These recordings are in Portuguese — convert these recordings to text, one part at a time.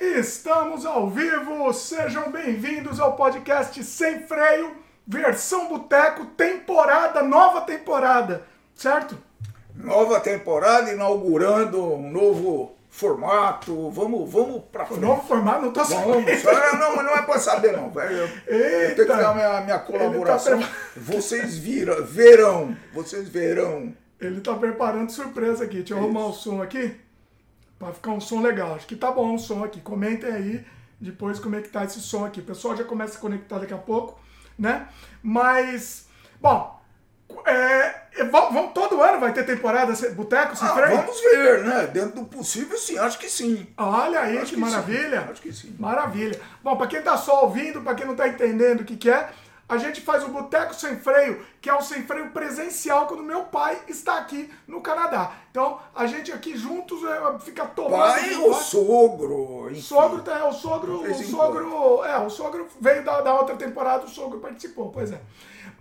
Estamos ao vivo, sejam bem-vindos ao podcast Sem Freio, versão Boteco, temporada, nova temporada, certo? Nova temporada, inaugurando um novo formato, vamos, vamos pra frente. Novo formato, não tô sabendo. Vamos, ah, não, mas não é pra saber não, velho. Eu, eu tenho que dar minha, minha colaboração. Tá vocês viram, verão, vocês verão. Ele tá preparando surpresa aqui, deixa eu arrumar o som aqui. Para ficar um som legal. Acho que tá bom o som aqui. Comentem aí depois como é que tá esse som aqui. O pessoal já começa a conectar daqui a pouco, né? Mas, bom, é, vamos, todo ano vai ter temporada Boteco sem ah, freio? Vamos ver, né? Dentro do possível, sim. Acho que sim. Olha aí, Acho que, que maravilha. sim. Acho que sim. Maravilha. Bom, para quem tá só ouvindo, para quem não tá entendendo o que, que é, a gente faz o Boteco Sem Freio, que é o sem freio presencial quando meu pai está aqui no Canadá. Então, a gente aqui juntos é, fica tomando. Pai ou sogro? Enfim. Sogro, é, o sogro, o sogro, é, o sogro veio da, da outra temporada, o sogro participou, pois é.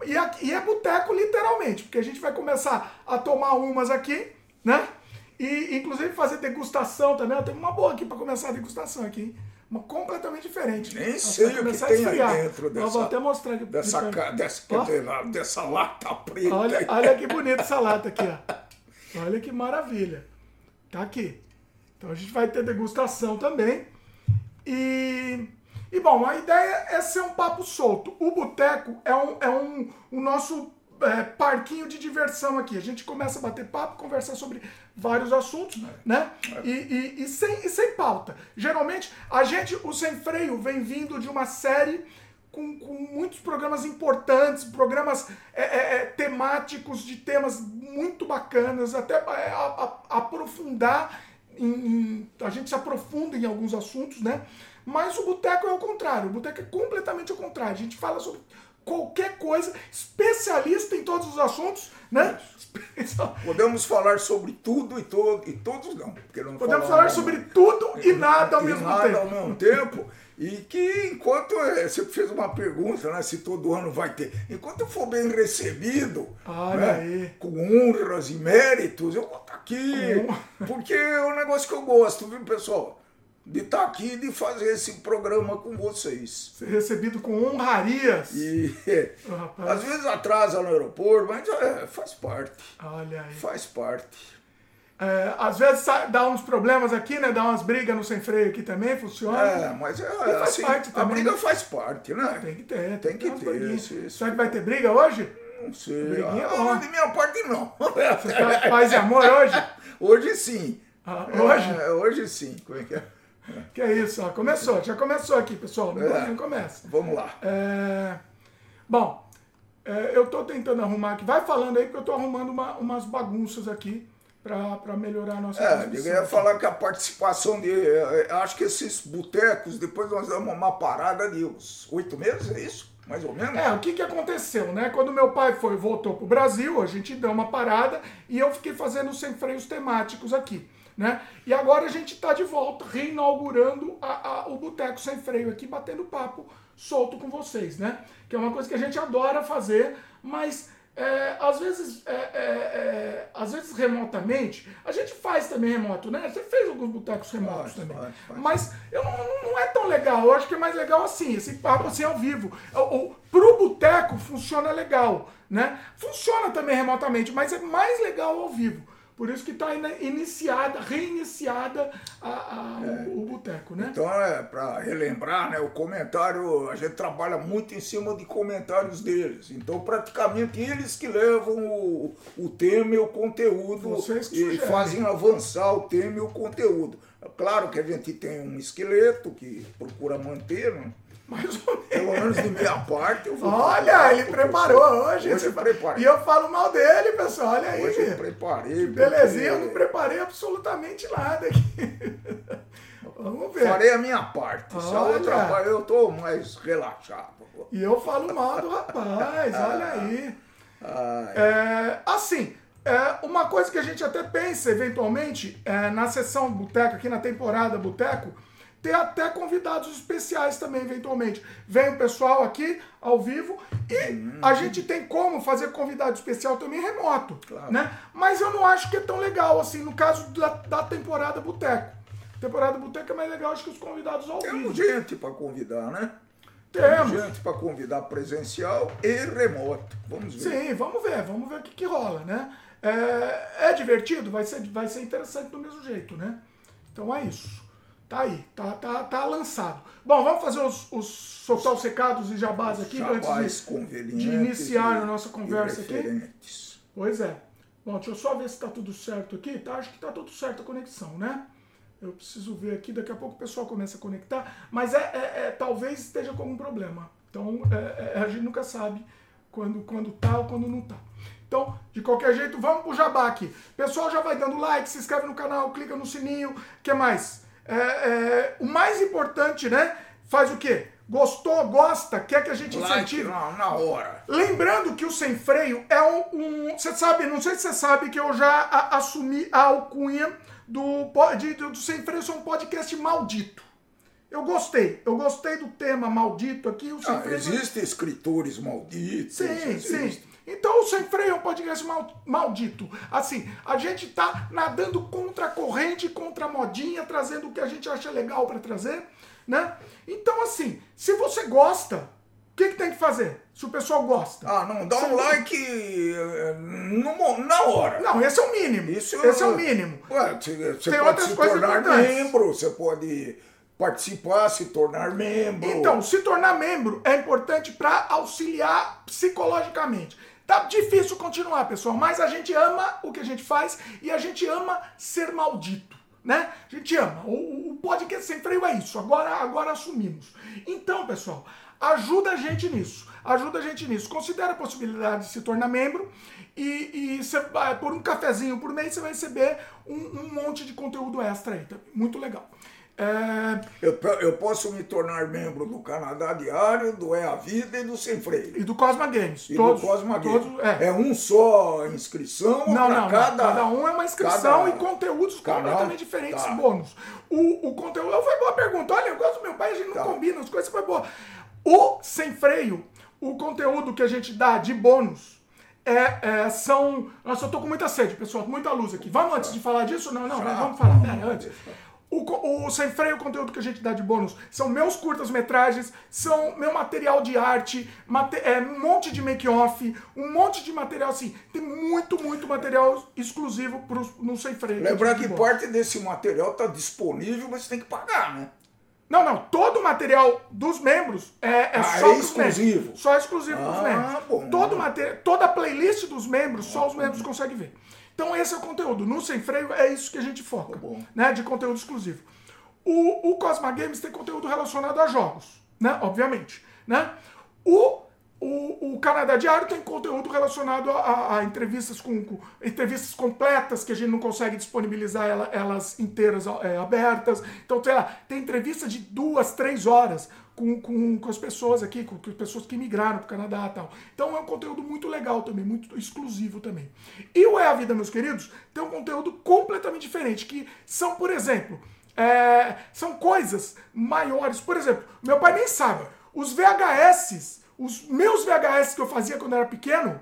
E, aqui, e é boteco literalmente, porque a gente vai começar a tomar umas aqui, né? E inclusive fazer degustação também. Eu tenho uma boa aqui para começar a degustação aqui, hein? Uma completamente diferente. Nem sei o que tem aí dentro Eu dessa- vou até mostrar aqui. Dessa, ca- dessa, Ó. dessa lata preta. Olha, olha que bonita essa lata aqui, ó. Olha que maravilha. Tá aqui. Então a gente vai ter degustação também. E, e bom, a ideia é ser um papo solto. O boteco é um, é um, o nosso é, parquinho de diversão aqui. A gente começa a bater papo, conversar sobre vários assuntos, né? E, e, e sem, e sem pauta. Geralmente, a gente, o Sem Freio, vem vindo de uma série com, com muitos programas importantes, programas é, é, é, temáticos de temas muito bacanas, até é, a- a- aprofundar, em, em- a gente se aprofunda em alguns assuntos, né? Mas o Boteco é o contrário, o Boteco é completamente o contrário. A gente fala sobre qualquer coisa, especialista em todos os assuntos, né? Podemos falar sobre tudo e, todo, e todos não. porque não Podemos falar sobre tudo e nada ao e mesmo nada tempo. ao mesmo tempo. E que enquanto é, você fez uma pergunta, né? Se todo ano vai ter. Enquanto eu for bem recebido, né, com honras e méritos, eu vou estar aqui. Porque é um negócio que eu gosto, viu, pessoal? De estar aqui e de fazer esse programa com vocês. Ser recebido com honrarias. E rapaz. às vezes atrasa no aeroporto, mas é, faz parte. Olha aí. Faz parte. É, às vezes dá uns problemas aqui, né? Dá umas brigas no sem freio aqui também, funciona. É, mas é, faz assim, parte a também, briga né? faz parte, né? Tem que ter. Tem que umas ter, isso, isso. Será que vai ter briga hoje? Não sei. Briguinha é Ah, bom. de minha parte, não. Tá Paz e amor hoje? Hoje sim. Ah, hoje? É, hoje sim. Como é que é? Que é isso, ó. Começou, já começou aqui, pessoal. Não, É. não começa. Vamos lá. É, Bom, é, eu tô tentando arrumar aqui. Vai falando aí, porque eu tô arrumando uma- umas bagunças aqui pra melhorar a nossa É, eu ia falar que a participação de. eh, Acho que esses botecos, depois nós damos uma parada de uns oito meses, é isso? Mais ou menos? É, o que, que aconteceu, né? Quando meu pai foi voltou pro Brasil, a gente deu uma parada e eu fiquei fazendo sem freios temáticos aqui, né? E agora a gente tá de volta, reinaugurando a- a- o Boteco Sem Freio aqui, batendo papo solto com vocês, né? Que é uma coisa que a gente adora fazer, mas é, às vezes é, é, é, às vezes remotamente, a gente faz também remoto, né? Você fez alguns botecos remotos também. faz, faz. Mas eu não, não é tão legal. Eu acho que é mais legal assim, esse papo assim ao vivo. O, o, pro boteco funciona legal, né? Funciona também remotamente, mas é mais legal ao vivo. Por isso que está iniciada, reiniciada a, a- o, o boteco, né? Então, é, para relembrar, né, o comentário, a gente trabalha muito em cima de comentários deles. Então, praticamente eles que levam o, o tema e o conteúdo e fazem avançar o tema e o conteúdo. É Claro que a gente tem um esqueleto que procura manter, né? Mais ou pelo menos. menos de minha parte. Eu vou Olha, ele preparou hoje. Hoje eu preparei. E eu falo mal dele, pessoal. Olha aí. Hoje eu preparei. Belezinha, eu não preparei absolutamente nada aqui. Vamos ver. Farei a minha parte. Se a Olha. outra parte eu tô mais relaxado. E eu falo mal do rapaz, olha aí. É, assim, é, uma coisa que a gente até pensa, eventualmente, é, na sessão Boteco, aqui na temporada Boteco, ter até convidados especiais também, eventualmente. Vem o pessoal aqui ao vivo e uhum. a gente tem como fazer convidado especial também remoto, claro. né? Mas eu não acho que é tão legal assim no caso da, da temporada Boteco. Temporada Boteco é mais legal, acho que os convidados ao Temos vivo. gente para convidar, né? Temos. gente para convidar presencial e remoto. Vamos ver. Sim, vamos ver, vamos ver o que, que rola, né? É, é divertido, vai ser, vai ser interessante do mesmo jeito, né? Então é isso. Tá aí, tá, tá, tá lançado. Bom, vamos fazer os, os soltar os recados e jabás aqui antes de, de iniciar a nossa conversa aqui. Pois é. Bom, deixa eu só ver se tá tudo certo aqui. Tá, acho que tá tudo certo a conexão, né? Eu preciso ver aqui, daqui a pouco o pessoal começa a conectar, mas é, é, é talvez esteja com algum problema. Então é, é, a gente nunca sabe quando, quando tá ou quando não tá. Então, de qualquer jeito, vamos pro jabá aqui. Pessoal já vai dando like, se inscreve no canal, clica no sininho. O que mais? É, é, o mais importante, né? Faz o quê? Gostou, gosta, quer que a gente like incentive? Na, na hora. Lembrando que o Sem Freio é um, um. Você sabe, não sei se você sabe que eu já a, assumi a alcunha do, de, do Sem Freio ser um podcast maldito. Eu gostei, eu gostei do tema maldito aqui. O Sem ah, Freio... Existem escritores malditos. Sim, existe. sim. Então o Sem Freio é um podcast maldito. Assim, a gente tá nadando contra a corrente, contra a modinha, trazendo o que a gente acha legal para trazer, né? Então, assim, se você gosta, o que, que tem que fazer? Se o pessoal gosta. Ah, não, dá um like eh, no, na hora. Não, esse é o mínimo. Isso, esse é o mínimo. Ué, você, você tem pode se tornar membro, você pode participar, se tornar membro. Então, se tornar membro é importante para auxiliar psicologicamente. Tá difícil continuar, pessoal, mas a gente ama o que a gente faz e a gente ama ser maldito, né? A gente ama. O, o podcast sem freio é isso. Agora, agora assumimos. Então, pessoal, ajuda a gente nisso. Ajuda a gente nisso. Considere a possibilidade de se tornar membro e, e cê, por um cafezinho por mês você vai receber um, um monte de conteúdo extra aí. Muito legal. É... Eu, eu posso me tornar membro do Canadá Diário, do É a Vida e do Sem Freio. E do Cosma Games. E todos, do Cosma Games. Todos, é. é. um só inscrição? Não, não, cada... cada um é uma inscrição cada... e conteúdos Canal... completamente diferentes, tá. bônus. O, o conteúdo. Foi boa pergunta. Olha, eu gosto do meu pai, a gente não tá. combina, as coisas foi boa. O Sem Freio, o conteúdo que a gente dá de bônus. É, é, são. Nossa, eu tô com muita sede, pessoal, muita luz aqui. Vamos antes de falar disso? Não, não, vamos falar. Pera, antes. O, o Sem Freio, o conteúdo que a gente dá de bônus, são meus curtas-metragens, são meu material de arte, mate, é, um monte de make-off, um monte de material assim. Tem muito, muito material exclusivo pro, no Sem Freio. Lembrar que, que parte desse material está disponível, mas você tem que pagar, né? Não, não. Todo o material dos membros é, é ah, só é exclusivo. Membros. Só exclusivo ah, dos membros. Bom. Todo material, toda a playlist dos membros, só os membros conseguem ver. Então esse é o conteúdo. No Sem Freio é isso que a gente foca, tá né? De conteúdo exclusivo. O, o Cosma Games tem conteúdo relacionado a jogos, né? Obviamente, né? O, o, o Canadá Diário tem conteúdo relacionado a, a, a entrevistas com, com, entrevistas completas que a gente não consegue disponibilizar ela, elas inteiras é, abertas. Então, sei lá, tem entrevista de duas, três horas com, com, com as pessoas aqui, com, com as pessoas que migraram para o Canadá e tal. Então é um conteúdo muito legal também, muito exclusivo também. E o É a Vida, meus queridos, tem um conteúdo completamente diferente, que são, por exemplo, é, são coisas maiores. Por exemplo, meu pai nem sabe, os VHS, os meus VHS que eu fazia quando era pequeno,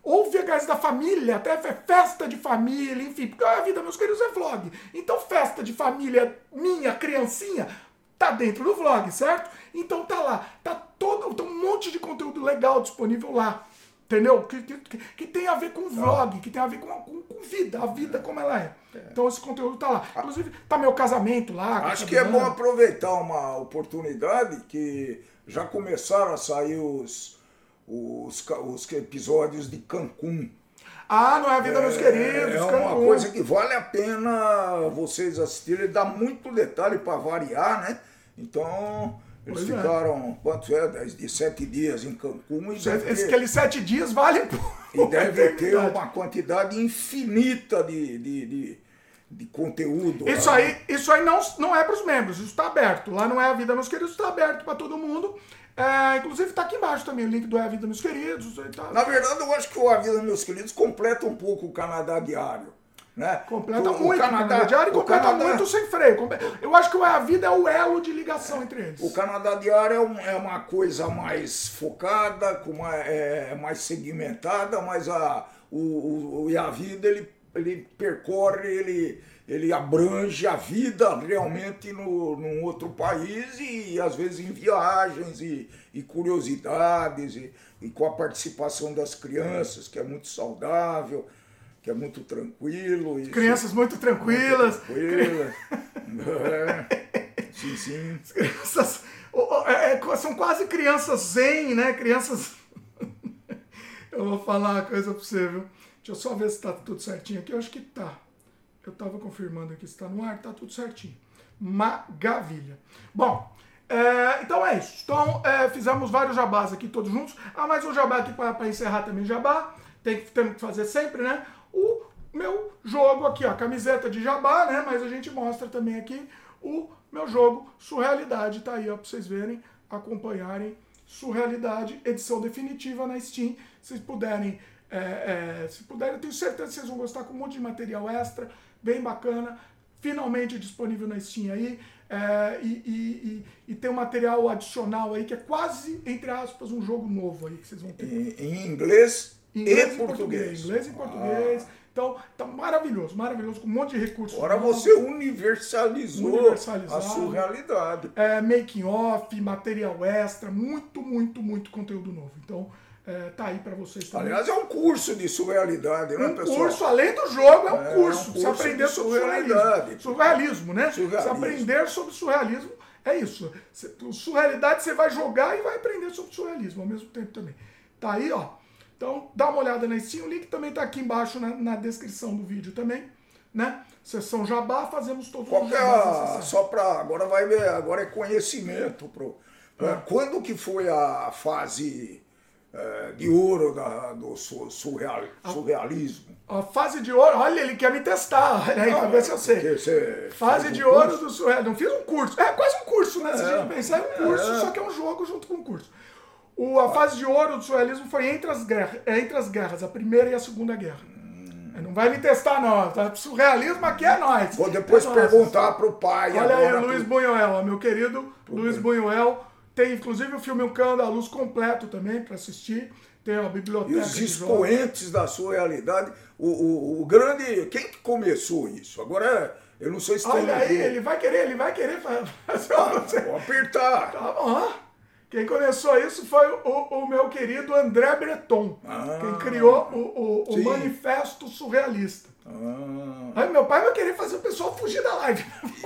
ou VHS da família, até festa de família, enfim, porque a vida, meus queridos, é vlog. Então, festa de família minha, criancinha, tá dentro do vlog, certo? Então tá lá, tá todo, tem um monte de conteúdo legal disponível lá, entendeu? Que, que, que tem a ver com vlog, que tem a ver com, com, com vida, a vida como ela é. é. Então esse conteúdo tá lá. Inclusive, tá meu casamento lá. Acho que é bom aproveitar uma oportunidade que já começaram a sair os, os, os episódios de Cancún. Ah, não é a vida, é, meus queridos. É uma Cancun. coisa que vale a pena vocês assistirem. Dá muito detalhe para variar, né? Então, eles pois é. ficaram, é. quantos é? De sete dias em Cancún. E Aqueles sete dias valem por. E deve ter uma quantidade infinita de, de, de, de conteúdo. Isso lá. aí, isso aí não, não é para os membros, isso está aberto. Lá não é a vida, meus queridos, está aberto para todo mundo. É, inclusive está aqui embaixo também o link do É a Vida, meus queridos. Tá... Na verdade, eu acho que o A Vida, meus queridos completa um pouco o Canadá Diário. Né? Completa O- muito, o Canadá, o diário o completa Canadá- muito sem freio. Eu acho que a vida é o elo de ligação entre eles. O Canadá Diário é, um- é uma coisa mais focada, com uma, é, mais segmentada, mas a, o, o, e a vida ele, ele percorre, ele, ele abrange a vida realmente no, num outro país e às vezes em viagens e, e curiosidades e, e com a participação das crianças, que é muito saudável, que é muito tranquilo. E, Crianças muito tranquilas. Tranquila. É. Sim, sim. Crianças, é- é- são quase crianças zen, né? Crianças. Eu vou falar uma coisa pra você, viu? Deixa eu só ver se tá tudo certinho aqui. Eu acho que tá. Eu tava confirmando aqui se tá no ar, tá tudo certinho. Maravilha. Bom, é, então é isso. Então, é, fizemos vários jabás aqui todos juntos. Ah, mais um jabá aqui para encerrar também jabá. Tem que, temos que fazer sempre, né? O meu jogo aqui, ó, camiseta de jabá, né? Mas a gente mostra também aqui o meu jogo Surrealidade. Tá aí, ó, pra vocês verem, acompanharem. Surrealidade, edição definitiva na Steam. Se puderem, é, é, se puderem, eu tenho certeza que vocês vão gostar com um monte de material extra, bem bacana. Finalmente disponível na Steam aí. é, e, e, e, e tem um material adicional aí que é quase, entre aspas, um jogo novo aí que vocês vão ter. Em, inglês, Inglês e português. Inglês e português. Então, tá maravilhoso, maravilhoso, com um monte de recursos. Agora você universalizou a surrealidade. é, making off, material extra, muito, muito, muito conteúdo novo. Então, é, tá aí pra vocês também. Aliás, é um curso de surrealidade, né, um pessoal? curso, além do jogo, é um É, curso. é um curso aprender de sobre surrealidade. surrealismo. Surrealismo, né? Surrealismo. Você aprender sobre surrealismo é isso. Surrealidade você vai jogar e vai aprender sobre surrealismo ao mesmo tempo também. Tá aí, ó. Então, dá uma olhada na Steam. O link também tá aqui embaixo na, na descrição do vídeo também, né? Sessão Jabá, fazemos todos Qual os é jabás só para agora vai ver, agora é conhecimento pro. é, Quando que foi a fase é, de ouro da, do su- surreal, surrealismo? A fase de ouro, olha, ele quer me testar. Olha aí, pra ver se eu sei. Fase fez de um ouro curso? do surreal. Não fiz um curso. É quase um curso, né? Se a É. gente pensar, é um curso, É. só que é um jogo junto com um curso. O, a fase de ouro do surrealismo foi entre as, guerras, é entre as guerras, a primeira e a segunda guerra. É, Não vai me testar, não. Tá? Surrealismo aqui é nós. Vou depois é perguntar pro pai. Olha aí, o Luiz pro- meu querido Luiz Bunhoel. Tem inclusive o filme O Cão da Luz completo também para assistir. Tem a E biblioteca. os de jogos. expoentes da surrealidade, o, o, o grande. Quem que começou isso? Agora, eu não sei se tem. Olha aí, ele vai querer, ele vai querer fazer Ah, você. vou apertar. Tá bom. Quem começou isso foi o, o meu querido André Breton, Ah, quem criou o, o-. Manifesto Surrealista. Ah. Aí meu pai vai querer fazer o pessoal fugir da live.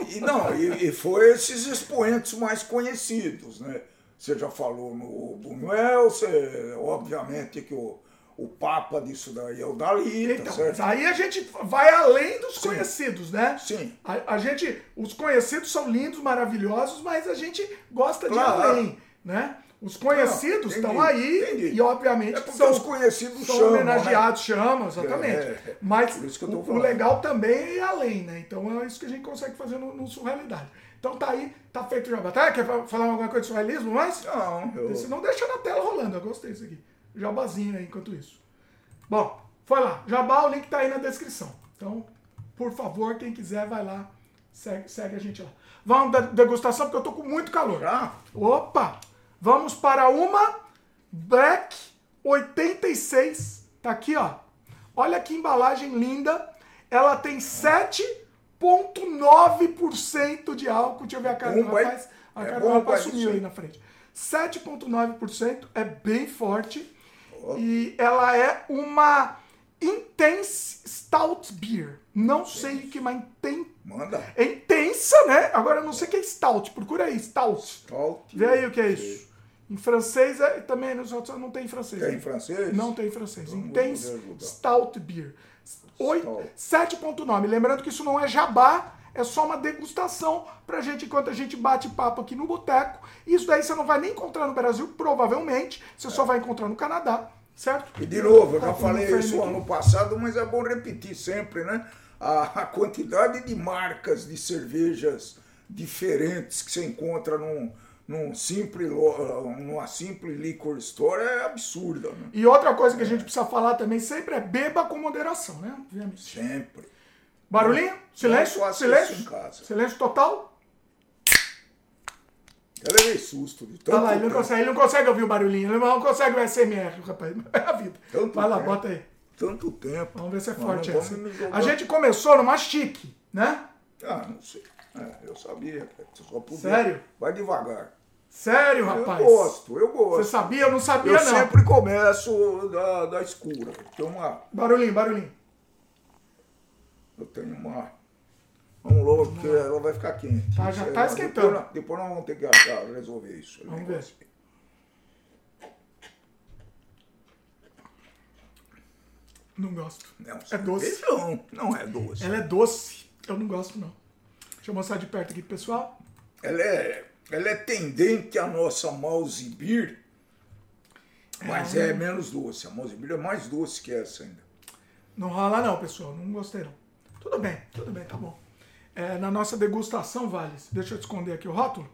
E não, e, e foi esses expoentes mais conhecidos, né? Você já falou no Buñuel, você, obviamente que o, o papa disso daí é o Dali, tá Então, aí a gente vai além dos conhecidos, né? Sim. A, a gente, os conhecidos são lindos, maravilhosos, mas a gente gosta de Claro. além, né? Os conhecidos estão aí entendi. e obviamente É são os conhecidos são chamam, né? homenageados, chamam, exatamente. É, Mas eu tô o, o legal também é ir além, né? Então é isso que a gente consegue fazer no, no Surrealidade. Então tá aí, tá feito o jabá. Tá? Quer fa- falar alguma coisa de surrealismo mais? Não, eu... Se não, deixa na tela rolando. Eu gostei disso aqui. Jabazinho aí enquanto isso. Bom, foi lá. Jabá, o link tá aí na descrição. Então, por favor, quem quiser, vai lá. Segue, segue a gente lá. Vamos degustação, porque eu tô com muito calor. Já? Opa! Vamos para uma Black 86. Tá aqui, ó. Olha que embalagem linda. Ela tem 7,9% de álcool. Deixa eu ver a cara do Bomba, hein? rapaz. A É cara do rapaz sumiu aí. na frente. 7,9% é bem forte. E ela é uma Intense Stout Beer. Não sei o que uma inten... Manda. é intensa, né? Agora eu não sei o que é Stout. Procura aí, Stout. Stout. Vê aí o que é isso. Em francês é, também não, só- não tem em francês. Tem né? em francês? Não tem em francês. Então, ajudar. Stout Beer. Oi- Stout. 7.9. Lembrando que isso não é jabá, é só uma degustação pra gente enquanto a gente bate papo aqui no boteco. Isso daí você não vai nem encontrar no Brasil, provavelmente. Você só vai encontrar no Canadá, certo? E de novo, eu já Tá com falei isso ano passado, mas é bom repetir sempre, né? A, a quantidade de marcas de cervejas diferentes que você encontra num, num simples, lo- numa simples liquor store é absurda, né? E outra coisa que a gente precisa falar também sempre é beba com moderação, né? Obviamente. Sempre. Barulhinho? Silêncio? Silêncio? isso em casa. Silêncio total? Eu levei susto de tanto Olha lá, ele não, consegue, ele não consegue ouvir o barulhinho, ele não consegue o SMR, rapaz. É a vida. Tanto Vai lá, tempo. bota aí. Tanto tempo. Vamos ver se é Mas forte essa. A gente começou numa chique, né? Ah, não sei. É, eu sabia, só podia. Sério? Vai devagar. Sério, rapaz? Eu gosto, eu gosto. Você sabia? Eu não sabia, Eu não. sempre começo da, da escura. Tem uma. Barulhinho, barulhinho. Eu tenho uma. Vamos logo, porque ela vai ficar quente. Tá, já tá esquentando. Depois, nós- depois nós vamos ter que achar, resolver isso. Vamos negócio. Não gosto. Não, É doce. Não, não é doce. Ela é doce. Eu não gosto, não. Deixa eu mostrar de perto aqui pro pessoal. Ela é, ela é tendente à nossa beer, mas é menos doce. A beer é mais doce que essa ainda. Não rola não, pessoal. Não gostei não. Tudo bem, tudo bem, tá bom. É, na nossa degustação, Vales, deixa eu te esconder aqui o rótulo,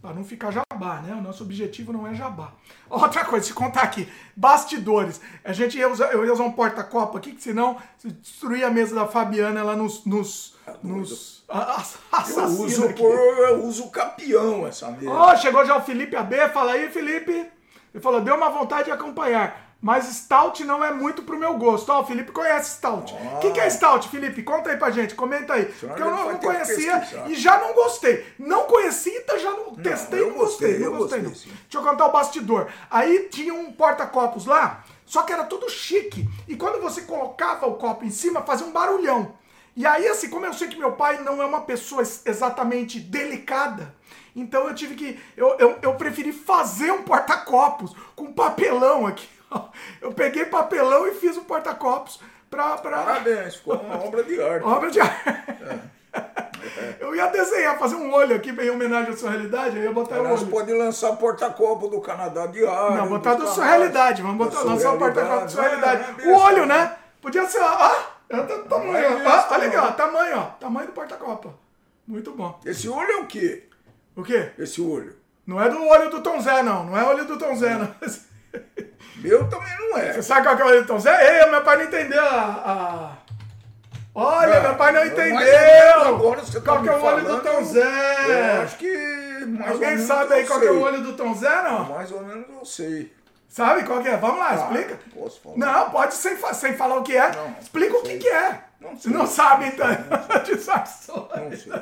para não ficar jabá, né? O nosso objetivo não é jabá. Outra coisa, te contar aqui, bastidores. A gente ia usar, eu ia usar um porta-copo aqui, que senão se destruir a mesa da Fabiana, ela nos... nos, nos a- a- Eu assassina uso, por, eu uso capião essa mesa. Ó, chegou já o Felipe AB, fala aí, Felipe. Ele falou, deu uma vontade de acompanhar. Mas Stout não é muito pro meu gosto. Ó, o Felipe conhece Stout. O que, que é Stout, Felipe? Conta aí pra gente, comenta aí. Senão Porque eu não, não conhecia e já não gostei. Não conhecia, então já não, testei, eu não gostei. gostei, não eu gostei, gostei, não. sim. Deixa eu contar o bastidor. Aí tinha um porta-copos lá, só que era tudo chique. E quando você colocava o copo em cima, fazia um barulhão. E aí, assim, como eu sei que meu pai não é uma pessoa ex- exatamente delicada, então eu tive que. Eu, eu, eu preferi fazer um porta-copos com papelão aqui. Eu peguei papelão e fiz um porta-copos pra. pra... Parabéns, ficou uma obra de arte. Obra de arte. Eu ia desenhar, fazer um olho aqui em homenagem à sua realidade, aí eu ia botar o Nós olho. podemos lançar porta-copo do Canadá diário. Não, botar do sua realidade. Vamos botar, lançar o porta-copo da sua realidade. É, é o olho, né? Podia ser, ó. É o tamanho, é Olha não. ó. Tamanho, ó. Tamanho do porta-copo. Muito bom. Esse olho é o quê? O quê? Esse olho. Não é do olho do Tom Zé, não. Não é olho do Tom Zé, não. Meu também não é. Você sabe qual que é o olho do Tom Zé? Ei, meu pai não entendeu a... a- Olha, Ah, meu pai não entendeu. agora você tá qual que é o olho do Tom Eu Zé? acho que mais Alguém sabe eu aí qual que é o sei. olho do Tom Zé, não? Mais ou menos eu sei. Sabe qual que é? Vamos lá, Ah, explica. Falar? Não, pode sem, sem falar o que é. Não, Explica não o que, sei. que é. Não Se sei. não sabe, então. Não sei.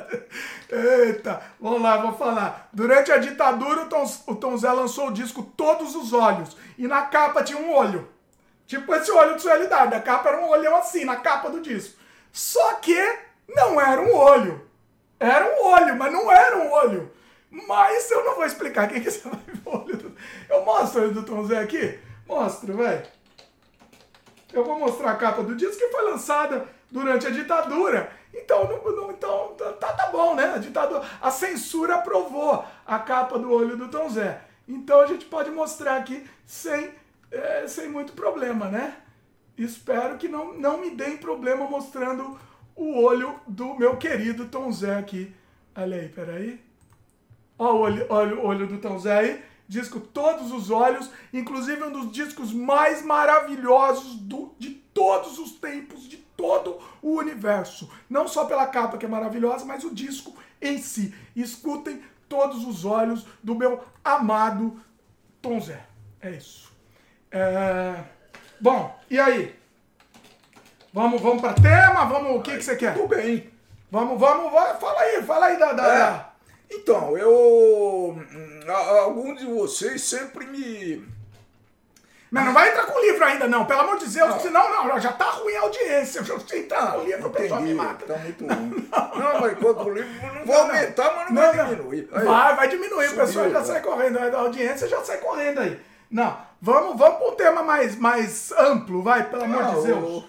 Eita, vamos lá, vou falar. Durante a ditadura, o Tom, o Tom Zé lançou o disco Todos os Olhos. E na capa tinha um olho. Tipo esse olho de realidade. A capa era um olhão assim, na capa do disco. Só que não era um olho. Era um olho, mas não era um olho. Mas eu não vou explicar quem que você vai ver o olho do... Eu mostro o olho do Tom Zé aqui? Mostro, velho. Eu vou mostrar a capa do disco que foi lançada durante a ditadura. Então, não, não- então tá, tá bom, né? A ditadura, a censura aprovou a capa do olho do Tom Zé. Então a gente pode mostrar aqui sem, é, sem muito problema, né? Espero que não, não me deem problema mostrando o olho do meu querido Tom Zé aqui. Olha aí, peraí. Olha o olho, olha o olho do Tom Zé aí. Disco Todos os Olhos, inclusive um dos discos mais maravilhosos do, de todos os tempos, de todo o universo. Não só pela capa que é maravilhosa, mas o disco em si. Escutem Todos os Olhos do meu amado Tom Zé. É isso. É, Bom, e aí? Vamos, vamos para tema? Vamos, o que, que você quer? Tudo bem. Vamos, vamos, vai, fala aí, fala aí da... da- É. Então, eu. hum, Alguns de vocês sempre me. Mas não vai entrar com o livro ainda, não. Pelo amor de Deus, senão não, já tá ruim a audiência. Se entrar com o livro, o pessoal me mata. tá muito ruim. Não, mas enquanto o livro não vou Não, aumentar, mas não, Não, vai não. diminuir. Aí, Vai, vai diminuir, o Subiu, pessoal já sai correndo, a audiência já sai correndo aí. Não, vamos, vamos para um tema mais, mais amplo, vai, pelo amor de Deus. o-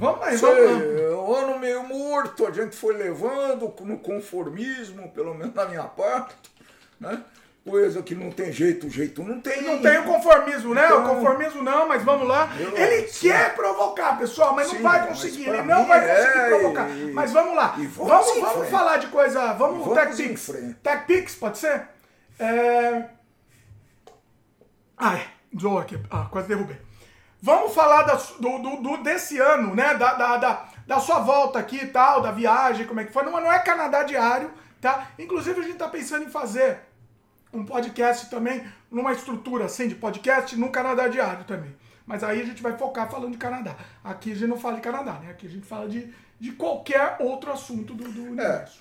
Vamos aí, Sei, vamos um ano meio morto, a gente foi levando no conformismo, pelo menos da minha parte, né? Coisa que não tem jeito, jeito não tem. Não tem o conformismo, né? Então- o conformismo não, mas vamos lá. Eu- Ele sim. quer provocar, pessoal, mas não Sim, vai mas conseguir. Ele não vai conseguir é, provocar. e- Mas vamos lá. Vamos, vamos vamos falar de coisa. Vamos, Vamos. Tech Pix, pode ser? É... Ai, zoou aqui. Ah, quase derrubei. Vamos falar da- do, do- do- desse ano, né? Da, da, da- da sua volta aqui e tal, da viagem, como é que foi. Não, não é Canadá diário, tá? Inclusive a gente tá pensando em fazer um podcast também, numa estrutura assim de podcast no Canadá diário também. Mas aí a gente vai focar falando de Canadá. Aqui a gente não fala de Canadá, né? Aqui a gente fala de, de qualquer outro assunto do, do universo.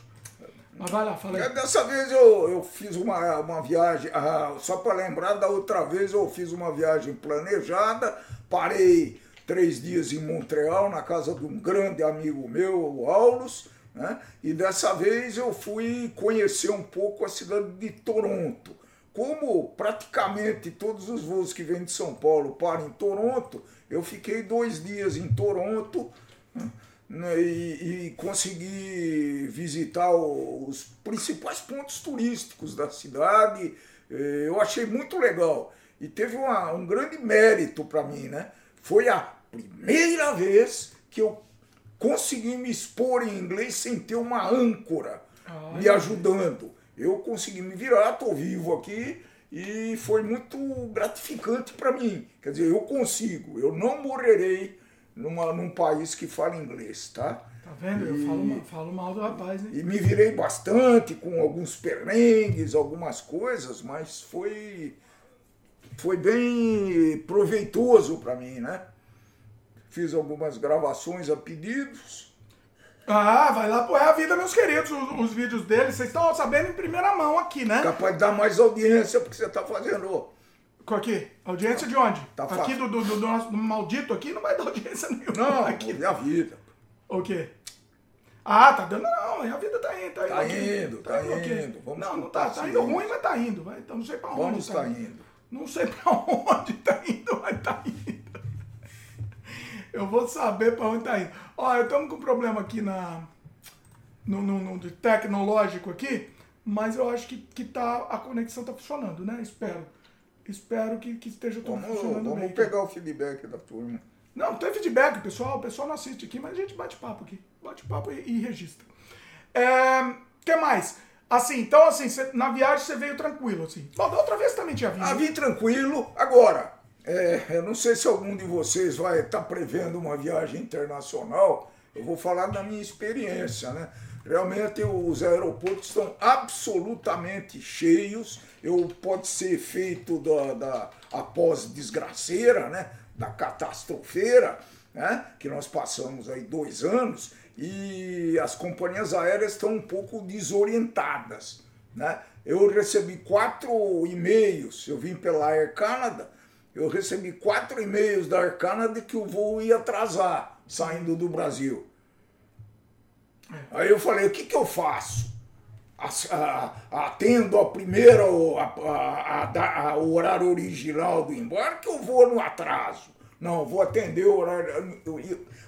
Mas vai lá, fala aí. Dessa vez eu, eu fiz uma, uma viagem, ah, só para lembrar, da outra vez eu fiz uma viagem planejada, parei três dias em Montreal, na casa de um grande amigo meu, o Aulus, né? e dessa vez eu fui conhecer um pouco a cidade de Toronto. Como praticamente todos os voos que vêm de São Paulo param em Toronto, eu fiquei dois dias em Toronto, né? e, e consegui visitar os principais pontos turísticos da cidade. Eh, eu achei muito legal. E teve uma, um grande mérito para mim, né? Foi a primeira vez que eu consegui me expor em inglês sem ter uma âncora Ai, me ajudando. Eu consegui me virar, estou vivo aqui e foi muito gratificante para mim. Quer dizer, eu consigo, eu não morrerei numa, num país que fala inglês, tá? Tá vendo? E, eu falo, falo mal do rapaz, né? E me virei bastante com alguns perrengues, algumas coisas, mas foi, foi bem proveitoso para mim, né? Fiz algumas gravações a pedidos. Ah, vai lá pôr a vida, meus queridos, os, os vídeos dele. Vocês estão sabendo em primeira mão aqui, né? Capaz de dar mais audiência porque você está fazendo Aqui, audiência de onde? Tá aqui do, do, do, nosso do maldito aqui não vai dar audiência nenhuma. Não, aqui. é a vida. O quê? Ah, tá dando. Não, a vida tá indo, tá indo. Tá indo, tá, indo. Tá indo. Vamos não, não tá. Tá indo ruim, mas tá indo. Vai. Então não sei pra onde. Vamos tá indo. indo. Não sei pra onde tá indo, mas tá indo. Eu vou saber pra onde tá indo. Olha, estamos com um problema aqui na. No, no, no tecnológico aqui, mas eu acho que, que tá, a conexão tá funcionando, né? Espero. Espero que, que esteja tudo vamos, funcionando vamos bem. Vamos pegar o feedback da turma. Não, tem feedback, pessoal. O pessoal não assiste aqui, mas a gente bate papo aqui. Bate papo e, e registra. É, que mais? Assim, então assim, cê, na viagem você veio tranquilo, assim. Bom, da outra vez também tinha vindo. Ah, vim tranquilo. Agora, é, eu não sei se algum de vocês vai estar tá prevendo uma viagem internacional. Eu vou falar da minha experiência, né? Realmente os aeroportos estão absolutamente cheios. Eu pode ser feito da, da após desgraceira, né? Da catastrofeira, né? Que nós passamos aí dois anos e as companhias aéreas estão um pouco desorientadas, né? Eu recebi quatro e-mails. Eu vim pela Air Canada. Eu recebi quatro e-mails da Air Canada que o voo ia atrasar saindo do Brasil. Aí eu falei, o que, que eu faço? Atendo a primeira, a, a, a, o horário original do embarque ou vou no atraso? Não, vou atender o horário,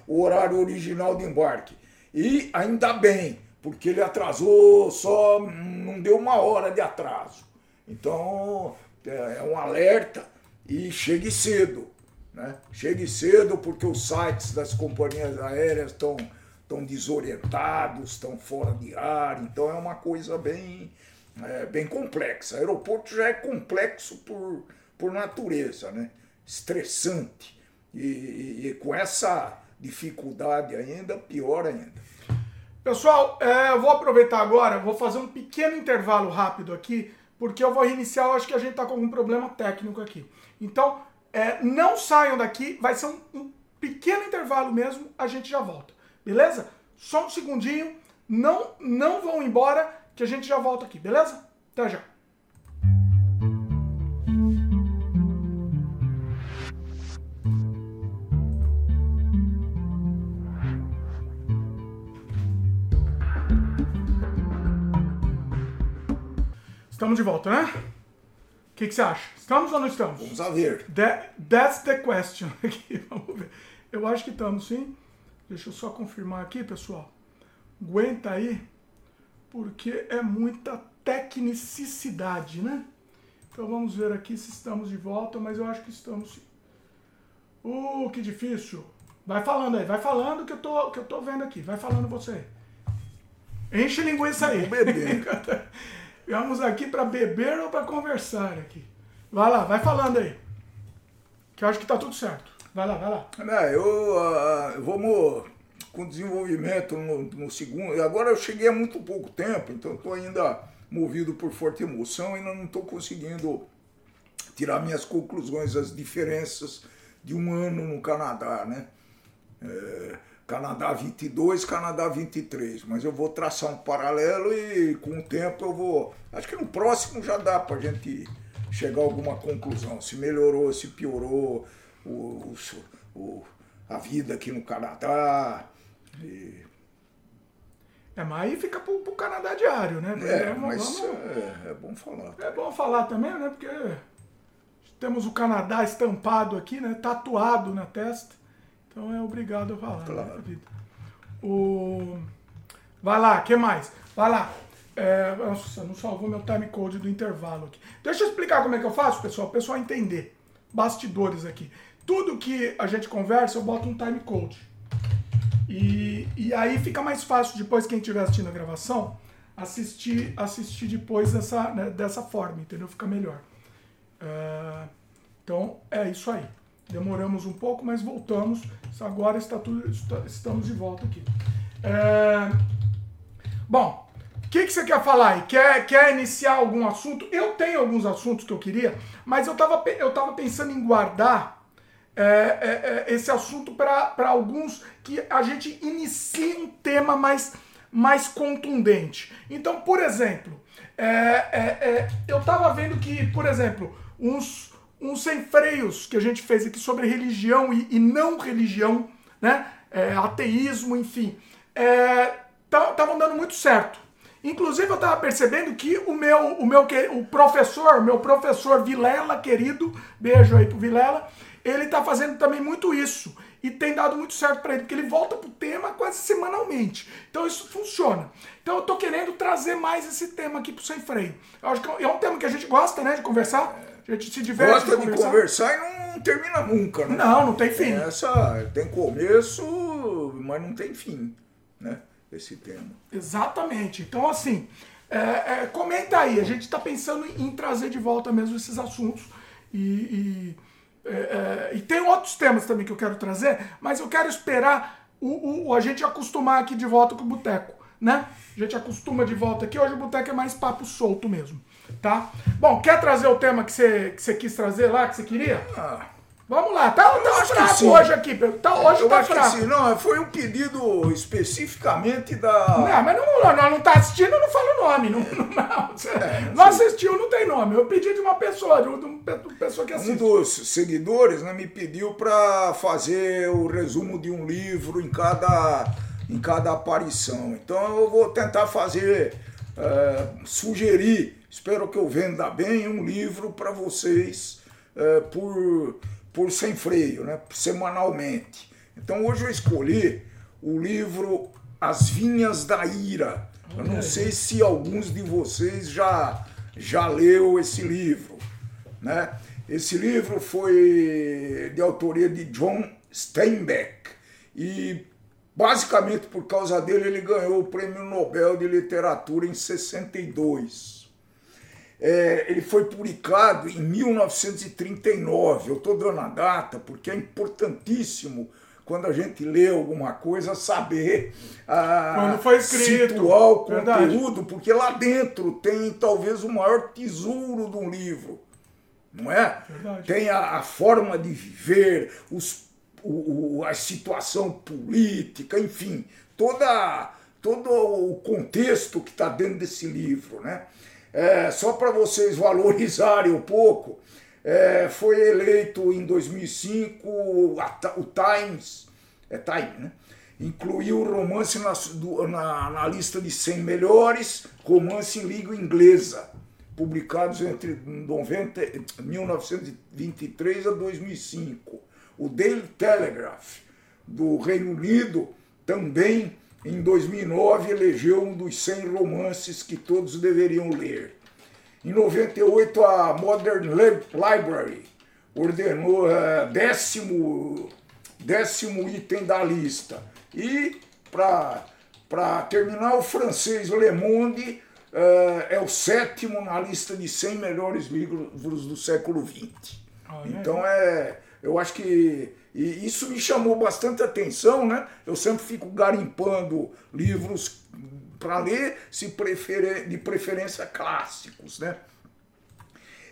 o horário original do embarque. E ainda bem, porque ele atrasou só, não deu uma hora de atraso. Então, é, é um alerta e chegue cedo. Né? Chegue cedo, porque os sites das companhias aéreas estão estão desorientados, estão fora de ar, então é uma coisa bem, é, bem complexa. O aeroporto já é complexo por, por natureza, né? estressante. E, e, e com essa dificuldade ainda, pior ainda. Pessoal, é, eu vou aproveitar agora, vou fazer um pequeno intervalo rápido aqui, porque eu vou reiniciar, eu acho que a gente está com algum problema técnico aqui. Então, é, não saiam daqui, vai ser um, um pequeno intervalo mesmo, a gente já volta. Beleza? Só um segundinho. Não, não vão embora que a gente já volta aqui, beleza? Até já. Estamos de volta, né? O que, que, você acha? Estamos ou não estamos? Vamos a ver. That, that's the question. Vamos ver. Eu acho que estamos, sim. Deixa eu só confirmar aqui, pessoal. Aguenta aí, porque é muita tecnicidade, né? Então vamos ver aqui se estamos de volta, mas eu acho que estamos sim. Uh, que difícil. Vai falando aí, vai falando que eu tô, que eu tô vendo aqui. Vai falando você. Enche linguiça aí. Beber. Vamos aqui para beber ou para conversar aqui. Vai lá, vai falando aí. Que eu acho que tá tudo certo. Vai lá, vai lá. Não, eu, uh, vamos com desenvolvimento no, no segundo. Agora eu cheguei há muito pouco tempo, então estou ainda movido por forte emoção e não estou conseguindo tirar minhas conclusões, as diferenças de um ano no Canadá, né? É, Canadá 22, Canadá 23, mas eu vou traçar um paralelo e com o tempo eu vou. Acho que no próximo já dá para a gente chegar a alguma conclusão, se melhorou, se piorou o, o, a vida aqui no Canadá. E... É, mas aí fica pro, pro Canadá diário, né? É, vamos, mas vamos... É, é, bom falar. É bom falar também, né? Porque temos o Canadá estampado aqui, né? Tatuado na testa. Então é obrigado a falar. Né, claro. Né. O... Vai lá, que mais? Vai lá. É, nossa, não salvou meu time code do intervalo aqui. Deixa eu explicar como é que eu faço, pessoal, o pessoal entender. Bastidores aqui. Tudo que a gente conversa, eu boto um time code. E, e aí fica mais fácil depois quem estiver assistindo a gravação assistir assistir depois dessa, né, dessa forma, entendeu? Fica melhor. Uh, então é isso aí. Demoramos um pouco, mas voltamos. Agora está tudo, está, estamos de volta aqui. É, bom, o que, que você quer falar aí? Quer, quer iniciar algum assunto? Eu tenho alguns assuntos que eu queria, mas eu estava eu tava pensando em guardar é, é, é esse assunto para alguns que a gente inicie um tema mais, mais contundente. Então, por exemplo, é, é, eu estava vendo que, por exemplo, uns uns sem freios que a gente fez aqui sobre religião e, e não religião, né? É, ateísmo, enfim, estavam é, dando muito certo. Inclusive eu estava percebendo que o meu, o meu o professor, meu professor Vilela, querido, beijo aí pro Vilela, ele está fazendo também muito isso e tem dado muito certo para ele, porque ele volta pro tema quase semanalmente. Então isso funciona. Então eu tô querendo trazer mais esse tema aqui pro Sem Freio. Eu acho que é um tema que a gente gosta, né, de conversar. A gente se diverte. Gosta de conversar. conversar e não termina nunca, né? Não, não tem fim. Essa tem começo, mas não tem fim, né? Esse tema. Exatamente. Então, assim, é, é, comenta aí. A gente está pensando em trazer de volta mesmo esses assuntos. E, e, é, é, e, tem outros temas também que eu quero trazer, mas eu quero esperar o, o a gente acostumar aqui de volta com o boteco, né? A gente acostuma de volta aqui. Hoje o boteco é mais papo solto mesmo tá? Bom, quer trazer o tema que você, que você quis trazer lá, que você queria? Ah. Vamos lá, tá, tá fraco hoje aqui, tá, hoje eu tá acho fraco. Que sim. Não, foi um pedido especificamente da... Não, mas não, não, não tá assistindo, não fala o nome. Não, não, não, é, não assistiu, não tem nome. Eu pedi de uma pessoa, de uma pessoa que assiste. Um dos seguidores né, me pediu para fazer o resumo de um livro em cada, em cada aparição. Então eu vou tentar fazer, é, sugerir Espero que eu venda bem um livro para vocês é, por, por sem freio, né? semanalmente. Então hoje eu escolhi o livro As Vinhas da Ira. Eu não sei se alguns de vocês já, já leu esse livro. Né? Esse livro foi de autoria de John Steinbeck e basicamente por causa dele ele ganhou o Prêmio Nobel de Literatura em 62. É, ele foi publicado em 1939. Eu estou dando a data porque é importantíssimo quando a gente lê alguma coisa saber ah, quando foi escrito. situar o conteúdo, Verdade. porque lá dentro tem talvez o maior tesouro de um livro. Não é? Verdade. Tem a, a, forma de viver, os, o, o, a situação política, enfim, toda, todo o contexto que está dentro desse livro. Né? É, só para vocês valorizarem um pouco, é, foi eleito em 2005 a, o Times, é Time, né? incluiu o romance na, do, na, na, lista de 100 melhores romance em língua inglesa, publicados entre 90, 1923 a 2005. O Daily Telegraph, do Reino Unido, também em 2009 elegeu um dos 100 romances que todos deveriam ler. Em 98 a Modern Library ordenou uh, décimo, décimo item da lista. E para terminar, o francês Le Monde uh, é o sétimo na lista de 100 melhores livros do século XX. então é, eu acho que e isso me chamou bastante atenção, né? Eu sempre fico garimpando livros para ler, se de preferência clássicos, né?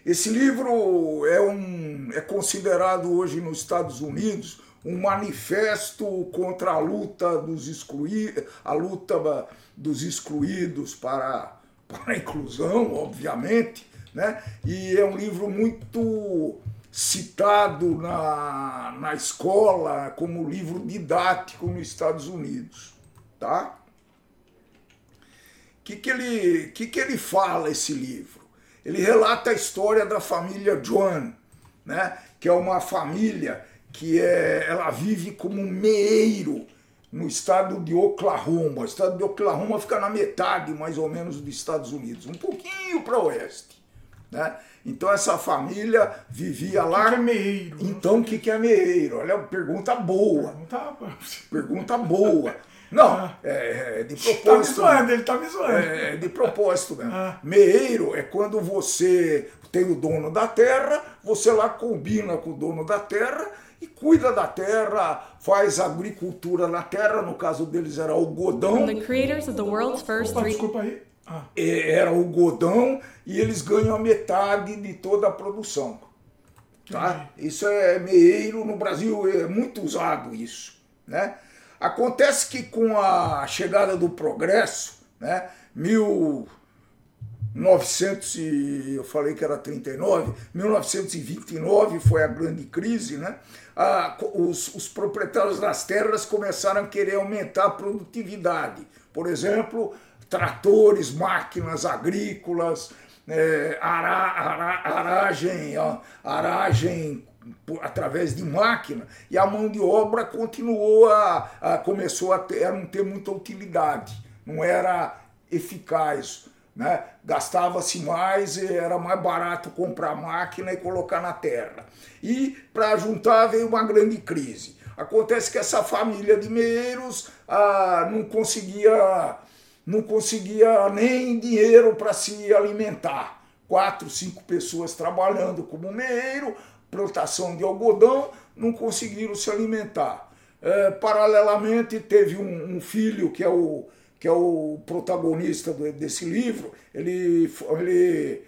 Esse livro é, um, é considerado hoje nos Estados Unidos um manifesto contra a luta dos excluídos, a luta dos excluídos para, para a inclusão, obviamente, né? E é um livro muito citado na, na escola como livro didático nos Estados Unidos, tá? O que, que, ele, que, que ele fala, esse livro? Ele relata a história da família John, né? que é uma família que é, ela vive como um meeiro no estado de Oklahoma. O estado de Oklahoma fica na metade, mais ou menos, dos Estados Unidos, um pouquinho para oeste. Né? Então essa família vivia lá. Que, é meeiro? Então o que, que é meeiro? Olha, pergunta boa. Pergunta, pergunta boa. Não, ah. é, é, de propósito. Tá me zoando, ele tá me zoando. É, de propósito mesmo. Ah. Meeiro é quando você tem o dono da terra, você lá combina com o dono da terra e cuida da terra, faz agricultura na terra, no caso deles era algodão. The creators of the world's first Opa, desculpa aí. Ah. Era o godão e eles ganham a metade de toda a produção. Tá? Isso é meeiro, no Brasil é muito usado isso. Né? Acontece que com a chegada do progresso, né, 1900 e, eu falei que era 39, 1929 foi a grande crise, né? Ah, os, os proprietários das terras começaram a querer aumentar a produtividade. Por exemplo, tratores, máquinas agrícolas, é, ara, ara, aragem, aragem através de máquina e a mão de obra continuou a, a começou a, ter, a não ter muita utilidade, não era eficaz, né? Gastava-se mais era mais barato comprar máquina e colocar na terra. E para juntar veio uma grande crise. Acontece que essa família de meeiros ah, não conseguia não conseguia nem dinheiro para se alimentar. Quatro, cinco pessoas trabalhando como meeiro, plantação de algodão, não conseguiram se alimentar. É, paralelamente, teve um, um, filho que é o, que é o protagonista desse livro, ele, ele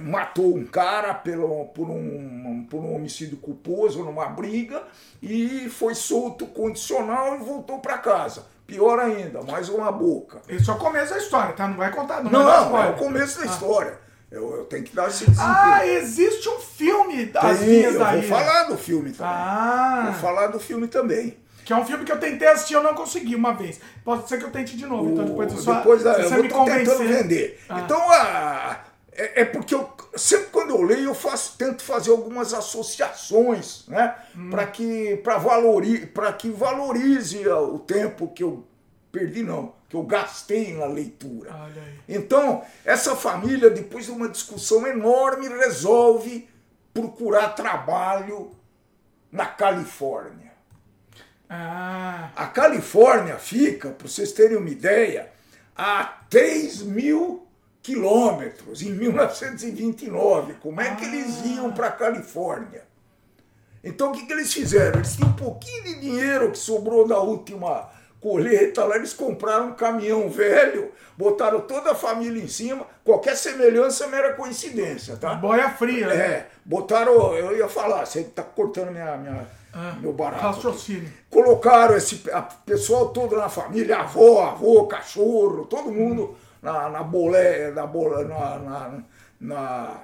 matou um cara pelo, por, um, por um homicídio culposo numa briga e foi solto condicional e voltou para casa. Pior ainda, mais uma boca. Esse é o começo da história, tá? Não vai contar, não. Não, não é o começo da ah. história. Eu, eu, tenho que dar esse desempenho. Ah, existe um filme das Tem, Vinhas da Eu vou falar do filme também. Ah. Vou falar do filme também. Que é um filme que eu tentei assistir, eu não consegui uma vez. Pode ser que eu tente de novo. O, então depois, só, depois da, eu me tô tentando vender. Ah. Então, a, é, é, porque eu, sempre quando eu leio, eu faço, tento fazer algumas associações, né? Hum. Para que, valori, que valorize o tempo que eu perdi, não, que eu gastei na leitura. Então, essa família, depois de uma discussão enorme, resolve procurar trabalho na Califórnia. Ah. A Califórnia fica, para vocês terem uma ideia, a 3 mil quilômetros em 1929. Como é que eles ah. iam para a Califórnia? Então o que, que eles fizeram? Eles tinham um pouquinho de dinheiro que sobrou da última colheita lá, eles compraram um caminhão velho, botaram toda a família em cima, qualquer semelhança mera coincidência, tá? Boia fria, né? É, botaram, eu ia falar, você tá cortando minha, minha, ah, meu barato. Raciocínio. Colocaram esse a, pessoal todo na família, avó, avô, cachorro, todo mundo na, na bolé, na bolé, na, na, na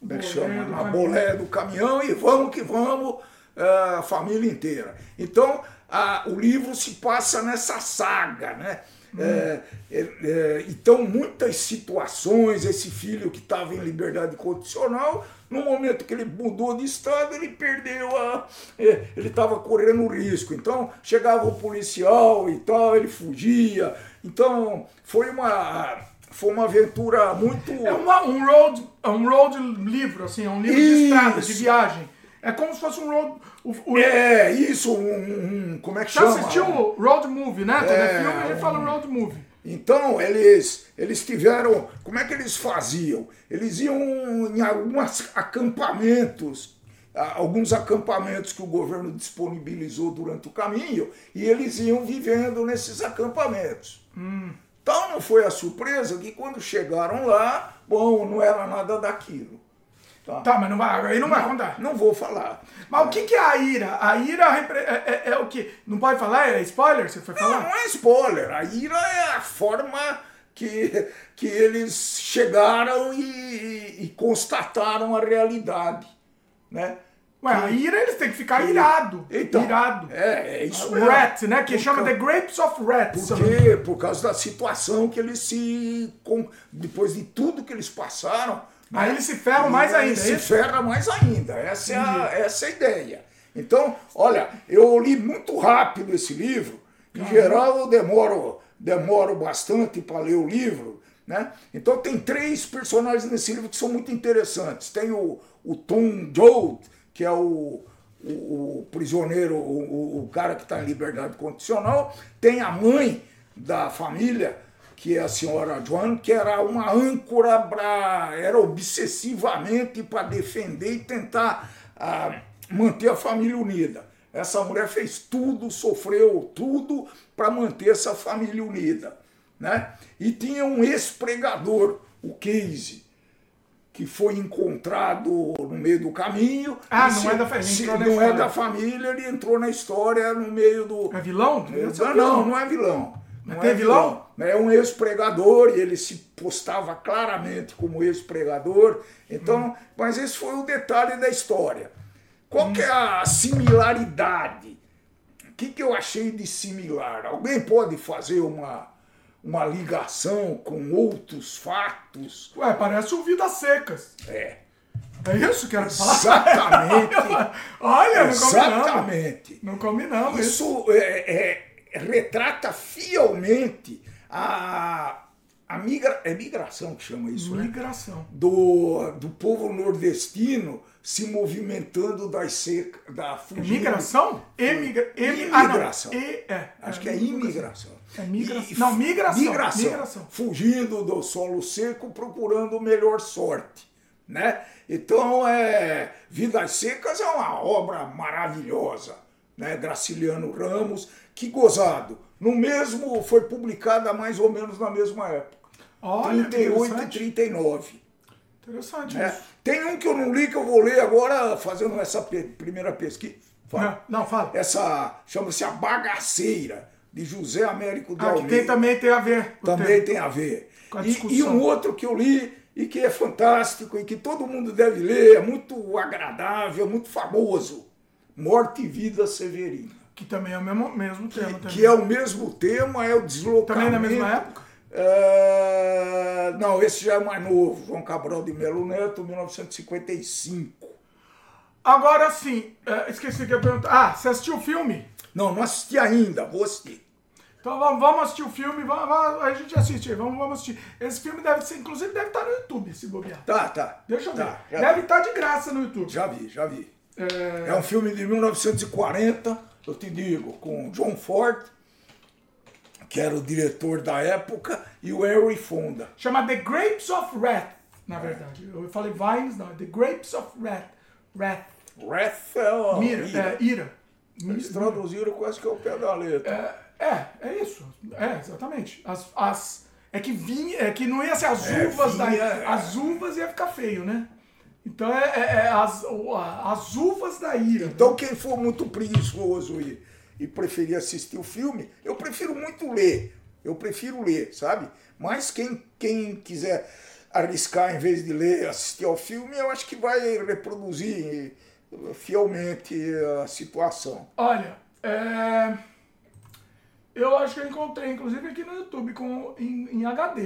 como é que chama? Na bolé do caminhão e vamos que vamos, é, a família inteira. Então, a, o livro se passa nessa saga, né? É, é, é, então, muitas situações, esse filho que estava em liberdade condicional, no momento que ele mudou de estado, ele perdeu a. É, ele estava correndo risco. Então, chegava o policial e tal, ele fugia. Então, foi uma. Foi uma aventura muito. É uma, um, road, um road livro, assim, um livro Isso. de estrada, de viagem. É como se fosse um road. O, o... É, isso, um, um, Como é que chama? Você assistiu o Road Movie, né? Todo é, filme a gente fala Road Movie. Então, eles, eles tiveram. Como é que eles faziam? Eles iam em alguns acampamentos alguns acampamentos que o governo disponibilizou durante o caminho e eles iam vivendo nesses acampamentos. Hum. Então não foi a surpresa que quando chegaram lá, bom, não era nada daquilo. Tá, Tá, mas não vai, aí não vai contar. não vou falar. Mas o que, que é a ira? A ira repre- é, é- é o que? Não pode falar? É spoiler? Você foi Não, falar? não é spoiler. A ira é a forma que, que eles chegaram e, e constataram a realidade. Né? Ué, a ira eles têm que ficar irado. Então, irado. É, é isso mesmo. Rat, né? Que Por chama ca- The Grapes of Rats. Por quê? Por causa da situação que eles se. com- depois de tudo que eles passaram. Aí né? eles se ferram mais E aí ainda, é Se ferra mais ainda. Essa é, a, essa é a ideia. Então, olha, eu li muito rápido esse livro. Em geral, eu demoro, demoro bastante para ler o livro. Né? Então, tem três personagens nesse livro que são muito interessantes. Tem o, o Tom Joad, que é o, o, o prisioneiro, o- o cara que está em liberdade condicional. Tem a mãe da família, que é a senhora Joan, que era uma âncora, pra, era obsessivamente para defender e tentar ah, manter a família unida. Essa mulher fez tudo, sofreu tudo para manter essa família unida. Né? E tinha um ex-pregador, o Casey, que foi encontrado no meio do caminho. Ah, não é da família, se Não é da família, ele entrou na história no meio do. É vilão? É Não, vilão. não, não é vilão. Não é vilão? É um ex-pregador e ele se postava claramente como ex-pregador. Então, Hum. mas esse foi o detalhe da história. Qual que é a similaridade? O que, que eu achei de similar? Alguém pode fazer uma, uma ligação com outros fatos? Ué, parece o Vidas Secas. É. É isso que era falar? Exatamente. Olha, não combinamos. Exatamente. Não combinamos. Isso é, é, retrata fielmente a, a migra, é migração que chama isso, né? Migração. Do, do povo nordestino se movimentando das secas, da fugindo. Migração? Emigra... Emi... Imigração. Ah. E... É. Acho é, que é imigração. É migração. E- Não, migração. migração. Migração. Fugindo do solo seco, procurando melhor sorte. Né? Então, é, Vidas Secas é uma obra maravilhosa. Né? Graciliano Ramos, que gozado. No mesmo, foi publicada mais ou menos na mesma época. Olha, 38 e interessante. 39. Interessante né? isso. Tem um que eu não li que eu vou ler agora, fazendo essa pe- primeira pesquisa. Fala. Não, não, fala. Essa chama-se A Bagaceira, de José Américo de Ah, que Almeida. tem, também tem a ver. Também tem a ver. A E, e um outro que eu li e que é fantástico e que todo mundo deve ler, é muito agradável, muito famoso. Morte e Vida Severina. Que também é o mesmo, mesmo tema. Que, também. que é o mesmo tema, é o deslocamento. Também na mesma época? É, Não, esse já é mais novo. João Cabral de Melo Neto, 1955. Agora sim, é, esqueci que eu ia perguntar. Ah, você assistiu o filme? Não, não assisti ainda, vou assistir. Então vamos, vamos assistir o filme, vamos, vamos- a gente assiste, vamos, vamos assistir. Esse filme deve ser, inclusive, deve estar no YouTube, se bobear. Tá, tá. Deixa eu ver. Tá, já, deve estar de graça no YouTube. já vi, já vi. É, É um filme de 1940, eu te digo, com John Ford, que era o diretor da época, e o Henry Fonda. Chama The Grapes of Wrath, na verdade. Eu falei Vines, não. The Grapes of Wrath. Wrath. Wrath é a Mira, ira. é, ira. Eles traduziram quase que é o pé da letra. É, é, é isso. É, exatamente. As, as, é que vinha, é que não ia ser as É, uvas da. vinha, é. As uvas ia ficar feio, né? Então é, é- é as, as uvas da ira. Então, quem for muito preguiçoso e, e preferir assistir o filme, eu prefiro muito ler. Eu prefiro ler, sabe? Mas quem, quem quiser arriscar em vez de ler, assistir ao filme, eu acho que vai reproduzir eh, fielmente a situação. Olha, é, eu acho que eu encontrei, inclusive, aqui no YouTube com, em, em HD.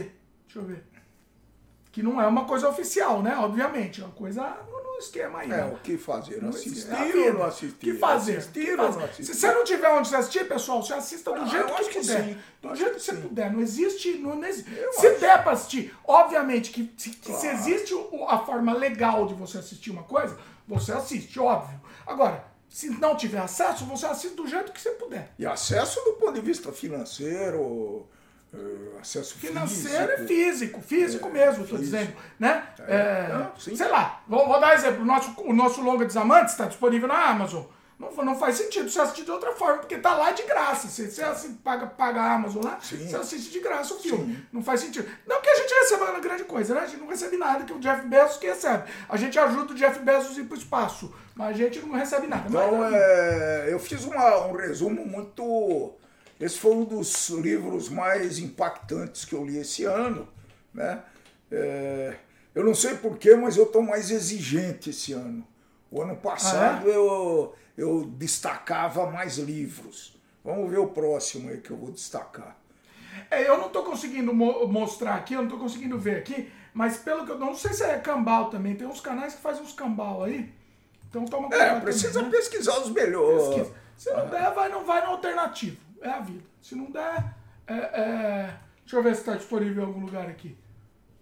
Deixa eu ver. Que não é uma coisa oficial, né? Obviamente. É uma coisa no, esquema aí. É, né? o que fazer? Não Assistir ou não assistir? que fazer? Assistir Que ou fazer? não assistir? Se você não tiver onde você assistir, pessoal, você assista do Ah, jeito que que puder. sim. Do jeito que você que sim. puder. Não existe. Não, não existe. Se acho. der pra assistir, obviamente que se, que se existe o- a forma legal de você assistir uma coisa, você assiste, óbvio. Agora, se não tiver acesso, você assiste do jeito que você puder. E acesso do ponto de vista financeiro, Uh, acesso Financeiro físico. e físico, físico mesmo, estou dizendo. Né? É, não, sim. sei lá, vou, vou dar exemplo. O nosso, o nosso Longa Desamantes está disponível na Amazon. Não, não faz sentido você assistir de outra forma, porque tá lá de graça. Você, você assim, paga, paga a Amazon lá, Sim. você assiste de graça o filme. Sim. Não faz sentido. Não que a gente receba uma grande coisa, né? A gente não recebe nada, que o Jeff Bezos que recebe. A gente ajuda o Jeff Bezos a ir pro espaço, mas a gente não recebe nada. Então, mas, é, eu fiz uma- um resumo muito. Esse foi um dos livros mais impactantes que eu li esse ano. Né? É, eu não sei porquê, mas eu estou mais exigente esse ano. O ano passado eu, eu destacava mais livros. Vamos ver o próximo aí que eu vou destacar. É, eu não tô conseguindo mo- mostrar aqui, eu não tô conseguindo ver aqui, mas pelo que eu não sei se é cambal também, tem uns canais que fazem uns cambal aí. Então toma cuidado. É, também, precisa né? pesquisar os melhores. Pesquisa. Se não der, vai, não vai no alternativo. É a vida. Se não der, é, é- deixa eu ver se está disponível em algum lugar aqui.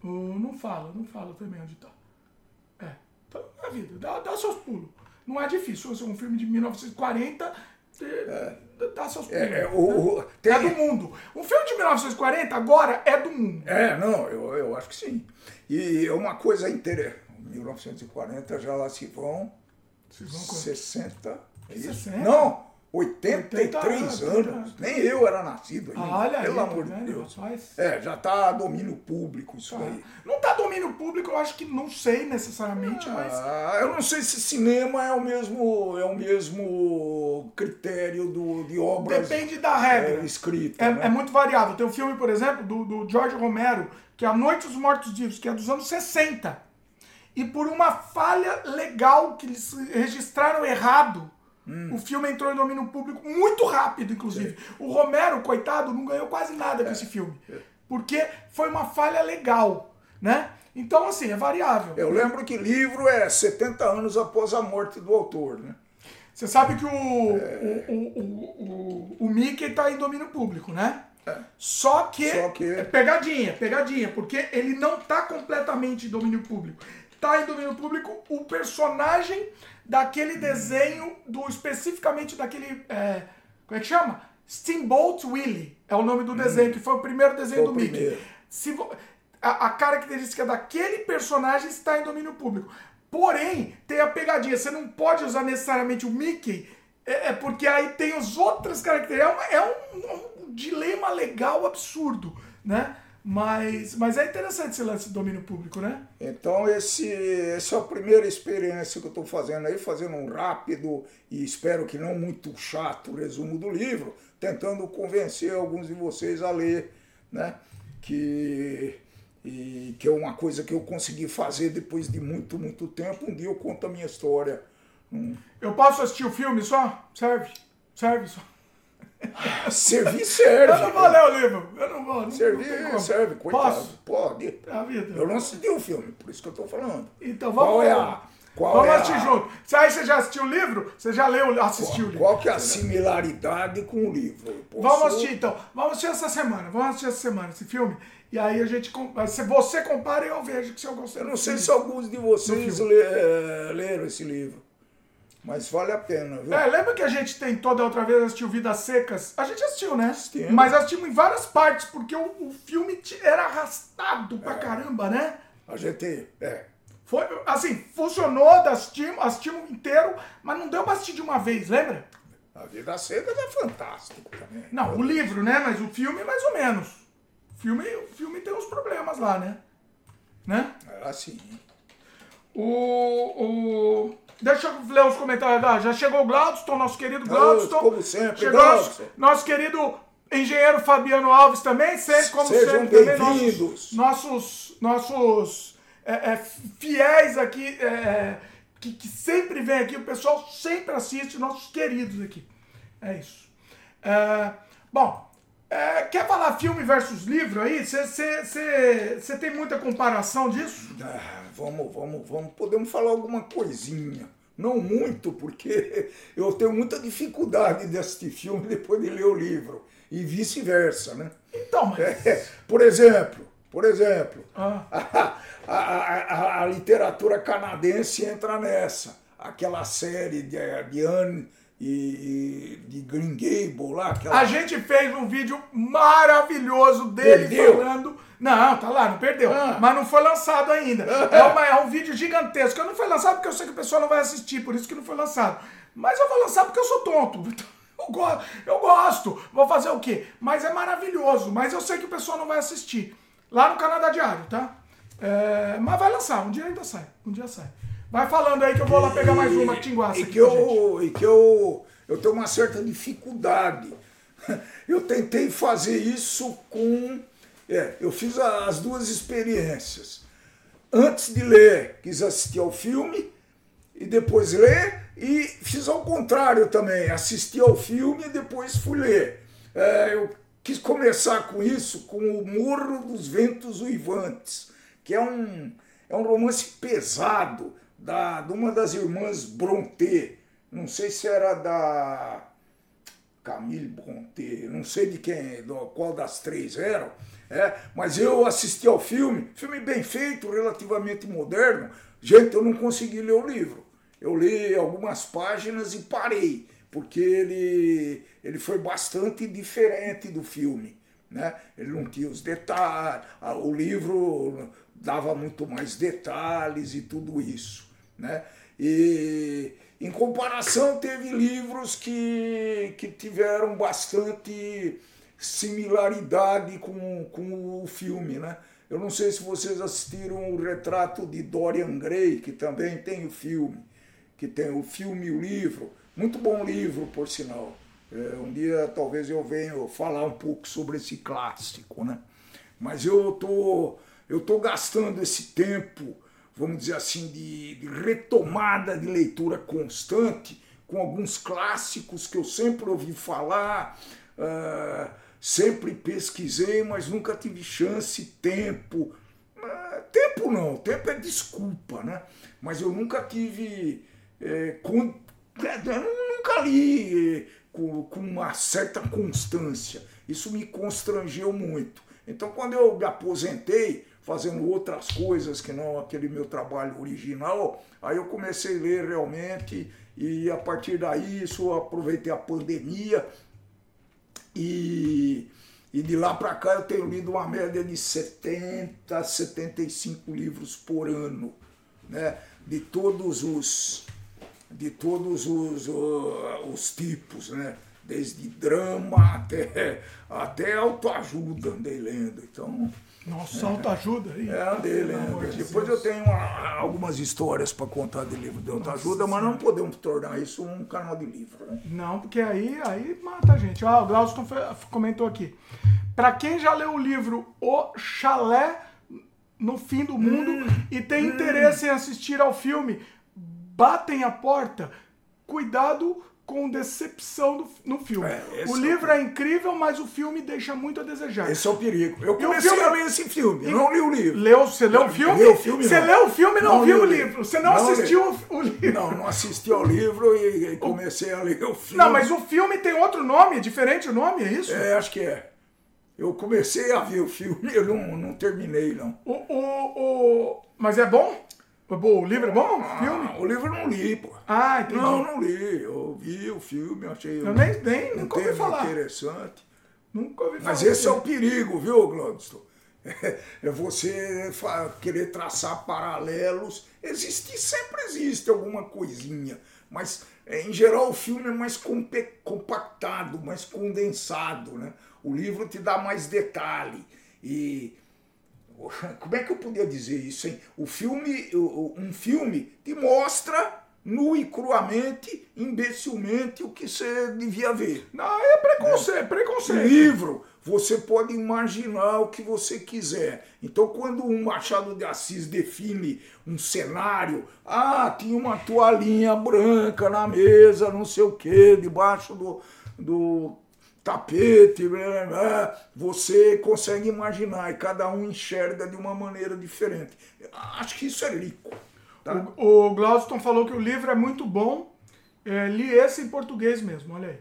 Uh, não fala, não fala também onde tá. É, então é a vida. Dá, dá seus pulos. Não é difícil. Se é um filme de 1940, é, dá seus pulos. É, é, o- tem- É do mundo. Um filme de 1940 agora é do mundo. É, não, eu, eu acho que sim. E é uma coisa interessante. 1940 já lá se vão Vocês vão com- 60. é isso? 60? Não, 83 80 anos. anos. Nem eu era nascido ainda. Olha aí, pelo tá amor de vendo, Deus. É, já tá domínio público isso aí. Não tá domínio público, eu acho que não sei necessariamente, mas. Ah, eu não sei se cinema é o mesmo, é o mesmo critério do, de obras Depende da regra. é, escritas. É, né? é muito variável. Tem um filme, por exemplo, do, do George Romero, que é A Noite dos Mortos Vivos, que é dos anos 60. E por uma falha legal que eles registraram errado, Hum. o filme entrou em domínio público muito rápido, inclusive. O Romero, coitado, não ganhou quase nada com É. esse filme. Porque foi uma falha legal, né? Então, assim, é variável. Eu lembro que livro é 70 anos após a morte do autor, né? Você sabe que o, o, o, o, o, o Mickey tá em domínio público, né? Só que, Só que- é pegadinha, pegadinha, porque ele não tá completamente em domínio público. Tá em domínio público o personagem daquele desenho, do especificamente daquele. é, como é que chama? Steamboat Willie é o nome do desenho, que foi o primeiro desenho Hum. Foi do Mickey. Se a, a característica daquele personagem está em domínio público. Porém, tem a pegadinha. Você não pode usar necessariamente o Mickey, é, é porque aí tem as outras características. É, é um, um dilema legal absurdo, né? Mas, mas é interessante esse lance do domínio público, né? Então esse, essa é a primeira experiência que eu estou fazendo aí, fazendo um rápido e espero que não muito chato resumo do livro, tentando convencer alguns de vocês a ler, né? Que, e, que é uma coisa que eu consegui fazer depois de muito, muito tempo. Um dia eu conto a minha história. Hum. Eu posso assistir o filme só? Serve? Serve só. Servir serve. Eu não vou ler o livro. Eu não vou. Não, Servir serve, coitado. Posso? Pode. É a vida. Eu não assisti o filme, por isso que eu estou falando. Então vamos Qual é a. Qual Vamos é assistir a, junto. Se aí você já assistiu o livro, você já leu, assistiu o livro. Qual que é a similaridade com o livro? Posso- Vamos assistir então. Vamos assistir essa semana. Vamos assistir essa semana esse filme. E aí a gente. Se você compara, eu vejo que se eu gostei. Eu não sei se alguns de vocês eh, leram esse livro, mas vale a pena, viu? É, lembra que a gente tentou da outra vez assistir Vidas Secas? A gente assistiu, né? Assistimos. Mas assistimos em várias partes, porque o, o filme era arrastado pra caramba, né? A gente. É. Foi, assim, funcionou, assistimos, assistimos inteiro, mas não deu pra assistir de uma vez, lembra? A Vida Seca é fantástico também. Não, o livro, né? Mas o filme, mais ou menos. O filme, o filme tem uns problemas lá, né? Né? É assim. O, o... Deixa eu ler os comentários. Ah, já chegou o Glaudston, nosso querido Glaudston. como sempre, Chegou Glaudston. nosso, querido engenheiro Fabiano Alves também. Sempre, como Sejam sempre, também. Nossos, nossos, nossos é, é, fiéis aqui, é, que, que sempre vem aqui. O pessoal sempre assiste, nossos queridos aqui. É isso. É, bom, é, quer falar filme versus livro aí? Você tem muita comparação disso? Ah, vamos, vamos, vamos. Podemos falar alguma coisinha. Não muito, porque eu tenho muita dificuldade de assistir filme depois de ler o livro. E vice-versa, né? Então, mas. É, por exemplo, por exemplo, Ah. a, a- a- a literatura canadense entra nessa. Aquela série de, de Anne e, de Green Gable lá. Aquela... A gente fez um vídeo maravilhoso dele Perdeu? falando. Não, tá lá, não perdeu. Ah. Mas não foi lançado ainda. É, uma- é um vídeo gigantesco. Eu não foi lançado porque eu sei que o pessoal não vai assistir, por isso que não foi lançado. Mas eu vou lançar porque eu sou tonto. Eu gosto, eu gosto. Vou fazer o quê? Mas é maravilhoso. Mas eu sei que o pessoal não vai assistir. Lá no Canadá Diário, tá? É, mas vai lançar, um dia ainda sai. Um dia sai. Vai falando aí que eu vou lá pegar mais uma tinguaça e que eu, e que eu, eu tenho uma certa dificuldade. Eu tentei fazer isso com. É, eu fiz as duas experiências. Antes de ler, quis assistir ao filme e depois ler, e fiz ao contrário também, assisti ao filme e depois fui ler. É, eu quis começar com isso, com o Morro dos Ventos Uivantes, que é um, é um romance pesado da, de uma das irmãs Brontë. Não sei se era da Camille Brontë, não sei de quem, do, qual das três eram, é, mas eu assisti ao filme, filme bem feito, relativamente moderno. Gente, eu não consegui ler o livro. Eu li algumas páginas e parei, porque ele, ele foi bastante diferente do filme. Né? Ele não tinha os detalhes, o livro dava muito mais detalhes e tudo isso. Né? E em comparação, teve livros que, que tiveram bastante similaridade com, com o filme. Né? Eu não sei se vocês assistiram o retrato de Dorian Gray, que também tem o filme, que tem o filme e o livro. Muito bom livro, por sinal. É, um dia talvez eu venha falar um pouco sobre esse clássico, né? Mas eu tô, eu tô gastando esse tempo, vamos dizer assim, de, de retomada de leitura constante com alguns clássicos que eu sempre ouvi falar, ah, sempre pesquisei, mas nunca tive chance, tempo. Ah, tempo não, tempo é desculpa, né? Mas eu nunca tive. eh, con- eu nunca li eh, com, com uma certa constância. Isso me constrangeu muito. Então, quando eu me aposentei, fazendo outras coisas que não aquele meu trabalho original, aí eu comecei a ler realmente e a partir daí isso aproveitei a pandemia e, e de lá para cá eu tenho lido uma média de 70 a 75 livros por ano, né? De todos os de todos os, os tipos, né? Desde drama até, até autoajuda andei lendo. Então, Nossa, autoajuda aí. é, andei Pelo amor lendo. de Depois eu tenho uma- algumas histórias para contar de livro de autoajuda, mas não podemos tornar isso um canal de livro. Né? Não, porque aí, aí mata a gente. Ah, o Glauston comentou aqui. Pra quem já leu o livro O Chalé no Fim do Mundo Hum, e tem interesse em assistir ao filme, batem a porta. Cuidado com decepção do- no filme. É, esse o é livro é incrível, mas o filme deixa muito a desejar. Esse é o perigo. Eu o comecei filme- a ler esse filme, eu não li o livro. Leu, você leu o filme? Leu o filme, Você não. leu o filme e não, Não viu o li o livro. livro. Você não, Não assistiu o, o livro. Não, não assisti ao livro e, e comecei a ler o filme. Não, mas o filme tem outro nome, é diferente o nome, é isso? É, acho que é. Eu comecei a ver o filme, eu não, não terminei, não. O, o, o... Mas é bom? É bom? O livro é bom? O filme? Ah, o livro eu não li, pô. Ah, entendi. Não, não li. Eu vi o filme, achei Eu nem, nem nunca ouvi falar. interessante. Nunca ouvi falar. Mas esse é o perigo, viu, Gladstone? É você querer traçar paralelos. Existe, sempre existe alguma coisinha. Mas, é, em geral, o filme é mais compactado, mais condensado. Né? O livro te dá mais detalhe. E como é que eu podia dizer isso, hein? O filme, um filme te mostra nu e cruamente, imbecilmente, o que você devia ver. Não, é preconceito, O preconceito. livro, você pode imaginar o que você quiser. Então, quando um Machado de Assis define um cenário, ah, tinha uma toalhinha branca na mesa, não sei o quê, debaixo do, do tapete, você consegue imaginar e cada um enxerga de uma maneira diferente. Acho que isso é rico. Tá? O, o Glauston falou que o livro é muito bom. É, li esse em português mesmo, olha aí.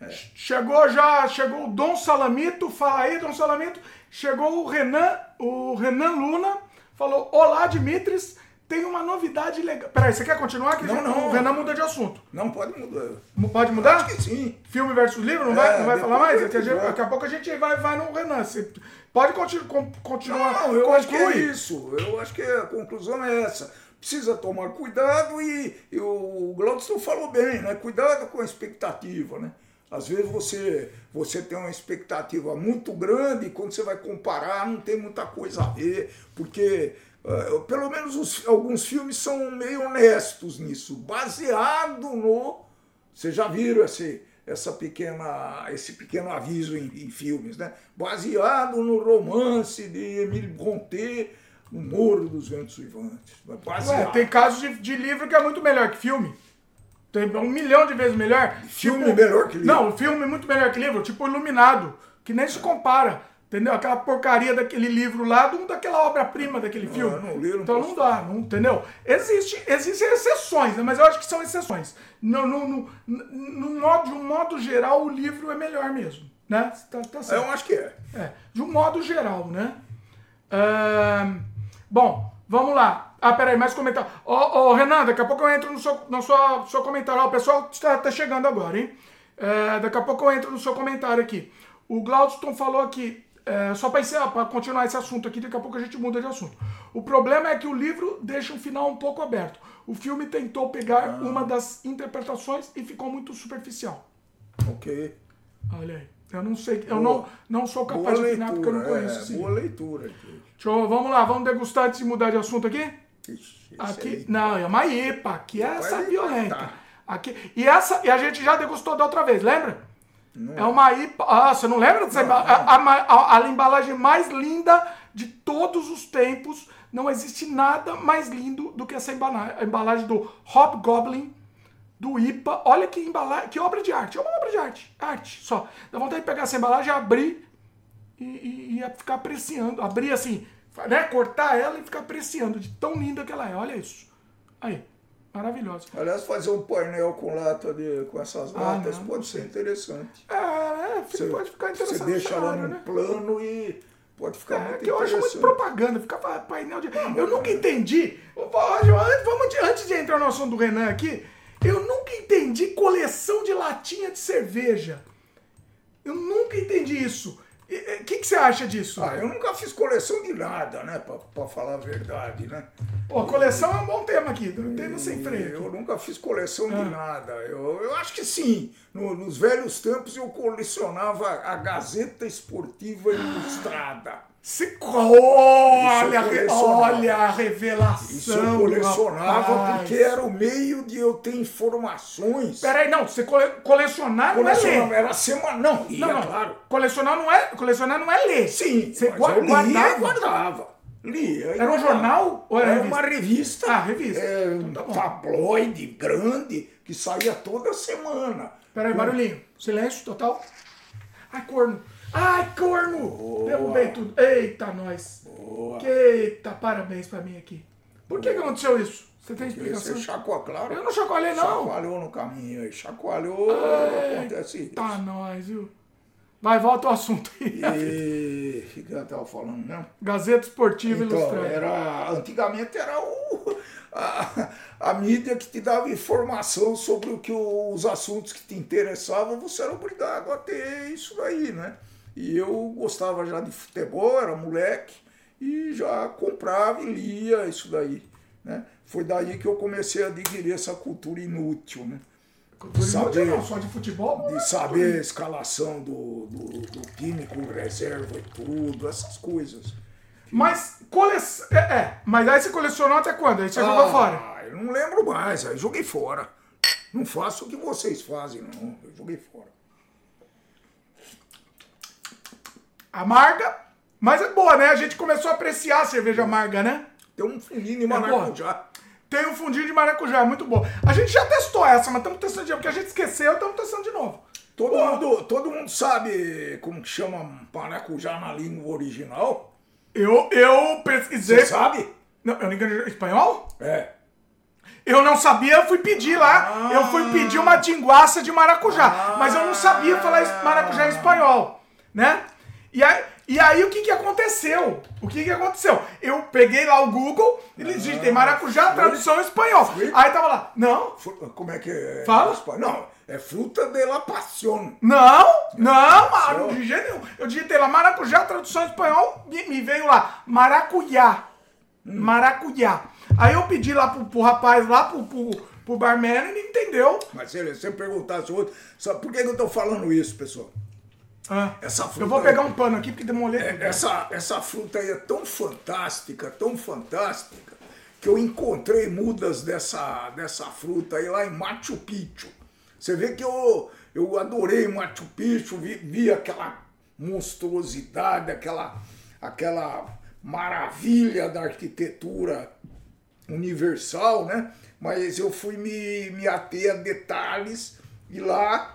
É. Chegou já, chegou o Dom Salamito, fala aí, Dom Salamito. Chegou o Renan, o Renan Luna, falou: Olá, Dimitris. Tem uma novidade legal. Peraí, você quer continuar? Que Não, não. O Renan muda de assunto. Não pode mudar. Pode mudar? Acho que sim. Filme versus livro? Não É, vai, não vai falar mais? que a daqui a pouco a gente vai, vai no Renan. Você pode continu, con- continuar. Não, eu acho que é conclui. isso. Eu acho que a conclusão é essa. Precisa tomar cuidado e, e o Glaudston falou bem, né? Cuidado com a expectativa, né? Às vezes você, você tem uma expectativa muito grande e quando você vai comparar não tem muita coisa a ver, porque pelo menos os- alguns filmes são meio honestos nisso, baseado no vocês já viram esse, essa pequena, esse pequeno aviso em, em filmes, né? Baseado no romance de Emile Brontë, O Morro dos Ventos Uivantes. Ué, Baseado. tem casos de, de livro que é muito melhor que filme. Tem um milhão de vezes melhor. Filme melhor que livro. Não, filme muito melhor que livro, tipo Iluminado, que nem se compara. Entendeu? Aquela porcaria daquele livro lá, um daquela obra-prima daquele filme. eu não li, não então não dá, não, entendeu? Existe, existem exceções, né? mas eu acho que são exceções. No, no, no, no modo, de um modo geral, o livro é melhor mesmo. Né? Tá, tá certo. Eu acho que é. É, de um modo geral, né? Ahn, bom, vamos lá. Ah, peraí, mais comentário. Ô, ô, Renan, daqui a pouco eu entro no seu, no sua, seu comentário. Ó, o pessoal está, tá chegando agora, hein? Daqui a pouco eu entro no seu comentário aqui. O Glaudston falou aqui, é, só para continuar esse assunto aqui, daqui a pouco a gente muda de assunto. O problema é que o livro deixa um final um pouco aberto. O filme tentou pegar uma das interpretações e ficou muito superficial. Ok. Olha aí. Eu não sei, eu Boa. não, não sou Boa capaz de opinar porque eu não conheço É, boa leitura. aqui. Deixa eu, vamos lá, vamos degustar antes de mudar de assunto aqui? Ixi, Aqui, aí. não, é uma IPA, aqui é essa violenta. matar. Aqui, e essa, e a gente já degustou da outra vez, lembra? É uma IPA, ah, você não lembra dessa embala- a, a- a- a embalagem mais linda de todos os tempos, não existe nada mais lindo do que essa embala- a embalagem do Hobgoblin, do IPA, olha que embalagem, que obra de arte, é uma obra de arte, arte, só. Dá vontade de pegar essa embalagem, abrir e, e, e ficar apreciando. Abrir assim, né? Cortar ela e ficar apreciando de tão linda que ela é. Olha isso. Aí, maravilhosa. Aliás, fazer um painel com lata de, com essas Ah, latas não, pode não ser interessante. É, é Você, pode ficar interessante. você deixa lá no né? plano e pode ficar É, muito que eu acho muito propaganda, fica fa- painel de. Eu nunca entendi. Roger, antes- Vamos de- antes de entrar no assunto do Renan aqui, eu nunca entendi coleção de latinha de cerveja. Eu nunca entendi isso. O que, que você acha disso? Ah, eu nunca fiz coleção de nada, né? Pra, pra falar a verdade, né? Pô, coleção é um bom tema aqui, um tema sem freio. Eu nunca fiz coleção Ah. de nada. Eu, eu acho que sim. No- nos velhos tempos eu colecionava a Gazeta Esportiva Ilustrada. Se... Olha, colecionava. olha a revelação. Isso eu colecionava rapaz. porque era o meio de eu ter informações. Peraí, não, você cole- colecionar não é ler. era semana. Não, ia, Não, não. claro. Colecionar não é, colecionar não é ler. Sim, Você mas gua- eu guardava. guardava. Lia. Era um jornal ou era Era revista? uma revista. Ah, revista. É, um Então tá tabloide grande que saía toda semana. Peraí, barulhinho. Silêncio total. Ai, corno. Ai, corno! Derrubei tudo. Eita, nós. Boa. Que Eita, parabéns pra mim aqui. Por que, que aconteceu isso? Você tem explicação? Você chacoalhou, claro. Eu não chacoalhei, não. Chacoalhou no caminho aí. Chacoalhou, acontece isso. Tá, nós, viu? Vai, volta ao assunto aí. E o que eu tava falando mesmo? Gazeta Esportiva Então, Ilustrada. era, antigamente era o, a, a mídia que te dava informação sobre o que os assuntos que te interessavam, você era obrigado a ter isso daí, né? E eu gostava já de futebol, era moleque, e já comprava e lia isso daí, né? Foi daí que eu comecei a adquirir essa cultura inútil, né? Cultura saber- inútil, não, só de futebol. é De saber a escalação do, do, do time com reserva e tudo, essas coisas. Mas coleção. É, é, mas aí você colecionou até quando? Aí você jogou fora. Ah, eu não lembro mais, aí joguei fora. Não faço o que vocês fazem, não. Eu joguei fora. Amarga, mas é boa, né? A gente começou a apreciar a cerveja amarga, né? Tem um fundinho de boa. maracujá. Tem um fundinho de maracujá, é muito bom. A gente já testou essa, mas estamos testando de novo, porque a gente esqueceu, estamos testando de novo. Todo mundo, todo mundo sabe como que chama maracujá na língua original? Eu, eu pesquisei. Você sabe? Não, eu não entendi. Espanhol? É. Eu não sabia, eu fui pedir lá. Eu fui pedir uma tinguaça de maracujá. Mas eu não sabia falar maracujá em espanhol, né? E aí, E aí o que que aconteceu? O que que aconteceu? Eu peguei lá o Google e digitei maracujá, tradução em espanhol. Aí tava lá, não, Como é que é? Fala. Não, é fruta de la pasión. não, não, mano, de jeito nenhum. Eu digitei lá maracujá, tradução em espanhol, e me veio lá, maracujá. Maracujá. Aí eu pedi lá pro, pro rapaz lá, pro, pro, pro barman, e ele entendeu. Mas se ele- se perguntasse outro, sabe por que que eu tô falando isso, pessoal? Ah, Essa fruta eu vou pegar um pano aqui porque demolei É. Essa, essa fruta aí é tão fantástica, tão fantástica, que eu encontrei mudas dessa, dessa fruta aí lá em Machu Picchu. Você vê que eu, eu adorei Machu Picchu, vi, vi aquela monstruosidade, aquela, aquela maravilha da arquitetura universal, né? Mas eu fui me, me ater a detalhes e lá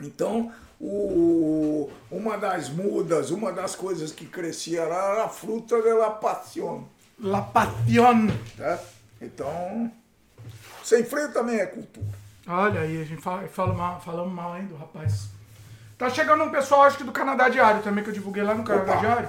então, o, uma das mudas, uma das coisas que crescia lá era a fruta de la pasión, La Passion. tá? Então, sem freio também é cultura. Olha aí, a gente fala, fala mal, falamos mal hein, do rapaz. Tá chegando um pessoal, acho que do Canadá Diário também, que eu divulguei lá no Canadá Opa. Diário.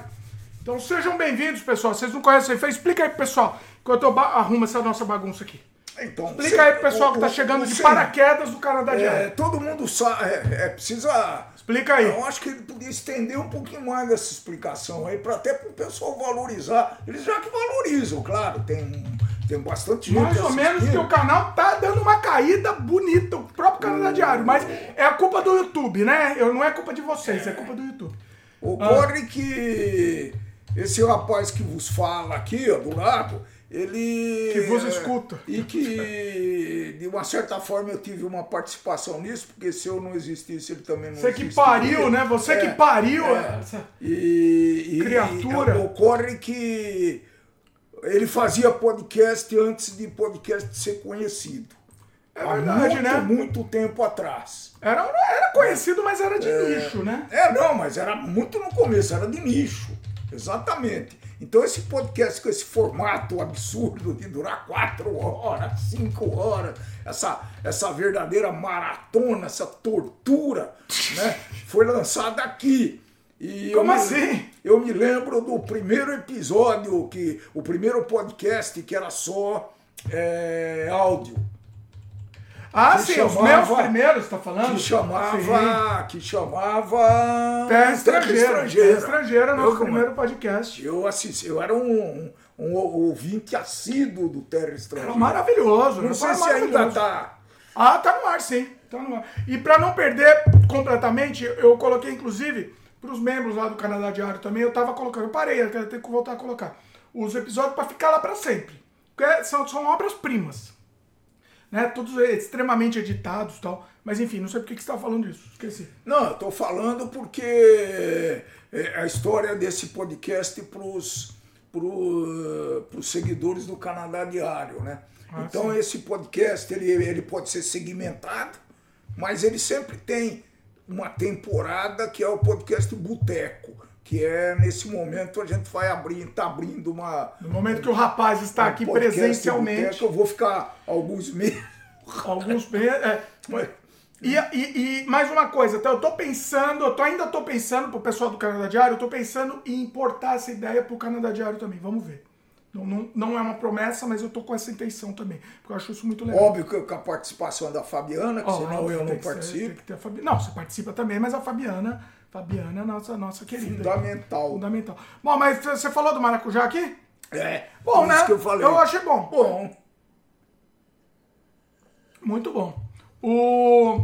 Então sejam bem-vindos, pessoal. Vocês não conhecem aí? Explica aí pro pessoal, enquanto eu arrumo essa nossa bagunça aqui. Então, Explica cê- aí pro pessoal o- que tá o- chegando o de paraquedas do Canadá É, Diário. todo mundo sabe, é, é, precisa... Explica aí. Eu acho que ele podia estender um pouquinho mais dessa explicação aí, para até para o pessoal valorizar. Eles já que valorizam, claro, tem, tem bastante gente Mais ou menos que o canal tá dando uma caída bonita, o próprio Canadá Diário. Mas é a culpa do YouTube, né? Eu, não é culpa de vocês, é culpa do YouTube. Ocorre que esse rapaz que vos fala aqui, ó, do lado, ele. Que vos escuta. E que, de uma certa forma, eu tive uma participação nisso, porque se eu não existisse, ele também não Você que existiria. pariu, né? Você que É, pariu é. essa. E, Criatura. e ocorre que ele fazia podcast antes de podcast ser conhecido. É verdade, muito, né? muito tempo atrás. Era, era conhecido, mas era de nicho, né? É, não, mas era muito no começo, era de nicho. Exatamente. Então esse podcast com esse formato absurdo de durar quatro horas, cinco horas, essa, essa verdadeira maratona, essa tortura, né? Foi lançado aqui. E eu Como me- assim? Eu me lembro do primeiro episódio, que o primeiro podcast que era só é, áudio. Ah, sim, os chamava- meus primeiros, tá falando? Que Sim. chamava. Que chamava. Terra Estrangeira. Terra Estrangeira, nosso Eu, primeiro podcast. Eu assisti, eu era um, um ouvinte assíduo do Terra Era Estrangeira. maravilhoso. Não era sei se ainda tá. Ah, tá no ar, sim. Tá no ar. E pra não perder completamente, eu coloquei, inclusive, pros membros lá do Canadá Diário também, eu tava colocando. Eu parei, eu tenho que voltar a colocar. Os episódios pra ficar lá pra sempre. Porque são, são obras-primas. Né? Todos extremamente editados tal. Mas enfim, não sei por que que você tava falando disso. Esqueci. Não, eu tô falando porque é, a história desse podcast pros, pro, pros seguidores do Canadá Diário, né? Ah, então sim. esse podcast ele, ele pode ser segmentado, mas ele sempre tem uma temporada que é o podcast Boteco, que é nesse momento a gente vai abrir, tá abrindo uma No momento que o rapaz está aqui um podcast presencialmente. Eu vou ficar alguns meses. Alguns bem. É, e, e, e mais uma coisa, tá? eu tô pensando, eu tô, ainda tô pensando pro pessoal do Canadá Diário, eu tô pensando em importar essa ideia pro Canadá Diário também. Vamos ver. Não, não, não é uma promessa, mas eu tô com essa intenção também. Porque eu acho isso muito legal. Óbvio que com a participação da Fabiana, que Ó, senão eu não ser- participo. tem que ter a Fabi- Não, você participa também, mas a Fabiana, Fabiana é nossa, nossa querida. Fundamental. Fundamental. Bom, mas você falou do maracujá aqui? É, Bom, né? eu falei. achei bom. Bom, Muito bom. O.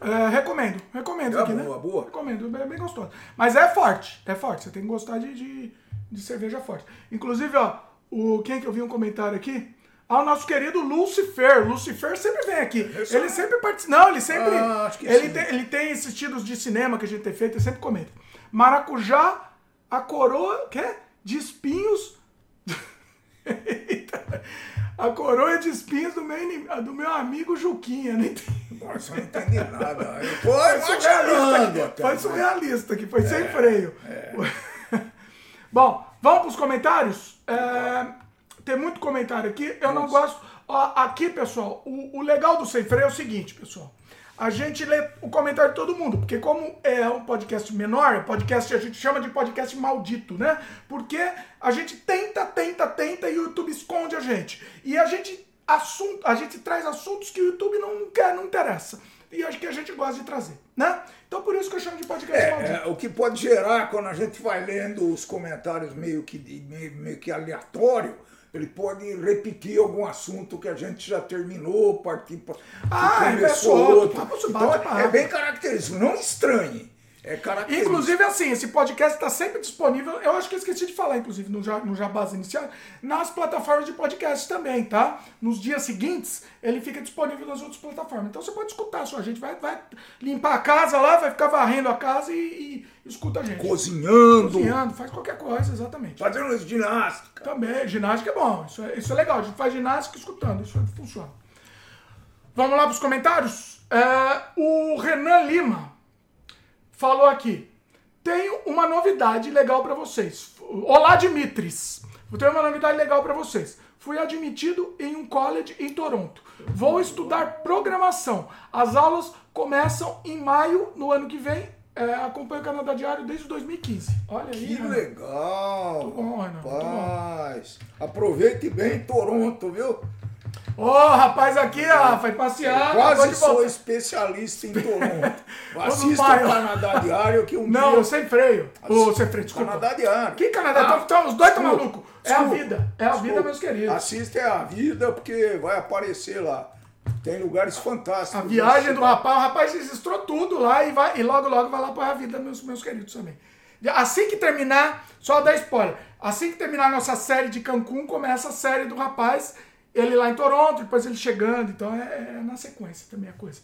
É, recomendo, recomendo É aqui, boa, né? boa. Recomendo, é bem gostoso. Mas é forte, é forte. Você tem que gostar de, de, de cerveja forte. Inclusive, ó, o, quem que eu vi um comentário aqui? Ah, o nosso querido Lucifer. Lucifer sempre vem aqui. Esse Ele é- sempre participa. Não, ele sempre. Ah, que ele, tem, ele tem esses títulos de cinema que a gente tem feito, ele sempre comenta. Maracujá, a coroa. Quê? De espinhos. A coroa de espinhos do meu, do meu amigo Juquinha. Não entendi. nossa, não entendi nada. Tô Foi surrealista, imaginando aqui, foi surrealista aqui, foi sem freio. Bom, vamos para os comentários? É, tem muito comentário aqui, eu não gosto. Ó, aqui, pessoal, o, o legal do sem freio é o seguinte, pessoal. a gente lê o comentário de todo mundo, porque como é um podcast menor, podcast a gente chama de podcast maldito, né? Porque a gente tenta, tenta, tenta e o YouTube esconde a gente. E a gente assunto, a gente traz assuntos que o YouTube não quer, não interessa. E acho que a gente gosta de trazer, né? Então por isso que eu chamo de podcast É, maldito. é, o que pode gerar quando a gente vai lendo os comentários meio que, meio, meio que aleatório, ele pode repetir algum assunto que a gente já terminou, partir para Ah, é outro, papo de Então, é bem característico, não estranhe. É característico. Inclusive, assim, esse podcast está sempre disponível. Eu acho que eu esqueci de falar, inclusive, no, no Jabás inicial, nas plataformas de podcast também, tá? Nos dias seguintes, ele fica disponível nas outras plataformas. Então você pode escutar só. A gente vai, vai limpar a casa lá, vai ficar varrendo a casa e, e escuta a gente. cozinhando, Cozinhando, faz qualquer coisa, exatamente. fazendo ginástica. Também, ginástica é bom. Isso é, isso é legal. A gente faz ginástica escutando. Isso funciona. Vamos lá para os comentários? É, o Renan Lima falou aqui. Tenho uma novidade legal para vocês. Olá, Dimitris. Eu tenho uma novidade legal para vocês. Fui admitido em um college em Toronto. Vou estudar programação. As aulas começam em maio no ano que vem. É, acompanho o Canadá Diário desde 2015. Olha aí. Que Renan. legal, Muito bom, Renan, muito bom. rapaz. Aproveite bem Toronto, viu? Ô, rapaz, aqui, ó, foi passear. acabou Quase sou voltar. especialista em Toronto. Assista o. Canadá Diário que um Não, dia... sem freio. Ô, sem freio, desculpa. Canadá Diário. Que Canadá? Ah, Então, os dois estão desculpa, malucos. É a desculpa, vida. É a vida, desculpa. meus queridos. Assista é a vida, porque vai aparecer lá. Tem lugares fantásticos. A viagem do rapaz, o rapaz registrou tudo lá e, vai, e logo, logo vai lá para a vida, meus, meus queridos também. Assim que terminar, só dar spoiler, assim que terminar a nossa série de Cancún, começa a série do rapaz, ele lá em Toronto, depois ele chegando, então é, é na sequência também a coisa.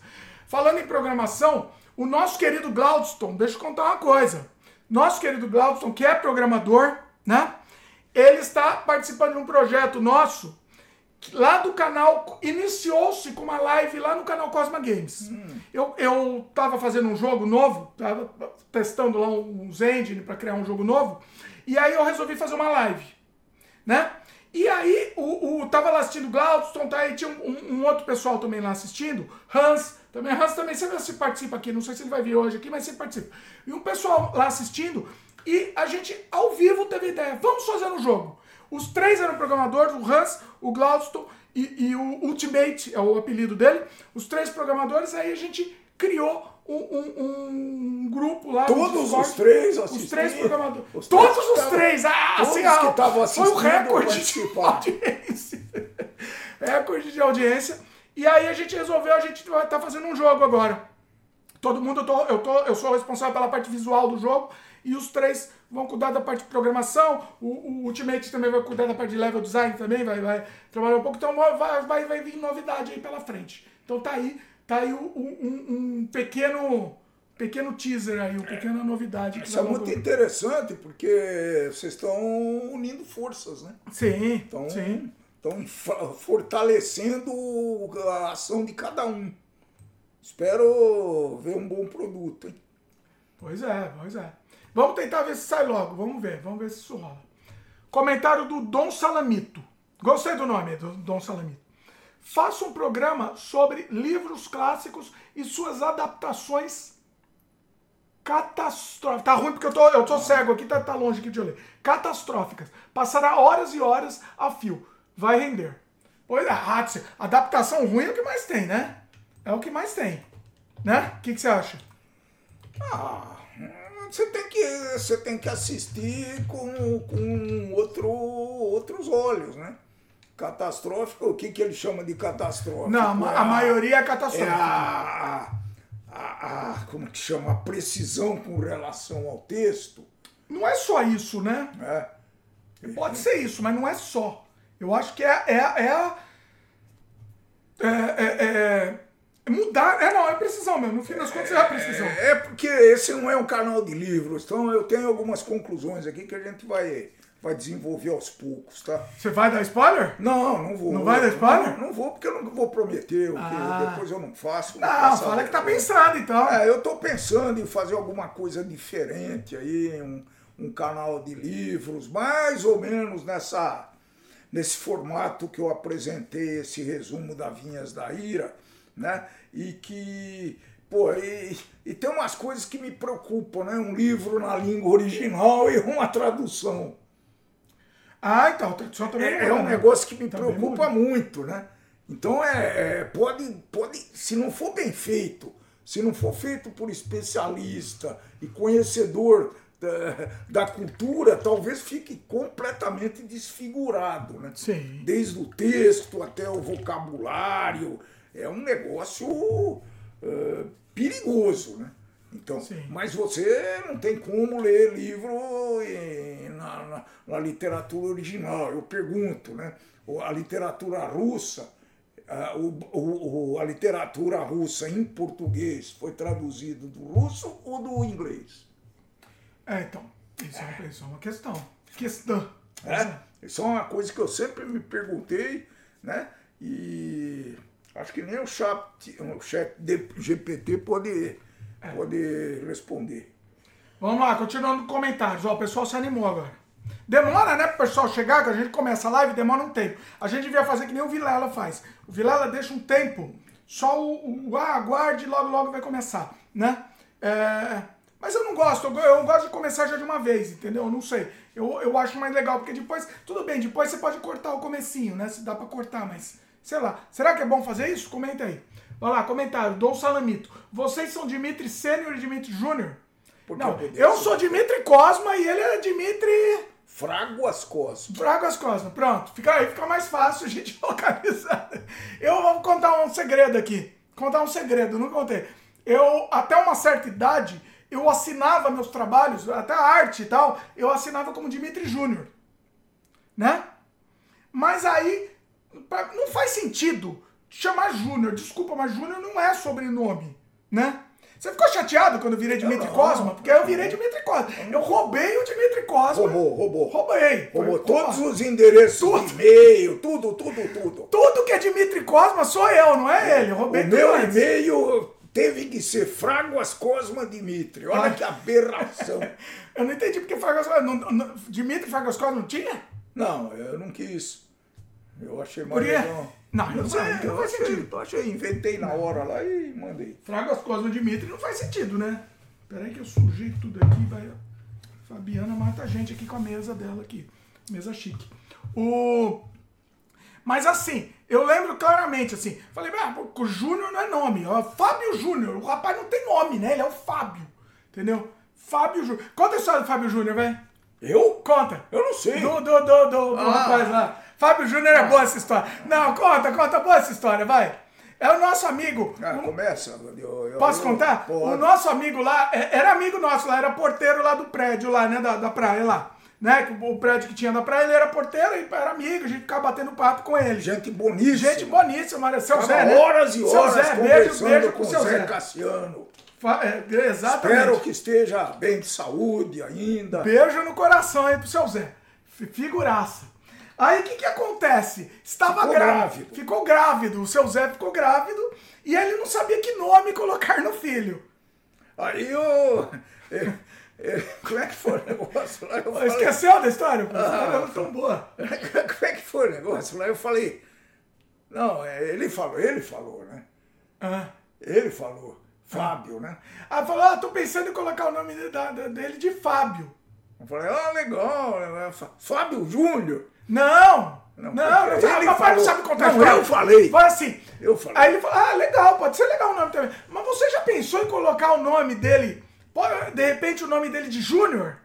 Falando em programação, o nosso querido Glaudston, deixa eu contar uma coisa. Nosso querido Glaudston, que é programador, né? Ele está participando de um projeto nosso lá do canal, iniciou-se com uma live lá no canal Cosma Games. Eu, eu tava fazendo um jogo novo, tava testando lá uns engine para criar um jogo novo, e aí eu resolvi fazer uma live, né? E aí o, o tava lá assistindo Glaudston, tá aí tinha um, um- outro pessoal também lá assistindo, Hans, também Hans também sempre se participa aqui, não sei se ele vai vir hoje aqui, mas sempre participa. E um pessoal lá assistindo, e a gente ao vivo teve ideia, vamos fazer um jogo. Os três eram programadores, o Hans, o Glaudston e, e o Ultimate, é o apelido dele. Os três programadores, aí a gente criou um, um- um grupo lá. Todos Discord. os três Os assistindo. três programadores. Os três todos os estavam- três! Ah, todos assim, que estavam Foi o assistindo recorde de audiência. recorde de audiência. E aí a gente resolveu, a gente vai estar fazendo um jogo agora. Todo mundo, eu, tô, eu, tô, eu sou responsável pela parte visual do jogo e os três vão cuidar da parte de programação. O, o Ultimate também vai cuidar da parte de level design também, vai, vai trabalhar um pouco. Então vai, vai, vai vir novidade aí pela frente. Então tá aí, tá aí um, um- um pequeno, pequeno teaser aí, uma pequena novidade. Isso é muito logo- interessante, porque vocês estão unindo forças, né? Sim, Então, sim. estão fortalecendo a ação de cada um. Espero ver um bom produto, hein? Pois é, pois é. Vamos tentar ver se sai logo. Vamos ver, vamos ver se isso rola. Comentário do Dom Salamito. Gostei do nome do Dom Salamito. Faça um programa sobre livros clássicos e suas adaptações catastróficas. Tá ruim porque eu tô, eu tô cego aqui, tá, tá longe aqui de ler. Catastróficas. Passará horas e horas a fio. Vai render. Pois é, Hatsi, adaptação ruim é o que mais tem, né? É o que mais tem. Né? O que, que você acha? Ah, você tem que, você tem que assistir com, com outro, outros olhos, né? Catastrófico, o que, que ele chama de catastrófico? Não, a, É a maioria é É catastrófica. a, a, a- Como que chama? A precisão com relação ao texto. Não é só isso, né? Né? Pode ser isso, mas não é só. Eu acho que é, é, é a. É, é, é- é mudar. É, não, é precisão mesmo. No fim das contas é a precisão. É porque esse não é um canal de livros, então eu tenho algumas conclusões aqui que a gente vai, vai desenvolver aos poucos, tá? Você vai dar spoiler? Não, não vou. Não vai dar spoiler? Não, não vou, porque eu não vou prometer o que Ah. depois eu não faço. Não, fala que tá pensando então. É, eu tô pensando em fazer alguma coisa diferente aí, um, um canal de livros, mais ou menos nessa, nesse formato que eu apresentei, esse resumo da Vinhas da Ira, né? E que, pô, e, e tem umas coisas que me preocupam, né? Um livro na língua original e uma tradução. Ah, então, a tradução também É, muda, é um né? negócio que me Também preocupa muda. muito, né? Então é, é, pode, pode, se não for bem feito, se não for feito por especialista e conhecedor da, da cultura, talvez fique completamente desfigurado, né? Sim. Desde o texto até o vocabulário, é um negócio eh, perigoso, né? Então, Sim. mas você não tem como ler livro em- na, na- na literatura original. Eu pergunto, né? A literatura russa, a, o- a literatura russa em português foi traduzido do russo ou do inglês? É, então, isso é, uma, isso é uma questão. Questão. É? Isso é uma coisa que eu sempre me perguntei, né? E acho que nem o chat, o chat de- GPT pode, pode responder. Vamos lá, continuando comentários. Ó, o pessoal se animou agora. Demora, né, pro pessoal chegar, que a gente começa a live, demora um tempo. A gente devia fazer que nem o Vilela faz. O Vilela deixa um tempo, só o, o ah, aguarde logo, logo vai começar, né? É, mas eu não gosto, eu, eu gosto de começar já de uma vez, entendeu? Eu não sei. Eu, eu acho mais legal, porque depois, tudo bem, depois você pode cortar o comecinho, né? Se dá pra cortar, mas sei lá. Será que é bom fazer isso? Comenta aí. Vai lá, comentário, Dom Salamito. Vocês são Dimitri Sênior e Dimitri Júnior? Não, eu sou Dimitri Cosma e ele é Dimitri Fraguas Cosmo. Fragas Cosma. Pronto, fica aí, fica mais fácil a gente localizar. Eu vou contar um segredo aqui. Contar um segredo, não contei. Eu, até uma certa idade, eu assinava meus trabalhos, até a arte e tal, eu assinava como Dimitri Júnior. Né? Mas aí, não faz sentido chamar Júnior. Desculpa, mas Júnior não é sobrenome, né? Você ficou chateado quando eu virei Dimitri. Cosma? Porque eu virei Dimitri Cosma. Eu roubei o Dimitri Cosma. Roubou, roubou. Roubei. Roubou todos os endereços de e-mail, tudo, tudo, tudo. Tudo que é Dimitri Cosma sou eu, não é ele. Eu roubei O tudo meu e-mail teve que ser Fraguas Cosma Dimitri. Olha que aberração. Eu não entendi porque Cosma. Não, não, Dimitri Fragas Cosma não tinha? Não, eu não quis. Eu achei mais legal. Não, não, sei, não, não eu faz achei, sentido. eu achei, inventei na hora lá e mandei. Fragas Cosma Dimitri não faz sentido, né? Peraí que eu sujei tudo aqui, vai. Fabiana mata a gente aqui com a mesa dela aqui. Mesa chique. O. Mas assim, eu lembro claramente, assim, falei, ah, o Júnior não é nome, ó, Fábio Júnior, o rapaz não tem nome, né? Ele é o Fábio, entendeu? Fábio Júnior. Conta a história do Fábio Júnior, velho. Eu? Conta. Eu não sei. Do, do, do, do, do Ah. rapaz lá. Fábio Júnior é boa essa história. Não, conta, conta boa essa história, vai. É o nosso amigo. Ah, começa. eu- eu- Posso eu- contar? Pode. O nosso amigo lá, é- era amigo nosso lá, era porteiro lá do prédio lá, né, da, da praia lá. Né, o prédio que tinha da praia, ele era porteiro, e era amigo, a gente ficava batendo papo com ele. Gente boníssima. Gente boníssima, Maria. Seu Zé, né? horas e Seu horas Zé, beijo, beijo com o seu Zé Zé. Cassiano. É, exatamente. Espero que esteja bem de saúde ainda. Beijo no coração aí pro seu Zé. Fi- Figuraça. Aí o que que acontece? Estava Ficou grá- grávido. Ficou grávido. O seu Zé ficou grávido e ele não sabia que nome colocar no filho. Aí eu- como é que foi o negócio lá? Falei, Esqueceu da história? Ah, não é tão boa. como é que foi o negócio lá? Eu falei. Não, é, ele falou, ele falou, né? Ah. Ele falou. Fábio, né? Aí falou, ah, tô pensando em colocar o nome de- da- dele de Fábio. Eu falei, ah, legal. Fá- Fábio Júnior. Não! Não, Não, não, não, ele papai não falou. sabe contar Não, história. eu falei. Foi assim. Eu falei. Aí ele falou, ah, legal, pode ser legal o nome também. Mas você já pensou em colocar o nome dele, de repente o nome dele de Júnior?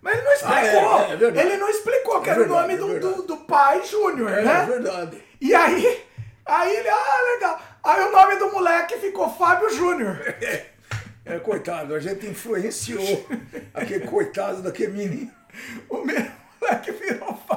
Mas ele não explicou. Ah, é, é verdade. ele não explicou que É era o verdade, nome é do, do, do pai Júnior, É, né? verdade. E aí, aí ele, ah, legal. Aí o nome do moleque ficou Fábio Júnior. É, coitado, a gente influenciou aquele coitado daquele menino. O meu moleque virou Fábio.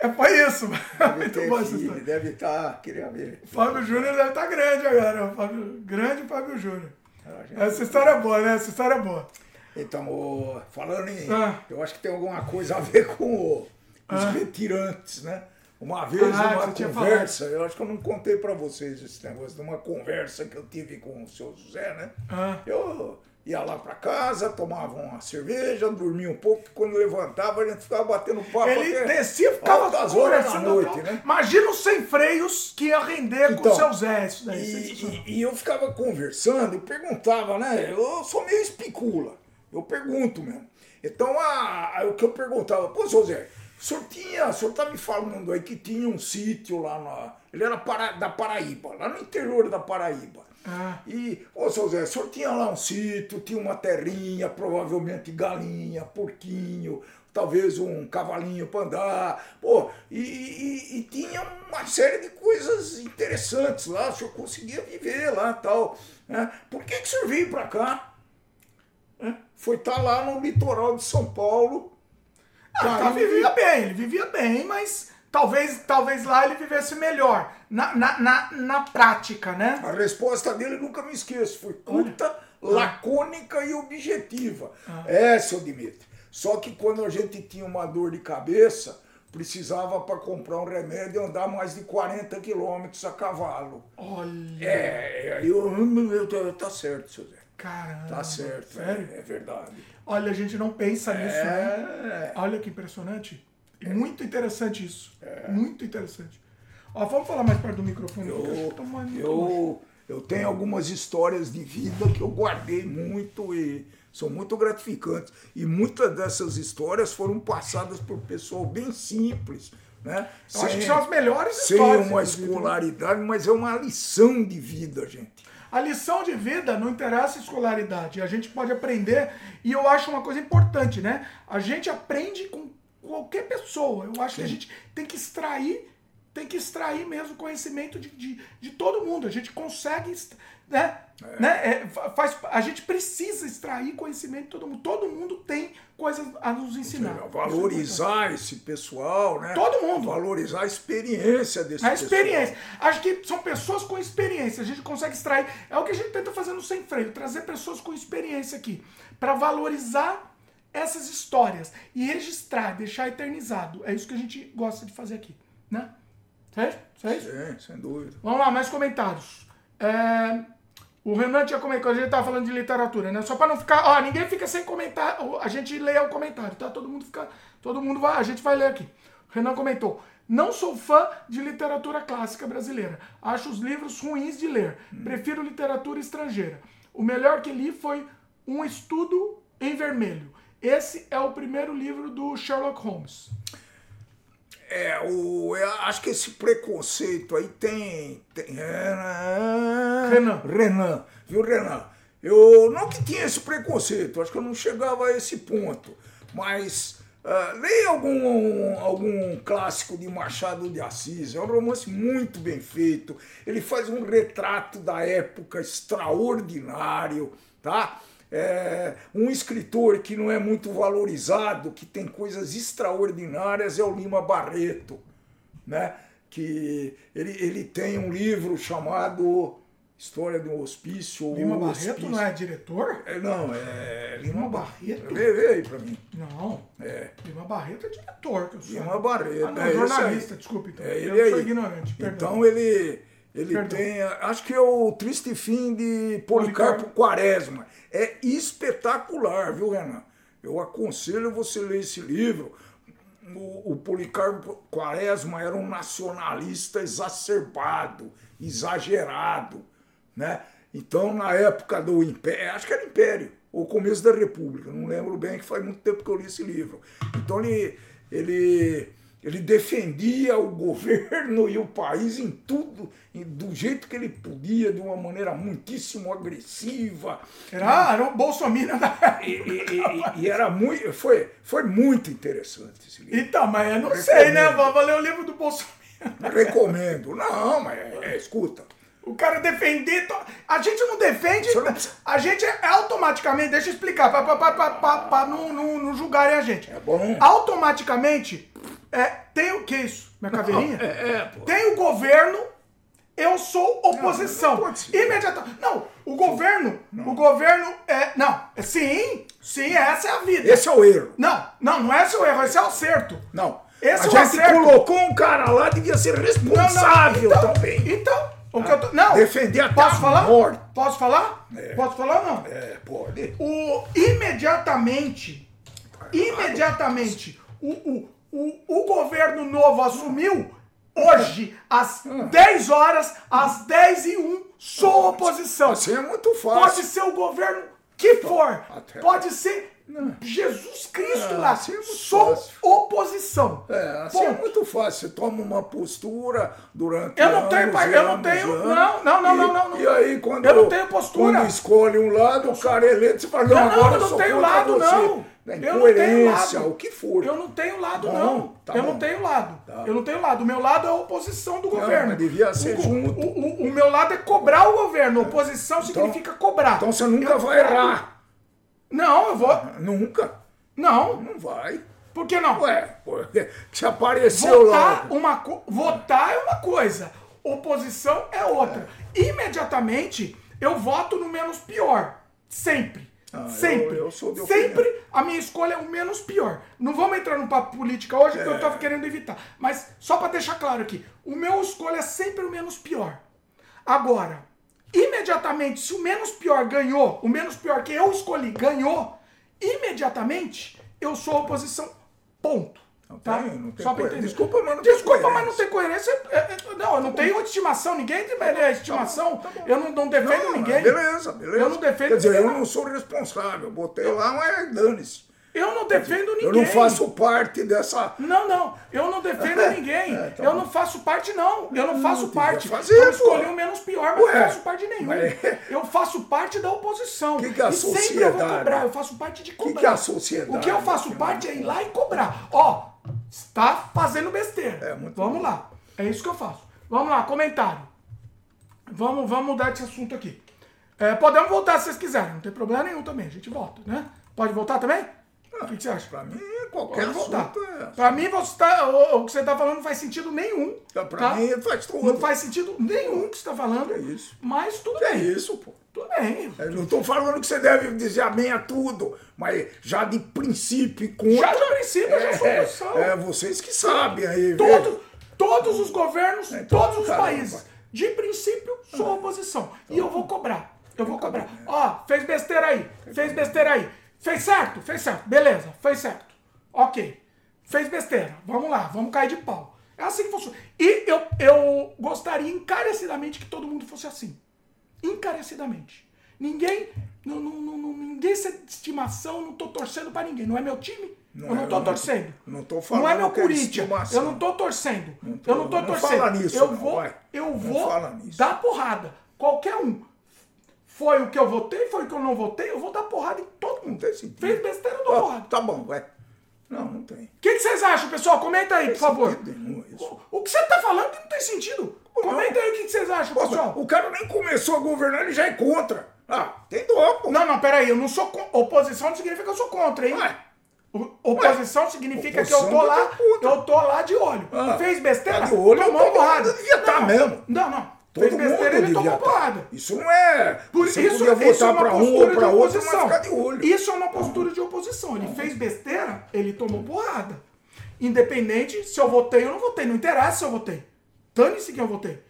É, foi isso. Deve Muito boa essa filho, deve estar, queria ver. Fábio Júnior deve estar grande agora. o Fábio, grande Fábio Júnior. A gente- Essa história é boa, né? Essa história é boa. Então, falando em. Ah. Eu acho que tem alguma coisa a ver com o- os retirantes, né? Uma vez, Ah, tinha conversa, eu acho que eu não contei pra vocês esse negócio, numa conversa que eu tive com o seu José, né? Ah. Eu, ia lá para casa, tomava uma cerveja, dormia um pouco, e quando levantava a gente ficava batendo papo. Ele descia, ficava altas horas da conversando. noite, né? Imagina os sem freios que ia render com Então, o seu Zé. Isso daí. E, e- e eu ficava conversando e perguntava, né? Eu sou meio espicula, eu pergunto mesmo. Então, a, a- o que eu perguntava, pô, seu Zé, o senhor tinha, o senhor tá me falando aí que tinha um sítio lá na. Ele era para- da Paraíba, lá no interior da Paraíba. Ah. E, ô, seu Zé, o senhor tinha lá um sítio, tinha uma terrinha, provavelmente galinha, porquinho, talvez um cavalinho para andar, pô, e, e- e tinha uma série de coisas interessantes lá, o senhor conseguia viver lá tal. Né? Por que, que o senhor veio para cá? Né? Foi estar lá no litoral de São Paulo. Ah, tá, caiu- vivia bem, ele vivia bem, mas talvez, talvez lá ele vivesse melhor. Na, na, na, na prática, né? A resposta dele nunca me esqueço. Foi curta, lacônica e objetiva. É, seu Dimitri. Só que quando a gente tinha uma dor de cabeça, precisava para comprar um remédio andar mais de 40 quilômetros a cavalo. Olha, É, aí eu, eu, eu- tá certo, seu Zé. caramba. Tá certo, Sério? é, é verdade. Olha, a gente não pensa nisso, né? É, Olha que impressionante. Muito interessante isso. Muito interessante. Ó, vamos falar mais perto do microfone. eu, eu, eu tenho algumas histórias de vida que eu guardei muito e são muito gratificantes. E muitas dessas histórias foram passadas por pessoal bem simples. Né? Eu acho que são as melhores sem histórias. uma inclusive, né? escolaridade, mas é uma lição de vida, gente. A lição de vida não interessa a escolaridade. A gente pode aprender, e eu acho uma coisa importante, né? A gente aprende com qualquer pessoa. Eu acho que a gente tem que extrair, tem que extrair mesmo conhecimento de, de, de todo mundo. A gente consegue, né? né? É, fa- faz, a gente precisa extrair conhecimento de todo mundo. Todo mundo tem coisas a nos ensinar. Isso é. Valorizar esse pessoal, né? Todo mundo. Valorizar a experiência desse A pessoal. experiência. Acho que são pessoas com experiência. A gente consegue extrair. É o que a gente tenta fazer no Sem Freio, trazer pessoas com experiência aqui. Para valorizar essas histórias e registrar, deixar eternizado. É isso que a gente gosta de fazer aqui. Né? Certo? Certo? Sim, sem dúvida. Vamos lá, mais comentários. É, O Renan tinha comentado, a gente tava falando de literatura, né? Só para não ficar. Ó, ninguém fica sem comentar. A gente lê o comentário, tá? Todo mundo fica. Todo mundo vai. A gente vai ler aqui. O Renan comentou. Não sou fã de literatura clássica brasileira. Acho os livros ruins de ler. Prefiro literatura estrangeira. O melhor que li foi Um Estudo em Vermelho. Esse é o primeiro livro do Sherlock Holmes. É, o, eu acho que esse preconceito aí tem. tem é, Renan. Renan, viu, Renan? Eu não que tinha esse preconceito, acho que eu não chegava a esse ponto. Mas ah, leia algum, algum clássico de Machado de Assis, é um romance muito bem feito. Ele faz um retrato da época extraordinário, tá? É, um escritor que não é muito valorizado, que tem coisas extraordinárias, é o Lima Barreto, né? Que ele, ele tem um livro chamado História de um Hospício. Lima Barreto Hospício. não é diretor? É, não, é Lima, Lima Barreto. Vê, vê aí pra mim. Não. É. Lima Barreto é diretor, que eu sou. Lima Barreto, Ah, não, é jornalista, aí. desculpa, então. É ele eu sou aí. ignorante, perdão. Então ele, ele Perdão. tem, acho que é o Triste Fim de Policarpo Policarpo. Quaresma. É espetacular, viu, Renan? Eu aconselho você ler esse livro. O, o Policarpo Quaresma era um nacionalista exacerbado, exagerado, né? Então, na época do Império, acho que era Império, ou começo da República, não lembro bem, que faz muito tempo que eu li esse livro. Então, ele, ele, ele defendia o governo e o país em tudo, do jeito que ele podia, de uma maneira muitíssimo agressiva. Era, era o Bolsonaro da E, e- e- e era muito, foi, foi muito interessante esse livro. Então, mas eu não Recomendo. sei, né? Vou ler o livro do Bolsonaro. Recomendo. Não, mas é, escuta. O cara defender. to- A gente não defende. A gente é automaticamente. Deixa eu explicar, pra não, não, não julgarem a gente. É bom. Automaticamente, é, tem o que isso? Minha caveirinha? É, é, pô. Tem o governo, eu sou oposição. Não, não. Imediatamente. Não, o governo, o governo é. Não, é- sim, sim, essa é a vida. Esse é o erro. Não, não, não é esse o erro, esse é o certo. Não. Esse é a o gente acerto. colocou um cara lá, devia ser Não, não, responsável então, também. Então, O que eu tô, não. Defender até Posso a falar? morte. Posso falar? É. Posso falar ou não? É, pode. O, imediatamente, imediatamente, o, o, o, o governo novo assumiu, hoje, às Ah. 10 horas, às 10 e 1, sou oposição. Assim é muito Pode fácil. ser o governo que for. Pode ser Jesus Cristo É, lá. assim é Sou fácil. oposição. É, assim é Ponto. muito fácil. Você toma uma postura durante Eu não tenho anos pa- e eu não tenho- anos, não, não, não, e- não, não, não. E aí, quando, Eu não tenho postura. quando escolhe um lado, o cara é eleito, você fala, não, Não, agora eu não tenho lado, você. não. Da Eu não tenho lado. o que for. Eu não tenho lado, Bom, não. tá eu bom. não tenho lado. Tá. Eu não tenho lado. O meu lado é a oposição do governo. mas devia ser o, junto. O, o- o meu lado é cobrar o governo. Oposição significa cobrar. Então você nunca Eu- vai errar. Não, eu vou. Nunca. Não. Não vai. Por que não? Ué, porque se apareceu Votar, lá. uma co- votar é uma coisa, oposição é outra. Imediatamente eu voto no menos pior. Sempre. Ah, Sempre. eu- eu Sempre a minha escolha é o menos pior. Não vamos entrar no papo política hoje, porque eu É. tava querendo evitar. Mas só para deixar claro aqui, o meu escolha é sempre o menos pior. Agora, imediatamente, se o menos pior ganhou, o menos pior que eu escolhi ganhou, imediatamente eu sou oposição. Ponto. Não Tá? tem- não tem Só pra entender. Desculpa, mas não tem Desculpa, mas coerência. não tem coerência. É, é, Não, eu não tenho estimação. Ninguém tem é, estimação. tá bom. Eu não, não defendo Não, ninguém. Beleza, beleza. Eu não defendo Quer dizer, ninguém, eu não. não sou responsável. Botei lá, mas dane-se. Eu não defendo ninguém. Eu não faço parte dessa. Não, não, eu não defendo ninguém. É, tá eu não faço parte, não. Eu não faço devia parte. fazer, eu escolhi o menos pior, mas Ué, não faço parte nenhum. mas- Eu faço parte da oposição. Que que é a e sempre eu vou sociedade? cobrar. Eu faço parte de cobrar. que é a sociedade? O que eu faço parte é ir lá e cobrar. Ó, está fazendo besteira. É, muito vamos bom. lá. É isso que eu faço. Vamos lá, comentário. Vamos, vamos mudar esse assunto aqui. É, podemos voltar se vocês quiserem, não tem problema nenhum também. A gente volta, né? Pode voltar também? O que, que você acha? Pra mim, qualquer Pode voltar. assunto é. Pra mim, você tá, o, o que você tá falando não faz sentido nenhum. Pra tá? mim, faz tudo. Não faz sentido nenhum o que você tá falando. É isso. Mas tudo Que é bem. isso, pô. Tudo bem. Eu não tô falando que você deve dizer amém a tudo, mas já de princípio contra. Já de princípio, eu já sou é, oposição. é vocês que sabem aí. Todo, todos os governos, Então, todos os caramba. países, de princípio, sou oposição. E eu vou cobrar. Eu vou cobrar. Ó, fez besteira aí. Fez besteira aí. Fez certo? Fez certo. Beleza, fez certo. Ok. Fez besteira. Vamos lá, vamos cair de pau. É assim que funciona. E eu, eu gostaria encarecidamente que todo mundo fosse assim. Encarecidamente. Ninguém. Não, não, não, não- ninguém sem estimação, não tô torcendo pra ninguém. Não é meu time? Não eu não é, tô não- torcendo. não tô Não é falando meu é Corinthians. Eu não tô torcendo. tô- eu não tô não torcendo. fala nisso, eu não, vou, vai. eu Não vou fala nisso. dar porrada. Qualquer um. Foi o que eu votei, foi o que eu não votei, eu vou dar porrada em todo mundo. sentido. Fez besteira, eu dou porrada. Tá bom, vai. Não, não tem. O que, que vocês acham, pessoal? Comenta aí, por favor. nenhum. O, o que você tá falando não tem sentido. Comenta aí o que, que vocês acham, pessoal. o cara nem começou a governar, ele já é contra. Ah, tem dó, pô. Não, não, peraí, eu não sou con- oposição não significa que eu sou contra, hein? Ué. Oposição significa oposição que eu tô lá, tá contra. eu tô lá de olho. Ah, Fez besteira? tá de olho, tomou porrada. devia tá não, mesmo. Não, não. Todo Fez besteira, ele tomou devia tá. porrada. Isso não é. Por você isso, podia isso é votar uma pra um ou pra de outro, oposição. ficar de olho. Isso é uma postura de oposição. Ele fez besteira, ele tomou porrada. Independente se eu votei ou não votei. Não interessa se eu votei. Dane-se quem eu votei.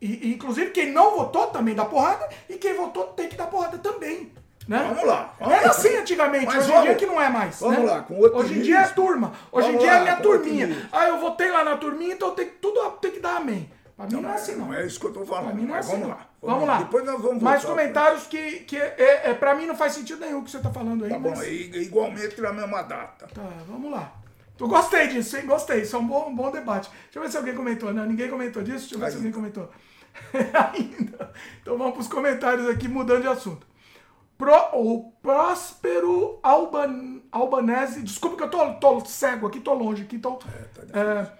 E, inclusive, quem não votou também dá porrada. E quem votou tem que dar porrada também. Né? Vamos lá, vamos Era assim antigamente. Mas Hoje em dia que não é mais. vamos né? lá, com otimismo. Hoje em dia é turma. Hoje em dia é lá, minha com turminha. Ah, eu votei lá na turminha, então tem que, tudo tem que dar amém. Pra mim não, é assim, não. Não é isso que eu tô falando. Pra mim não é mas assim, vamos não. lá. Vamos lá. Depois nós vamos Mais voltar. comentários que, que é, é, pra mim não faz sentido nenhum o que você tá falando aí. Tá bom, mas- aí, igualmente na mesma data. Tá, vamos lá. Eu gostei disso, hein? Gostei. Isso é um bom, um bom debate. Deixa eu ver se alguém comentou. Não, ninguém comentou disso. Deixa eu ver se alguém comentou. Ainda. Então vamos para os comentários aqui, mudando de assunto. Pro, o Próspero Alban, Albanese. Desculpa que eu tô, tô cego aqui, tô longe aqui. Tô, tá é,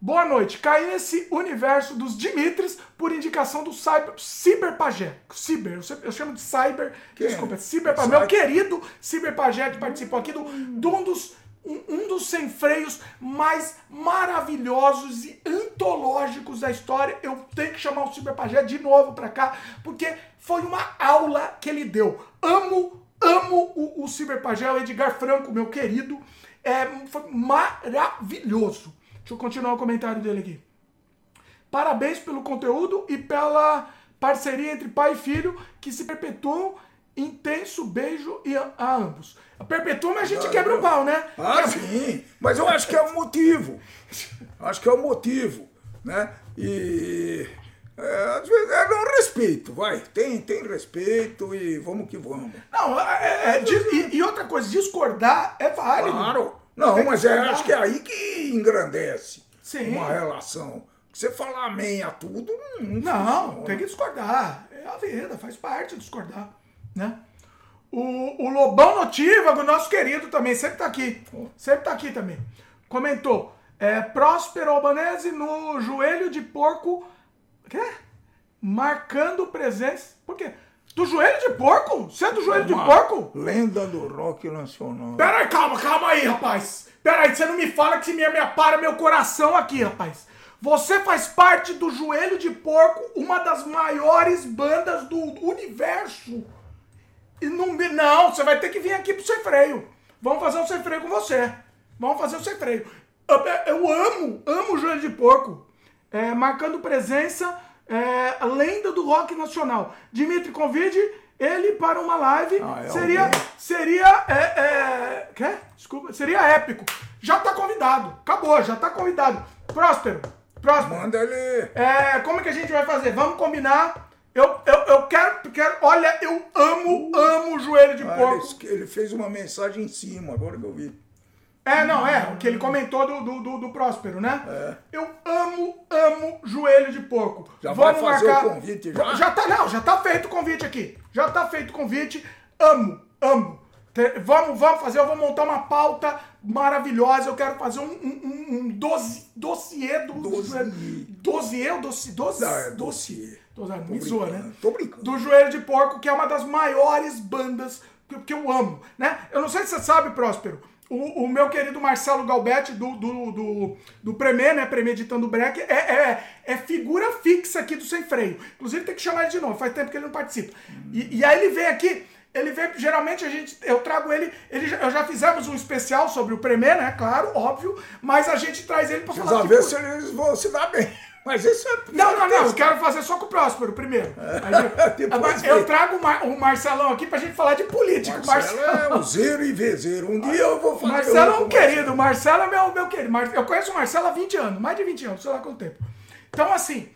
boa noite. Caí nesse universo dos Dimitris por indicação do Cyber, Cyber Pajé. Cyber, eu, chamo de Cyber. Quem? Desculpa, Cyber É Pajé. Meu Cyber? querido Cyber Pajé que participou aqui do, de um dos um, um dos sem freios mais maravilhosos e antológicos da história. Eu tenho que chamar o Cyber Pajé de novo pra cá, porque foi uma aula que ele deu. Amo, amo o, o Cyber Pajé, o Edgar Franco, meu querido. É, foi maravilhoso. Deixa eu continuar o comentário dele aqui. Parabéns pelo conteúdo e pela parceria entre pai e filho que se perpetuam. Intenso beijo e a, a ambos. Perpetua, mas a gente quebra o pau, né? Ah, sim. Mas eu acho que é o motivo. Acho que é o motivo, né? E é, às vezes é não respeito, vai. Tem, tem respeito e vamos que vamos. Não, é, é, e, e, outra coisa, discordar é válido. Claro. Não, mas é, acho que é aí que engrandece Sim. uma relação. Você falar amém a tudo, não. Não, tem que discordar. É a vida, faz parte discordar. Né? O, o Lobão Notívago, nosso querido também, sempre tá aqui. Sempre tá aqui também. Comentou. É, Próspero Albanese no joelho de porco. Quê? Marcando presença. Por quê? Do joelho de porco? Você é do joelho Uma de porco? Lenda do rock nacional. Pera aí, calma, calma aí, rapaz. Pera aí, você não me fala que me, me para meu coração aqui, rapaz. Você faz parte do Joelho de Porco, uma das maiores bandas do universo. E não, não, você vai ter que vir aqui pro sem freio. Vamos fazer um sem freio com você. Vamos fazer o um sem freio. Eu, eu, amo, amo o Joelho de Porco. É, marcando presença, é, lenda do rock nacional. Dimitri, convide ele para uma live. Ah, é seria, seria, é, é, quer? Desculpa, seria épico. Já tá convidado. Acabou, já tá convidado. Próspero, próspero. Manda ele. É, como é que a gente vai fazer? Vamos combinar eu, eu, eu quero, quero. Olha, eu amo, amo o joelho de ah, porco. Ele fez uma mensagem em cima, agora que eu vi. É, não, é, o que ele comentou do, do, do, do Próspero, né? É. Eu amo, amo joelho de porco. Já Vamos vai fazer marcar... o convite já? Já tá, não, já tá feito o convite aqui. Já tá feito o convite. Amo, amo. Vamos, vamos fazer, eu vou montar uma pauta maravilhosa. Eu quero fazer um, um, um dossiê do. Dossiê. Dossiê ou dossiê? Dossiê. Não, é dossiê. Me zoa, né? Tô brincando. Do Joelho de Porco, que é uma das maiores bandas que, que eu amo, né? Eu não sei se você sabe, Próspero. O, o, meu querido Marcelo Galbetti, do, do, do, do Premier, né? Premeditando Break, é, é, é, figura fixa aqui do Sem Freio. Inclusive tem que chamar ele de novo, faz tempo que ele não participa. E, e aí ele vem aqui, ele vem, geralmente a gente, eu trago ele, ele eu já fizemos um especial sobre o Premier, né? Claro, óbvio, mas a gente traz ele pra falar. Precisa ver se eles vão se dar bem. Mas isso é. Não, não, não. Eu quero fazer só com o Próspero primeiro. eu, eu trago o Marcelão aqui pra gente falar de política. Marcelo, Marcelo é um zero e vezeiro. Um dia eu vou fazer. Marcelo é um querido. O Marcelo é meu, meu querido. Eu conheço o Marcelo há 20 anos, mais de 20 anos, sei lá quanto tempo. Então, assim,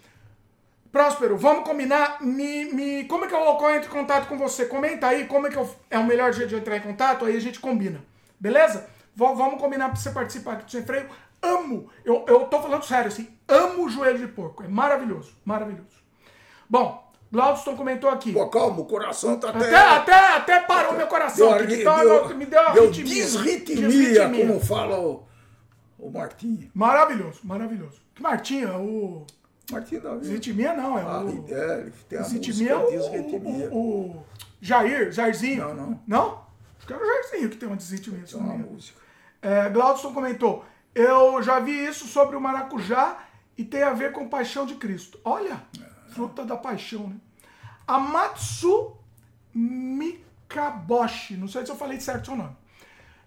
Próspero, vamos combinar. Me, me, como é que eu, entro em contato com você? Comenta aí como é que eu, é o melhor jeito de entrar em contato, aí a gente combina. Beleza? V vamos combinar pra você participar aqui do Sem Freio amo, eu, eu tô falando sério assim, amo o joelho de porco. É maravilhoso, maravilhoso. Bom, Glaudston comentou aqui. Pô, calma, o coração tá até. Até, até, até parou meu coração. Deu, aqui, então, deu, me deu uma deu desritmia, como fala o, o Martinho. Maravilhoso, maravilhoso. Que Martinho? O. Martinho da Desritmia não, é ah, o. É, ele tem a desritmia música, é o, o, o, Jair, Jairzinho. Não, não. Não? Acho que era o Jairzinho que tem uma desritmia. Tem uma música. É, Glaudston comentou. Eu já vi isso sobre o maracujá e tem a ver com paixão de Cristo. Olha, fruta da paixão, né? Amatsu Mikaboshi, não sei se eu falei certo seu nome.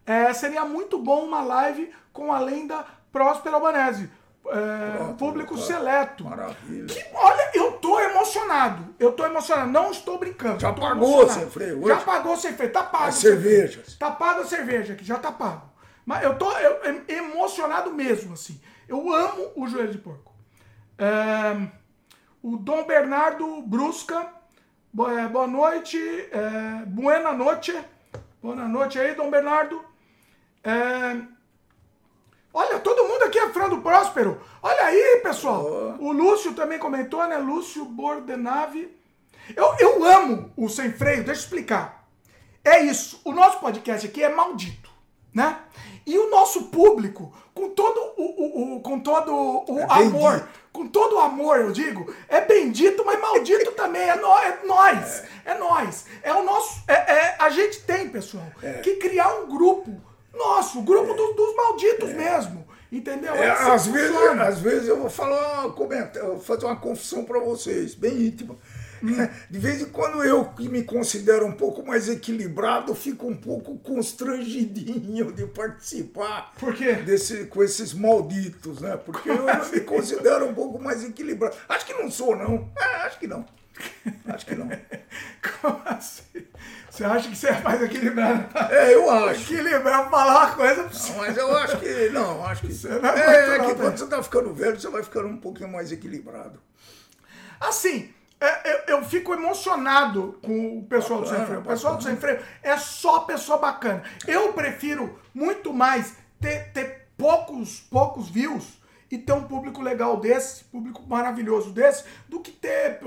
É, seria muito bom uma live com a lenda Próspero Albanese. É, Pronto, público tá. seleto. Maravilha. Que, olha, eu tô emocionado. Eu tô emocionado. Não estou brincando. Já pagou sem freio hoje? Já pagou sem freio. Tá pago. As cervejas. Tá pago a cerveja aqui. Já tá pago. Mas eu tô eu, emocionado mesmo, assim. Eu amo o joelho de porco. É, o Dom Bernardo Brusca, boa, é, boa noite, é, buena noite, boa noite aí, Dom Bernardo. É, olha, todo mundo aqui é fã do Próspero. Olha aí, pessoal. Oh. O Lúcio também comentou, né? Lúcio Bordenave. Eu, eu amo o Sem Freio, deixa eu explicar. É isso, o nosso podcast aqui é maldito, né? E o nosso público, com todo o, o, o com todo o é amor, bendito. com todo o amor, eu digo, é bendito, mas maldito também. É, no, é nós. É. é nós. É o nosso. É, é a gente tem, pessoal, é. que criar um grupo nosso, grupo do, dos malditos é. mesmo. Entendeu? É, às, vezes, às vezes eu vou falar, comentar, eu vou fazer uma confissão para vocês, bem íntima. De vez em quando eu, que me considero um pouco mais equilibrado, fico um pouco constrangidinho de participar Por quê? desse, com esses malditos, né? Porque eu, me considero um pouco mais equilibrado. Acho que não sou, não. É, acho que não. Acho que não. Como assim? Você acha que você é mais equilibrado? É, eu acho. Equilibrar falar uma coisa pra você. Não, mas eu acho que. Não, acho que. Você não é É, é que quando né? você tá ficando velho, você vai ficando um pouquinho mais equilibrado. Assim, é, eu, eu fico emocionado com o pessoal do Sem Freio. O pessoal do. Sem Freio é só pessoa bacana. Eu prefiro muito mais ter, ter poucos, poucos views e ter um público legal desse, público maravilhoso desse, do que ter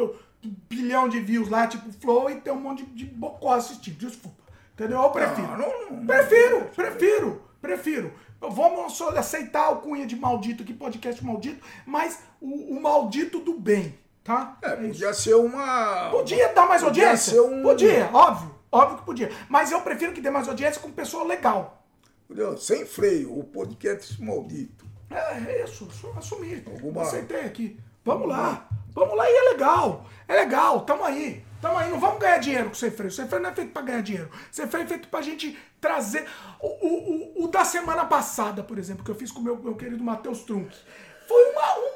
bilhão de views lá, tipo Flow, e ter um monte de, de bocó assistindo. Desculpa. Entendeu? Eu prefiro. Não, não, não. Prefiro, prefiro, prefiro. Vamos só aceitar o cunha de maldito aqui, podcast maldito, mas o, o maldito do bem, tá? É, isso. podia ser uma. Podia dar mais Podia audiência? ser um- Podia, óbvio. Óbvio que podia. Mas eu prefiro que dê mais audiência com pessoa legal. Sem freio, o podcast maldito. É, é isso, assu- assumi. Alguma- Aceitei aqui. Vamos lá. Vamos lá e é legal. É legal, tamo aí. Tamo aí, não vamos ganhar dinheiro com Sem Freio. Sem Freio não é feito pra ganhar dinheiro. Sem Freio é feito pra gente trazer. O, o, o, o da semana passada, por exemplo, que eu fiz com o meu, meu querido Matheus Trunk, foi uma- um, um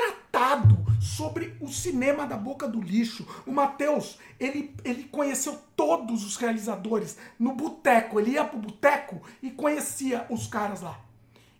tratado sobre o cinema da boca do lixo. O Matheus, ele, ele conheceu todos os realizadores no boteco. Ele ia pro boteco e conhecia os caras lá.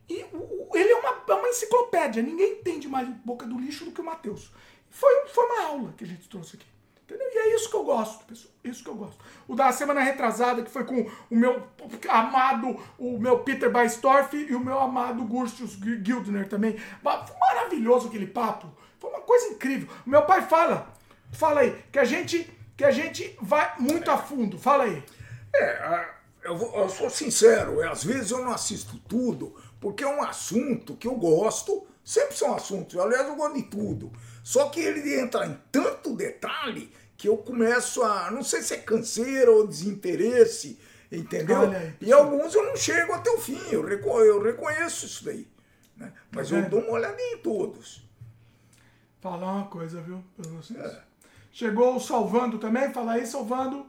E o- ele é uma, é uma enciclopédia. Ninguém entende mais boca do lixo do que o Matheus. Foi, foi uma aula que a gente trouxe aqui. Entendeu? E é isso que eu gosto, pessoal. Isso que eu gosto. O da semana retrasada, que foi com o meu amado, o meu Peter Baistorff e o meu amado Gurstius Gildner também. Foi maravilhoso aquele papo. Foi uma coisa incrível. Meu pai fala, fala aí, que a gente, que a gente vai muito a fundo. Fala aí. É, eu, vou- eu sou sincero, é, às vezes eu não assisto tudo, porque é um assunto que eu gosto, sempre são assuntos, aliás, eu gosto de tudo. Só que ele entra em tanto detalhe que eu começo a, não sei se é canseira ou desinteresse, entendeu? Olha. E alguns eu não chego até o fim, eu, reco- eu reconheço isso daí. né? Mas Tá eu dou uma olhadinha em todos. Falar uma coisa, viu? Pra vocês. É. Chegou o Salvando também, fala aí, Salvando.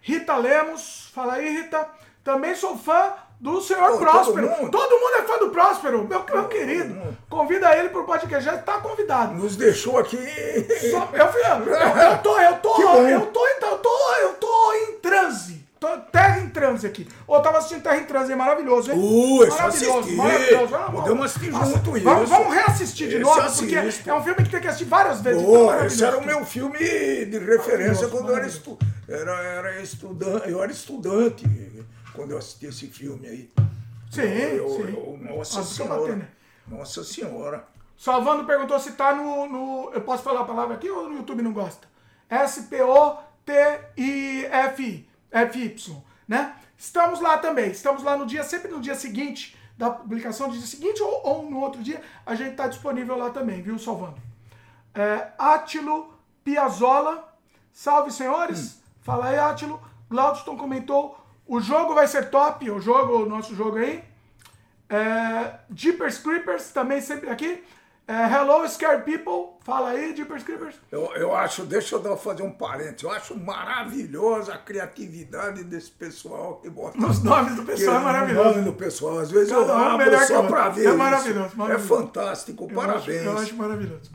Rita Lemos, fala aí, Rita. Também sou fã do senhor Pô, todo Próspero. mundo? Todo mundo é fã do Próspero, meu, meu querido. Convida ele pro podcast, já tá convidado. Nos deixou aqui. Só- eu, eu, eu tô, eu tô, eu tô, então, eu tô, eu tô em transe. Tô, terra em transe aqui. Ô, eu tava assistindo Terra em Transe, é maravilhoso, hein? Uh, maravilhoso, maravilhoso. Vamos- Podemos assistir Nossa, junto vamos, isso. Vamos reassistir de Esse novo, porque assisto. é um filme que tem que assistir várias vezes. então é esse era o meu filme de referência quando eu era, estu era, era estudante. Eu era estudante quando eu assisti esse filme aí. Sim, Eu- sim. eu- nossa Ah, fica senhora. batendo. Nossa senhora. Salvando perguntou se tá no, no- Eu posso falar a palavra aqui ou no YouTube não gosta? S-P-O-T-I-F-I. F-Y, né? Estamos lá também. Estamos lá no dia, sempre no dia seguinte da publicação, no dia seguinte ou, ou no outro dia, a gente tá disponível lá também, viu, Salvando? É, Átilo Piazzola. Salve, senhores. Fala aí, Átilo. Glaudston comentou. O jogo vai ser top. O jogo, o nosso jogo aí. É, Jeepers Creepers, também sempre aqui. É, Hello, Scare People. Fala aí, Jeepers Creepers. Eu, eu acho, deixa eu fazer um parênteses, eu acho maravilhosa a criatividade desse pessoal que bota. Os nomes do pessoal é maravilhoso. O nome do pessoal, às vezes Cada eu um abro melhor que só pra É ver. isso. maravilhoso, maravilhoso. É fantástico, Eu parabéns. acho, eu acho maravilhoso.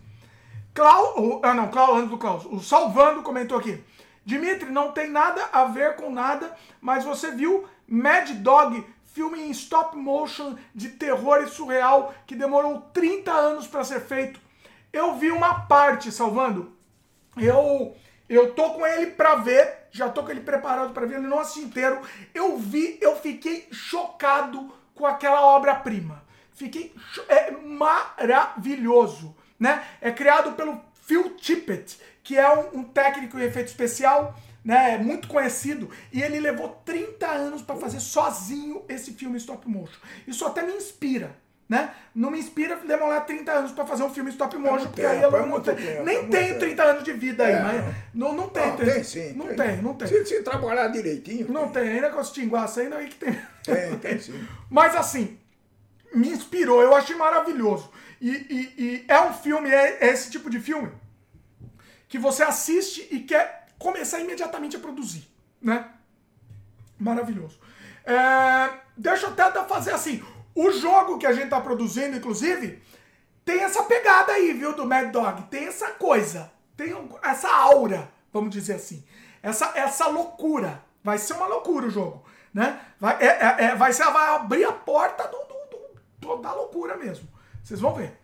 Clau, ah não, Clau, antes do Klaus. O Salvando comentou aqui. Dimitri, não tem nada a ver com nada, mas você viu Mad Dog, filme em stop motion de terror e surreal que demorou 30 anos para ser feito. Eu vi uma parte, Salvando. Eu eu tô com ele pra ver, já tô com ele preparado pra ver, ele não assisti inteiro. Eu vi, eu fiquei chocado com aquela obra-prima. Fiquei é maravilhoso, né? É criado pelo Phil Tippett, que é um, um técnico em efeito especial, né? É muito conhecido e ele levou 30 anos pra fazer sozinho esse filme stop motion. Isso até me inspira. Né? Não me inspira demorar 30 anos pra fazer um filme stop motion, muito porque aí eu é não tenho- tempo, é nem muito tenho tempo. 30 anos de vida aí, É, mas não, não tem. Não, tem sim. Não tem, não tem. Se, se trabalhar direitinho. Não tem, ainda com os tinguaços ainda aí que tem. Tem, tem sim. Mas assim, me inspirou, eu achei maravilhoso. E, e- e é um filme, é, é esse tipo de filme que você assiste e quer começar imediatamente a produzir, né? Maravilhoso. É, deixa eu até fazer assim. O jogo que a gente tá produzindo, inclusive, tem essa pegada aí, viu, do Mad Dog. Tem essa coisa. Tem essa aura, vamos dizer assim. Essa, essa loucura. Vai ser uma loucura o jogo. Né? Vai, é, é, é vai, ser, vai abrir a porta do, do, do, da loucura mesmo. Vocês vão ver.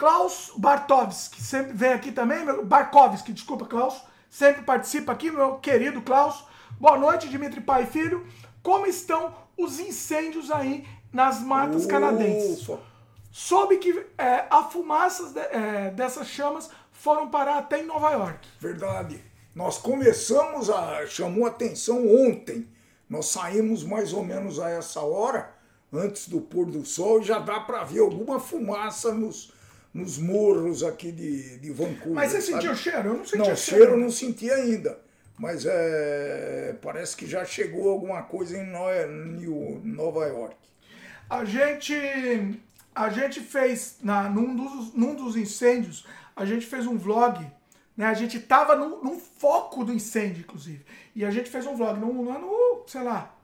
Klaus Bartovski, sempre vem aqui também. Meu, Barkovski, desculpa, Klaus. Sempre participa aqui, meu querido Klaus. Boa noite, Dimitri Pai e Filho. Como estão os incêndios aí nas matas Ufa. canadenses? Soube que é, a fumaça de, é, dessas chamas foram parar até em Nova York. Verdade. Nós começamos a. chamou atenção ontem. Nós saímos mais ou menos a essa hora, antes do pôr do sol, e já dá para ver alguma fumaça nos, nos morros aqui de, de Vancouver. Mas você sentiu o cheiro? Eu não senti não, o cheiro. cheiro não senti ainda. Mas é, parece que já chegou alguma coisa em Nova York. A gente, a gente fez, na, num, dos, num dos incêndios, a gente fez um vlog. Né? A gente tava no, no foco do incêndio, inclusive. E a gente fez um vlog no, no ano, sei lá,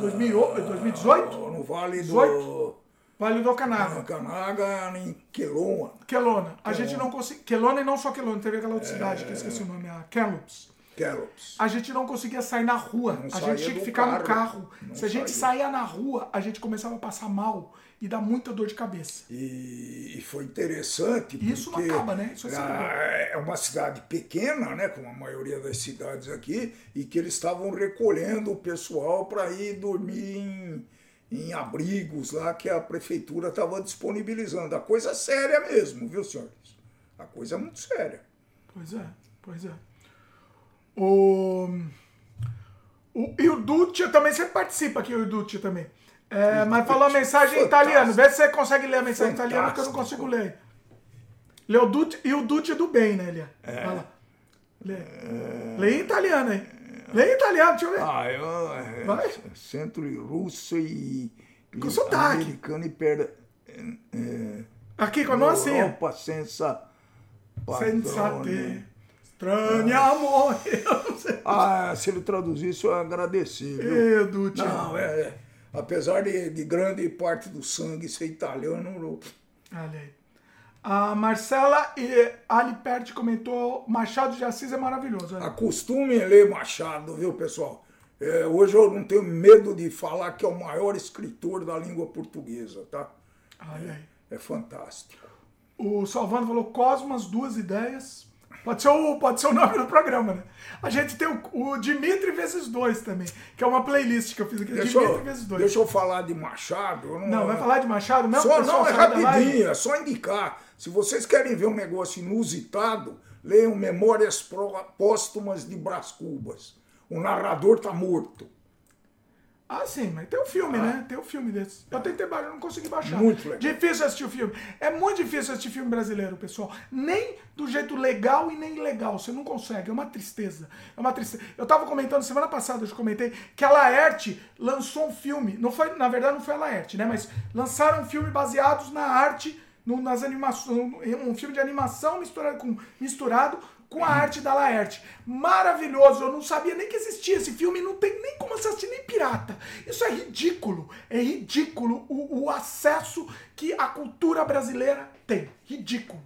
2018? No Vale 18? do... Vale do Canaga. Canaga, em Kelowna. Kelowna. A gente não conseguiu... Kelowna e não só Kelowna, teve aquela outra é... cidade que eu esqueci o nome, a Kamloops. Gallops. A gente não conseguia sair na rua. Não a gente tinha que ficar carro. no carro. Não Se a gente saía na rua, a gente começava a passar mal e dar muita dor de cabeça. E, e foi interessante. Isso não acaba, né? Isso é, é uma cidade pequena, né? Como a maioria das cidades aqui, e que eles estavam recolhendo o pessoal para ir dormir em, em abrigos lá que a prefeitura estava disponibilizando. A coisa é séria mesmo, viu, senhores? A coisa é muito séria. Pois é, pois é. O, o, e o Ducci também, você participa aqui, o Ducci também. É, mas falou a mensagem em italiano. Vê se você consegue ler a mensagem em italiano, que eu não consigo ler. Lê o Ducci, e o Ducci é do bem, né, Elia? É. Fala. Lê. É... Lê em italiano aí. Lê em italiano, deixa eu ver. Ah, eu. É, Vai. Centro russo e. Com sotaque. Americano e perda. É, Aqui, com a nossa senha. Opa, senza. Senza te. Estranho amor. ah, se ele traduzisse, eu agradeci. Viu? Dutti. Não, é, é. Apesar de, de, grande parte do sangue ser italiano. Olha aí. A Marcela e Ali Perti comentou: Machado de Assis é maravilhoso. É. Acostume ler Machado, viu, pessoal? É, hoje eu não tenho medo de falar que é o maior escritor da língua portuguesa, tá? Olha aí. É, é fantástico. O Salvando falou: Cosmas, duas ideias. Pode ser, o, pode ser o nome do programa, né? A gente tem o, o Dimitri vezes dois também, que é uma playlist que eu fiz aqui. Deixa Dimitri eu, vezes dois. Deixa eu falar de Machado. Não, não vai falar de Machado mesmo? Só, não, é rapidinho, é só indicar. Se vocês querem ver um negócio inusitado, leiam Memórias Póstumas de Brás Cubas. O narrador tá morto. Ah, sim, mas tem o um filme, ah. né? Tem o um filme desse. Eu tentei baixar, não consegui baixar. Muito legal. Difícil assistir o filme. É muito difícil assistir filme brasileiro, pessoal. Nem do jeito legal e nem legal. Você não consegue. É uma tristeza. É uma tristeza. Eu tava comentando semana passada, eu já comentei, que a Laerte lançou um filme. Não foi, na verdade, não foi a Laerte, né? Mas lançaram um filme baseados na arte, no, nas animações. Um filme de animação misturado com, misturado com a arte da Laerte. Maravilhoso, eu não sabia nem que existia esse filme, não tem nem como assistir nem pirata. Isso é ridículo, é ridículo o, o acesso que a cultura brasileira tem. Ridículo.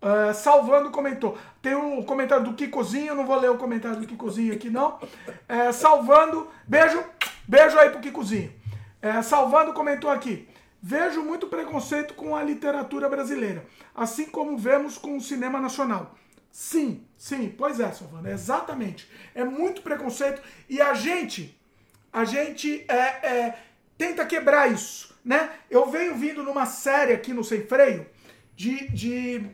Uh, Salvando comentou. Tem um comentário do Kikozinho, não vou ler o comentário do Kikozinho aqui não. Uh, salvando, beijo, beijo aí pro Kikozinho. Uh, salvando comentou aqui. Vejo muito preconceito com a literatura brasileira, assim como vemos com o cinema nacional. Sim, sim, pois é, Silvana, exatamente. É muito preconceito e a gente, a gente é, é, tenta quebrar isso, né? Eu venho vindo numa série aqui no Sem Freio de, de,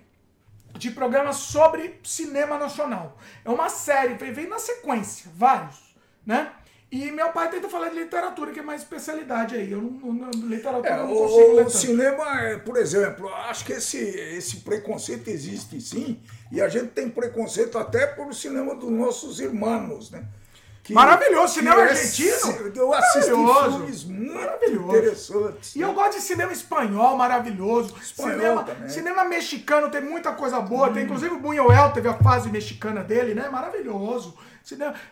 de programas sobre cinema nacional. É uma série, vem, vem na sequência, vários, né? E meu pai tenta falar de literatura, que é mais especialidade aí. Eu não, não literatura é, não consigo ler. O cinema, é, por exemplo, acho que esse, esse preconceito existe sim, e a gente tem preconceito até por cinema dos nossos irmãos, né? Que, Maravilhoso, cinema é argentino. eu assisti Maravilhoso. filmes muito Maravilhoso. interessantes. E eu gosto de cinema espanhol, maravilhoso. Espanhol cinema, também. cinema mexicano tem muita coisa boa. Tem inclusive o Buñuel teve a fase mexicana dele, né? Maravilhoso.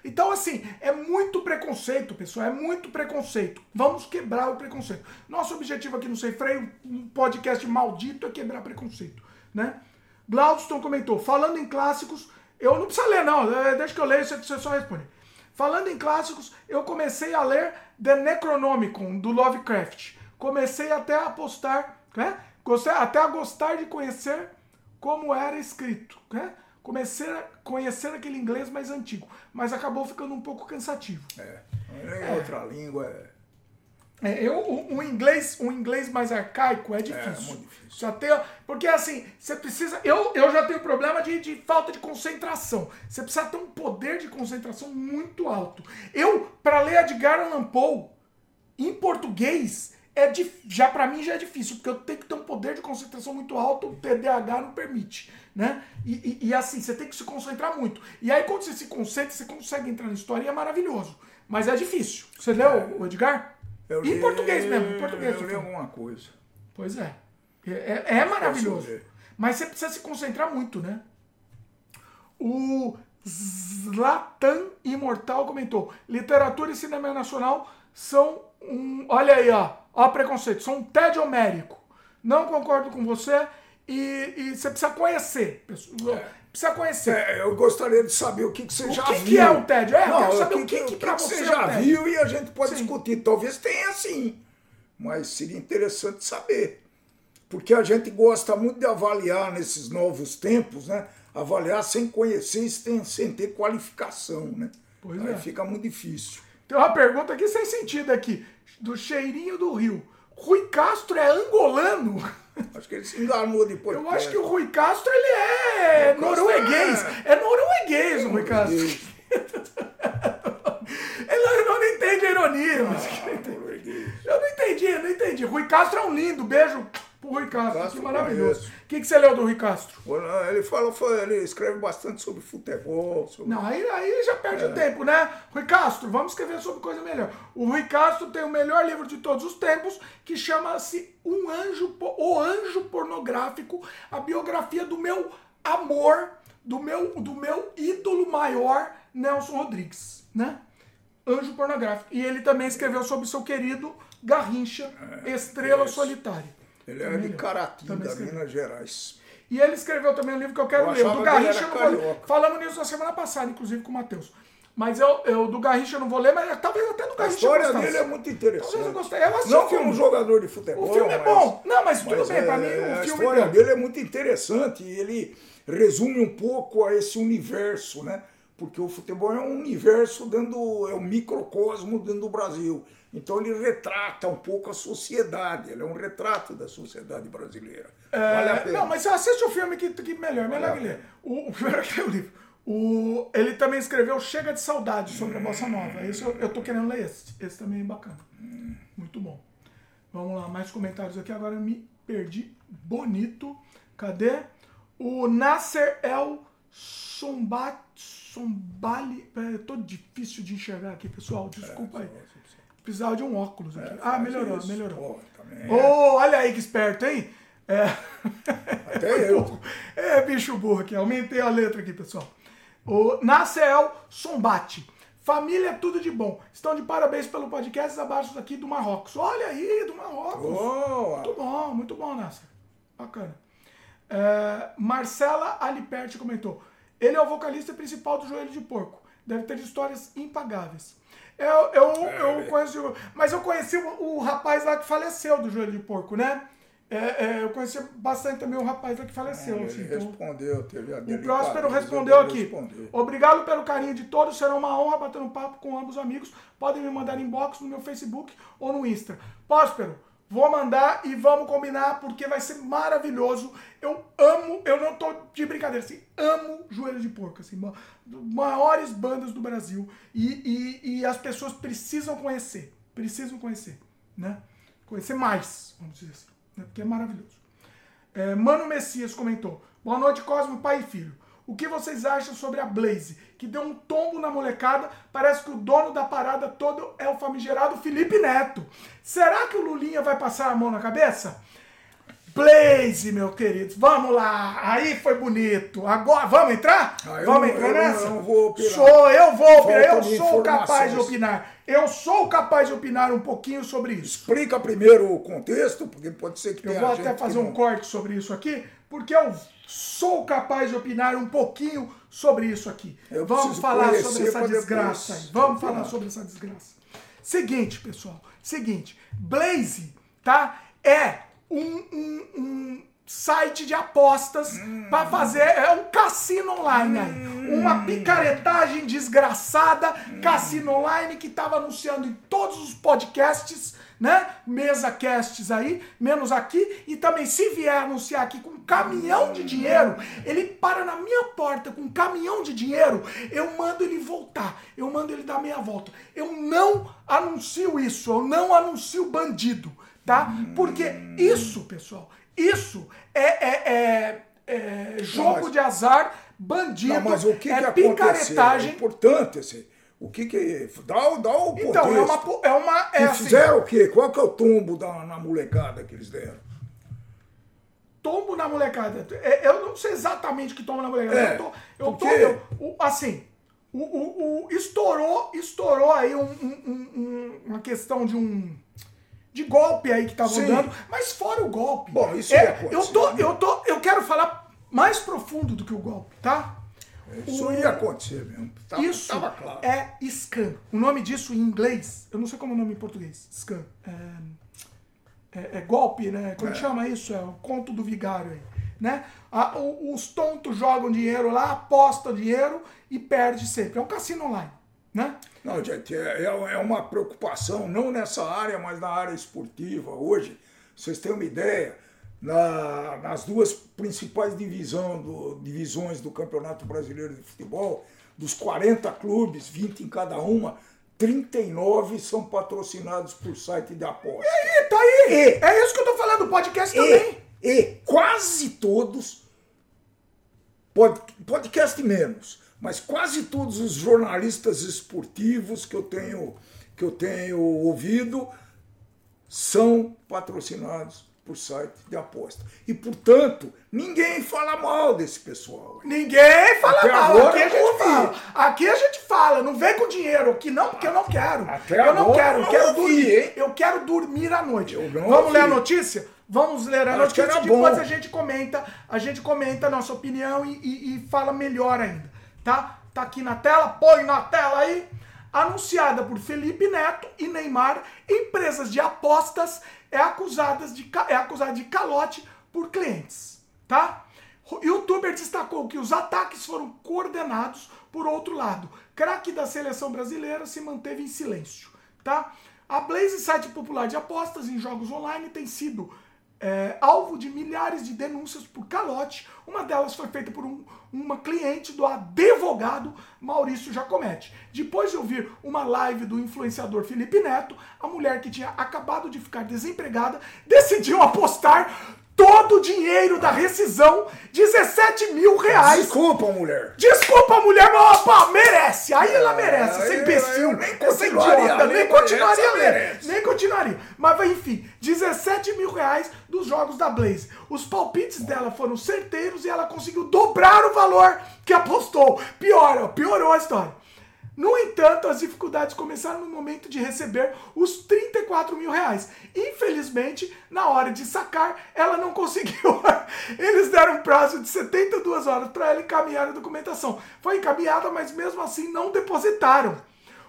Então, assim, é muito preconceito, pessoal. É muito preconceito. Vamos quebrar o preconceito. Nosso objetivo aqui no Sem Freio, um podcast maldito, é quebrar preconceito, né? Glaudston comentou, falando em clássicos, eu não preciso ler, não. é, Deixa que eu leio, você só responde. Falando em clássicos, eu comecei a ler The Necronomicon, do Lovecraft. Comecei até a apostar, né? Até a gostar de conhecer como era escrito, né? Comecei a conhecer aquele inglês mais antigo, mas acabou ficando um pouco cansativo. É, em outra língua é. É, eu, o, o inglês, o inglês mais arcaico é difícil. muito difícil. Já tem, porque assim, você precisa. Eu, eu já tenho problema de, de falta de concentração. Você precisa ter um poder de concentração muito alto. Eu, para ler Edgar Allan Poe em português, é já para mim já é difícil, porque eu tenho que ter um poder de concentração muito alto, o TDAH não permite, né? E, e- e assim, você tem que se concentrar muito. E aí quando você se concentra, você consegue entrar na história e é maravilhoso. Mas é difícil. Você leu o Edgar? Eu em li- português mesmo, em português. Eu li alguma coisa. Pois é. É, é- é maravilhoso. Mas você precisa se concentrar muito, né? O Zlatan Imortal comentou: literatura e cinema nacional são um. Olha aí, ó. Ó, preconceito. São um tédio homérico. Não concordo com você e, e você precisa conhecer. pessoal. Precisa conhecer. É, eu gostaria de saber o que, que você O já que viu. que é o tédio? É, eu Não, quero saber o o que que que, que você é o já tédio. viu e a gente pode Sim. discutir. Talvez tenha sim, mas seria interessante saber. Porque a gente gosta muito de avaliar nesses novos tempos, né? Avaliar sem conhecer, sem, sem ter qualificação, né? Pois Aí é. fica muito difícil. Tem uma pergunta aqui sem sentido aqui. Do cheirinho do Rio. Rui Castro é angolano? Acho que ele se enganou depois. Eu acho que o Rui Castro ele é Rui Castro norueguês. É norueguês o Rui Castro. Ele não, entende a ironia. Mas... Eu não entendi, eu não entendi. Rui Castro é um lindo. Beijo pro Rui Castro. Castro, que maravilhoso. O que, que você leu do Rui Castro? Ele fala, foi- ele escreve bastante sobre futebol. Sobre... Não, aí, aí já perde É. o tempo, né? Rui Castro, vamos escrever sobre coisa melhor. O Rui Castro tem o melhor livro de todos os tempos, que chama-se Um Anjo, O Anjo Pornográfico, a biografia do meu amor, do meu, do meu ídolo maior, Nelson Rodrigues, né? Anjo Pornográfico. E ele também escreveu sobre seu querido Garrincha, Estrela isso. Solitária. Ele é Também de. Caratinga. Minas Gerais. E ele escreveu também um livro que eu quero Eu ler. O do que Garrincha era eu não vou ler. Falamos nisso na semana passada, inclusive com o Matheus. Mas eu, eu do Garrincha eu não vou ler, mas talvez até do A Garrincha história eu gostasse. dele é muito Talvez eu interessante. gostei. Eu Não como filme. um jogador de futebol. O filme é bom. Não, mas tudo mas bem, pra é- mim o a história é dele é muito interessante e ele resume um pouco a esse universo, né? Porque o futebol é um universo dentro é um microcosmo dentro do Brasil. Então ele retrata um pouco a sociedade, ele é um retrato da sociedade brasileira. vale a É, pena. Não, mas assiste o filme que, que melhor, melhor a que ler. O, o primeiro que é o livro. O, ele também escreveu Chega de Saudade sobre a Bossa Nova. Esse eu, eu tô querendo ler esse. Esse também é bacana. Muito bom. Vamos lá, mais comentários aqui. Agora eu me perdi. Bonito. Cadê? O Nasser El Sombat, Sombali. Eu tô difícil de enxergar aqui, pessoal. Desculpa aí. Precisava de um óculos aqui. ah, Faz melhorou, isso. melhorou. Pô, é. olha aí que esperto, hein? É. Até eu. É, bicho burro aqui. Aumentei a letra aqui, pessoal. O Nacel Sombate. Família é tudo de bom. Estão de parabéns pelo podcast abaixo aqui do Marrocos. Olha aí, do Marrocos. Boa. Muito bom, muito bom, Nasser. Bacana. É, Marcela Aliperti comentou. Ele é o vocalista principal do Joelho de Porco. Deve ter histórias impagáveis. Eu, eu, É, eu conheço. Mas eu conheci o, o rapaz lá que faleceu do Joelho de Porco, né? É, é, eu conheci bastante também o rapaz lá que faleceu. Ele assim, então- respondeu, teve a o Próspero de respondeu aqui. Obrigado pelo carinho de todos. Será uma honra bater um papo com ambos os amigos. Podem me mandar inbox no meu Facebook ou no Insta. Próspero, vou mandar e vamos combinar porque vai ser maravilhoso. Eu amo, eu não tô de brincadeira, assim, amo Joelho de Porco, assim, ma- maiores bandas do Brasil. E, e, e as pessoas precisam conhecer, precisam conhecer, né? Conhecer mais, vamos dizer assim, né? porque é maravilhoso. É, Mano Messias comentou: Boa noite, Cosmo, pai e filho. O que vocês acham sobre a Blaze, que deu um tombo na molecada? Parece que o dono da parada toda é o famigerado Felipe Neto. Será que o Lulinha vai passar a mão na cabeça? Blaze, meu querido, vamos lá. Aí foi bonito. Agora, vamos entrar? Ah, eu vamos não- entrar eu não- nessa? eu não vou opinar. Sou, eu vou opinar. Falta Eu sou capaz de opinar. Eu sou capaz de opinar um pouquinho sobre isso. Explica primeiro o contexto, porque pode ser que Eu tenha vou gente até fazer um corte sobre isso aqui, porque eu sou capaz de opinar um pouquinho sobre isso aqui. Eu Vamos falar sobre essa desgraça. Vamos opinar. falar sobre essa desgraça. Seguinte, pessoal. Seguinte. Blaze, tá? É um, um- um site de apostas Hum. pra fazer. É um cassino online aí. Uma picaretagem desgraçada. Cassino online que tava anunciando em todos os podcasts né? Mesa casts aí, menos aqui. E também, se vier anunciar aqui com um caminhão de dinheiro, ele para na minha porta com um caminhão de dinheiro, eu mando ele voltar. Eu mando ele dar meia volta. Eu não anuncio isso, eu não anuncio bandido, tá? Porque isso, pessoal, isso é, é, é- é jogo mas- de azar, bandido, Não, mas o que, é que? É picaretagem. importante esse. O que que. Dá, o- dá o Então, é uma. contexto. po- É uma é assim, fizeram o quê? Qual que é o tombo da, na molecada que eles deram? tombo na molecada. É, Eu não sei exatamente que tombo na molecada. É, eu tô, eu tô eu- assim, o, o- o- estourou, estourou aí um- um- um- um- uma questão de um de golpe aí que tava Sim. dando, mas fora o golpe. Bom, isso é, ia acontecer, eu tô, né? eu tô, eu quero falar mais profundo do que o golpe, tá? Isso ia acontecer mesmo. Tava, Isso tava claro. é scam. O nome disso em inglês, eu não sei como é o nome em português. Scam. É, é- é golpe, né? Como É. chama isso? É o conto do vigário aí. Né? A- o- os tontos jogam dinheiro lá, apostam dinheiro e perde sempre. É um cassino online. Né? Não, gente, é, é uma preocupação, não nessa área, mas na área esportiva. Hoje, vocês têm uma ideia, na- nas duas principais divisão do- divisões do Campeonato Brasileiro de Futebol, dos 40 clubes, 20 em cada uma, 39 são patrocinados por site de aposta. E tá aí! E- é isso que eu tô falando, podcast também. E, e quase todos, pod- podcast menos, mas quase todos os jornalistas esportivos que eu tenho, que eu tenho ouvido são patrocinados por site de aposta. E, portanto, ninguém fala mal desse pessoal. Ninguém fala Até mal. agora Aqui a gente fala. Aqui a gente fala. Não vem com dinheiro aqui, não, porque eu não quero. Até eu não quero. Eu quero dormir. hein? Eu quero dormir à noite. Vamos ler a notícia? Vamos ler a notícia depois bom. a gente comenta. A gente comenta a nossa opinião e, e- e fala melhor ainda. Tá? Tá aqui na tela. Põe na tela aí. Anunciada por Felipe Neto e Neymar, empresas de apostas é acusadas de, é acusada de calote por clientes. Tá? O youtuber destacou que os ataques foram coordenados por outro lado. Craque da seleção brasileira se manteve em silêncio, tá? A Blaze, site popular de apostas em jogos online, tem sido é, alvo de milhares de denúncias por calote. Uma delas foi feita por um- uma cliente do advogado Maurício Jacomete. Depois de ouvir uma live do influenciador Felipe Neto, a mulher que tinha acabado de ficar desempregada decidiu apostar todo o dinheiro da rescisão, 17 mil reais. Desculpa, mulher. Desculpa, mulher, mas opa, merece. Aí ela merece, Ah, esse eu- imbecil. eu nem esse continuaria idiota, lendo, nem continuaria essa lendo. Nem continuaria. Mas enfim, 17 mil reais dos jogos da Blaze. Os palpites dela foram certeiros e ela conseguiu dobrar o valor que apostou. Pior, ó, piorou a história. No entanto, as dificuldades começaram no momento de receber os 34 mil reais. Infelizmente, na hora de sacar, ela não conseguiu. Eles deram um prazo de 72 horas para ela encaminhar a documentação. Foi encaminhada, mas mesmo assim não depositaram.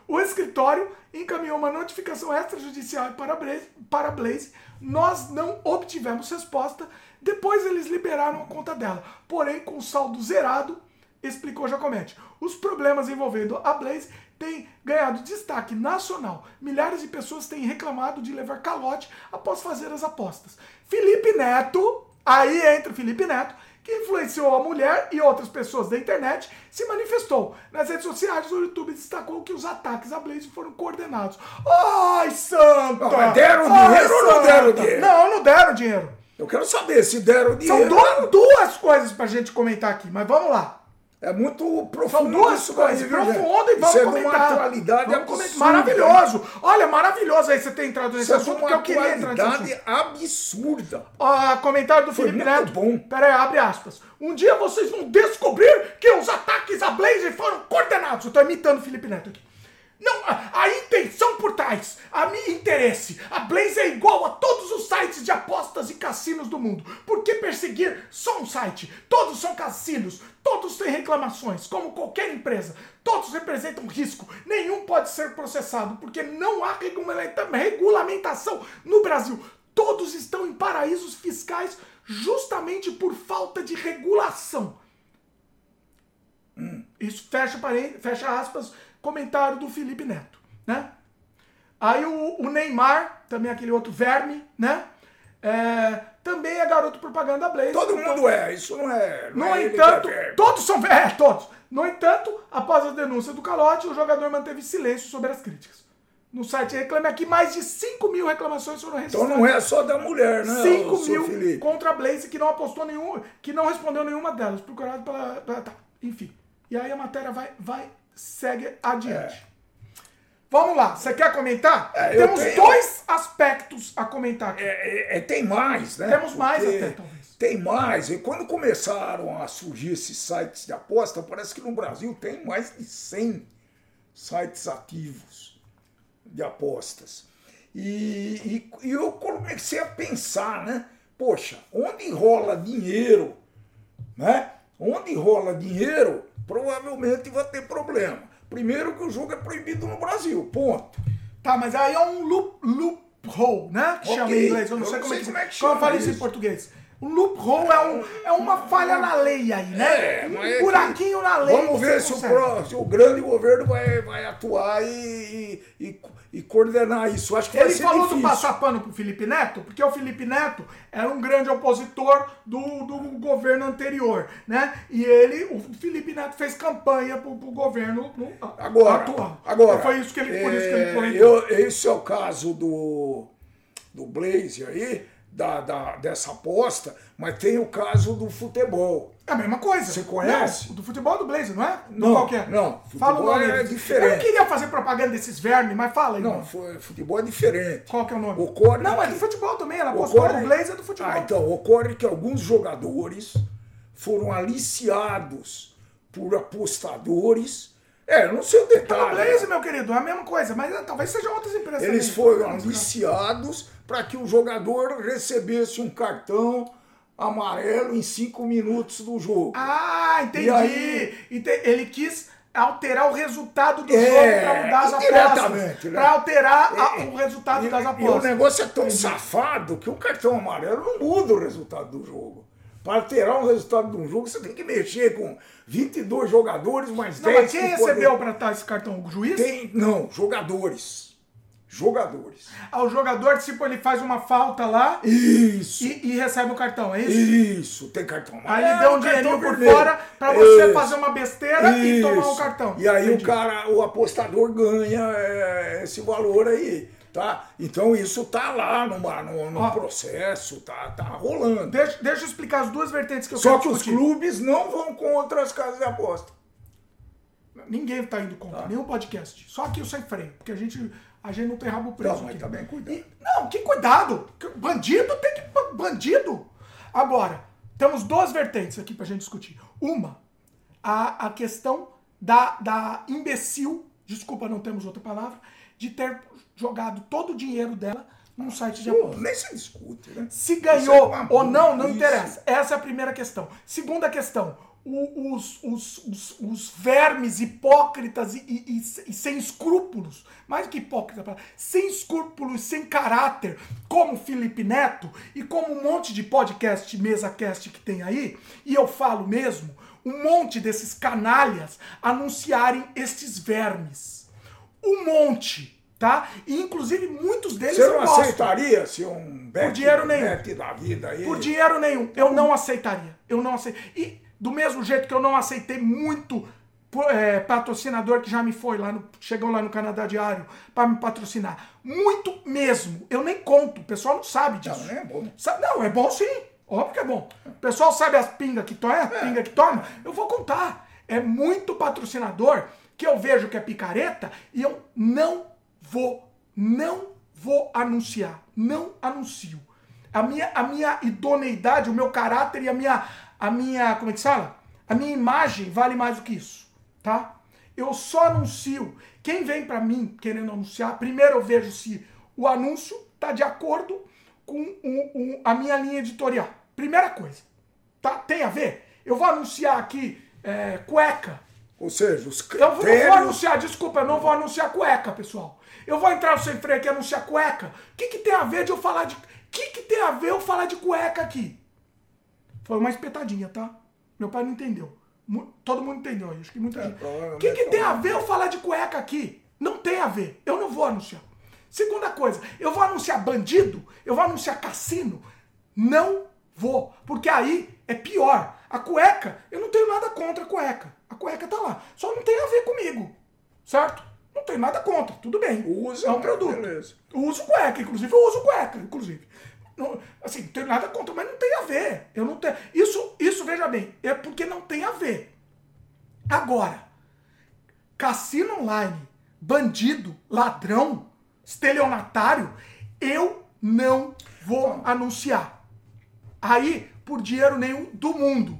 O escritório encaminhou uma notificação extrajudicial para a Blaze, para Blaze. Nós não obtivemos resposta. Depois eles liberaram a conta dela. Porém, com saldo zerado, explicou Jacomete. Os problemas envolvendo a Blaze têm ganhado destaque nacional. Milhares de pessoas têm reclamado de levar calote após fazer as apostas. Felipe Neto, aí entra o Felipe Neto, que influenciou a mulher e outras pessoas da internet, se manifestou. Nas redes sociais, o YouTube destacou que os ataques à Blaze foram coordenados. Ai, santa! Não, deram Ai, dinheiro ou não santa! deram dinheiro? Não, não deram dinheiro. Eu quero saber se deram São dinheiro. du- duas coisas pra gente comentar aqui, mas vamos lá. É muito profundo. São duas isso coisas. Profundo e vamos Isso é comentar. uma atualidade Vamos absurda. Maravilhoso. Olha, maravilhoso aí você ter entrado nesse Isso é assunto, uma porque eu queria entrar nesse assunto. absurda. Ó, comentário do Foi Felipe muito Neto. bom. Pera aí, abre aspas. Um dia vocês vão descobrir que os ataques a Blaze foram coordenados. Eu tô imitando o Felipe Neto aqui. Não, a, a intenção por trás, a minha interesse. A Blaze é igual a todos os sites de apostas e cassinos do mundo. Por que perseguir só um site? Todos são cassinos, todos têm reclamações, como qualquer empresa. Todos representam risco. Nenhum pode ser processado, porque não há regulamenta- regulamentação no Brasil. Todos estão em paraísos fiscais justamente por falta de regulação. Isso fecha, fecha aspas, comentário do Felipe Neto, né? Aí o, o Neymar, também aquele outro verme, né? É, também é garoto propaganda da Blaze. Todo então- mundo é, isso não é. não no é entanto, é- todos são. É, todos. No entanto, após a denúncia do calote, o jogador manteve silêncio sobre as críticas. No site Reclame Aqui, mais de 5 mil reclamações foram Então registradas. não é só da mulher, né? 5 ô, seu mil Felipe? contra a Blaze, que não apostou nenhum, que não respondeu nenhuma delas, procurado pela. pela- tá, enfim. E aí a matéria vai, vai segue adiante. Vamos lá, você quer comentar? É, Temos tenho- dois aspectos a comentar aqui. É, é, tem mais, né? Temos mais Porque até, talvez. Tem mais. E quando começaram a surgir esses sites de aposta, parece que no Brasil tem mais de 100 sites ativos de apostas. E, e, e eu comecei a pensar, né? Poxa, onde rola dinheiro, né? Onde rola dinheiro, provavelmente vai ter problema. Primeiro que o jogo é proibido no Brasil, ponto. Tá, mas aí é um loop, loophole, né? Que Ok. chama em inglês. Eu não Eu sei não como, sei é que, como é que como eu chama falo isso em português. Um loophole é, um, é uma falha na lei aí, né? É, um mas é que- buraquinho na lei. Vamos ver se o, pró- se o grande governo vai, vai atuar e, e, e- e coordenar isso. Acho que Ele falou difícil. do passar pano pro Felipe Neto, porque o Felipe Neto era um grande opositor do, do governo anterior, né? E ele, o Felipe Neto fez campanha pro, pro governo no- Agora, atual. agora Foi isso que ele, por isso que ele é, comentou. eu- Esse é o caso do, do Blaze aí, da, da- dessa aposta, mas tem o caso do futebol. É a mesma coisa. Você conhece? Não, do futebol é do Blazer, não é? Não, qualquer. não, Fala o futebol nome é diferente. Eu queria fazer propaganda desses vermes, mas fala aí. Não, mano. futebol é diferente. Qual que é o nome? Ocorre não, é que- do futebol também. Ela postou Ocorre- no Blazer é do futebol. Ah, então, ocorre que alguns jogadores foram aliciados por apostadores. É, eu não sei o detalhe. Blazer, meu querido, é a mesma coisa, mas eh, talvez sejam outras empresas Eles também. foram aliciados para que o jogador recebesse um cartão amarelo em cinco minutos do jogo. Ah, entendi. E aí- Ele quis alterar o resultado do É, jogo para mudar as apostas. né? Para alterar a- E- o resultado E, das e o apostas. negócio é tão safado que um cartão amarelo não muda o resultado do jogo. Para alterar o resultado de um jogo, você tem que mexer com 22 jogadores, mais Não, 10 mas quem que recebeu para dar esse cartão? O juiz? Tem, não, jogadores. Jogadores. Ah, o jogador, tipo, ele faz uma falta lá Isso. e, e recebe o cartão, é isso? Isso, tem cartão Aí amarelo. ele deu um dinheirinho por vermelho. fora pra você Isso. fazer uma besteira e tomar um Isso. cartão. E aí Entendi. o cara, o apostador ganha é, esse valor aí, tá? Então isso tá lá numa, no, no Ó. processo, tá, tá rolando. Deixa, deixa eu explicar as duas vertentes que eu Só que os discutir. clubes não vão contra as casas de aposta. Ninguém tá indo contra, Tá. nenhum podcast. Só aqui o sem freio, porque a gente, a gente não tem rabo preso Não, mas aqui. também cuidado. E- não, que cuidado. Bandido tem que... Bandido. Agora, temos duas vertentes aqui pra gente discutir. Uma, a, a questão da, da imbecil, desculpa, não temos outra palavra, de ter jogado todo o dinheiro dela num site de aposta. nem se discute, né? Se Isso é ganhou uma ou não, não burrice. interessa. Essa é a primeira questão. Segunda questão. o- os, os, os, os vermes hipócritas e, e- e- sem escrúpulos, mais do que hipócrita, sem escrúpulos, sem caráter, como Felipe Neto e como um monte de podcast, mesa cast que tem aí, e eu falo mesmo, um monte desses canalhas anunciarem estes vermes. Um monte, tá? E inclusive muitos deles Você eu não gosto. aceitaria se um bet, dinheiro nenhum. bet da vida aí? Por dinheiro nenhum. Eu não aceitaria. Eu não aceitaria. E do mesmo jeito que eu não aceitei muito é, patrocinador que já me foi lá no. Chegou lá no Canadá Diário para me patrocinar. Muito mesmo. Eu nem conto. O pessoal não sabe disso. Não, é bom. Não, é bom sim. Óbvio que é bom. O pessoal sabe as pingas que toma, pinga que toma. Eu vou contar. é muito patrocinador que eu vejo que é picareta e eu não vou, não vou anunciar. Não anuncio. A minha, a minha idoneidade, o meu caráter e a minha, a minha, como é que se fala? A minha imagem vale mais do que isso, tá? Eu só anuncio. Quem vem para mim querendo anunciar, primeiro eu vejo se o anúncio tá de acordo com o, a minha linha editorial. Primeira coisa. Tá? Tem a ver? Eu vou anunciar aqui é, cueca. Ou seja, os Eu vou, não vou anunciar, desculpa, eu não vou anunciar cueca, pessoal. Eu vou entrar no sem freio aqui e anunciar cueca. O que, que tem a ver de eu falar de. O que, que tem a ver eu falar de cueca aqui? Foi uma espetadinha, tá? Meu pai não entendeu. Todo mundo entendeu aí, acho que muita é, gente. O que, que tem a ver eu falar de cueca aqui? Não tem a ver. Eu não vou anunciar. Segunda coisa, eu vou anunciar bandido? Eu vou anunciar cassino? Não vou. Porque aí é pior. A cueca, eu não tenho nada contra a cueca. A cueca tá lá. Só não tem a ver comigo. Certo? Não tenho nada contra. Tudo bem. Usa, é um produto. Beleza. uso cueca, inclusive eu uso cueca, inclusive. Não, assim, não tenho nada contra, mas não tem a ver. Eu não tenho. Isso, isso, veja bem, é porque não tem a ver. Agora, cassino online, bandido, ladrão, estelionatário, eu não vou anunciar. Aí, por dinheiro nenhum do mundo.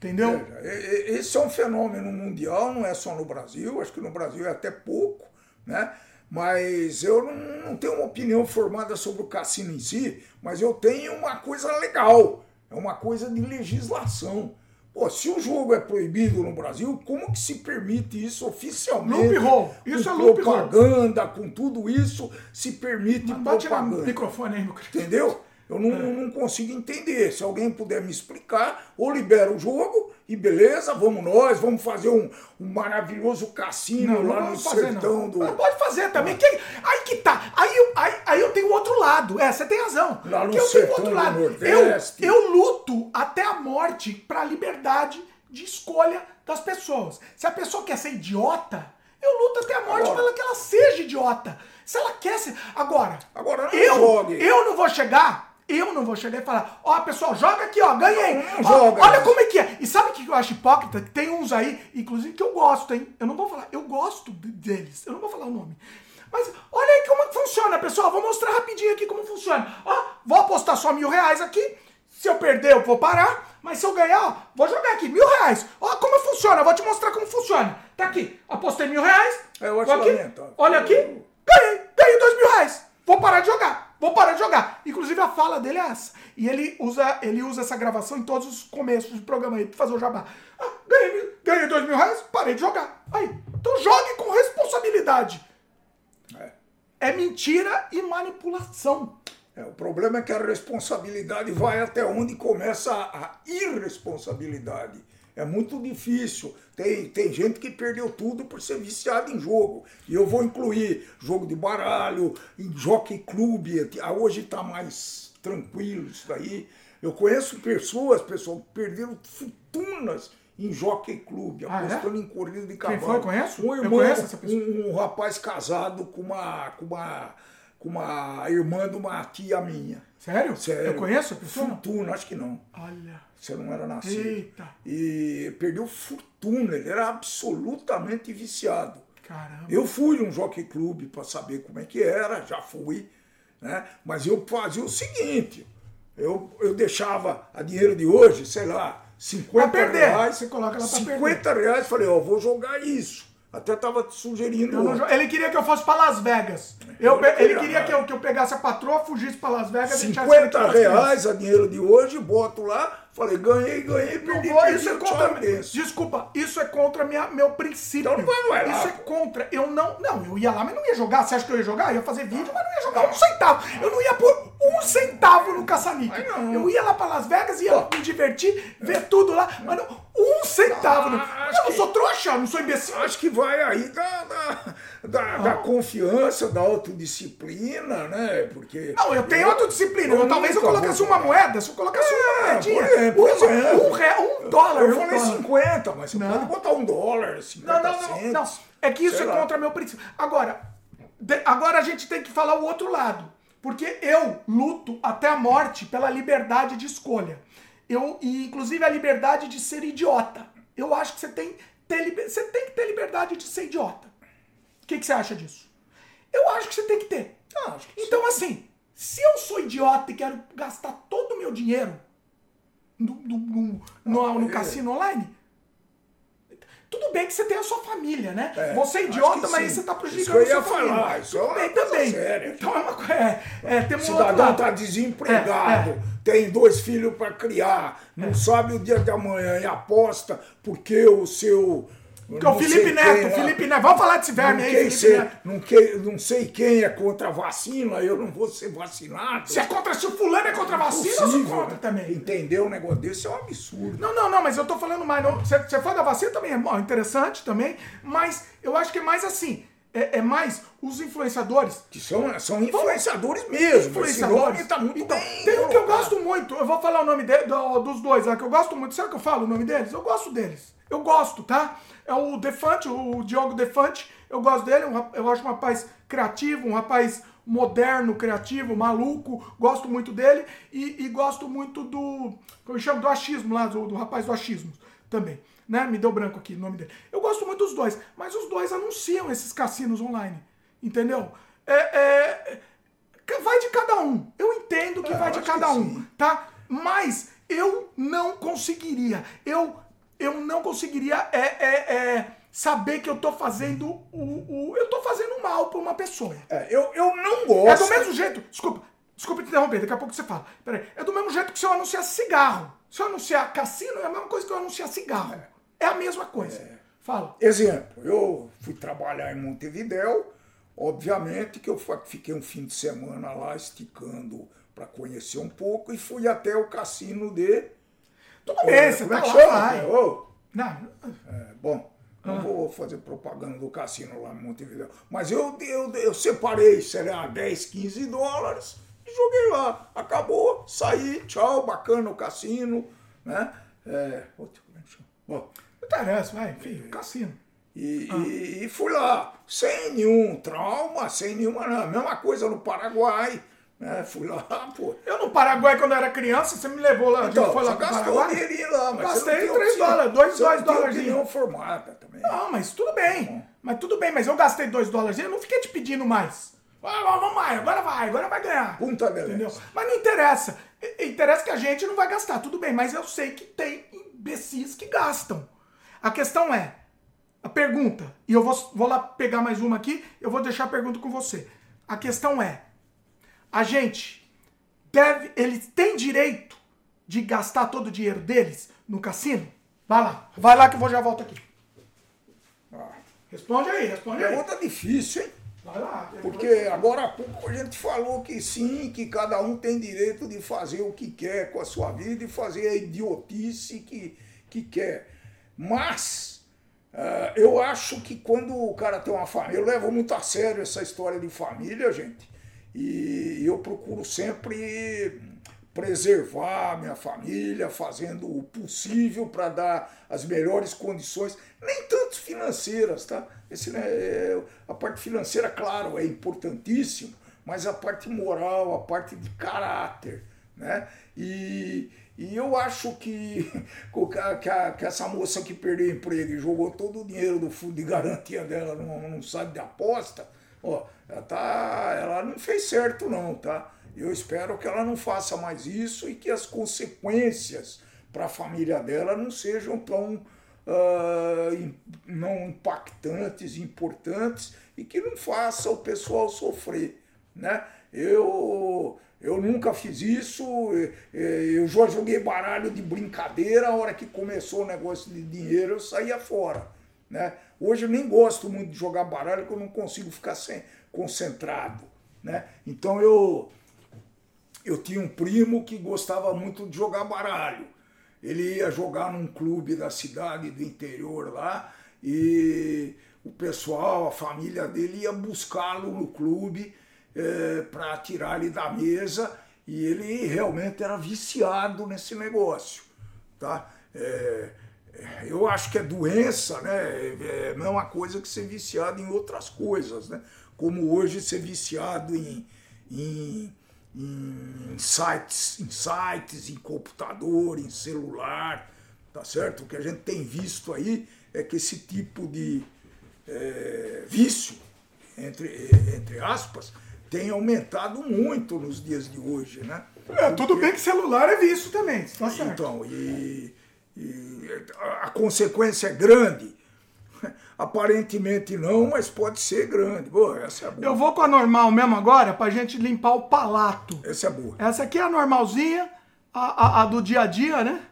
Entendeu? esse é um fenômeno mundial, não é só no Brasil, acho que no Brasil é até pouco, né? Mas eu não, não tenho uma opinião formada sobre o cassino em si, mas eu tenho uma coisa legal, é uma coisa de legislação. Pô, se o jogo é proibido no Brasil, como que se permite isso oficialmente? Loophole. Isso com é loophole. propaganda, com tudo isso, se permite Mas propaganda. o microfone aí, meu querido. Entendeu? Eu não, é. não consigo entender. Se alguém puder me explicar, ou libera o jogo e beleza, vamos nós, vamos fazer um, um maravilhoso cassino não, lá não no fazer, sertão não. do. Mas pode fazer também. Aí que tá. Aí, eu, aí, aí eu tenho outro lado. É, você tem razão. Lá no eu sertão tenho outro lado. Nordeste. Eu, eu luto até a morte pra liberdade de escolha das pessoas. Se a pessoa quer ser idiota, eu luto até a morte agora, pela que ela seja idiota. Se ela quer ser. Agora, agora eu, jogue. eu não vou chegar eu não vou chegar e falar, ó, oh, pessoal, joga aqui, ó, ganhei. Joga. Olha como é que é. E sabe o que eu acho hipócrita? Tem uns aí, inclusive, que eu gosto, hein? Eu não vou falar, eu gosto deles. Eu não vou falar o nome. Mas olha aí como é que funciona, pessoal. Vou mostrar rapidinho aqui como funciona. Ó, vou apostar só mil reais aqui. Se eu perder, eu vou parar. Mas se eu ganhar, ó, vou jogar aqui, mil reais. Ó, como funciona. Eu vou te mostrar como funciona. Tá aqui. Apostei mil reais. É, eu acho aqui. Olha aqui. Ganhei. Ganhei dois mil reais. Vou parar de jogar. Vou parar de jogar. Inclusive a fala dele é essa. E ele usa, ele usa essa gravação em todos os começos do programa aí pra fazer o jabá. Ah, ganhei, ganhei dois mil reais, parei de jogar. Aí. Então jogue com responsabilidade. É, é mentira e manipulação. É, o problema é que a responsabilidade vai até onde começa a, a irresponsabilidade. É muito difícil. Tem, tem gente que perdeu tudo por ser viciado em jogo. E eu vou incluir jogo de baralho, em jockey clube. Hoje está mais tranquilo isso daí. Eu conheço pessoas, pessoal, que perderam fortunas em jockey clube, ah, apostando é? em corrida de cavalo. Quem foi? Conheço? Um irmão, um, um, rapaz casado com uma, com uma, com uma irmã de uma tia minha. Sério? Sério. Eu conheço a pessoa? Fortuna, acho que não. Olha. Você não era nascido. Eita. E perdeu fortuna, ele era absolutamente viciado. Caramba. Eu fui num jockey clube para saber como é que era, já fui, né? Mas eu fazia o seguinte, eu, eu deixava a dinheiro de hoje, sei lá, 50 perder. reais. Você coloca pra 50 perder. reais, falei, ó, vou jogar isso. Até tava te sugerindo. ele queria que eu fosse para Las Vegas. Eu, eu ele queria que eu, que eu pegasse a patroa, fugisse para Las Vegas 50 reais a dinheiro de hoje, boto lá, falei, ganhei, ganhei, perdi, vou, perdi, isso é contra, Desculpa, isso é contra minha, meu princípio. Então não vai lá. Isso é contra. Eu não. Não, eu ia lá, mas não ia jogar. Você acha que eu ia jogar? Eu ia fazer vídeo, mas não ia jogar um centavo. Eu não ia pôr um centavo no caça-níquel. Eu ia lá para Las Vegas, ia me divertir, ver tudo lá. Mas não, um centavo. Ah, eu não sou trouxa, não sou imbecil. Acho que vai aí da, da, da, da confiança, da autodisciplina, né? Porque. Não, eu tenho autodisciplina. Eu, talvez eu colocasse uma moeda, se eu colocasse é, uma moedinha. Um, real, um dólar. Eu falei 50, mas você não. pode botar um dólar, 50 não, não, não, não. É que isso é lá. contra meu princípio. Agora, de, agora a gente tem que falar o outro lado. Porque eu luto até a morte pela liberdade de escolha. Eu, e inclusive a liberdade de ser idiota. Eu acho que você tem, ter, você tem que ter liberdade de ser idiota. O que, que você acha disso? Eu acho que você tem que ter. Ah, que Então, assim, se eu sou idiota e quero gastar todo o meu dinheiro no, no, no- no- no é. cassino online, tudo bem que você tem a sua família, né? É, você é idiota, mas sim. você tá Isso prejudicando que eu a sua ia família. falar, isso é tudo uma bem também. séria. Então é uma coisa. É, é, tem um outro cidadão lado. está desempregado, É, é. Tem dois filhos para criar, não sabe o dia de amanhã e aposta porque o seu. Porque o Felipe Neto, o Felipe Neto. Vamos falar desse verme aí, Felipe ser- Neto. não, que- não sei quem é contra a vacina, eu não vou ser vacinado. Se é contra, se o fulano é contra a vacina, eu sou contra né? também. Entender um negócio desse é um absurdo. Não, não, não, mas eu tô falando mais. Você foi da vacina também, é bom, interessante também, mas eu acho que é mais assim. É, é mais os influenciadores. Que são, são influenciadores mesmo. Nome tá muito então, bem tem um que eu gosto muito, eu vou falar o nome de- do- dos dois lá, que eu gosto muito. Sabe que eu falo o nome deles? Eu gosto deles. Eu gosto, tá? É o Defante, o Diogo Defante. Eu gosto dele, eu acho um rapaz criativo, um rapaz moderno, criativo, maluco. Gosto muito dele. E, e gosto muito do. Como eu chamo? Do achismo lá, do, do rapaz do achismo também. Né? Me deu branco aqui o nome dele. Eu gosto muito dos dois, mas os dois anunciam esses cassinos online. Entendeu? É, é, vai de cada um. Eu entendo que É, vai de cada um, tá? Mas eu não conseguiria. Eu, eu não conseguiria é, é, é, saber que eu tô fazendo o, o- Eu tô fazendo mal pra uma pessoa. É, eu, eu não É gosto. do mesmo jeito. Desculpa, desculpa te interromper, daqui a pouco você fala. Peraí. É do mesmo jeito que se eu anunciar cigarro. Se eu anunciar cassino, é a mesma coisa que eu anunciar cigarro. É a mesma coisa. Fala. Exemplo, eu fui trabalhar em Montevidéu, obviamente que eu fiquei um fim de semana lá esticando para conhecer um pouco e fui até o cassino de. Tudo bem, você Como é tá lá. Ô, Não, é, bom, não vou fazer propaganda do cassino lá em Montevidéu. Mas eu, eu, eu separei, sei lá, 10, 15 dólares e joguei lá. Acabou, saí, tchau, bacana o cassino, né? É, outro, como é que chama? Bom, interessa, vai, enfim, cassino. e, e- e fui lá, sem nenhum trauma, sem nenhuma. Não, mesma coisa no Paraguai. Né? Fui lá, pô. Eu no Paraguai, quando eu era criança, você me levou lá, Então, foi lá você gastou Paraguai. dinheirinho lá, mas Gastei três dólares, dois- você não dólares. opinião formada também. Não, mas tudo bem. Mas tudo bem, mas eu gastei dois dólares, eu não fiquei te pedindo mais. Ah, vamos mais, agora vai, agora vai ganhar. Punta del Entendeu? Mas não interessa. Interessa que a gente não vai gastar, tudo bem, mas eu sei que tem imbecis que gastam. A questão é, a pergunta, e eu vou, vou lá pegar mais uma aqui, eu vou deixar a pergunta com você. A questão é, a gente deve, eles têm direito de gastar todo o dinheiro deles no cassino? Vai lá, vai lá que eu vou já volto aqui. Ah, Responde aí, responde aí. pergunta difícil, hein? Vai lá. Porque agora há pouco a gente falou que sim, que cada um tem direito de fazer o que quer com a sua vida e fazer a idiotice que, que quer. Mas ah, eu acho que quando o cara tem uma família, eu levo muito a sério essa história de família, gente, e eu procuro sempre preservar minha família, fazendo o possível para dar as melhores condições, nem tanto financeiras, tá? Esse, né, é- a parte financeira, claro, é importantíssimo, mas a parte moral, a parte de caráter, né? E, e eu acho que, que, essa moça que perdeu o emprego e jogou todo o dinheiro do fundo de garantia dela num site de aposta, ó, ela, tá, ela não fez certo não, tá? Eu espero que ela não faça mais isso e que as consequências para a família dela não sejam tão im- não impactantes, importantes e que não faça o pessoal sofrer, né? Eu eu nunca fiz isso, eu já joguei baralho de brincadeira, a hora que começou o negócio de dinheiro eu saía fora, né? Hoje eu nem gosto muito de jogar baralho porque eu não consigo ficar sem, concentrado, né? Então eu eu tinha um primo que gostava muito de jogar baralho. Ele ia jogar num clube da cidade do interior lá e o pessoal, a família dele ia buscá-lo no clube para tirar ele da mesa e ele realmente era viciado nesse negócio, tá? É, é, eu acho que é doença, né? É a mesma coisa que ser viciado em outras coisas, né? Como hoje ser viciado em, em em sites, em sites, em computador, em celular, tá certo? O que a gente tem visto aí é que esse tipo de é, vício, entre, entre aspas, tem aumentado muito nos dias de hoje, né? É, tudo bem que celular é vício também, tá certo. Então, e, e a consequência é grande. Aparentemente não, mas pode ser grande. Boa, essa é boa. Eu vou com a normal mesmo agora pra gente limpar o palato. Essa é boa. Essa aqui é a normalzinha, a, a, a do dia a dia, né?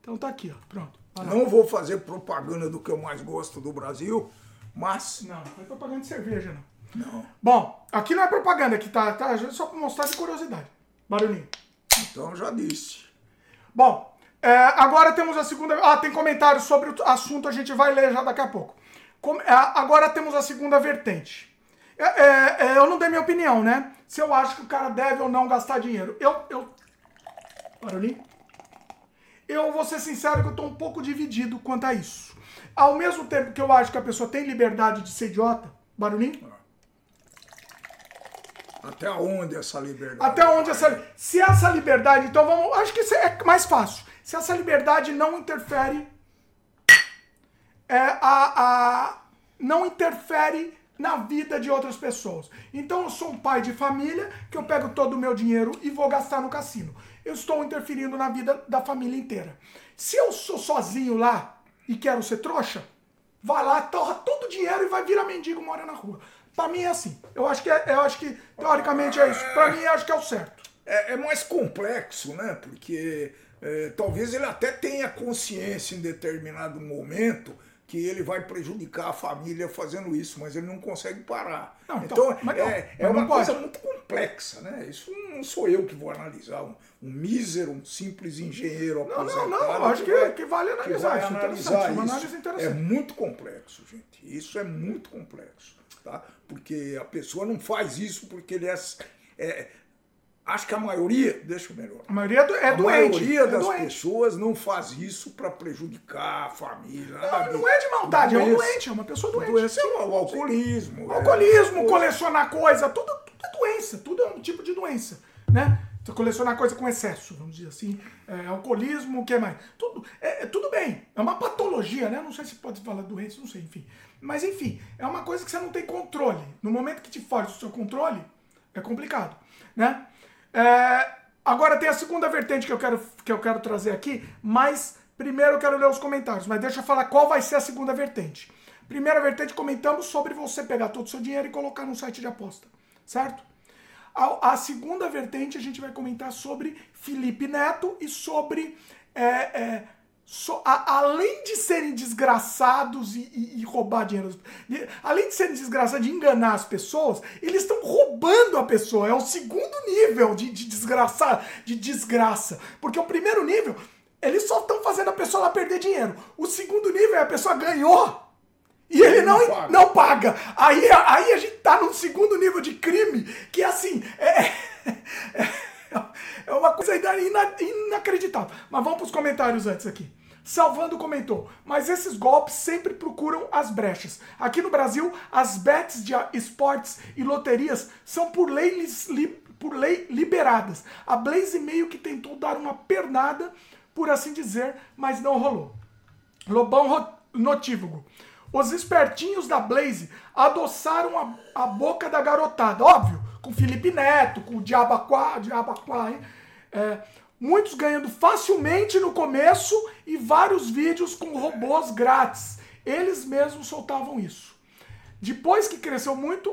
Então tá aqui, ó. Pronto. Não vou fazer propaganda do que eu mais gosto do Brasil, mas. Não, não é propaganda de cerveja, não. Não. Bom, aqui não é propaganda, aqui tá, tá só pra mostrar de curiosidade. Barulhinho. Então já disse. Bom, é, agora temos a segunda. Ah, tem comentários sobre o assunto, a gente vai ler já daqui a pouco. Com, é, agora temos a segunda vertente. É, é, é, eu não dei minha opinião, né? Se eu acho que o cara deve ou não gastar dinheiro. Eu. eu barulhinho? Eu vou ser sincero que eu tô um pouco dividido quanto a isso. Ao mesmo tempo que eu acho que a pessoa tem liberdade de ser idiota, barulhinho? Até onde essa liberdade? Até onde essa. Se essa liberdade. Então vamos. Acho que isso é mais fácil. Se essa liberdade não interfere. É, a, a, não interfere na vida de outras pessoas. Então eu sou um pai de família que eu pego todo o meu dinheiro e vou gastar no cassino. Eu estou interferindo na vida da família inteira. Se eu sou sozinho lá e quero ser trouxa, vai lá, torra todo o dinheiro e vai virar mendigo mora na rua. Pra mim é assim. Eu acho que, é, eu acho que teoricamente é isso. Pra mim, eu acho que é o certo. É, é mais complexo, né? Porque é, talvez ele até tenha consciência em determinado momento que ele vai prejudicar a família fazendo isso, mas ele não consegue parar. Não, então, então não, é, é uma coisa muito complexa, né? Isso não sou eu que vou analisar. Um, um mísero, um simples engenheiro não, não, não, acho que, vai, que vale analisar. Que vai analisar isso. Análise é muito complexo, gente. Isso é muito complexo, tá? Porque a pessoa não faz isso porque ele é, é Acho que a maioria, deixa eu melhor. A maioria é a doente. A maioria é das doente. pessoas não faz isso para prejudicar a família. Não, não é de maldade, doença, é um doente, é uma pessoa doente. Doença é o alcoolismo. Alcoolismo, é, colecionar coisa, tudo, tudo é doença, tudo é um tipo de doença, né? Colecionar coisa com excesso, vamos dizer assim. É, alcoolismo, o que mais? Tudo, é, tudo bem, é uma patologia, né? Não sei se pode falar doença, não sei, enfim. Mas enfim, é uma coisa que você não tem controle. No momento que te foge do seu controle, é complicado, né? É, agora tem a segunda vertente que eu, quero, que eu quero trazer aqui, mas primeiro eu quero ler os comentários, mas deixa eu falar qual vai ser a segunda vertente. Primeira vertente, comentamos sobre você pegar todo o seu dinheiro e colocar num site de aposta, certo? A, a segunda vertente, a gente vai comentar sobre Felipe Neto e sobre é, é, So, a, além de serem desgraçados e, e, e, roubar dinheiro, além de serem desgraçados, de enganar as pessoas, eles estão roubando a pessoa. É o segundo nível de, de desgraça, de desgraça. Porque o primeiro nível, eles só estão fazendo a pessoa lá perder dinheiro. O segundo nível é a pessoa ganhou e ele não, não, paga. não paga. Aí, aí a gente tá num segundo nível de crime que assim. É, é, é uma coisa inacreditável. Mas vamos para os comentários antes aqui. Salvando comentou, mas esses golpes sempre procuram as brechas. Aqui no Brasil, as bets de esportes e loterias são por lei, li, por lei liberadas. A Blaze meio que tentou dar uma pernada, por assim dizer, mas não rolou. Lobão notívago. Os espertinhos da Blaze adoçaram a, a boca da garotada, óbvio, com Felipe Neto, com o Diabaquá, Diabaquá, hein? É, muitos ganhando facilmente no começo e vários vídeos com robôs grátis. Eles mesmos soltavam isso. Depois que cresceu muito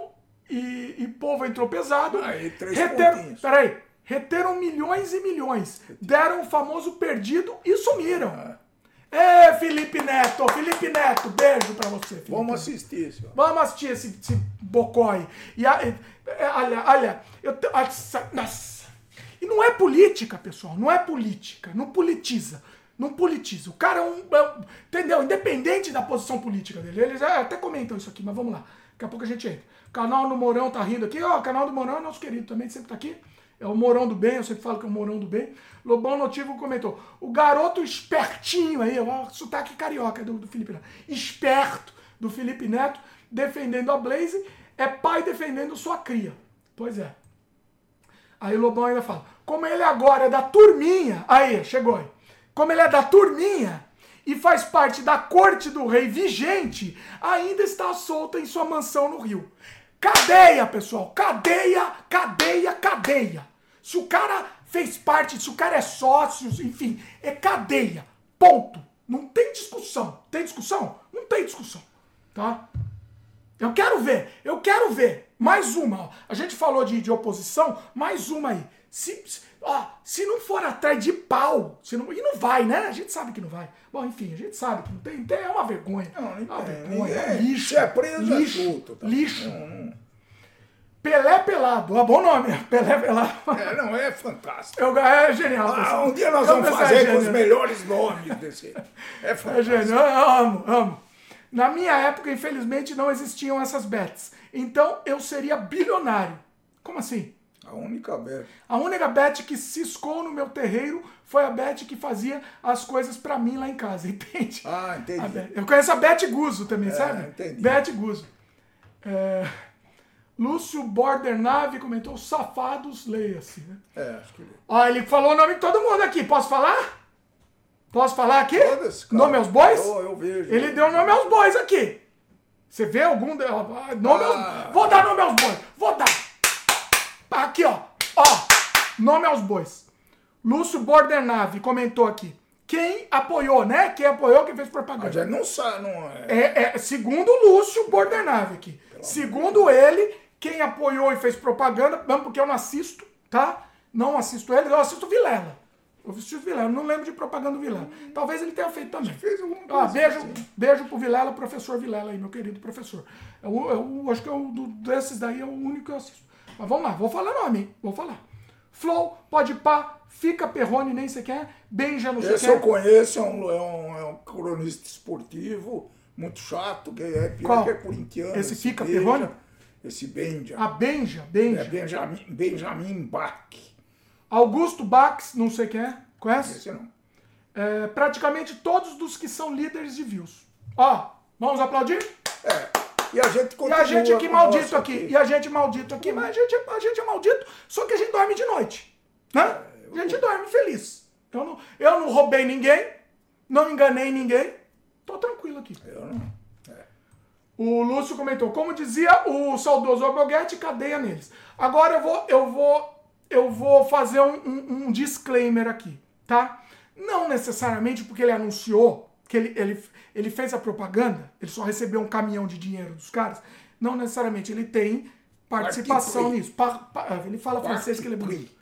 e, e povo entrou pesado, Aí, três reteram, peraí, reteram milhões e milhões, deram o famoso perdido e sumiram. Ah. É, Felipe Neto, Felipe Neto, beijo pra você. Felipe. Vamos assistir isso. Vamos assistir esse, esse bocói. E, e, olha, olha, eu, nossa, e não é política, pessoal. Não é política. Não politiza. Não politiza. O cara é um. É entendeu? Independente da posição política dele. Eles até comentam isso aqui, mas vamos lá. Daqui a pouco a gente entra. Canal do Mourão tá rindo aqui. Ó, o canal do Mourão é nosso querido também, sempre tá aqui. É o Mourão do Bem, eu sempre falo que é o Mourão do Bem. Lobão Notivo comentou. O garoto espertinho aí, o sotaque carioca do, do Felipe Neto. Esperto do Felipe Neto, defendendo a Blaze, é pai defendendo sua cria. Pois é. Aí o Lobão ainda fala: como ele agora é da turminha, aí, chegou aí. Como ele é da turminha, e faz parte da corte do rei vigente, ainda está solta em sua mansão no Rio. Cadeia, pessoal! Cadeia, cadeia, cadeia! Se o cara fez parte, se o cara é sócio, enfim, é cadeia. Ponto. Não tem discussão. Tem discussão? Não tem discussão. Tá? Eu quero ver, eu quero ver. Mais uma. Ó. A gente falou de, de oposição, mais uma aí. Se, se, ó, se não for atrás de pau, se não, e não vai, né? A gente sabe que não vai. Bom, enfim, a gente sabe que não tem. tem é uma vergonha. Não, é uma vergonha. É, é lixo. é preso, é lixo. tá? Lixo. Pelé Pelado, ó, bom nome, Pelé Pelado. É, não, é fantástico. Eu, é genial. Ah, um dia nós vamos fazer com os melhores nomes desse. É fantástico. É genial, eu amo, amo. Na minha época, infelizmente, não existiam essas bets. Então eu seria bilionário. Como assim? A única bet. A única bet que ciscou no meu terreiro foi a bet que fazia as coisas para mim lá em casa, entende? Ah, entendi. Eu conheço a Bet Guzo também, é, sabe? Entendi. Bet Guzo. É... Lúcio Border Nave comentou safados, leia-se. Né? É, acho que Ó, ele falou o nome de todo mundo aqui. Posso falar? Posso falar aqui? Todas, nome aos bois? Eu, eu vejo. Ele deu nome aos bois aqui. Você vê algum. Nome ah. aos... Vou dar nome aos bois. Vou dar. Aqui, ó. Ó. Nome aos bois. Lúcio Border Nave comentou aqui. Quem apoiou, né? Quem apoiou, quem fez propaganda. já não sabe, não é. é, é segundo Lúcio Border Nave aqui. Pelo segundo ele, quem apoiou e fez propaganda, mesmo porque eu não assisto, tá? Não assisto ele, eu assisto Vilela. Eu assisto Vilela, não lembro de propaganda do Vilela. Talvez ele tenha feito também. Fez alguma coisa. Ah, beijo, assim. beijo pro Vilela, professor Vilela aí, meu querido professor. Eu, eu, eu acho que eu, desses daí é o único que eu assisto. Mas vamos lá, vou falar nome, hein? Vou falar. Flow, pode pá, fica Perrone, nem você quer, Benja não sei Esse eu conheço, é um, é, um, é um cronista esportivo, muito chato, que é Qual? que é corintiano. Esse fica Perrone? Esse Benja. A Benja, Benja. É Benjamin, Benjamin Bach. Augusto Bax, não sei quem é. Conhece? Esse não. É, praticamente todos dos que são líderes de views. Ó, vamos aplaudir? É. E a gente continua E a gente aqui maldito aqui. aqui. E a gente maldito aqui, mas a gente, a gente é maldito, só que a gente dorme de noite. Né? É, a gente dorme feliz. Eu não, eu não roubei ninguém, não enganei ninguém. Tô tranquilo aqui. Eu não. O Lúcio comentou, como dizia o saudoso Alboguete, cadeia neles. Agora eu vou, eu vou, eu vou fazer um, um, um, disclaimer aqui, tá? Não necessariamente porque ele anunciou que ele, ele, ele fez a propaganda, ele só recebeu um caminhão de dinheiro dos caras. Não necessariamente ele tem participação nisso. Pa, ele fala francês que ele é bonito.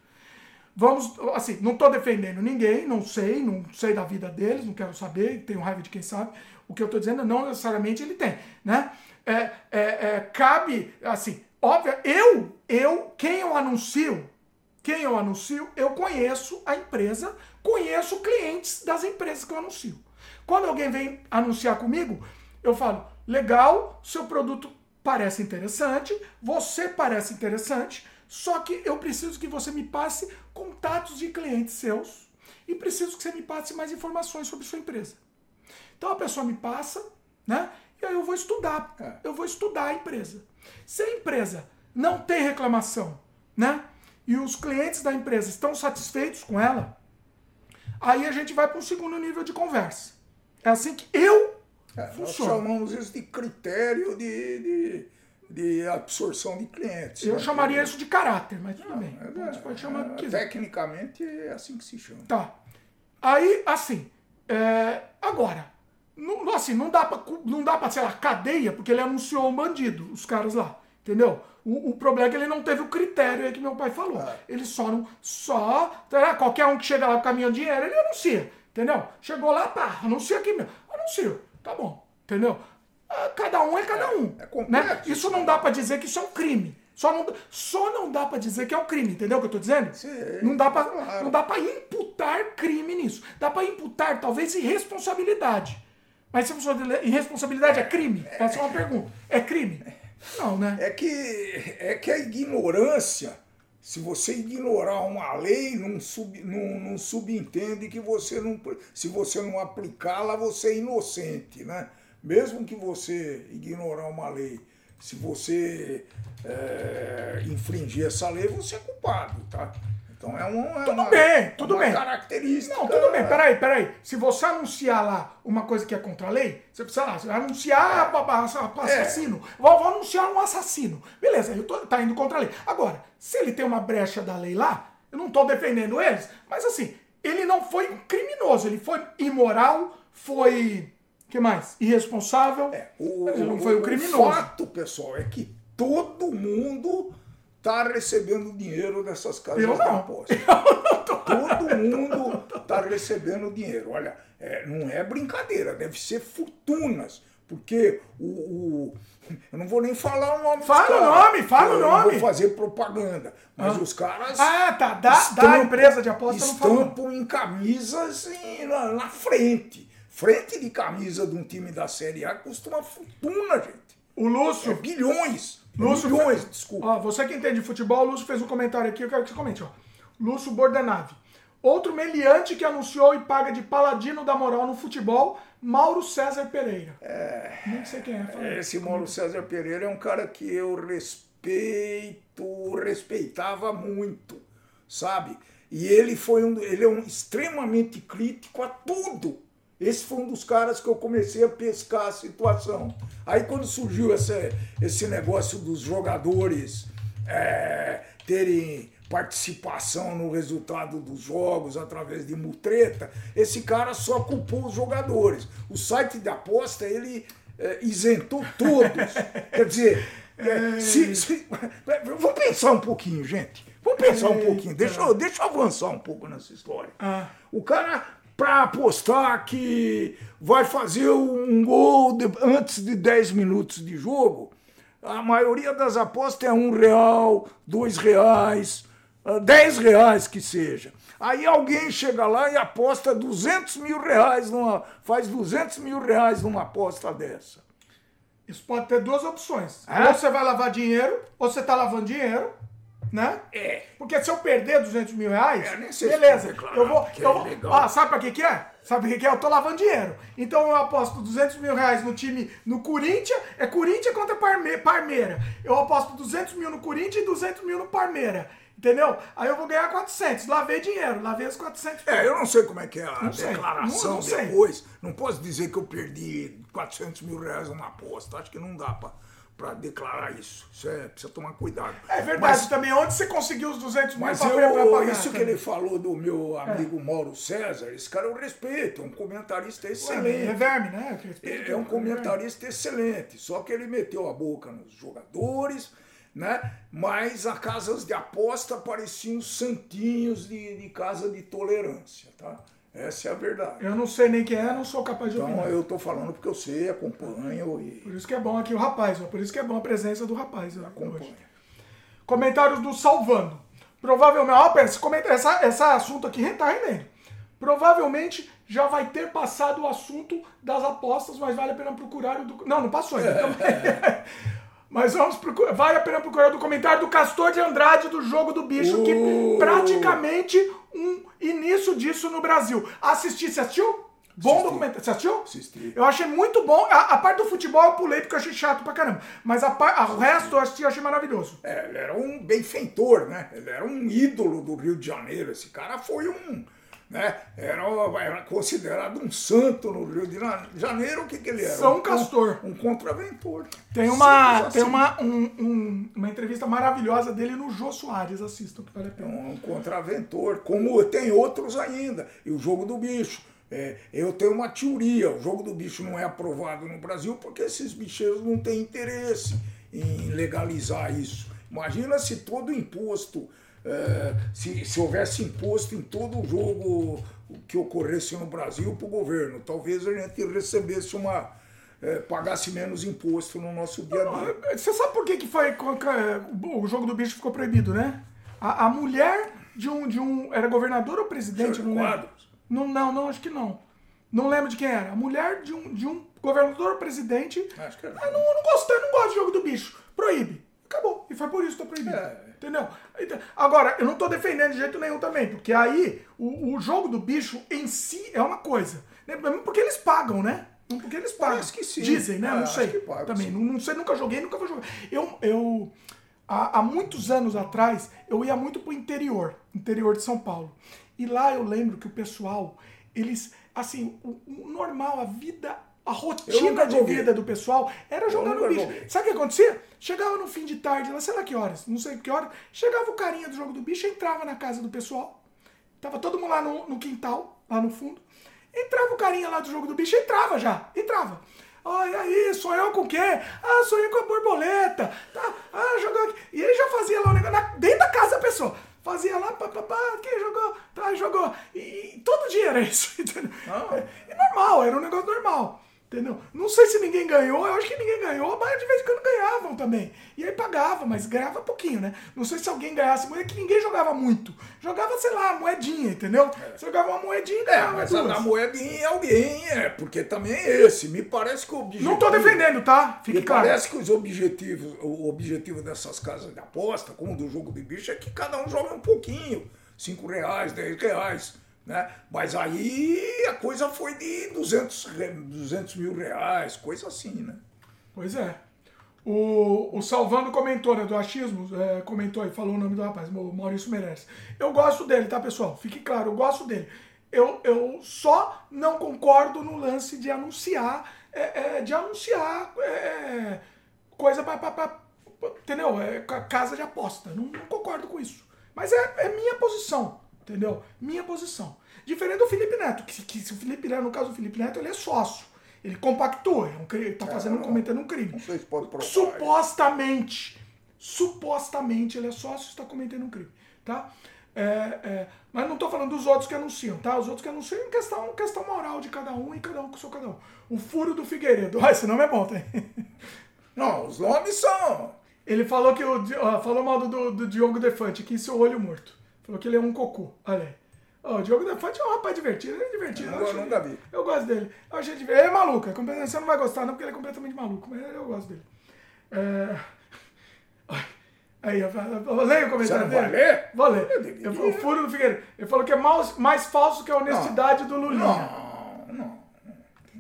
Vamos, assim, não estou defendendo ninguém, não sei, não sei da vida deles, não quero saber, tenho raiva de quem sabe. O que eu estou dizendo não necessariamente ele tem, né? É, é, é, cabe, assim, óbvio, eu, eu, quem eu anuncio, quem eu anuncio, eu conheço a empresa, conheço clientes das empresas que eu anuncio. Quando alguém vem anunciar comigo, eu falo, legal, seu produto parece interessante, você parece interessante, só que eu preciso que você me passe contatos de clientes seus e preciso que você me passe mais informações sobre sua empresa. Então a pessoa me passa, né? E aí eu vou estudar. É. Eu vou estudar a empresa. Se a empresa não tem reclamação, né? E os clientes da empresa estão satisfeitos com ela, aí a gente vai para um segundo nível de conversa. É assim que eu é, funciono. Nós chamamos isso de critério de, de, de absorção de clientes. Eu né? chamaria isso de caráter, mas tudo bem. É, pode chamar é, Tecnicamente é assim que se chama. Tá. Aí, assim, é, agora, não, assim, não dá, pra, não dá pra, sei lá, cadeia, porque ele anunciou um bandido, os caras lá. Entendeu? O, o, problema é que ele não teve o critério aí que meu pai falou. É. Ele só não. Só. Tá, qualquer um que chega lá com caminhão de dinheiro, ele anuncia. Entendeu? Chegou lá, pá, anuncia aqui mesmo. Anuncia. Tá bom. Entendeu? Ah, cada um é cada um. É, é né? Isso não dá para dizer que isso é um crime. Só não, só não dá para dizer que é um crime, entendeu o que eu tô dizendo? Sim, não dá para claro. não dá para imputar crime nisso. Dá para imputar talvez irresponsabilidade. Mas se irresponsabilidade é crime? Essa é uma pergunta. É crime? Não, né? É que, é que a ignorância, se você ignorar uma lei, não, sub, não, não subentende que você não. Se você não aplicá-la, você é inocente, né? Mesmo que você ignorar uma lei, se você é, infringir essa lei, você é culpado, tá? Então é, um, é Tudo uma, bem, tudo uma bem. característica. Não, tudo bem, peraí, peraí. Se você anunciar lá uma coisa que é contra a lei, você precisa lá, você vai anunciar é. assassino. Vou, vou, anunciar um assassino. Beleza, eu tô, tá indo contra a lei. Agora, se ele tem uma brecha da lei lá, eu não tô defendendo eles, mas assim, ele não foi um criminoso, ele foi imoral, foi. que mais? Irresponsável. É, o, ele não foi um criminoso. O fato, pessoal, é que todo mundo está recebendo dinheiro dessas casas eu de aposta. Todo mundo está recebendo dinheiro. Olha, é, não é brincadeira, deve ser fortunas. Porque o, o eu não vou nem falar o nome Fala o nome, fala o nome. Eu vou fazer propaganda. Mas ah. os caras. Ah, tá. Da, estampam, da empresa de aposta Estampam em camisas em, na, na, frente. Frente de camisa de um time da Série A custa uma fortuna, gente. O Lúcio. É bilhões. Lúcio Milhões, fez... desculpa. Ó, você que entende de futebol, o Lúcio fez um comentário aqui, eu quero que você comente. Ó. Lúcio Bordanave. Outro meliante que anunciou e paga de paladino da moral no futebol, Mauro César Pereira. É, Nem sei quem é. Esse Mauro César Pereira é um cara que eu respeito, respeitava muito, sabe? E ele foi um, ele é um extremamente crítico a tudo. Esse foi um dos caras que eu comecei a pescar a situação. Aí quando surgiu esse, esse negócio dos jogadores é, terem participação no resultado dos jogos através de mutreta, esse cara só culpou os jogadores. O site de aposta, ele é, isentou todos. Quer dizer, é, se, se, vamos pensar um pouquinho, gente. Vamos pensar um pouquinho. Deixa eu, deixa eu avançar um pouco nessa história. Ah. O cara para apostar que vai fazer um gol de, antes de 10 minutos de jogo, a maioria das apostas é um real, dois reais, ah, dez reais que seja. Aí alguém chega lá e aposta 200 mil reais, numa, faz 200 mil reais numa aposta dessa. Isso pode ter duas opções. É? Ou você vai lavar dinheiro, ou você está lavando dinheiro, né? É. Porque se eu perder 200 mil reais, é, sei beleza. Eu vou. Eu é vou legal. ah, sabe pra que, que é? Sabe o que, que é? Eu tô lavando dinheiro. Então eu aposto 200 mil reais no time no Corinthians, é Corinthians contra Parme, Parmeira. Eu aposto 200 mil no Corinthians e 200 mil no Parmeira. Entendeu? Aí eu vou ganhar 400. Lavei dinheiro, lavei os 400. É, eu não sei como é que é a não declaração não, não depois. Não posso dizer que eu perdi 400 mil reais numa aposta. Acho que não dá pra para declarar isso. Isso é, precisa tomar cuidado. É verdade mas, também. Onde você conseguiu os 200 mil Mas eu, pagar, isso que ele falou do meu amigo é. Mauro César, esse cara eu respeito, é um comentarista excelente. É verme, né? É, é um comentarista excelente, só que ele meteu a boca nos jogadores, né? Mas a casas de aposta pareciam santinhos de, de casa de tolerância, tá? Essa é a verdade. Eu não sei nem quem é, não sou capaz de então, opinar. eu tô falando porque eu sei, acompanho e... Por isso que é bom aqui o rapaz, por isso que é bom a presença do rapaz. Acompanho. Comentários do Salvando. Provavelmente, ó, pera, esse, comenta, essa, esse assunto aqui tá rendendo. Provavelmente já vai ter passado o assunto das apostas, mas vale a pena procurar o do... Não, não passou ainda. É. Mas vamos procurar. Vale a pena procurar o documentário do Castor de Andrade do Jogo do Bicho, uh. que praticamente um início disso no Brasil. Assisti, você assistiu? Bom Assisti. documentário. Você assistiu? Assisti. Eu achei muito bom. A, a, parte do futebol eu pulei porque eu achei chato pra caramba. Mas a, a, o resto eu assisti eu achei maravilhoso. É, ele era um benfeitor, né? Ele era um ídolo do Rio de Janeiro. Esse cara foi um né? Era, era considerado um santo no Rio de Janeiro. O que, que ele era? São um, Castor. Um, um contraventor. Tem uma, assim. tem uma, um, um, uma entrevista maravilhosa dele no Jô Soares, assistam que vale a pena. Um, um contraventor, como tem outros ainda. E o Jogo do Bicho. É, eu tenho uma teoria, o Jogo do Bicho não é aprovado no Brasil porque esses bicheiros não têm interesse em legalizar isso. Imagina se todo imposto é, se, se houvesse imposto em todo o jogo que ocorresse no Brasil para o governo. Talvez a gente recebesse uma. É, pagasse menos imposto no nosso dia a dia. Você sabe por que, que foi o jogo do bicho ficou proibido, né? A, a mulher de um, de um. Era governador ou presidente? Não, lembro. não, não, não, acho que não. Não lembro de quem era. A mulher de um, de um governador ou presidente. Acho que era. Ah, não, não gostei, não gosto de jogo do bicho. Proíbe. Acabou. E foi por isso que está proibido. É. Entendeu? Agora, eu não estou defendendo de jeito nenhum também, porque aí o, o jogo do bicho em si é uma coisa. Né? Porque eles pagam, né? Porque eles pagam. que sim. Dizem, né? Ah, não sei. Pago, também. Não, não, sei, nunca joguei, nunca vou jogar. Eu, eu há, há muitos anos atrás, eu ia muito pro interior, interior de São Paulo. E lá eu lembro que o pessoal, eles, assim, o, o normal, a vida, a rotina de joguei. vida do pessoal era jogar no bicho. joguei. Sabe o que acontecia? Chegava no fim de tarde, lá sei lá que horas, não sei que horas, chegava o carinha do jogo do bicho, entrava na casa do pessoal, tava todo mundo lá no, no quintal, lá no fundo, entrava o carinha lá do jogo do bicho, entrava já, entrava. Ai, aí, sonhou com o quê? Ah, sonhei com a borboleta. Tá, ah, jogou aqui. E ele já fazia lá o negócio na- dentro da casa da pessoa. Fazia lá, pá, pá, pá, quem jogou? Tá, jogou. E, e todo dia era isso, entendeu? Ah. É, é normal, era um negócio normal. Entendeu? Não sei se ninguém ganhou, eu acho que ninguém ganhou, mas de vez em quando ganhavam também. E aí pagava, mas ganhava pouquinho, né? Não sei se alguém ganhasse muito, é que ninguém jogava muito. Jogava, sei lá, moedinha, entendeu? Você jogava uma moedinha e É, ganhava mas a duas. da moedinha é alguém, é, porque também é esse. Me parece que o objetivo. Não tô defendendo, tá? Fique Me claro. parece que os objetivos, o objetivo dessas casas de aposta, como do jogo de bicho, é que cada um joga um pouquinho. 5 reais, 10 reais. Né? Mas aí a coisa foi de 200, re- 200 mil reais, coisa assim, né? Pois é. O, o Salvando comentou, né, do achismo, é, comentou aí, falou o nome do rapaz, o Maurício Meirelles. Eu gosto dele, tá, pessoal? Fique claro, eu gosto dele. Eu, eu só não concordo no lance de anunciar, é, é, de anunciar é, coisa pra- entendeu? É, ca- casa de aposta. Não, não concordo com isso. Mas é, é minha posição, entendeu? Minha posição. Diferente do Felipe Neto, que, que se o Felipe Neto, no caso do Felipe Neto, ele é sócio. Ele compactua, é um, ele tá fazendo, não- cometendo um crime. Não sei se pode provar. Supostamente, supostamente ele é sócio e está cometendo um crime, tá? É, é, mas não estou falando dos outros que anunciam, tá? Os outros que anunciam é questão, questão moral de cada um e cada um com o seu cada um. O furo do Figueiredo. Ah, esse nome é bom, tá? Não, os nomes são. Ele falou que o falou mal do, do, do Diogo Defante, que seu olho morto. Falou que ele é um cocô. Olha aí. Ó, o Diogo Defante é um rapaz divertido, ele é divertido. Eu Eu, nunca vi. eu gosto dele. Eu achei divertido. Ele é maluco, você não vai gostar não, porque ele é completamente maluco, mas eu gosto dele. É... Aí, eu, eu, leio o comentário Você não dele. vai ler? Vou ler. Eu o furo do Figueiredo. Ele falou que é mais, mais falso que a honestidade do Lulinha. Não, não.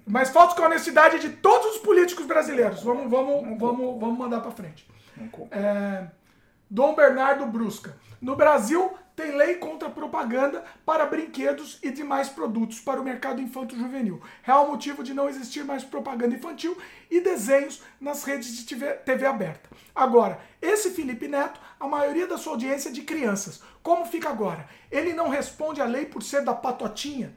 Mais falso que a honestidade de todos os políticos brasileiros. Vamos, vamos, vamos, vamos mandar pra frente. não. É, Dom Bernardo Brusca. No Brasil, tem lei contra propaganda para brinquedos e demais produtos para o mercado infanto-juvenil. Real motivo de não existir mais propaganda infantil e desenhos nas redes de TV, TV aberta. Agora, esse Felipe Neto, a maioria da sua audiência é de crianças. Como fica agora? Ele não responde à lei por ser da patotinha?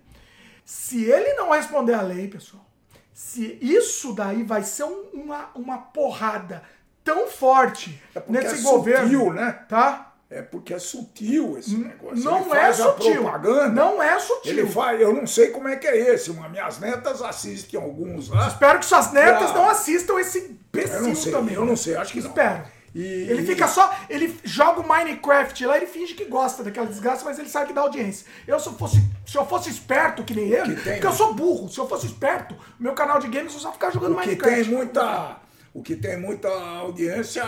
Se ele não responder à lei, pessoal, se isso daí vai ser um- uma, uma porrada tão forte É nesse é governo, sutil, né? tá? É porque é sutil esse negócio. Não Ele é sutil. propaganda. Não é sutil. Ele faz, eu não sei como é que é esse, mas minhas netas assistem alguns lá. Espero que suas netas Ah. não assistam esse Eu imbecil não sei, também. eu não sei, acho que não. Espero. E- ele fica só. Ele joga o Minecraft lá, ele finge que gosta daquela desgraça, mas ele sabe que dá audiência. Eu, se eu fosse, se eu fosse esperto, que nem ele, Que tem, porque eu né? sou burro, se eu fosse esperto, meu canal de games eu só ficar jogando Minecraft. tem muita, o que tem muita audiência,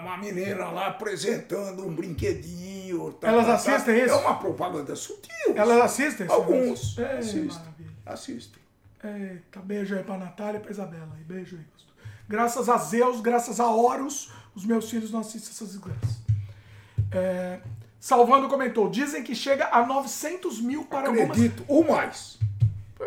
uma menina lá apresentando um brinquedinho. tá, Elas tá, tá. assistem isso? É uma propaganda sutil. Elas assistem? esse Alguns negócio? É, assistem. maravilha. Assistem. Eita, beijo aí pra Natália e pra Isabela. aí. Beijo aí. Graças a Zeus, graças a Horus, os meus filhos não assistem essas desgraças. É, Salvando comentou: dizem que chega a 900 mil para algumas. Acredito, ou mais.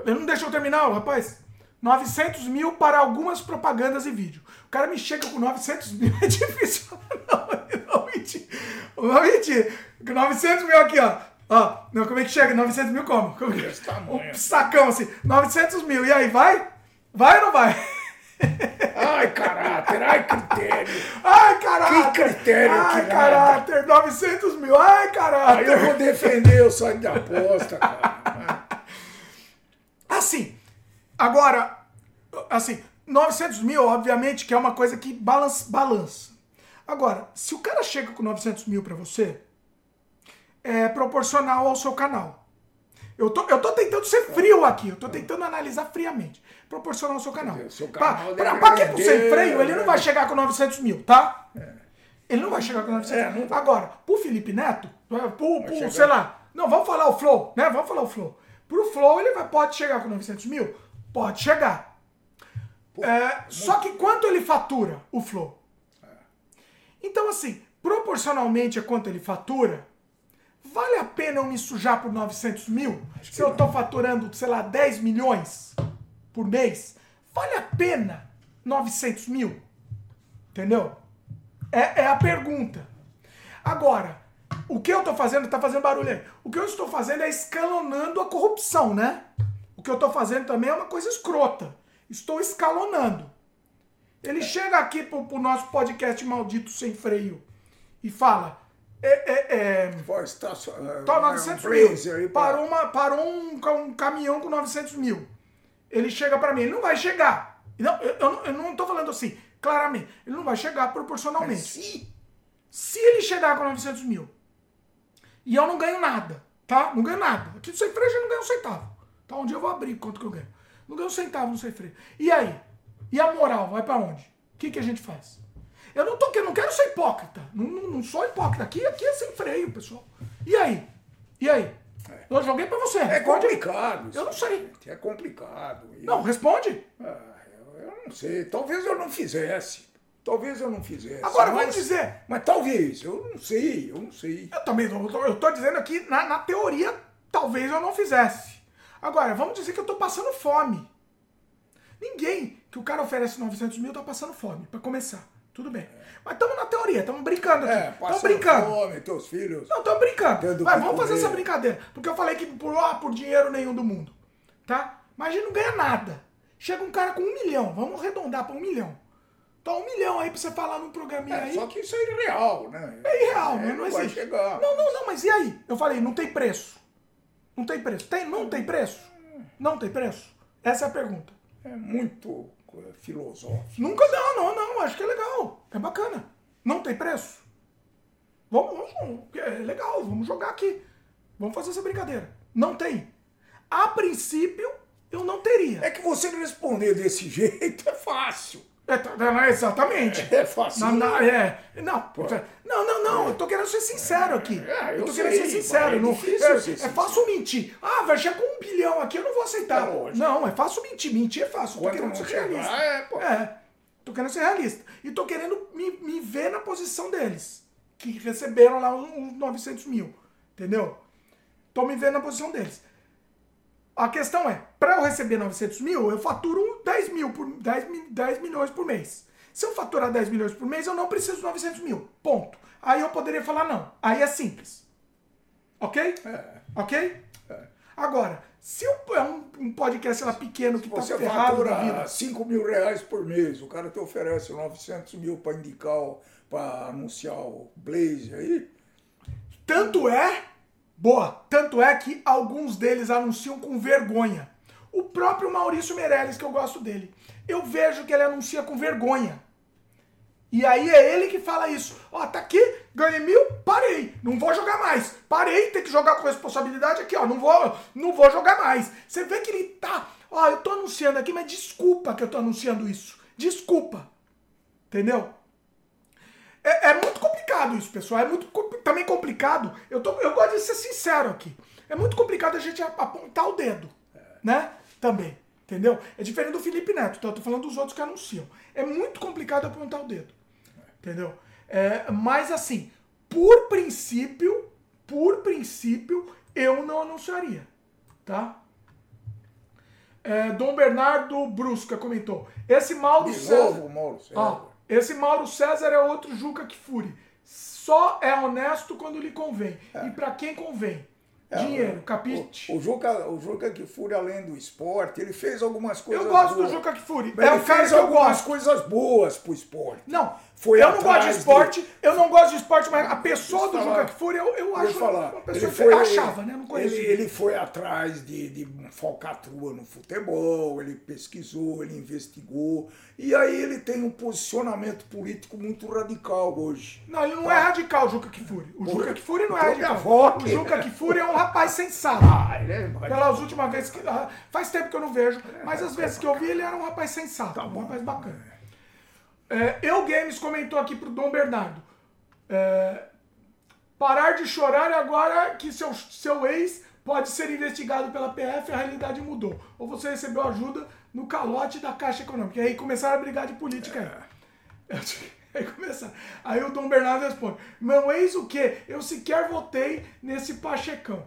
Ele não deixou eu terminar, rapaz. 900 mil para algumas propagandas e vídeo. O cara me chega com 900 mil, é difícil. Não, não mentir. Não mentir. 900 mil aqui, ó. Ó, não, como é que chega? 900 mil como? como que... Um sacão assim. 900 mil. E aí, vai? Vai ou não vai? Ai, caráter, ai, critério. Ai, caráter. Que critério Ai, que caráter. 900 mil. Ai, Aí eu caráter. vou defender o site da aposta, cara. Assim, agora, assim, 900 mil, obviamente, que é uma coisa que balança. balança. Agora, se o cara chega com 900 mil pra você, é proporcional ao seu canal. Eu tô, eu tô tentando ser frio aqui, eu tô tentando analisar friamente. Proporcional ao seu canal. seu Pra- canal pra, pra quem é sem freio, ele não vai né? chegar com 900 mil, tá? Ele não vai chegar com 900 É, vai. Agora, pro Felipe Neto, pro, pro chegar. sei lá, não, vamos falar o Flow, né? Vamos falar o Flow. Pro Flow, ele vai, pode chegar com 900 mil? Pode chegar. É, só que quanto ele fatura, o Flow? Então, assim, proporcionalmente a quanto ele fatura, vale a pena eu me sujar por 900 mil? Se eu tô faturando, sei lá, 10 milhões por mês, vale a pena 900 mil? Entendeu? É, é a pergunta. Agora, o que eu tô fazendo, tá fazendo barulho aí. O que eu estou fazendo é escalonando a corrupção, né? O que eu tô fazendo também é uma coisa escrota. Estou escalonando. Ele chega aqui pro, pro nosso podcast maldito sem freio e fala. É, é, é, Vai estacionar. Tá 900 mil. Parou, uma, parou um, um caminhão com 900 mil. Ele chega para mim, ele não vai chegar. Não, eu, eu, não- eu não tô falando assim, claramente. Ele não vai chegar proporcionalmente. Se Se ele chegar com 900 mil e eu não ganho nada, tá? Não ganho nada. Aqui no Sem Freio eu não ganho um centavo. Tá? Um dia eu vou abrir quanto que eu ganho. Não ganho um centavo no Sem Freio. E aí? E a moral vai pra onde? O que, que a gente faz? Eu não tô querendo, não quero ser hipócrita. Não, não, não sou hipócrita. Aqui, aqui é sem freio, pessoal. E aí? E aí? Eu joguei pra você. É complicado. isso, Eu não sei. É complicado. E- Não, responde. Ah, eu, eu não sei. Talvez eu não fizesse. Talvez eu não fizesse. Agora, mas, vamos dizer. Mas talvez. Eu não sei. Eu não sei. Eu também eu tô, eu tô dizendo aqui, na, na teoria, talvez eu não fizesse. Agora, vamos dizer que eu tô passando fome. Ninguém que o cara oferece 900 mil tá passando fome, pra começar. Tudo bem. Mas estamos na teoria, estamos brincando aqui. É, Estamos passando brincando. fome, teus filhos. Não, estamos brincando. Que vamos fazer essa brincadeira. Porque eu falei que por, ah, por dinheiro nenhum do mundo. Tá? Mas a gente não ganha nada. Chega um cara com um milhão. Vamos arredondar pra um milhão. Tá um milhão aí pra você falar num programinha É, aí. só que isso é irreal, né? É irreal, É, não, não existe. chegar. Não, não, não, mas e aí? Eu falei, não tem preço. Não tem preço. Tem? Não tem preço? Não tem preço? Essa é a pergunta. É muito filosófico. Nunca não, não, não. Acho que é legal. É bacana. Não tem preço? Vamos, vamos, é legal, vamos jogar aqui. Vamos fazer essa brincadeira. Não tem. A princípio, eu não teria. É que você responder desse jeito é fácil. É, tá- não, é exatamente. É fácil. Na- na- é, não, não, não, não, eu tô querendo ser sincero aqui. É, eu eu tô sei, querendo ser sincero. é não, difícil é, ser é fácil mentir. Ah, vai chegar com um bilhão aqui, eu não vou aceitar. É lógico. não, é fácil mentir. Mentir é fácil. Eu tô querendo não ser chegar, realista. é, pô. É, tô querendo ser realista. E tô querendo me, me ver na posição deles, que receberam lá uns 900 mil. Entendeu? Tô me vendo na posição deles. A questão é, para eu receber 900 mil, eu faturo 10, mil por, 10, mi- 10 milhões por mês. Se eu faturar 10 milhões por mês, eu não preciso de 900 mil. Ponto. Aí eu poderia falar não. Aí é simples. Ok? É. Ok? Agora, se é um, um podcast lá, pequeno que tá Você ferrado fatura vida. 5 mil reais por mês, o cara te oferece 900 mil para indicar, para anunciar o Blaze aí. Tanto é, boa, tanto é que alguns deles anunciam com vergonha. O próprio Maurício Meirelles, que eu gosto dele. Eu vejo que ele anuncia com vergonha. E aí é ele que fala isso. Ó, tá aqui, ganhei mil, parei. Não vou jogar mais. Parei, tem que jogar com responsabilidade aqui, ó. Não vou, não vou jogar mais. Você vê que ele tá. Ó, eu tô anunciando aqui, mas desculpa que eu tô anunciando isso. Desculpa. Entendeu? É, é muito complicado isso, pessoal. É muito também complicado. Eu, tô, eu gosto de ser sincero aqui. É muito complicado a gente ap- apontar o dedo, né? Também, entendeu? É diferente do Felipe Neto. Então eu tô falando dos outros que anunciam. É muito complicado apontar o dedo, entendeu? É, mas assim, por princípio, por princípio, eu não anunciaria, tá? É, Dom Bernardo Brusca comentou. Esse Mauro De César. novo, Mauro César. Esse Mauro César é outro Juca Kfouri. Só é honesto quando lhe convém. E pra quem convém? Dinheiro, capite? O, o Juca, o Juca Kfouri, além do esporte, ele fez algumas coisas eu gosto boas. do Juca Kfouri. É o cara fez que eu algumas gosto. coisas boas pro esporte. Não, Foi eu não gosto de esporte, eu não gosto de esporte, mas a pessoa do Juca. Kfouri eu, eu acho falar. uma pessoa Ele foi, eu achava, né? Não. Ele, ele foi atrás de, de falcatrua no futebol, ele pesquisou, ele investigou. E aí ele tem um posicionamento político muito radical hoje. Não, ele não é radical, o Juca Kfouri. O Juca Kfouri não é minha radical. avó O que- Juca Kfouri é um rapaz sensato. Ah, ele é Pelas últimas vezes que. ah, Faz tempo que eu não vejo, mas as vezes que eu vi, ele era um rapaz sensato, um rapaz bacana. É, eu Games comentou aqui pro Dom Bernardo. é, parar de chorar agora que seu, seu ex pode ser investigado pela PF, a realidade mudou. Ou você recebeu ajuda no calote da Caixa Econômica. E aí começaram a brigar de política aí. Aí começa. Aí o Dom Bernardo responde: Meu ex o quê? Eu sequer votei nesse Pachecão.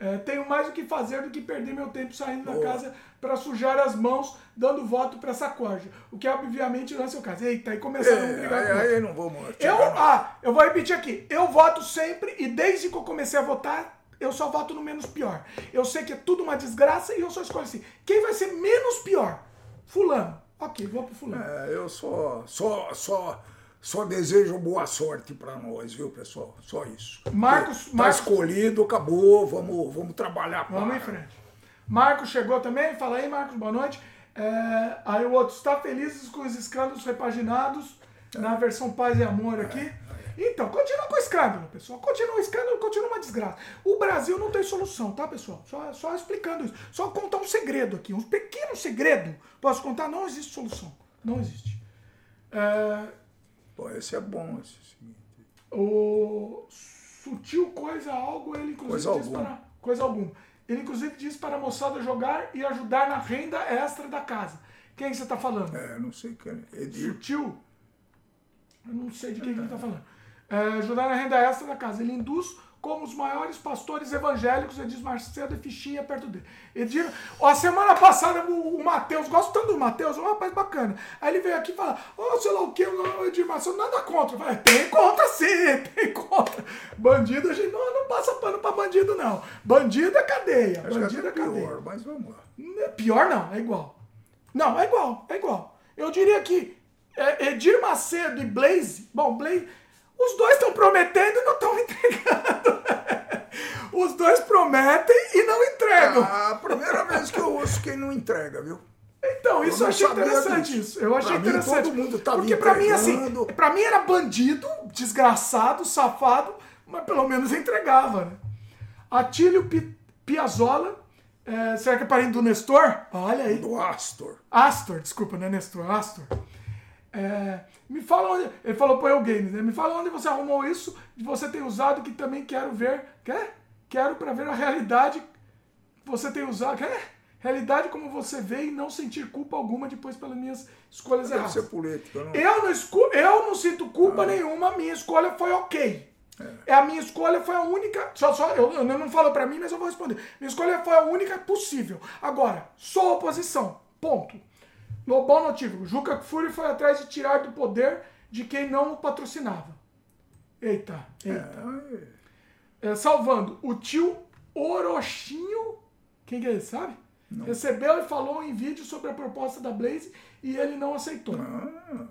É, tenho mais o que fazer do que perder meu tempo saindo da casa para sujar as mãos, dando voto para essa corja. O que obviamente não é seu caso. Eita, aí começaram É, a brigar. aí, aí não vamos. eu, chegar no- ah, eu vou repetir aqui. Eu voto sempre e desde que eu comecei a votar, eu só voto no menos pior. Eu sei que é tudo uma desgraça e eu só escolho assim. Quem vai ser menos pior? Fulano. Ok, vou pro fulano. É, eu só, só, só, só desejo boa sorte para nós, viu, pessoal? Só isso. Marcos- Tá Marcos- escolhido, acabou, vamos, vamos trabalhar para. Vamos em frente. Marcos chegou também. Fala aí, Marcos, boa noite. É, aí o outro, está felizes com os escândalos repaginados na versão paz e amor aqui? Então, continua com o escândalo, pessoal. Continua o escândalo, continua uma desgraça. O Brasil não tem solução, tá, pessoal? Só, só explicando isso. Só contar um segredo aqui, um pequeno segredo. Posso contar? Não existe solução. Não existe. É, Pô, esse é bom, esse seguinte. o sutil coisa algo, ele inclusive Coisa diz alguma. para coisa alguma. Ele inclusive diz para a moçada jogar e ajudar na renda extra da casa. Quem você está falando? É, não sei quem. Edir. Sutil? Eu não sei de quem que ele está falando. É, ajudar na renda extra da casa. Ele induz como os maiores pastores evangélicos, Edir Macedo e Fichinha perto dele. Edir, a semana passada o, o Matheus, gosto tanto do Matheus, é um rapaz bacana. Aí ele veio aqui e fala, ó, sei lá o que, o Edir Macedo, nada contra. Eu falei, tem contra sim, tem contra. Bandido, a gente não, não passa pano pra bandido, não. Bandido é cadeia, Acho bandido é cadeia. pior, mas vamos lá. É Pior não, é igual. Não, é igual, é igual. Eu diria que é, Edir Macedo e Blaze, bom, Blaze, os dois estão prometendo e não estão entregando. os dois prometem e não entregam. Ah, a primeira vez que eu ouço quem não entrega, viu? Então, isso eu não achei interessante disso. isso. Eu achei Pra mim, interessante. todo mundo tava Porque pra mim, assim, mim era bandido, desgraçado, safado, mas pelo menos entregava, né? Atílio Piazzolla, é, será que é parente do Nestor? Olha aí. Do Astor. Astor, desculpa, não é Nestor, Astor. É, me fala onde. Ele falou pro Eu Games, né? Me fala onde você arrumou isso, de você tem usado, que também quero ver. Quer? Quero pra ver a realidade que você tem usado. Quer? Realidade como você vê e não sentir culpa alguma depois pelas minhas escolhas erradas. ser política, não? Eu não, esco- eu não sinto culpa nenhuma, a minha escolha foi ok. É. A minha escolha foi a única. Só, só, eu, eu não falo pra mim, mas eu vou responder. Minha escolha foi a única possível. Agora, sou oposição. Ponto. Lobão notívago. Juca Kfouri foi atrás de tirar do poder de quem não o patrocinava. Eita, eita. É, salvando, o tio Orochinho, quem que é esse, sabe? Recebeu e falou em vídeo sobre a proposta da Blaze e ele não aceitou. Ah,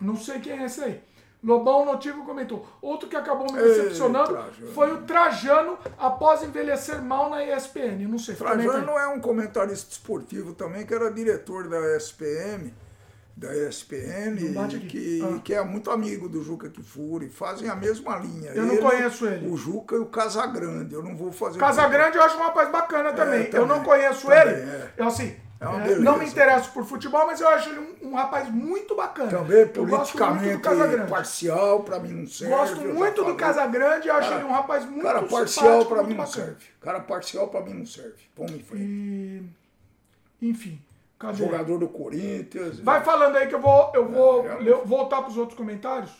Não sei quem é esse aí. Lobão Notivo comentou. Outro que acabou me Ei, decepcionando Trajano. foi o Trajano após envelhecer mal na ESPN. Não sei. Trajano é um comentarista esportivo também, que era diretor da SPM, da ESPN, e que, Ah. que é muito amigo do Juca Kfouri, fazem a mesma linha. Eu não conheço ele. O Juca e o Casagrande, eu não vou fazer... Casagrande eu acho um rapaz bacana também. eu não também. conheço Também, ele. é. Eu assim, É é, não me interesso por futebol, mas eu acho ele um, um rapaz muito bacana. Também eu gosto muito politicamente do Casagrande. parcial, pra mim não serve. Gosto muito do. Casagrande, eu acho Cara- ele um rapaz muito Cara parcial muito mim não bacana. serve. Cara parcial pra mim não serve. Vamos em frente. E... Enfim, cadê? Jogador do Corinthians. Vai falando aí que eu vou, eu vou É, eu- ler- voltar para os outros comentários.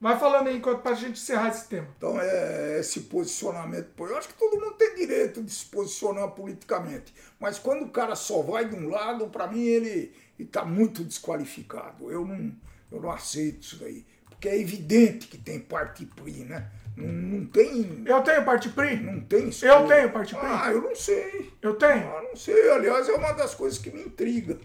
Vai falando aí enquanto pra gente encerrar esse tema. Então, é esse posicionamento. Eu acho que todo mundo tem direito de se posicionar politicamente. Mas quando o cara só vai de um lado, para mim ele está muito desqualificado. Eu não, eu não aceito isso daí. Porque é evidente que tem parte PRI, né? Não, não tem. Eu tenho parte PRI? Não tem isso. Eu tenho parte PRI? Ah, eu não sei. Eu tenho? Ah, não sei. Aliás, é uma das coisas que me intriga.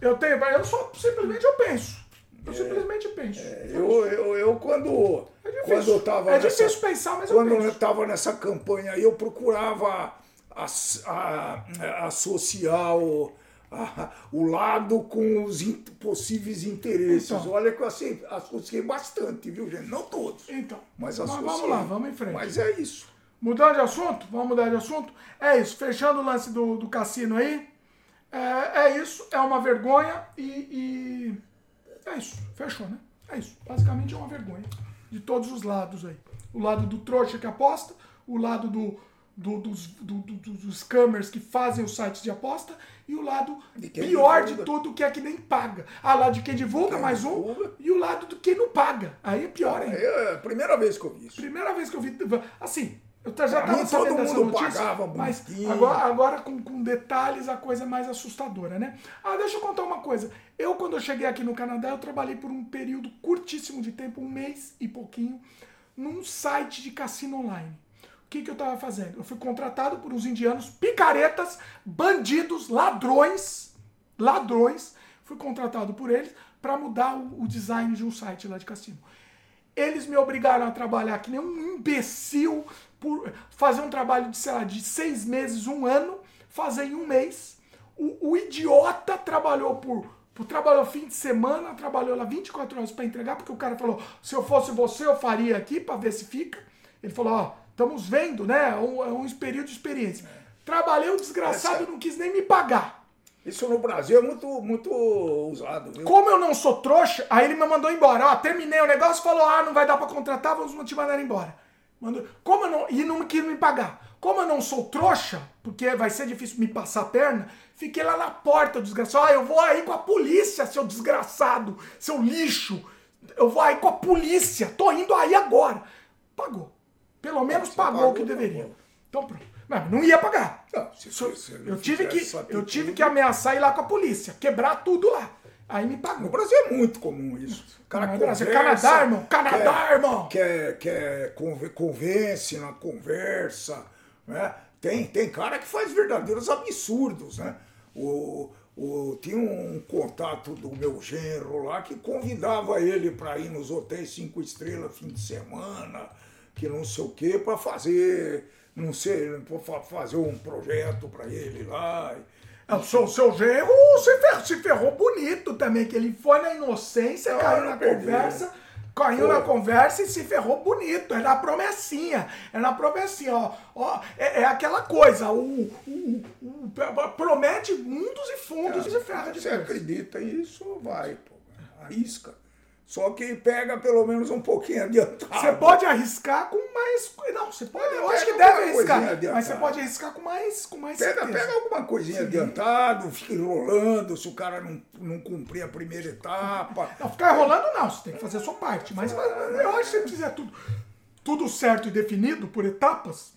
Eu tenho, eu só simplesmente eu penso. Eu simplesmente penso. Eu, eu, eu quando, É quando eu tava É nessa, difícil pensar, mas eu quando penso. eu estava nessa campanha aí, eu procurava as- a- associar o, a- o lado com os in- possíveis interesses. Então. Olha que eu associei, associei bastante, viu, gente? Não todos. Então, Mas mas vamos lá, vamos em frente. Mas é isso. Mudando de assunto? Vamos mudar de assunto? É isso, fechando o lance do, do cassino aí. É, é isso, é uma vergonha e, e É isso, fechou, né? É isso. Basicamente é uma vergonha. De todos os lados aí. O lado do trouxa que aposta, o lado do, do- dos, do- do- dos scammers que fazem os sites de aposta e o lado De pior divulga. de tudo, que é que nem paga. Ah, lá de quem divulga, Quem mais um, divulga. e o lado do quem não paga. Aí é pior ainda. É a primeira vez que eu vi isso. Primeira vez que eu vi. Assim, eu já Pra estava sabendo todo dessa mundo notícia, pagava mas agora, agora com, com detalhes a coisa é mais assustadora, né? Ah, deixa eu contar uma coisa. Eu, quando eu cheguei aqui no Canadá, eu trabalhei por um período curtíssimo de tempo, um mês e pouquinho, num site de cassino online. O que, que eu estava fazendo? Eu fui contratado por uns indianos picaretas, bandidos, ladrões, ladrões. Fui contratado por eles para mudar o, o design de um site lá de cassino. Eles me obrigaram a trabalhar que nem um imbecil, por fazer um trabalho de, sei lá, de seis meses, um ano, fazer em um mês. O, o idiota trabalhou por, por. Trabalhou fim de semana, trabalhou lá 24 horas para entregar, porque o cara falou: se eu fosse você, eu faria aqui para ver se fica. Ele falou: ó, estamos vendo, né? É um, é um período de experiência. Trabalhei, o desgraçado não quis nem me pagar. Isso no Brasil é muito, muito usado, viu? Como eu não sou trouxa, aí ele me mandou embora. Ó, terminei o negócio, falou: ah, não vai dar pra contratar, vamos te mandar embora. Mandou, como eu não, e não quis me pagar. Como eu não sou trouxa, porque vai ser difícil me passar a perna, fiquei lá na porta, desgraçado. Ah, eu vou aí com a polícia, seu desgraçado, seu lixo. Eu vou aí com a polícia, tô indo aí agora. Pagou. Pelo menos pagou, pagou, o que deveria. bom. Então pronto. Mas não ia pagar. Não, se você não eu tive que, eu tive que ameaçar ir lá com a polícia, quebrar tudo lá. Aí me pagou. No Brasil é muito comum isso. O cara Não, é conversa, Canadá, irmão, Canadá, quer, irmão. Quer, quer conven- convence na conversa. Né? Tem, tem cara que faz verdadeiros absurdos. Né? O, o, tinha um contato do meu genro lá que convidava ele para ir nos hotéis cinco estrelas fim de semana, que não sei o quê, para fazer, não sei, fazer um projeto para ele lá. É, O seu, genro se ferrou, se ferrou bonito também, que ele foi na inocência, Não, caiu na perdeu. conversa, caiu na conversa e se ferrou bonito. É na promessinha. É na promessinha, ó. ó é, é aquela coisa, o, o- o- promete mundos e fundos e se ferra de Você acredita nisso, vai, pô. Arrisca. Só que pega pelo menos um pouquinho adiantado. Você pode arriscar com mais. Não, você pode. Eu Pega acho que deve arriscar. adiantada. Mas você pode arriscar com mais, com mais Pega, certeza. pega alguma coisinha adiantado, fica enrolando, se o cara não, não cumprir a primeira etapa. Não, ficar enrolando não, você tem que fazer a sua parte. Mas eu acho que se fizer tudo, tudo certo e definido por etapas,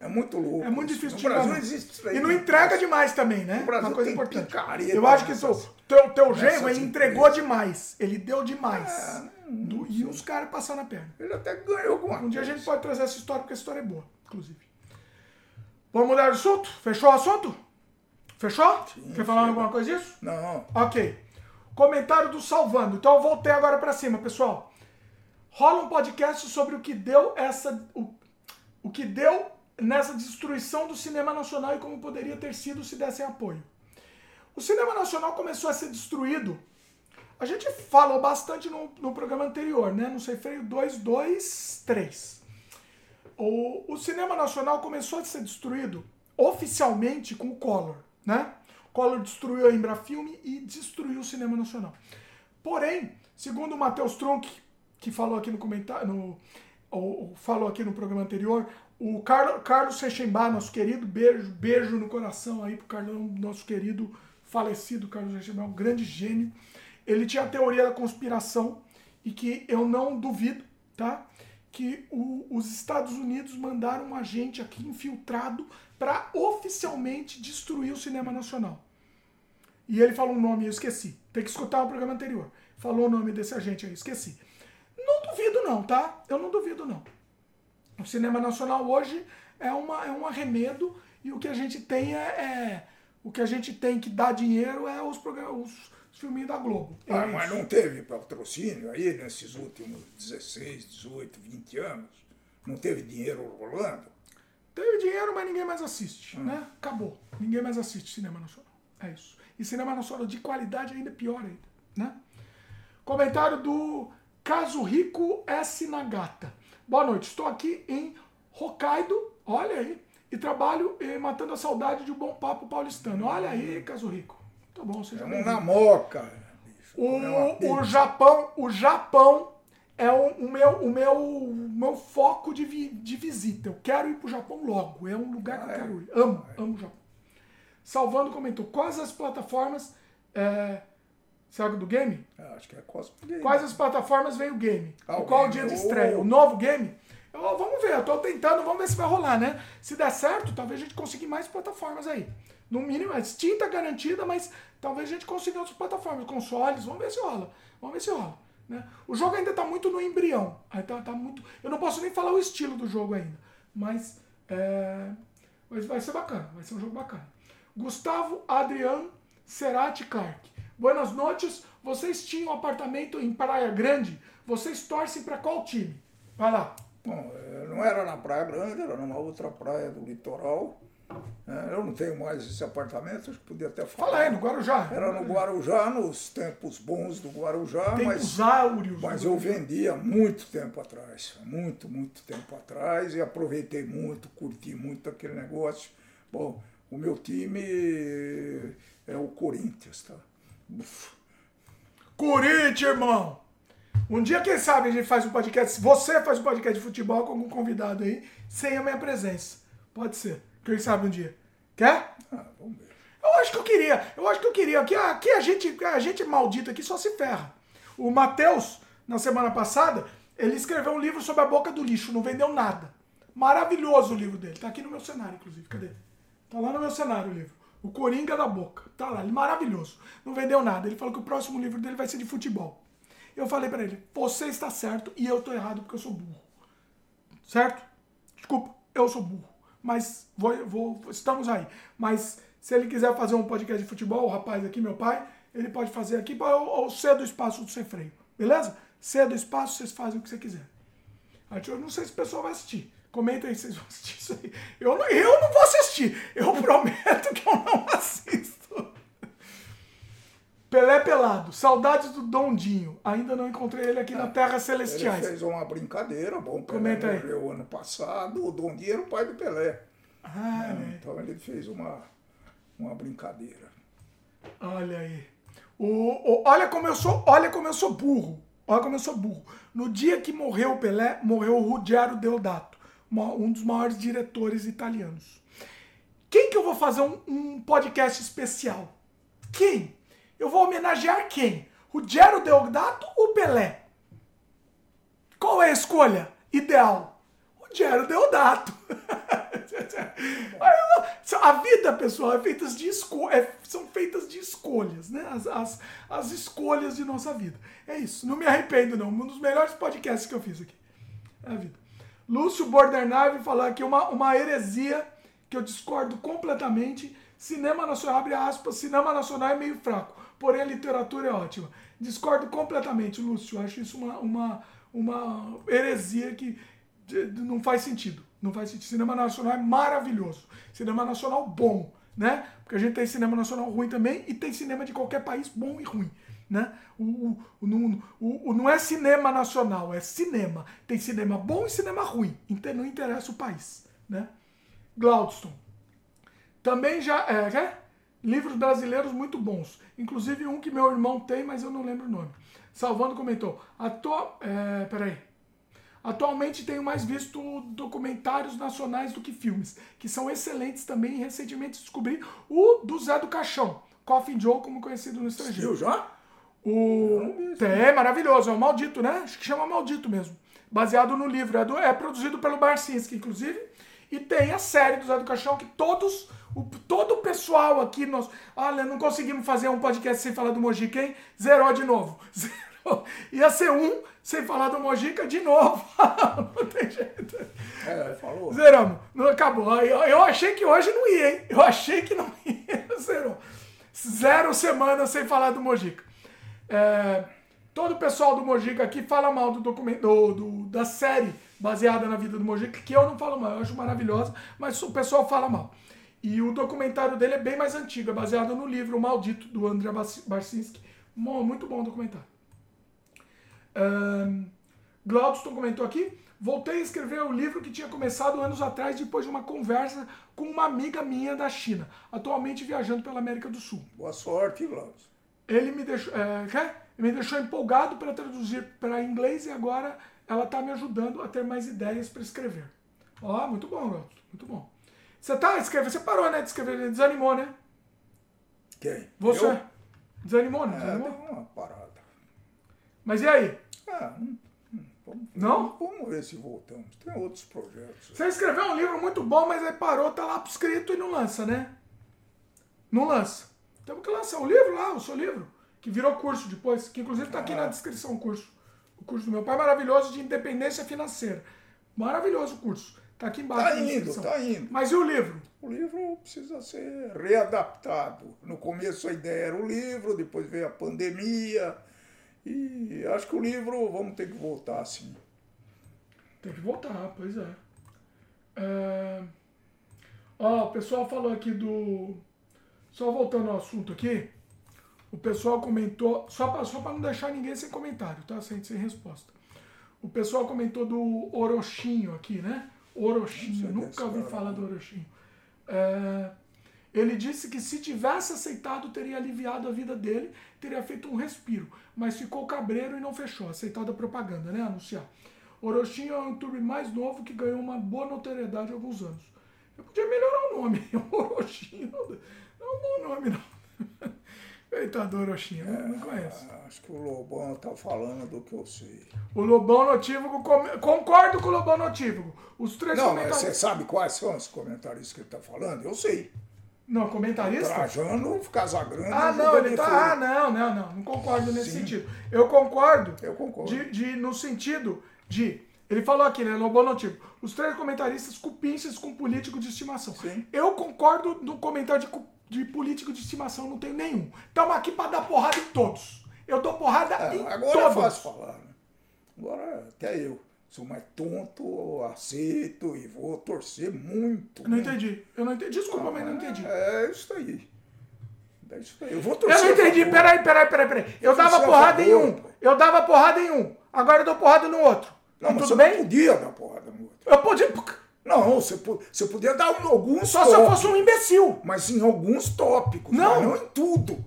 É muito louco. é muito isso. difícil No de Brasil não existe isso aí. E não entrega demais também, né? No Brasil Uma coisa tem importante. picareta Eu acho que seu, teu, teu genro, ele entregou demais. Ele deu demais. Do- e os caras passaram a perna. Ele até ganhou alguma Um dia a coisa. gente pode trazer essa história, porque a história é boa, inclusive. Vamos mudar de assunto? Fechou o assunto? Fechou? Quer falar chega. alguma coisa disso? Não, Ok. Comentário do Salvando. Então eu voltei agora pra cima, pessoal. Rola um podcast sobre o que deu essa. O, o que deu nessa destruição do cinema nacional e como poderia ter sido se dessem apoio. O cinema nacional começou a ser destruído. A gente falou bastante no, no programa anterior, né? No Sem Freio 223. O, o cinema nacional começou a ser destruído oficialmente com o Collor, né? Collor destruiu a Embrafilme e destruiu o cinema nacional. Porém, segundo o Matheus Trunk, que falou aqui no comentário, no, ou, ou falou aqui no programa anterior, o Carlos, Carlos Rechenbach, nosso querido, beijo, beijo no coração aí pro Carlão, nosso querido falecido Carlos Rechenbach, um grande gênio. Ele tinha a teoria da conspiração e que eu não duvido, tá? Que o- os Estados Unidos mandaram um agente aqui infiltrado para oficialmente destruir o cinema nacional. E ele falou um nome, eu esqueci. Tem que escutar o programa anterior. Falou o nome desse agente aí, esqueci. Não duvido não, tá? Eu não duvido não. O cinema nacional hoje é, uma, é um arremedo e o que a gente tem é, é- o que a gente tem que dar dinheiro é os, os, os filminhos da Globo. É Ah, mas não teve patrocínio aí nesses últimos 16, 18, 20 anos? Não teve dinheiro rolando? Teve dinheiro, mas ninguém mais assiste, né? Acabou. Ninguém mais assiste cinema nacional. É isso. E cinema nacional de qualidade ainda é pior ainda, né? Comentário do Kazuhiko S. Nagata. Boa noite, estou aqui em Hokkaido, olha aí, e trabalho eh, matando a saudade de um bom papo paulistano. Olha aí, Kazuhiko. Tá bom, seja bem-vindo. na moca. bicho. É O, o. Japão, o Japão é o, o meu, o meu, o meu foco de, vi, de visita. Eu quero ir pro Japão logo. É um lugar que eu é? quero ir. Amo, amo o Japão. Salvando comentou, quais as plataformas. É, sabe do game? Ah, Acho que é Cosmo Game. Quais as plataformas vem o game? Ah, o qual o game, dia de o- estreia? O novo game? Eu, vamos ver, eu tô tentando, vamos ver se vai rolar, né? Se der certo, talvez a gente consiga mais plataformas aí. No mínimo, a Steam tá garantida, mas talvez a gente consiga outras plataformas, consoles, vamos ver se rola. Vamos ver se rola. Né? O jogo ainda tá muito no embrião. Aí tá, tá muito. Eu não posso nem falar o estilo do jogo ainda. Mas, é, mas vai ser bacana, vai ser um jogo bacana. Gustavo Adrian Cerati Clark. Buenas noites. Vocês tinham apartamento em Praia Grande? Vocês torcem para qual time? Vai lá. Bom, eh, não era na Praia Grande, era numa outra praia do litoral. Eh, Eu não tenho mais esse apartamento, acho que podia até falar. Fala aí, no Guarujá. Era no Guarujá, nos tempos bons do Guarujá, Tem mas, os áureos. mas eu vendi há muito tempo atrás. Muito, muito tempo atrás e aproveitei muito, curti muito aquele negócio. Bom, o meu time é o Corinthians, tá? Corinthians, irmão. Um dia, quem sabe, a gente faz um podcast. Você faz um podcast de futebol com algum convidado aí, sem a minha presença. Pode ser. Quem sabe um dia. Quer? Ah, vamos ver. Eu acho que eu queria. Eu acho que eu queria. Aqui, aqui a gente, a gente maldita aqui só se ferra. O Matheus, na semana passada, ele escreveu um livro sobre a boca do lixo, não vendeu nada. Maravilhoso o livro dele. Tá aqui no meu cenário, inclusive. Cadê? Tá lá no meu cenário o livro. O Coringa da Boca. Tá lá, ele maravilhoso. Não vendeu nada. Ele falou que o próximo livro dele vai ser de futebol. Eu falei pra ele: você está certo e eu tô errado porque eu sou burro. Certo? Desculpa, eu sou burro. Mas vou, vou, estamos aí. Mas se ele quiser fazer um podcast de futebol, o rapaz aqui, meu pai, ele pode fazer aqui ou, ou cedo o espaço do sem freio. Beleza? Cedo o espaço, vocês fazem o que você quiser. Eu não sei se o pessoal vai assistir. Comenta aí se vocês vão assistir isso aí. Eu não, eu não vou assistir. Eu prometo que eu não assisto. Pelé Pelado. Saudades do Dondinho. Ainda não encontrei ele aqui na Terra Ele Celestiais. fez uma brincadeira, bom, Pelé Comenta aí. morreu ano passado, o Dondinho era o pai do Pelé. Ah, né? Então ele fez uma, uma brincadeira. Olha aí. O, o- olha como eu sou, olha como eu sou burro. Olha como eu sou burro. No dia que morreu o Pelé, morreu o Ruggero Deodato, um dos maiores diretores italianos. Quem que eu vou fazer um, um podcast especial? Quem? Eu vou homenagear quem? Ruggero Deodato ou Pelé? Qual é a escolha ideal? Ruggero Deodato. A vida, pessoal, é feitas de é- são feitas de escolhas, né? As, as, as escolhas de nossa vida. É isso. Não me arrependo, não. Um dos melhores podcasts que eu fiz aqui. É a vida. Lúcio Bordernave falou aqui uma, uma heresia que eu discordo completamente. Cinema nacional, abre aspas, cinema nacional é meio fraco, porém a literatura é ótima. Discordo completamente, Lúcio. Acho isso uma, uma, uma heresia que não faz sentido. Não faz sentido. Cinema nacional é maravilhoso. Cinema nacional bom, né? Porque a gente tem cinema nacional ruim também e tem cinema de qualquer país bom e ruim, né? O, o, o, o- não é cinema nacional, é cinema. Tem cinema bom e cinema ruim. Não interessa o país, né? Glaudston. Também já. É, quer? Livros brasileiros muito bons. Inclusive um que meu irmão tem, mas eu não lembro o nome. Salvando comentou. Atual, é, peraí. Atualmente tenho mais visto documentários nacionais do que filmes, que são excelentes também. Recentemente descobri o do Zé do Caixão, Coffin Joe, como conhecido no estrangeiro. Viu já? O... Tem, maravilhoso. É o Maldito, né? Acho que chama Maldito mesmo. Baseado no livro. É, do- é produzido pelo Barcinski, inclusive. E tem a série do Zé do Caixão, que todos... O, todo o pessoal aqui... Nós, olha, não conseguimos fazer um podcast sem falar do Mojica, hein? Zerou de novo. Zerou. Ia ser um sem falar do Mojica de novo. não tem jeito. É, falou. Zeramos. Não acabou. Eu, eu achei que hoje não ia, hein? Eu achei que não ia. Zerou. Zero semanas sem falar do Mojica. É, todo o pessoal do Mojica aqui fala mal do documento, do, do- da série baseada na vida do Mojica, que eu não falo mal, eu acho maravilhosa, mas o pessoal fala mal. E o documentário dele é bem mais antigo, é baseado no livro Maldito, do André. Mo- Muito bom documentário. Ahn, Glaudston comentou aqui. Voltei a escrever o livro que tinha começado anos atrás, depois de uma conversa com uma amiga minha da China, atualmente viajando pela América do Sul. Boa sorte, Glaucio. Ele me deixou. É, me deixou empolgado para traduzir para inglês e agora ela está me ajudando a ter mais ideias para escrever. Ó, muito bom, Gato, muito bom. Você tá escrevendo, você parou, né, de escrever, desanimou, né? Quem? Você Eu? desanimou, né? É, Desanimou? deu uma parada. Mas e aí? Ah, hum, hum, vamos, Não? Vamos ver se voltamos. Tem outros projetos. Você escreveu um livro muito bom, mas aí parou, tá lá escrito e não lança, né? Não lança. Temos que lançar o livro lá, o seu livro, que virou curso depois, que inclusive tá aqui na descrição o curso. O curso do meu pai maravilhoso de independência financeira. Maravilhoso o curso. Tá aqui embaixo Tá na indo, descrição. tá indo. Mas e o livro? O livro precisa ser readaptado. No começo a ideia era o livro, depois veio a pandemia. E acho que o livro vamos ter que voltar assim. Tem que voltar, pois é. É, Ó, o pessoal falou aqui do. Só voltando ao assunto aqui, o pessoal comentou. Só para só pra não deixar ninguém sem comentário, tá? Sem, sem resposta. O pessoal comentou do Orochinho aqui, né? Orochinho, nunca ouvi falar não. do Orochinho. É, ele disse que se tivesse aceitado, teria aliviado a vida dele, teria feito um respiro, mas ficou cabreiro e não fechou, aceitado a propaganda, né? Anunciar. Orochinho é um youtuber mais novo que ganhou uma boa notoriedade há alguns anos. Eu podia melhorar o nome. Orochinho é um bom nome, não. Coitado do Orochinho, eu não conheço. Ah, Acho que o Lobão tá falando do que eu sei. O Lobão Notívago, concordo com o Lobão Notívago. Os três Não, mas comentários. você sabe quais são os comentários que ele tá falando? Eu sei. Não, comentarista? Trajano, Casagrande Ah, não, ele tá. Ah, não, não, não. Não concordo nesse Sim. sentido. Eu concordo. Eu concordo. De, de- no sentido de. Ele falou aqui, né? No Bonotipo. Os três comentaristas cupinches com político de estimação. Sim. Eu concordo no comentário de, cu- de político de estimação, não tenho nenhum. Estamos aqui para dar porrada em todos. Eu dou porrada Ah, em agora é todos. fácil falar. Né? Agora até eu sou mais tonto, eu aceito e vou torcer muito. Eu não né? entendi. Eu não entendi. Desculpa, mas não entendi. É isso aí. É isso aí. Eu vou Eu torcer. não a entendi. Peraí, peraí, peraí, peraí. Eu Você dava é porrada em favor, um. pô. Eu dava porrada em um. Agora eu dou porrada no outro. Não, mas Tudo você bem? não podia dar porrada no outro. Eu podia. Não, você, você podia dar alguns Só se eu tópicos. fosse um imbecil. Mas em alguns tópicos, Não. não em tudo.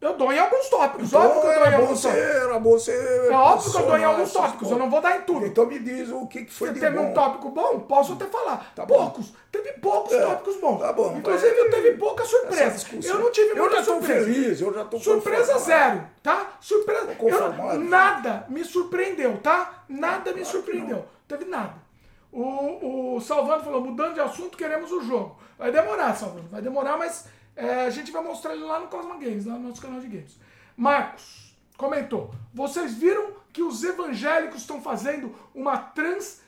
Eu dou em alguns tópicos. Então, óbvio que eu dou em alguns você, tópicos. você É óbvio que eu dou em alguns tópicos. Eu não vou dar em tudo. Então me diz o que, que foi Você de teve bom. um tópico bom? Posso até falar. Tá bom. poucos. Teve poucos É, tópicos bons. tá bom. Inclusive, eu teve pouca surpresa. Eu não tive Eu muita já tô surpresa. feliz, eu já tô Surpresa conformado. zero, tá? Surpresa. Eu, nada me surpreendeu, tá? Nada me surpreendeu. Teve nada. O, o Salvando falou: mudando de assunto, queremos o jogo. Vai demorar, Salvando. Vai demorar, mas é, a gente vai mostrar ele lá no Cosma Games, lá no nosso canal de games. Marcos comentou: vocês viram que os evangélicos estão fazendo uma trans.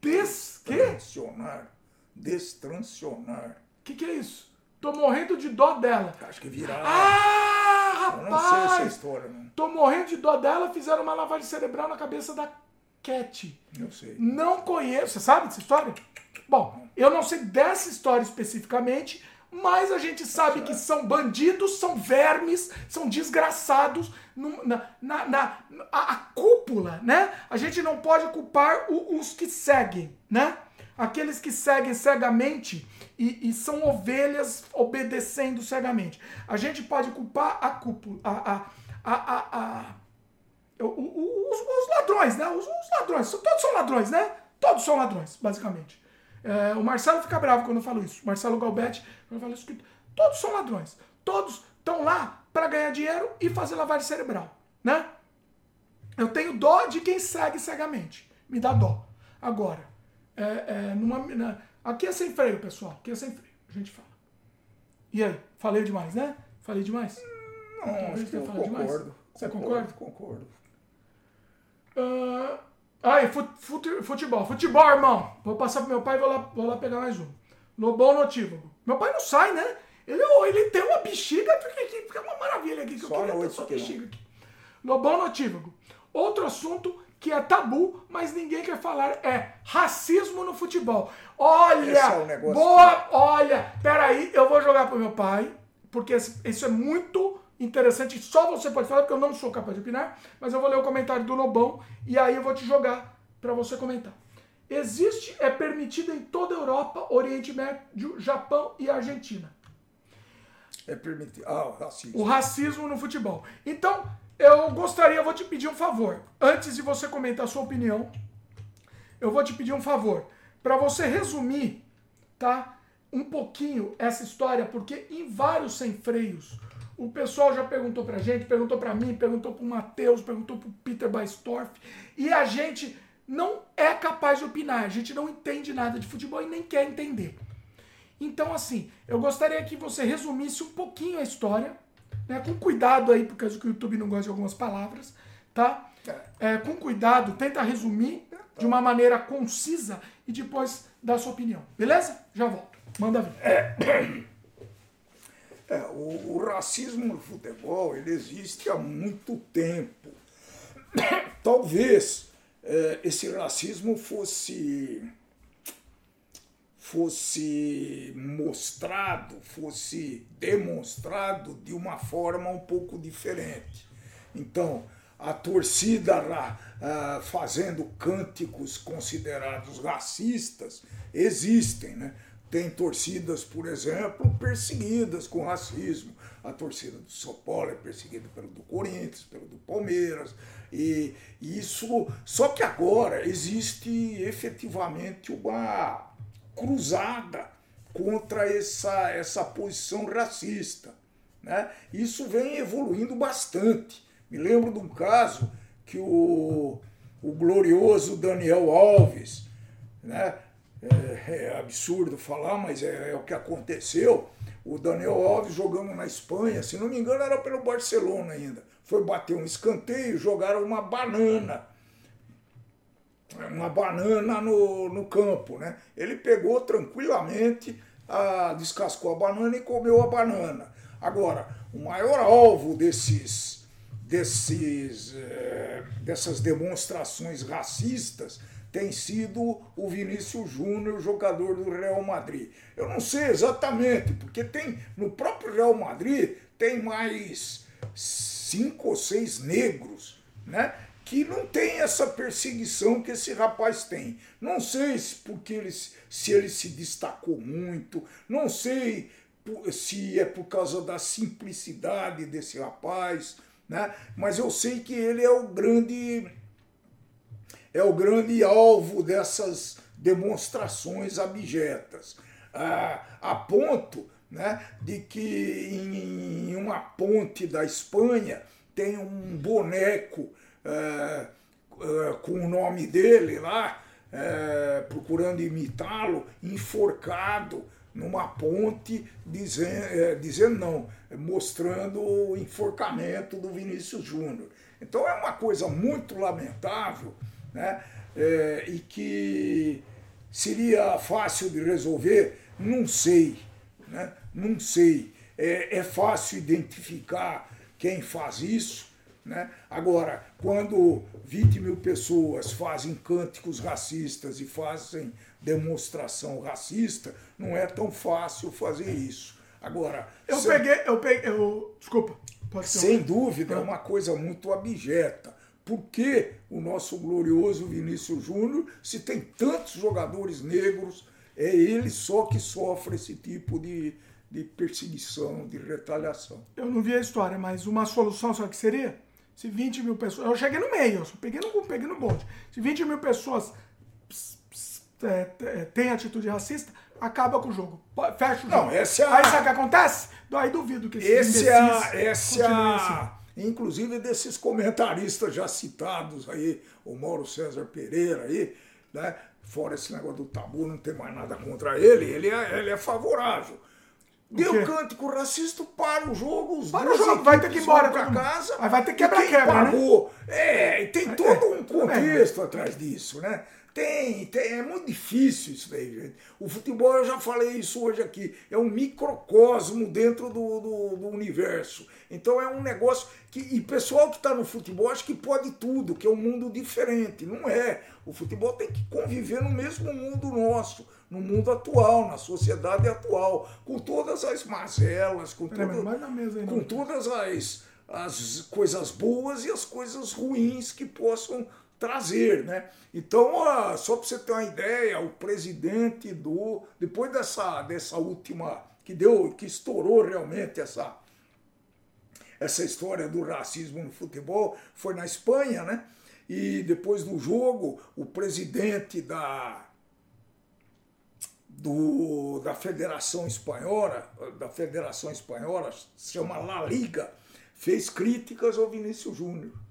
Des. Quê? Transicionar. Destransionar. O que, que é isso? Tô morrendo de dó dela. Acho que virar. Ah, eu não sei essa rapaz! história, não. Tô morrendo de dó dela, fizeram uma lavagem cerebral na cabeça da Cat. Eu sei. Não conheço. Você sabe dessa história? Bom, eu não sei dessa história especificamente, mas a gente sabe que são bandidos, são vermes, são desgraçados. Na, na, na- a, a cúpula, né? A gente não pode culpar o- os que seguem, né? Aqueles que seguem cegamente e, e são ovelhas obedecendo cegamente. A gente pode culpar a cúpula, a, a, a, a, os, os ladrões, né? Os, os ladrões, todos são ladrões, né? Todos são ladrões, basicamente. É, o Marcelo fica bravo quando eu falo isso. O Marcelo Galbetti, quando eu falo isso, que todos são ladrões. Todos estão lá para ganhar dinheiro e fazer lavagem cerebral, né? Eu tenho dó de quem segue cegamente. Me dá dó. Agora, é, é, numa, na- aqui é sem freio, pessoal. Aqui é sem freio. A gente fala. E aí? Falei demais, né? Falei demais? Não, Talvez acho que eu falado demais. concordo. Você concordo? Concordo. Ah, aí, fut- fut- futebol. Futebol, irmão. Vou passar pro meu pai e vou lá, vou lá pegar mais um. Lobão notívago. Meu pai não sai, né? Ele, ele tem uma bexiga, porque que fica uma maravilha aqui. Que Só eu queria ter que não. bexiga aqui. Lobão notívago. Outro assunto que é tabu, mas ninguém quer falar é racismo no futebol. Olha, é negócio. boa, olha, peraí, eu vou jogar pro meu pai, porque isso é muito interessante, só você pode falar, porque eu não sou capaz de opinar, mas eu vou ler o comentário do Lobão e aí eu vou te jogar para você comentar. Existe, é permitido em toda a Europa, Oriente Médio, Japão e Argentina. É permitido. Ah, o racismo. O racismo no futebol. Então, eu gostaria, eu vou te pedir um favor. Antes de você comentar a sua opinião, eu vou te pedir um favor. Para você resumir, tá? Um pouquinho essa história, porque em vários sem freios, o pessoal já perguntou pra gente, perguntou pra mim, perguntou pro Matheus, perguntou pro Peter Baistorff, e a gente não é capaz de opinar, a gente não entende nada de futebol e nem quer entender. Então, assim, eu gostaria que você resumisse um pouquinho a história, né, com cuidado aí, por causa que o YouTube não gosta de algumas palavras, tá? É, com cuidado, tenta resumir de uma maneira concisa e depois dar sua opinião, beleza? Já volto. Manda ver. É, é, o, o racismo no futebol ele existe há muito tempo. Talvez é, esse racismo fosse fosse mostrado, fosse demonstrado de uma forma um pouco diferente. Então, a torcida uh, fazendo cânticos considerados racistas existem, né? Tem torcidas, por exemplo, perseguidas com racismo. A torcida do São Paulo é perseguida pelo do Corinthians, pelo do Palmeiras. E isso. Só que agora existe efetivamente uma cruzada contra essa, essa posição racista. Né? Isso vem evoluindo bastante. Me lembro de um caso que o, o glorioso Daniel Alves, né? É, é absurdo falar, mas é, é, o que aconteceu. O Daniel Alves jogando na Espanha, se não me engano, era pelo Barcelona ainda. Foi bater um escanteio, jogaram uma banana uma banana no, no campo, né? Ele pegou tranquilamente, a, descascou a banana e comeu a banana. Agora, o maior alvo desses, desses, é, dessas demonstrações racistas tem sido o Vinícius Júnior, jogador do Real Madrid. Eu não sei exatamente, porque tem no próprio Real Madrid tem mais cinco ou seis negros, né? que não tem essa perseguição que esse rapaz tem. Não sei se porque ele, se ele se destacou muito, não sei se é por causa da simplicidade desse rapaz, né? mas eu sei que ele é o grande é o grande alvo dessas demonstrações abjetas, a, ponto né, de que em uma ponte da Espanha tem um boneco é, é, com o nome dele lá, é, procurando imitá-lo, enforcado numa ponte, dizendo, é, dizendo não, mostrando o enforcamento do Vinícius Júnior. Então é uma coisa muito lamentável, né? É, e que seria fácil de resolver, não sei, né? não sei. É, é fácil identificar quem faz isso, né? Agora, quando 20 mil pessoas fazem cânticos racistas e fazem demonstração racista, não é tão fácil fazer isso. Agora, eu sem, peguei, eu peguei, eu, desculpa. sem dúvida, é uma coisa muito abjeta. Por que o nosso glorioso Vinícius Júnior, se tem tantos jogadores negros, é ele só que sofre esse tipo de, de perseguição, de retaliação? Eu não vi a história, mas uma solução, o que seria? Se 20 mil pessoas. Eu cheguei no meio, eu peguei no, peguei no bonde. Se 20 mil pessoas é, é, têm atitude racista, acaba com o jogo. Fecha o jogo. Não, essa é a... Aí sabe o que acontece? Aí duvido que esse é a, esse é a... Assim. Inclusive desses comentaristas já citados aí, o Mauro César Pereira aí, né? Fora esse negócio do tabu, não tem mais nada contra ele, ele é, ele é favorável. Deu cântico racista, para o jogo, os para o jogo, vai ter que ir embora para casa. Mas vai ter quebra-quebra, né? É, tem é, todo um contexto atrás disso, né? Tem, tem, é muito difícil isso daí, gente. O futebol, eu já falei isso hoje aqui, é um microcosmo dentro do, do, do universo. Então é um negócio que. E pessoal que está no futebol acha que pode tudo, que é um mundo diferente. Não é. O futebol tem que conviver no mesmo mundo nosso, no mundo atual, na sociedade atual, com todas as mazelas, com, todo, com todas as, as coisas boas e as coisas ruins que possam trazer, né? Então, só para você ter uma ideia, o presidente do depois dessa dessa última que deu, que estourou realmente essa essa história do racismo no futebol foi na Espanha, né? E depois do jogo, o presidente da, do, da Federação Espanhola, da Federação Espanhola, se chama La Liga, fez críticas ao Vinícius Júnior.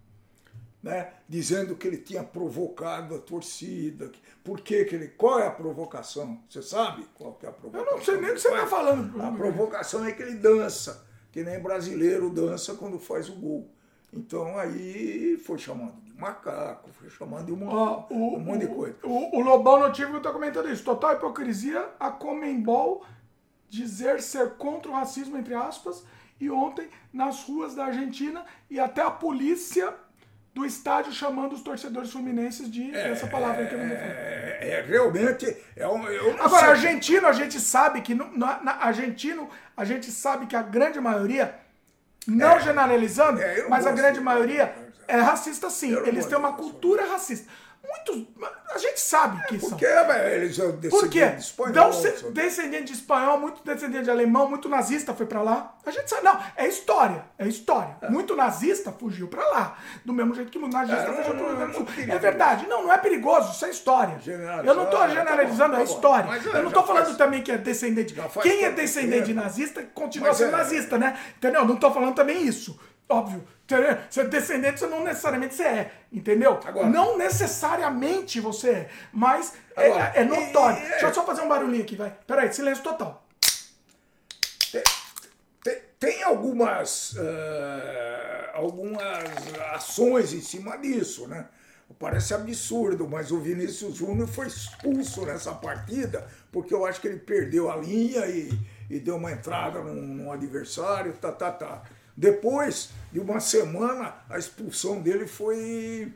Né, dizendo que ele tinha provocado a torcida. Por que, que ele. Qual é a provocação? Você sabe qual é a provocação? Eu não sei nem o que você está falando. A provocação é que ele dança, que nem brasileiro dança quando faz o gol. Então aí foi chamado de macaco, foi chamado de uma, o, um monte de coisa. O, o Lobão Notívago está comentando isso. Total hipocrisia a Comembol dizer ser contra o racismo, entre aspas, e ontem nas ruas da Argentina e até a polícia do estádio chamando os torcedores fluminenses de é, essa palavra que eu não vou falar. É, é realmente é um, Agora, sei. argentino, a gente sabe que no, na, na, argentino, a gente sabe que a grande maioria, não é, generalizando, é, mas a grande maioria é racista sim. Eles têm uma cultura racista. Muitos. A gente sabe que é, são. Porque eles são descendentes de espanhol. Descendente de espanhol, muito descendente de alemão, muito nazista foi para lá. A gente sabe. Não, é história. É história. É. Muito nazista fugiu para lá. Do mesmo jeito que muito nazista é, fugiu para lá. É, é verdade. Não, não é perigoso. Isso é história. Eu não estou generalizando, é história. Eu não estou falando faz... também que é descendente. Quem é descendente de nazista continua mas sendo é... nazista, né? Entendeu? Não estou falando também isso. Óbvio. Você é descendente, você não necessariamente você é, entendeu? Agora, não necessariamente você é, mas é, agora, é, é, notório. E, Deixa eu só fazer um barulhinho aqui, vai. Peraí, silêncio total. Tem, tem, tem algumas, uh, algumas ações em cima disso, né? Parece absurdo, mas o Vinícius Júnior foi expulso nessa partida porque eu acho que ele perdeu a linha e, e deu uma entrada num, num adversário, tá, tá, tá. Depois de uma semana, a expulsão dele foi,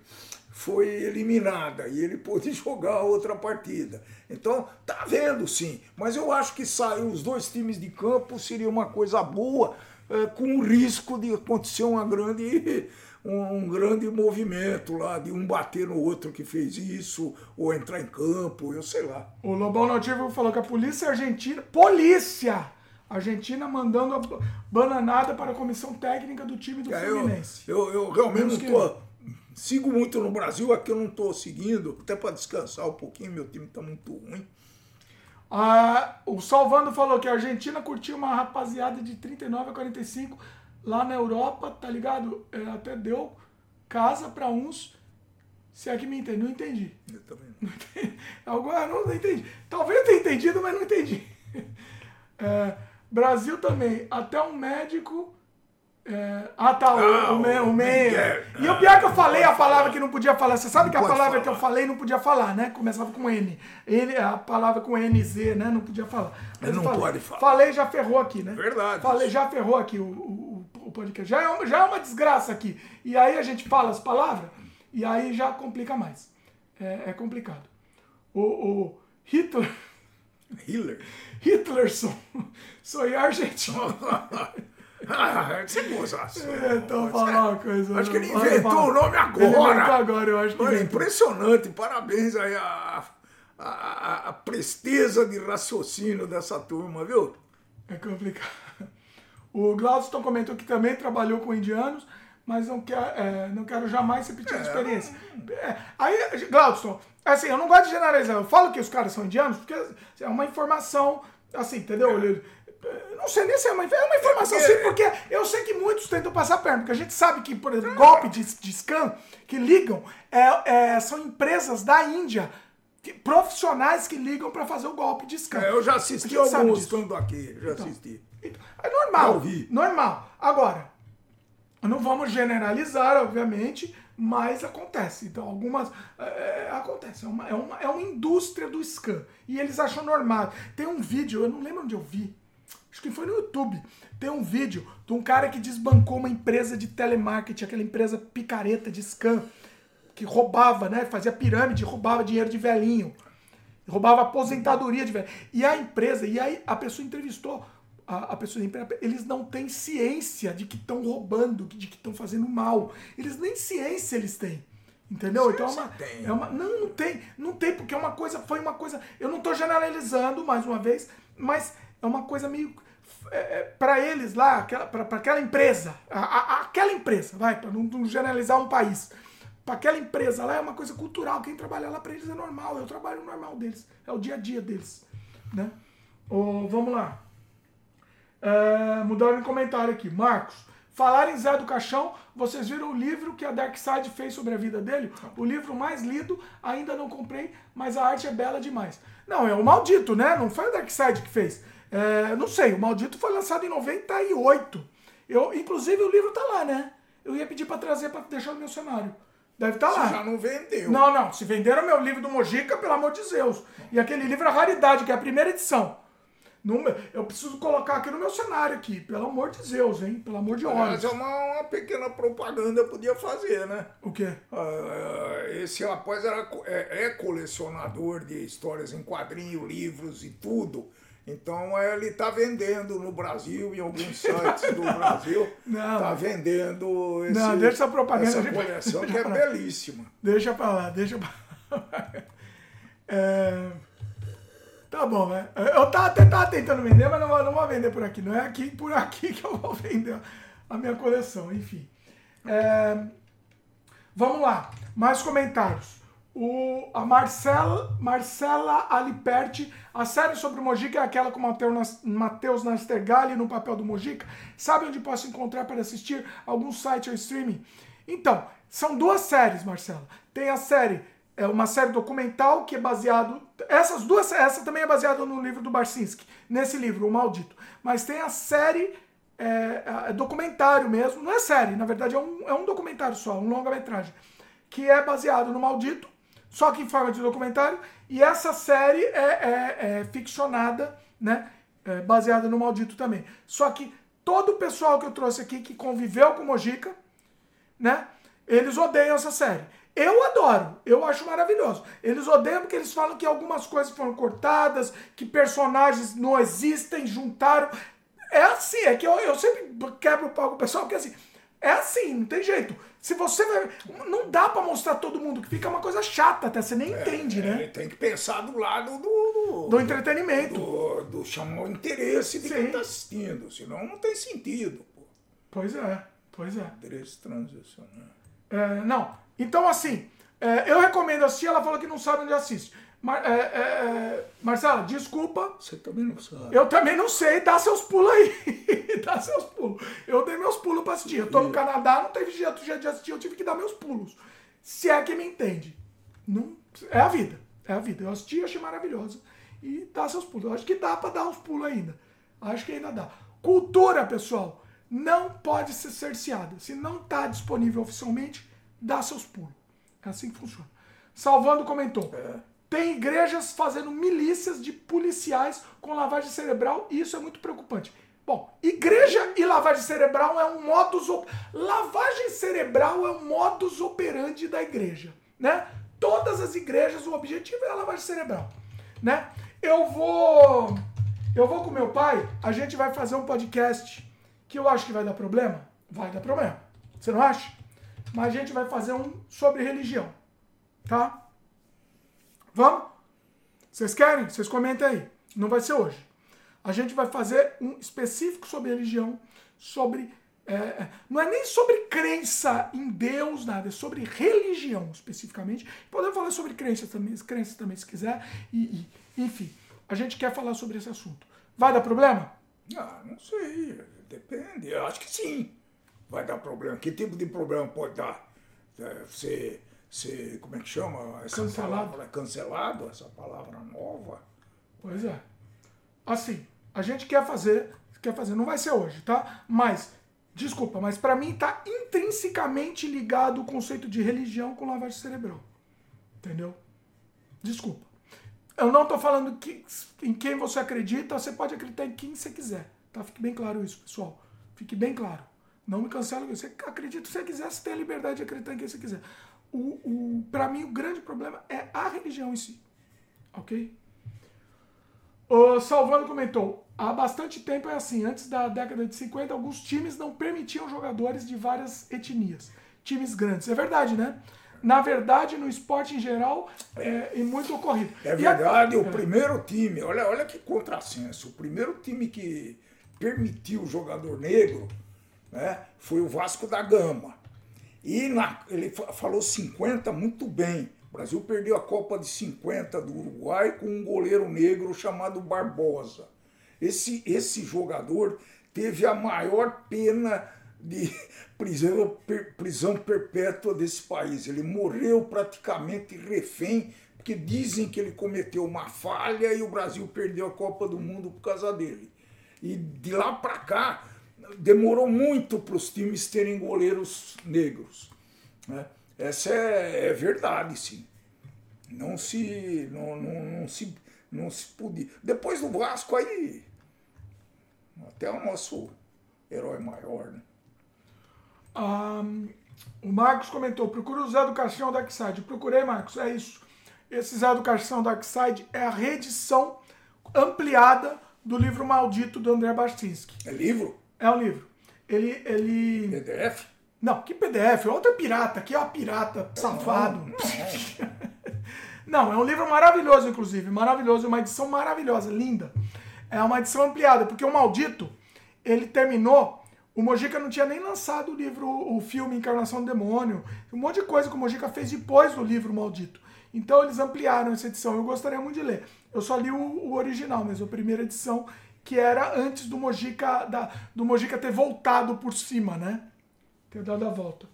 foi eliminada e ele pôde jogar outra partida. Então, tá vendo sim, mas eu acho que sair os dois times de campo seria uma coisa boa, é, com o risco de acontecer uma grande um, grande movimento lá, de um bater no outro que fez isso, ou entrar em campo, eu sei lá. O Lobão Nativo falou que a polícia argentina. Polícia! Argentina mandando a bananada para a comissão técnica do time do é, Fluminense. Eu, eu, eu realmente não tô, sigo muito no Brasil, aqui eu não estou seguindo, até para descansar um pouquinho, meu time está muito ruim. Ah, o Salvando falou que a Argentina curtiu uma rapaziada de 39 a 45 lá na Europa, tá ligado? É, até deu casa para uns. Se é que me entende, não entendi. Eu também não. Agora não entendi. Talvez eu tenha entendido, mas não entendi. É, Brasil também, até um médico. É... Ah, tá, o, ah, o, o, o meio. E o pior é que eu falei a palavra que não podia falar. Você sabe que a palavra que eu falei não podia falar, né? Começava com N. N a palavra com NZ, né? Não podia falar. Mas não falei. pode falar. Falei, já ferrou aqui, né? Verdade. Falei, já ferrou aqui o, o, o podcast. Já é, uma, já é uma desgraça aqui. E aí a gente fala as palavras e aí já complica mais. É, é complicado. O, o Hitler. Hitler? Hitlerson. Sou argentino. Ah. É, então falar uma coisa. Acho que ele inventou o nome agora. Ele inventou agora, eu acho que. Olha, impressionante. Parabéns aí a, a, a, presteza de raciocínio dessa turma, viu? É complicado. O Glaudston comentou que também trabalhou com indianos, mas não, quer, é, não quero jamais repetir é, a experiência. É, aí, Glaudston, assim, eu não gosto de generalizar. Eu falo que os caras são indianos porque é uma informação, assim, entendeu? É. Não sei nem se é uma, é uma informação sim, porque eu sei que muitos tentam passar perna, porque a gente sabe que, por exemplo, golpe de, de scan que ligam é, é, são empresas da Índia, que, profissionais que ligam para fazer o golpe de scan. É, eu já assisti alguns estando aqui, já então, assisti. Então, é normal, normal. Agora, não vamos generalizar, obviamente, mas acontece. Então, algumas. É, acontece. É uma, é, uma, é uma indústria do scan. E eles acham normal. Tem um vídeo, eu não lembro onde eu vi acho que foi no YouTube. Tem um vídeo de um cara que desbancou uma empresa de telemarketing, aquela empresa picareta de scam, que roubava, né? Fazia pirâmide, roubava dinheiro de velhinho. Roubava aposentadoria de velhinho. E a empresa, e aí a pessoa entrevistou a, a pessoa da empresa, eles não têm ciência de que estão roubando, de que estão fazendo mal. Eles nem ciência eles têm. Entendeu? Então é uma, é uma. Não, não tem. Não tem, porque é uma coisa. Foi uma coisa. Eu não estou generalizando, mais uma vez, mas é uma coisa meio é, para eles lá, para aquela empresa, a, a, aquela empresa, vai, para não, não generalizar um país, para aquela empresa lá é uma coisa cultural. Quem trabalha lá para eles é normal, é o trabalho normal deles, é o dia a dia deles, né? Oh, vamos lá. É, mudaram um comentário aqui. Marcos, falar em Zé do Caixão, vocês viram o livro que a Darkseid fez sobre a vida dele? O livro mais lido, ainda não comprei, mas a arte é bela demais. Não, é o Maldito, né? Não foi a Darkseid que fez. É, não sei, o Maldito foi lançado em 98. Eu, inclusive o livro tá lá, né? Eu ia pedir para trazer para deixar no meu cenário. Deve estar tá lá. Você já não vendeu. Não, não. Se venderam meu livro do Mojica, pelo amor de Deus. E aquele livro é raridade, que é a primeira edição. Eu preciso colocar aqui no meu cenário aqui, pelo amor de Deus, hein? Pelo amor de Deus. é uma, uma pequena propaganda podia fazer, né? O quê? Uh, esse rapaz era, é, é, colecionador de histórias em quadrinhos, livros e tudo. Então ele está vendendo no Brasil, em alguns sites do Brasil. Está vendendo esse, não, deixa essa propaganda essa coleção que é belíssima. Deixa para lá, deixa pra lá. É... Tá bom, né? Eu tava, até tava tentando vender, mas não, não vou vender por aqui. Não é aqui por aqui que eu vou vender a minha coleção, enfim. É, vamos lá, mais comentários. O, a Marcela, Marcela Aliperti, a série sobre o Mojica é aquela com Matheus Nastergalli no papel do Mojica. Sabe onde posso encontrar para assistir? Algum site ou streaming? Então, são duas séries, Marcela. Tem a série é uma série documental que é baseado. Essas duas, essa também é baseada no livro do Barcinski, nesse livro, O Maldito. Mas tem a série é, é documentário mesmo, não é série, na verdade é um, é um documentário só, um longa-metragem, que é baseado no Maldito, só que em forma de documentário, e essa série é, é, é ficcionada, né? É baseada no Maldito também. Só que todo o pessoal que eu trouxe aqui que conviveu com Mojica, né? Eles odeiam essa série. Eu adoro, eu acho maravilhoso. Eles odeiam porque eles falam que algumas coisas foram cortadas, que personagens não existem, juntaram. É assim, é que eu, eu sempre quebro o pau com o pessoal, porque assim, é assim, não tem jeito. Se você vai. Não dá para mostrar todo mundo, que fica uma coisa chata, até você nem é, entende, né? Tem que pensar do lado do. Do, do entretenimento. Do, do chamar o interesse de Sim. quem tá assistindo. Senão não tem sentido, pô. Pois é, pois é. Interesse transicional. É, não, então, assim, é, eu recomendo assistir. Ela falou que não sabe onde assiste. Mar, é, é, é, Marcela, desculpa. Você também não sabe. Eu também não sei. Dá seus pulos aí. dá seus pulos. Eu dei meus pulos pra assistir. Eu tô no Canadá, não teve jeito de assistir. Eu tive que dar meus pulos. Se é que me entende. Não, é a vida. É a vida. Eu assisti, achei maravilhosa. E dá seus pulos. Eu acho que dá pra dar uns pulos ainda. Acho que ainda dá. Cultura, pessoal, não pode ser cerceada. Se não está disponível oficialmente, dá seus pulos. É assim que funciona. Salvando comentou. É. Tem igrejas fazendo milícias de policiais com lavagem cerebral e isso é muito preocupante. Bom, igreja e lavagem cerebral é um modus op... lavagem cerebral é um modus operandi da igreja, né? Todas as igrejas o objetivo é a lavagem cerebral, né? Eu vou eu vou com meu pai, a gente vai fazer um podcast que eu acho que vai dar problema, vai dar problema. Você não acha? mas a gente vai fazer um sobre religião. Tá? Vamos? Vocês querem? Vocês comentem aí. Não vai ser hoje. A gente vai fazer um específico sobre religião, sobre. É, é não é nem sobre crença em Deus, nada, é sobre religião especificamente. Podemos falar sobre crenças também, crenças também se quiser. E, e, enfim, a gente quer falar sobre esse assunto. Vai dar problema? Ah, não sei. Depende. Eu acho que sim vai dar problema. Que tipo de problema pode dar? É, ser como é que chama? Essa cancelado. Palavra, cancelado, essa palavra nova. Pois é. Assim, a gente quer fazer, quer fazer, não vai ser hoje, tá? Mas, desculpa, mas para mim tá intrinsecamente ligado o conceito de religião com lavagem cerebral. Entendeu? Desculpa. Eu não tô falando que, em quem você acredita, você pode acreditar em quem você quiser. Tá? Fique bem claro isso, pessoal. Fique bem claro. Não me cancela. Você acredita se você quiser, você tem a liberdade de acreditar em quem você quiser. O, o, para mim, o grande problema é a religião em si. Ok? O Salvando comentou: há bastante tempo é assim. Antes da década de 50, alguns times não permitiam jogadores de várias etnias. Times grandes. É verdade, né? Na verdade, no esporte em geral, é, é muito ocorrido. É verdade, a... o é. primeiro time, olha, olha que contrassenso. O primeiro time que permitiu o jogador negro né, foi o Vasco da Gama. E na, ele falou 50 muito bem. O Brasil perdeu a Copa de 50 do Uruguai com um goleiro negro chamado Barbosa. Esse, esse jogador teve a maior pena de prisão, prisão perpétua desse país. Ele morreu praticamente refém, porque dizem que ele cometeu uma falha e o Brasil perdeu a Copa do Mundo por causa dele. E de lá para cá, demorou muito para os times terem goleiros negros. Né? Essa é, é, verdade, sim. Não se, não, não, não, se, não se podia. Depois do Vasco, aí, até o nosso herói maior. Né? Um, o Marcos comentou: procura o Zé do Caixão Darkside. Procurei, Marcos, é isso. Esse Zé do Caixão Darkside é a reedição ampliada do livro Maldito do André Bastinsky. É livro? É um livro. Ele. ele... PDF? Não, que PDF? Outro é pirata, aqui é uma pirata, safado. Não, não, é um livro maravilhoso, inclusive. Maravilhoso, uma edição maravilhosa, linda. É uma edição ampliada, porque o Maldito, ele terminou. O Mojica não tinha nem lançado o livro, o filme Encarnação do Demônio. Um monte de coisa que o Mojica fez depois do livro Maldito. Então eles ampliaram essa edição. Eu gostaria muito de ler. Eu só li o, o original, mas a primeira edição que era antes do Mojica, da, do Mojica ter voltado por cima, né? Ter dado a volta.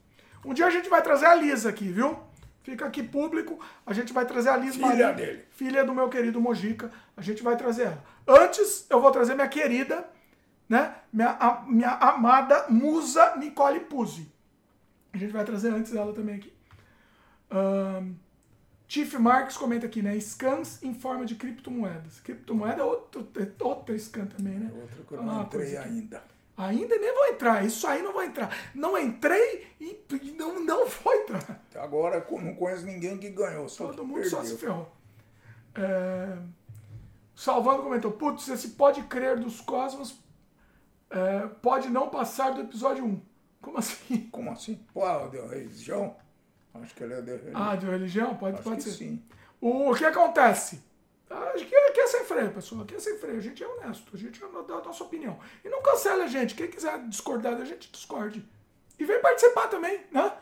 Um dia a gente vai trazer a Lisa aqui, viu? Fica aqui público, a gente vai trazer a Liz filha Maria, dele. filha do meu querido Mojica, a gente vai trazer ela. Antes, eu vou trazer minha querida, né? Minha, a, minha amada musa Nicole Puzzi. A gente vai trazer antes ela também aqui. Um, Chief Marks comenta aqui, né? Scans em forma de criptomoedas. Criptomoeda é outro, é outro scan também, né? É outro que eu não ah, entrei ainda. Ainda nem vou entrar, isso aí não vou entrar. Não entrei e não, não vou entrar. Agora não conheço ninguém que ganhou. Só Todo mundo perdeu. só se ferrou. É... Salvando comentou: Putz, esse pode crer dos cosmos é, pode não passar do episódio 1. Como assim? Como assim? Deu religião? Acho que ele é de religião. Ah, de religião? Pode, Acho pode ser. Sim. O, que acontece? Acho que aqui é sem freio, pessoal. Aqui é sem freio. A gente é honesto. A gente dá a nossa opinião. E não cancela a gente. Quem quiser discordar da gente, discorde. E vem participar também, né?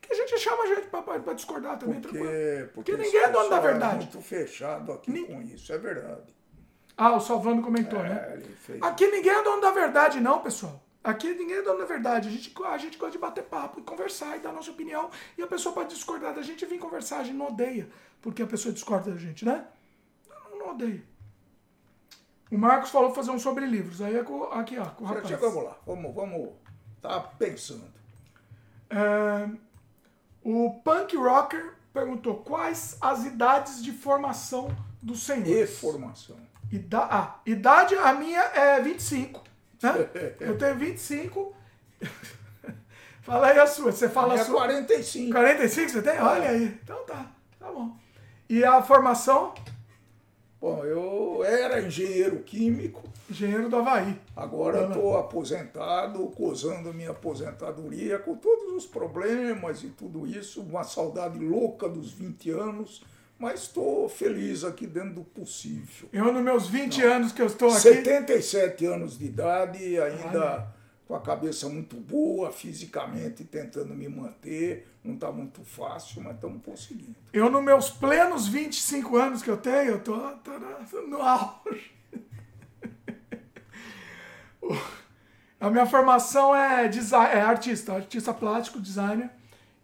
Que a gente chama a gente pra discordar também, porque, tranquilo. Porque, ninguém é dono da É verdade. muito fechado aqui Nin... com isso, é verdade. Ah, o Salvando comentou, É, né? Aqui ninguém é dono da verdade, não, pessoal. Aqui ninguém é dono da verdade. A gente, a gente gosta de bater papo e conversar e dar nossa opinião. E a pessoa pode discordar da gente e vir conversar. A gente não odeia porque a pessoa discorda da gente, né? Não, não odeia. O Marcos falou fazer um sobre livros. Aí é com, aqui, ó, com o rapaz. chegamos lá, vamos, vamos. Tá pensando. É, o Punk Rocker perguntou quais as idades de formação dos senhores. Informação. Ida ah, idade, a minha é 25. Né? Eu tenho 25. Fala aí a sua. Você fala É a sua. 45. 45 você tem? Olha aí. Então tá. Tá bom. E a formação? Bom, eu era engenheiro químico, Engenheiro do Havaí. agora estou aposentado, gozando minha aposentadoria, com todos os problemas e tudo isso, uma saudade louca dos 20 anos, mas estou feliz aqui dentro do possível. Eu, nos meus 20 anos que eu estou aqui. 77 anos de idade, ainda com a cabeça muito boa, fisicamente tentando me manter. Não está muito fácil, mas estamos conseguindo. Eu, nos meus plenos 25 anos que eu tenho, eu tô na- no auge. A minha formação é, desi- é artista, artista plástico, designer.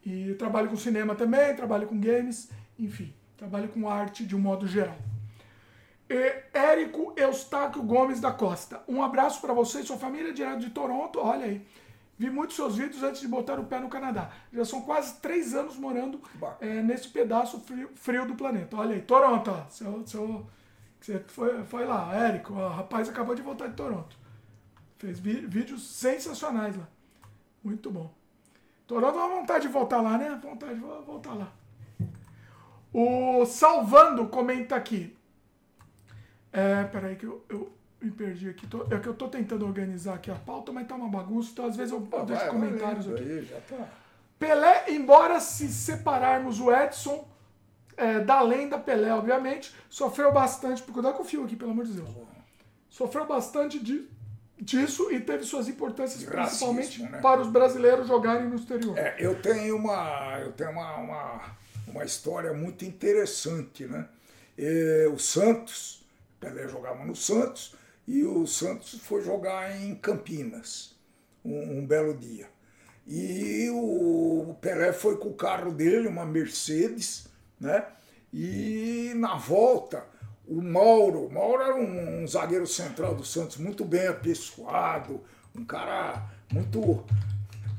E trabalho com cinema também, trabalho com games, enfim, trabalho com arte de um modo geral. E Érico Eustáquio Gomes da Costa. Um abraço para você e sua família direto de Toronto. Olha aí. Vi muitos seus vídeos antes de botar o pé no Canadá. Já são quase três anos morando é, nesse pedaço frio, frio do planeta. Olha aí, Toronto, ó. Seu, seu, você foi, foi lá, Érico. O rapaz acabou de voltar de Toronto. Fez vídeos sensacionais lá. Muito bom. Toronto dá vontade de voltar lá, né? Vontade de vo- voltar lá. O Salvando comenta aqui. É, peraí que eu, eu me perdi aqui. Tô- é que eu tô tentando organizar aqui a pauta, mas tá uma bagunça, então às vezes eu Ah, deixo vai, comentários vai aqui. Aí, já tá. Pelé, embora se separarmos o Edson é, da lenda Pelé, obviamente, sofreu bastante. Por cuidar com o fio aqui, pelo amor de Deus. Sofreu bastante de disso e teve suas importâncias De principalmente racismo, né? para os brasileiros jogarem no exterior. É, eu tenho uma, eu tenho uma, uma, uma história muito interessante, né? E o Santos, Pelé jogava no Santos e o Santos foi jogar em Campinas um, um belo dia. E o Pelé foi com o carro dele, uma Mercedes, né? E na volta, o Mauro, o Mauro era um, um zagueiro central do Santos, muito bem apessoado, um cara muito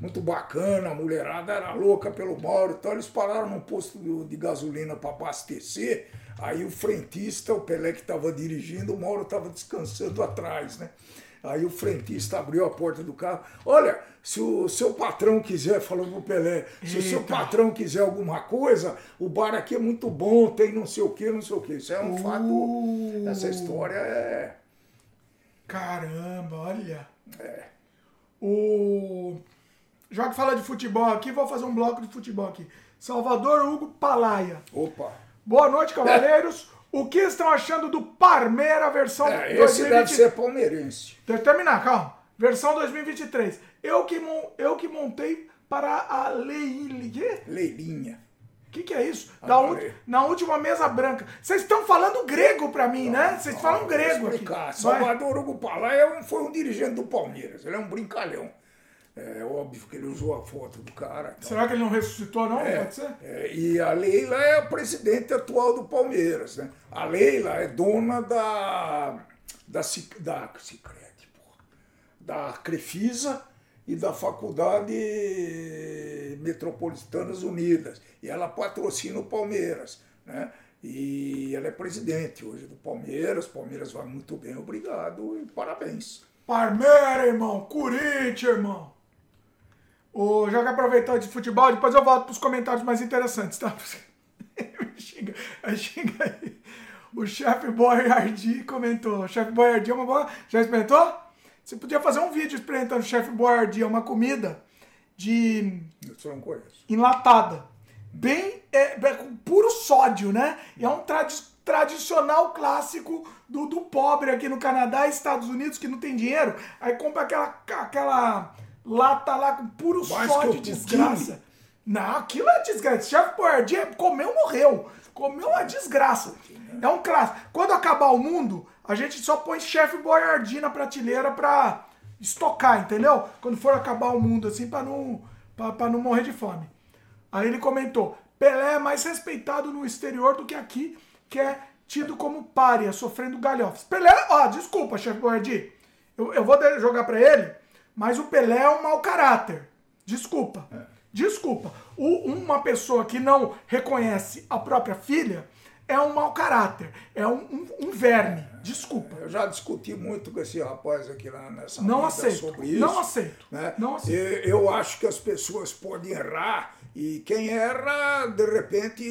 muito bacana, a mulherada era louca pelo Mauro, então eles pararam num posto de- gasolina para abastecer. Aí o frentista, o Pelé que estava dirigindo, o Mauro estava descansando atrás, né? Aí o frentista abriu a porta do carro. Olha, se o seu patrão quiser, falou pro Pelé, se o seu Eita. patrão quiser alguma coisa, o bar aqui é muito bom, tem não sei o que, não sei o que. Isso é um Uh. fato. Essa história é. Caramba, olha. É. O. Já que fala de futebol aqui, vou fazer um bloco de futebol aqui. Salvador Hugo Palaia. Opa! Boa noite, cavaleiros. O que estão achando do Parmeira versão É, esse deve ser palmeirense. Deixa eu terminar, calma. Versão 2023. Eu que, eu que montei para a Leile. Quê? Leilinha. O que, que é isso? Da Na última mesa branca. Vocês estão falando grego pra mim, né? Vocês falam grego aqui. explicar. Vai. Salvador Hugo Palai é foi um dirigente do Palmeiras. Ele é um brincalhão. É óbvio que ele usou a foto do cara. então. Será que ele não ressuscitou, não? É, Pode ser? é, e a Leila é a presidente atual do Palmeiras. Né? A Leila é dona da, da, Cic- da Cicred, porra, da Crefisa e da Faculdade Metropolitanas Unidas. E ela patrocina o Palmeiras. Né? E ela é presidente hoje do Palmeiras. Palmeiras vai muito bem, obrigado e parabéns. Parmeira, irmão. Corinthians, irmão. O, já que aproveitou de futebol, depois eu volto pros comentários mais interessantes, tá? xinga, xinga aí. O chefe Boyardi comentou. O chefe Boyardi é uma boa. Já experimentou? Você podia fazer um vídeo experimentando o chefe Boyardi, é uma comida de eu não conheço. enlatada. Bem, é, é com puro sódio, né? E é um tradi- tradicional clássico do, do pobre aqui no Canadá e Estados Unidos que não tem dinheiro. Aí compra aquela, aquela lata lá com puro Mais o Pudim. desgraça. Não, aquilo é desgraça. Chefe Boyardee comeu, morreu. Comeu uma desgraça. É um clássico. Quando acabar o mundo, a gente só põe Chefe Boyardee na prateleira pra estocar, entendeu? Quando for acabar o mundo, assim, pra não, pra, pra não morrer de fome. Aí ele comentou: Pelé é mais respeitado no exterior do que aqui, que é tido como pária, sofrendo galhofes. Pelé, ó, desculpa, chefe Boyardee. Eu, eu vou de- jogar pra ele, mas o Pelé é um mau caráter. Desculpa. Desculpa. O- uma pessoa que não reconhece a própria filha é um mau caráter. É um, um- um verme. Desculpa. Eu já discuti muito com esse rapaz aqui lá nessa Não aceito. sobre isso. Não aceito. né? Não aceito. E Eu acho que as pessoas podem errar e quem erra, de repente,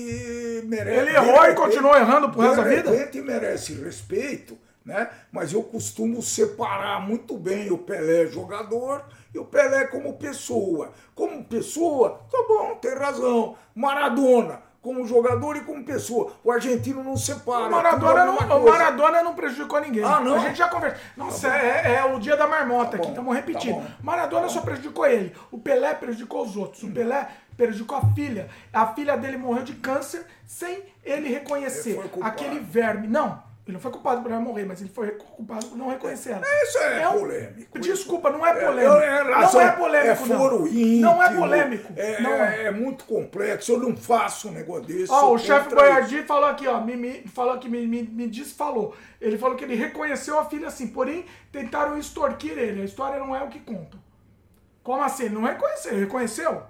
merece. Ele errou e continuou errando pro resto da vida? De repente merece respeito, né? Mas eu costumo separar muito bem o Pelé jogador e o Pelé como pessoa. Como pessoa, tá bom, tem razão. Maradona, como jogador e como pessoa. O argentino não separa. O Maradona, não, o. Maradona não prejudicou ninguém. Ah, não? A gente já conversa. Nossa, é, é o dia da marmota Tá aqui, estamos repetindo. tá. Maradona só prejudicou ele. O Pelé prejudicou os outros. O Pelé prejudicou a filha. A filha dele morreu de câncer sem ele reconhecer Ele aquele verme. Não, ele não foi culpado por ela morrer, mas ele foi culpado por não reconhecer ela. Isso é um- polêmico. Desculpa, não é É, polêmico. é não razão, é polêmico, é não. foro íntimo, Não é polêmico. É, não é. é muito complexo. Eu não faço um negócio desse. Ó, o chefe isso. Boyardee falou aqui, ó, me, me- falou que me, me, me disse, falou. Ele falou que ele reconheceu a filha assim, porém tentaram extorquir ele. A história não é o que contam. Como assim? Não reconheceu, reconheceu?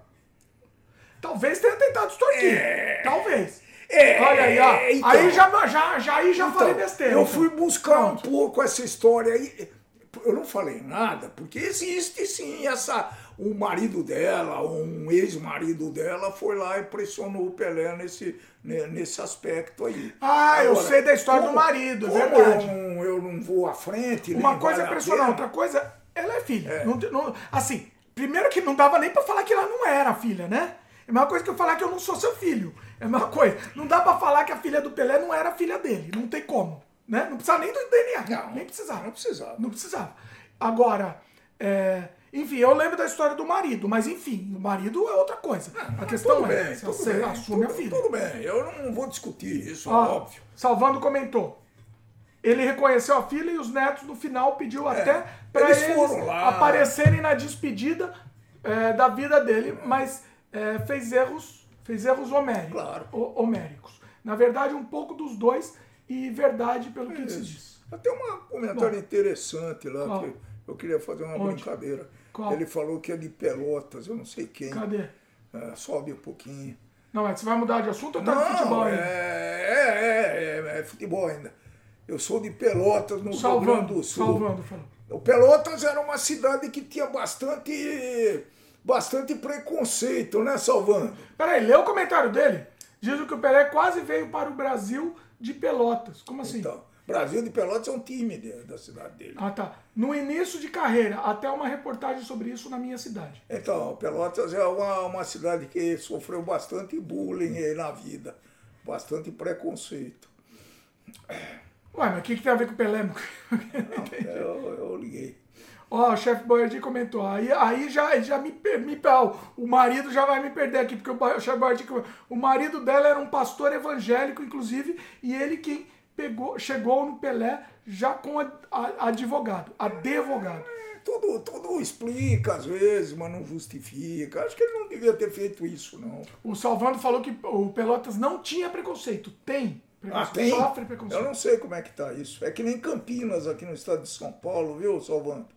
Talvez tenha tentado extorquir. Talvez. É, Olha aí, ó. então. aí já, já, já, aí já Então, falei besteira. Eu então. fui buscar Pronto. um pouco essa história aí. Eu não falei nada, porque existe sim essa. O marido dela, um ex-marido dela, foi lá e pressionou o Pelé nesse, ne- nesse aspecto aí. Ah, eu sei da história do marido, é como verdade. Eu não, eu não vou à frente. Uma coisa é pressionar, outra coisa, ela é filha. Não te- não- assim, primeiro que não dava nem pra falar que ela não era filha, né? É a mesma coisa que eu falar que eu não sou seu filho. É a mesma coisa. Não dá pra falar que a filha do Pelé não era filha dele. Não tem como. Né? Não precisava nem do DNA. Não, nem precisava. não precisava. Não precisava. Agora, é, enfim, eu lembro da história do marido, mas enfim, o marido é outra coisa. a questão Tudo é, bem, se você bem, assume tudo, a filha. Tudo bem, eu não vou discutir isso, Ó, óbvio. Salvando comentou. Ele reconheceu a filha e os netos no final pediu até para É, eles eles, aparecerem na despedida é, da vida dele, mas é, fez erros, fez erros homéricos, Claro. ho- homéricos. Na verdade, um pouco dos dois e verdade pelo que se diz. Tem um comentário interessante lá, Qual? que eu queria fazer uma Onde? brincadeira. Qual? Ele falou que é de Pelotas, eu não sei quem. Cadê? Ah, sobe um pouquinho. Não, mas você vai mudar de assunto ou tá Não, futebol é, ainda? é, é, é futebol ainda. Eu sou de Pelotas, no Rio Grande Salvando, do Sul. salvando, falou. O Pelotas era uma cidade que tinha bastante, bastante preconceito, né, Salvando? Peraí, lê o comentário dele. Diz que o Pelé quase veio para o Brasil de Pelotas. Como assim? Então, Brasil de Pelotas é um time de- da cidade dele. Ah, tá. No início de carreira, até uma reportagem sobre isso na minha cidade. Então, Pelotas é uma, uma cidade que sofreu bastante bullying aí na vida, bastante preconceito. Ué, mas o que, que tem a ver com o Pelé? Eu, eu liguei. Ó, o chefe Boyardee comentou. Aí, aí já, já me, me ó, O marido já vai me perder aqui, porque o, o chefe Boyardee. O marido dela era um pastor evangélico, inclusive, e ele quem pegou, chegou no Pelé já com a, a- advogado, advogado. Tudo, tudo explica às vezes, mas não justifica. Acho que ele não devia ter feito isso, não. O Salvando falou que o Pelotas não tinha preconceito. Tem. Ah, tem? Sofre preconceito. Eu não sei como é que tá isso. É que nem Campinas aqui no estado de São Paulo, viu, Salvando?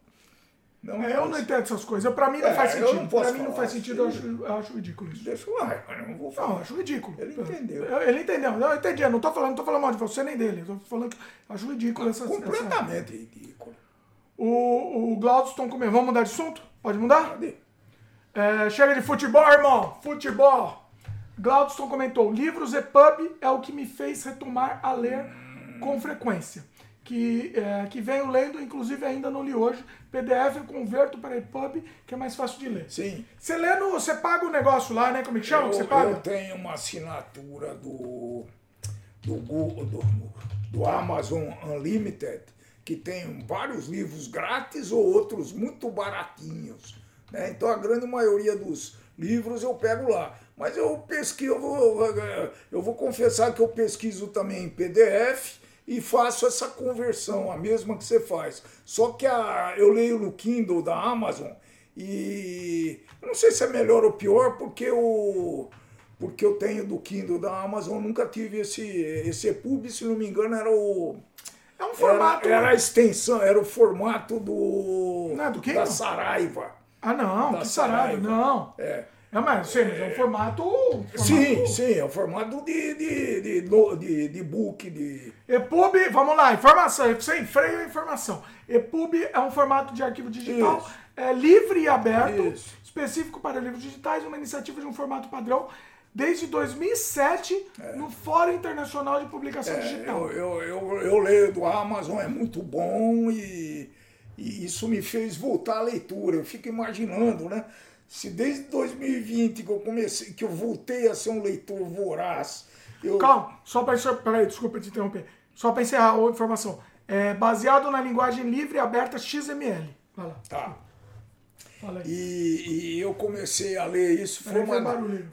Não, É, eu não entendo essas coisas. Pra mim não É, faz eu sentido. não posso pra mim não faz sentido, eu acho, eu acho ridículo isso. Deixa lá, mas eu não vou Não, falar. eu acho ridículo. Ele entendeu. Eu- Ele entendeu. Não, eu entendi. Eu não tô falando, não tô falando mal de você nem dele. Eu tô falando que acho ridículo essa. essa... Completamente ridículo. O, o Glaudston comeu. Vamos mudar de assunto? Pode mudar? Cadê? É, chega de futebol, irmão. Futebol. Glaudston comentou: livros e pub é o que me fez retomar a ler com frequência. Que, é, que venho lendo, inclusive ainda não li hoje. PDF eu converto para EPUB, que é mais fácil de ler. Sim. Você lê no. Você paga o negócio lá, né? Como é que chama? Eu, que você paga? eu tenho uma assinatura do, do Google, do, do Amazon Unlimited, que tem vários livros grátis ou outros muito baratinhos. né? Então a grande maioria dos livros eu pego lá. Mas eu pesquiso, eu vou, eu vou confessar que eu pesquiso também em PDF e faço essa conversão, a mesma que você faz. Só que a, eu leio no Kindle da Amazon e não sei se é melhor ou pior, porque o porque eu tenho do Kindle da Amazon, nunca tive esse esse EPUB, se não me engano, era o É um era, formato. era a extensão, era o formato do Não é do da Kindle? Saraiva. Ah, não, da que sarado. Saraiva. Não. É. É, mas, sim, mas é um formato. formato Sim, sim, é o formato de, de, de, de, de book, de. EPUB, vamos lá, informação, sem freio a informação. EPUB é um formato de arquivo digital Isso. é livre e aberto, Isso. específico para livros digitais, uma iniciativa de um formato padrão desde 2007 no Fórum Internacional de Publicação É, Digital. eu, eu, eu, eu leio do Amazon, é muito bom e, e isso me fez voltar à leitura. Eu fico imaginando, né? Se desde 2020 que eu comecei, que eu voltei a ser um leitor voraz. Eu, Calma, só para peraí, desculpa te interromper. Só para encerrar a informação. É baseado na linguagem livre e aberta XML. Vai lá. Tá. Fala aí. E, e eu comecei a ler isso. Foi uma, barulho.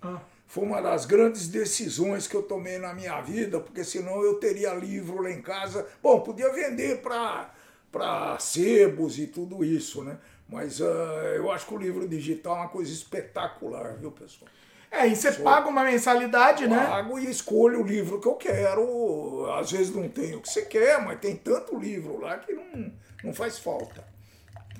Ah. foi uma das grandes decisões que eu tomei na minha vida, porque senão eu teria livro lá em casa. Bom, podia vender para sebos e tudo isso, né? Mas ah, eu acho que o livro digital é uma coisa espetacular, viu, pessoal? É, e você paga uma mensalidade, né? Pago e escolho o livro que eu quero. Às vezes não tem o que você quer, mas tem tanto livro lá que não, não faz falta.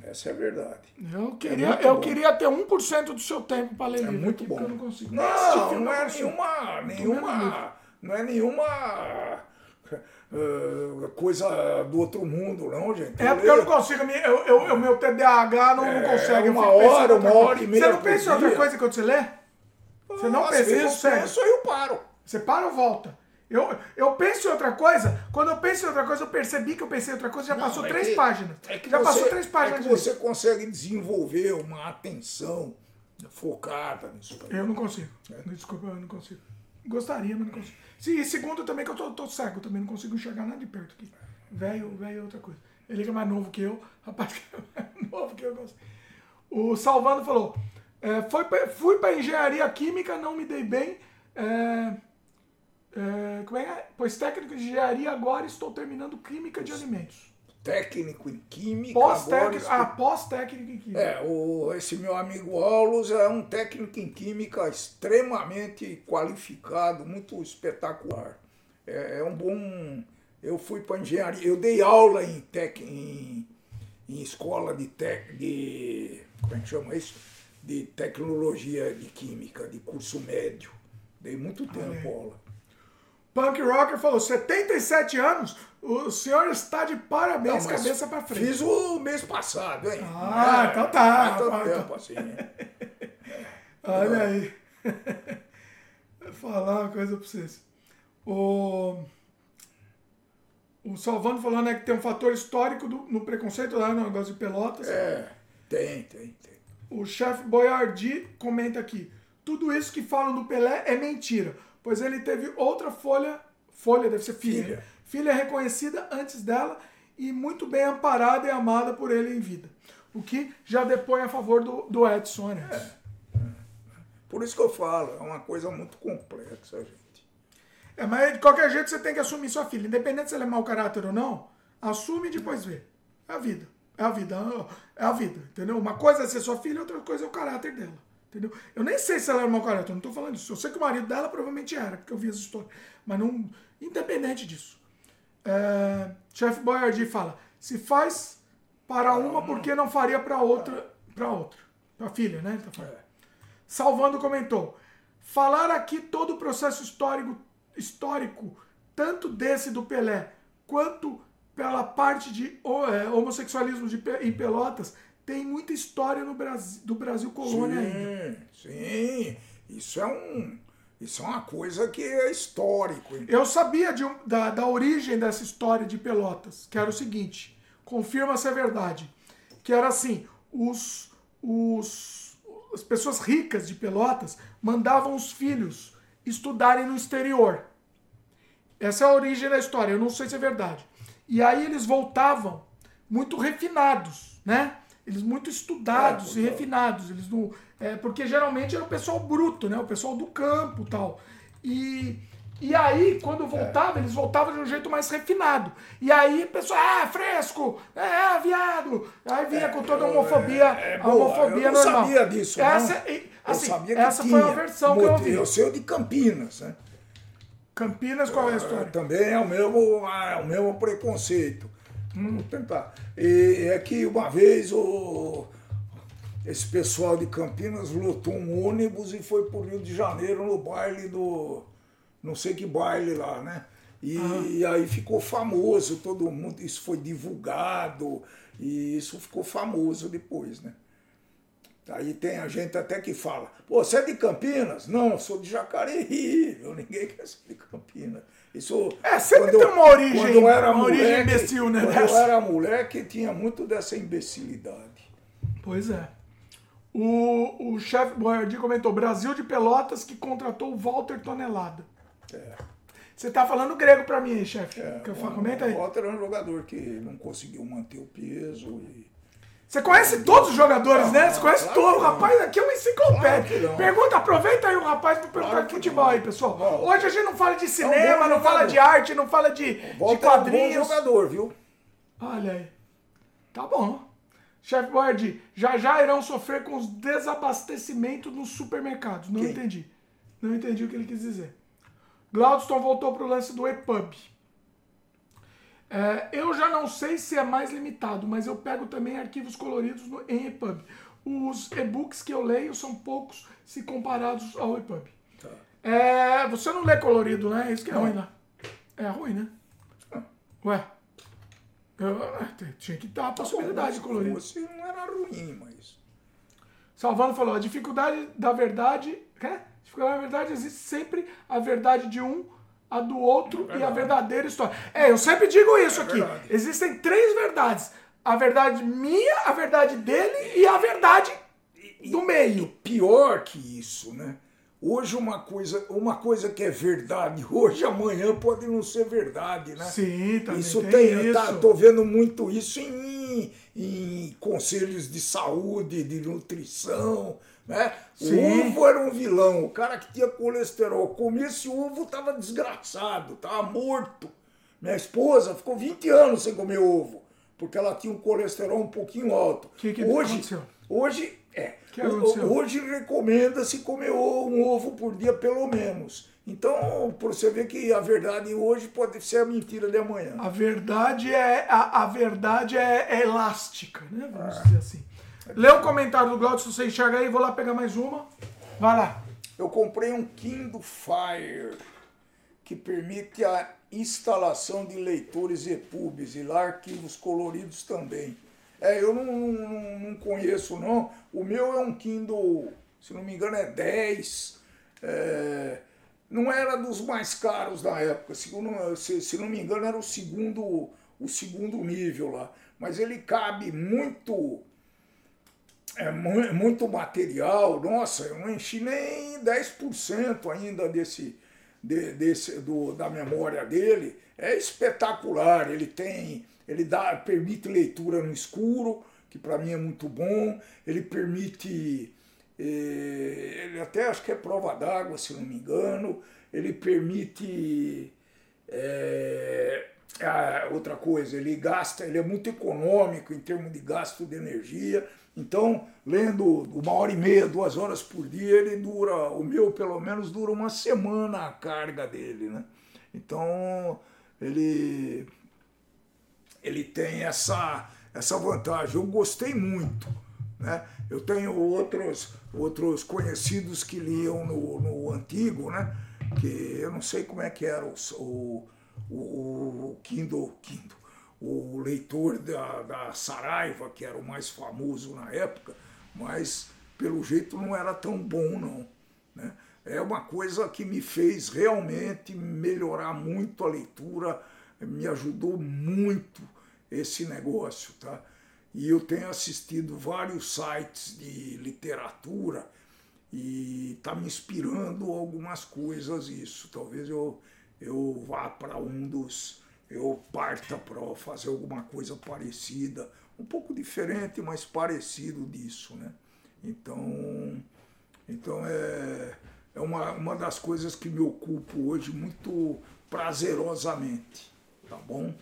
Essa é a verdade. Eu queria, muito eu bom. queria ter 1% do seu tempo para ler É livro muito bom. eu não consigo. Assistir Não, filme não eu é nenhuma, nenhuma, não é nenhuma eh, coisa do outro mundo, não, gente. É porque eu não consigo, eu, eu, o meu TDAH não, não consegue. eu uma hora, uma hora e meia Você não pensa em outra coisa quando você lê? Você não pensa, você vezes consegue. penso, aí eu paro. Você para ou volta? Eu, eu penso em outra coisa, quando eu penso em outra coisa, eu percebi que eu pensei em outra coisa, já passou Não, é três que- páginas. é que já você- passou três páginas É que você consegue desenvolver uma atenção focada nisso. aí. Eu não consigo. É. Desculpa, eu não consigo. Gostaria, mas não consigo. E segundo também que eu tô, tô cego, também não consigo enxergar nada de perto aqui. Velho, velho é outra coisa. Ele é mais novo que eu. Rapaz que é mais novo que eu. O Salvando falou: é, foi pra- fui para engenharia química, não me dei bem. é, é, como é é? Pois técnico de engenharia, agora estou terminando química de alimentos. Técnico em química. Pós-técnico. estou- Ah, pós-técnico em química. É, o, esse meu amigo Aulos é um técnico em química extremamente qualificado, muito espetacular. É, é um bom. Eu fui para engenharia, eu dei aula em, tec, em, em escola de, tec, de. Como é que chama isso? De tecnologia de química, de curso médio. Dei muito tempo aula. Punk Rocker falou: 77 anos, o senhor está de parabéns, Não, cabeça pra frente. Fiz o mês passado, hein? Ah, então tá. É tanto Ah, tempo assim, né? Olha aí. Vou falar uma coisa pra vocês. O, o Salvando falando né, que tem um fator histórico do- no preconceito lá no negócio de pelotas. É, tem, tem, tem. O chefe Boyardi comenta aqui: tudo isso que falam do Pelé é mentira, pois ele teve outra folha, folha deve ser filha, Filha. filha reconhecida antes dela e muito bem amparada e amada por ele em vida. O que já depõe a favor do, do Edson Arantes. Por isso que eu falo, é uma coisa muito complexa, gente. É, mas de qualquer jeito você tem que assumir sua filha. Independente se ela é mau caráter ou não, assume e depois vê. É a vida. É a vida. É a vida. Entendeu? Uma coisa é ser sua filha, outra coisa é o caráter dela. Entendeu? Eu nem sei se ela era mau caráter, eu não tô falando disso. Eu sei que o marido dela provavelmente era, porque eu vi as histórias. Mas não. Independente disso. É, Chefe Boyardi fala: se faz para uma, por que não faria para outra? Para outra. Para filha, né? Tá falando. Salvando comentou: falar aqui todo o processo histórico, histórico tanto desse do Pelé quanto pela parte de é, homossexualismo de, em Pelotas tem muita história no Brasil, do Brasil colônia ainda. Sim, sim. Isso é um. Isso é uma coisa que é histórico. hein? Eu sabia de da, da origem dessa história de Pelotas, que era o seguinte: confirma se é verdade. Que era assim: os, os, as pessoas ricas de Pelotas mandavam os filhos estudarem no exterior. Essa é a origem da história, eu não sei se é verdade. E aí eles voltavam muito refinados, né? Eles muito estudados É, e refinados. Eles não, é, porque geralmente era o pessoal bruto, né? O pessoal do campo e tal. E, e aí, quando voltava, eles voltavam de um jeito mais refinado. E aí, o pessoal, ah, fresco, é, viado. Aí vinha com toda a homofobia, é a boa, homofobia eu não normal. sabia disso, não. Essa, Eu assim, sabia que essa tinha. foi a versão que eu ouvi. Eu o de Campinas, né? Campinas, qual é a história? Também é o mesmo, é o mesmo preconceito. Hum. Vou tentar. E é que uma vez o, esse pessoal de Campinas lotou um ônibus e foi para o Rio de Janeiro no baile do. não sei que baile lá, né? E, e aí ficou famoso, todo mundo, isso foi divulgado, e isso ficou famoso depois, né? Aí tem a gente até que fala, pô, você é de Campinas? Não, eu sou de Jacareí, eu, ninguém quer ser de Campinas. Isso, É, sempre quando tem uma origem- quando eu era uma origem moleque- imbecil, né, Quando dessa? eu era moleque, tinha muito dessa imbecilidade. Pois é. O, o chefe Boyardi comentou: Brasil de Pelotas que contratou o Walter Tonelada. Você tá falando grego pra mim chefe. É, comenta aí. O Walter era um jogador que não conseguiu manter o peso. E... Você conhece todos os jogadores, né? Você conhece todos. O rapaz aqui é uma enciclopédia. Pergunta, aproveita aí o rapaz pra perguntar de futebol aí, pessoal. Não. Hoje a gente não fala de cinema, não fala de arte, não fala de, de Walter é um quadrinhos. jogador, viu? Olha aí. Tá bom. Chefe Boyardi, já já irão sofrer com os desabastecimentos nos supermercados. Não Quem? entendi. Não entendi o que ele quis dizer. Glaudston voltou pro lance do EPUB. É, eu já não sei se é mais limitado, mas eu pego também arquivos coloridos no- em EPUB. Os e-books que eu leio são poucos se comparados ao EPUB. Tá. É, você não lê colorido, né? Isso que é Não. ruim, né? É ruim, né? Ué. Eu, é, tinha que dar a possibilidade de colorido. Você não era ruim, mas. Salvando falou, a dificuldade da verdade. Quê? A dificuldade da verdade existe sempre a verdade de um, a do outro e a verdadeira história. É, eu sempre digo isso aqui. verdade. Existem três verdades. A verdade minha, a verdade dele e a verdade do meio. Pior que isso, né? hoje uma coisa, uma coisa que é verdade hoje, amanhã pode não ser verdade, né? Sim, também Isso tem, tem, isso. tá, tô vendo muito isso em, em conselhos de saúde, de nutrição, né? O ovo era um vilão, o cara que tinha colesterol, comia esse ovo tava desgraçado, tava morto. Minha esposa ficou 20 anos sem comer ovo, porque ela tinha um colesterol um pouquinho alto. Que que hoje, aconteceu? hoje é, Que aconteceu? hoje recomenda-se comer um ovo por dia pelo menos. Então, por você ver que a verdade hoje pode ser a mentira de amanhã. A verdade é a, a verdade é, é elástica, né? Vamos dizer assim. Lê o comentário do Glaucio, se você enxerga aí, vou lá pegar mais uma. Vai lá. Eu comprei um Kindle Fire que permite a instalação de leitores EPUBs e lá arquivos coloridos também. É, eu não, não, não conheço não. O meu é um Kindle, se não me engano, é 10. É, não era dos mais caros na época. Segundo, se, se não me engano, era o segundo, o segundo nível lá. Mas ele cabe muito é mu- muito material, nossa, eu não enchi nem 10% ainda desse, de- desse do, da memória dele. É espetacular, ele tem, ele dá, permite leitura no escuro, que para mim é muito bom, ele permite, eh, ele até acho que é prova d'água, se não me engano, ele permite é, outra coisa, ele gasta, ele é muito econômico em termos de gasto de energia. Então, lendo uma hora e meia, duas horas por dia, ele dura, o meu pelo menos dura uma semana a carga dele, né? Então, ele ele tem essa, essa vantagem. Eu gostei muito. Né? Eu tenho outros, outros conhecidos que liam no, no antigo, né? que eu não sei como é que era o, o, o, Kindle, Kindle, o leitor da, da Saraiva, que era o mais famoso na época, mas pelo jeito não era tão bom não. Né? É uma coisa que me fez realmente melhorar muito a leitura, me ajudou muito esse negócio, tá? E eu tenho assistido vários sites de literatura e está me inspirando algumas coisas isso. Talvez eu, eu vá para um dos. Eu parta para fazer alguma coisa parecida, um pouco diferente, mas parecido disso, né? Então, então é, é uma, uma das coisas que me ocupo hoje muito prazerosamente, tá bom?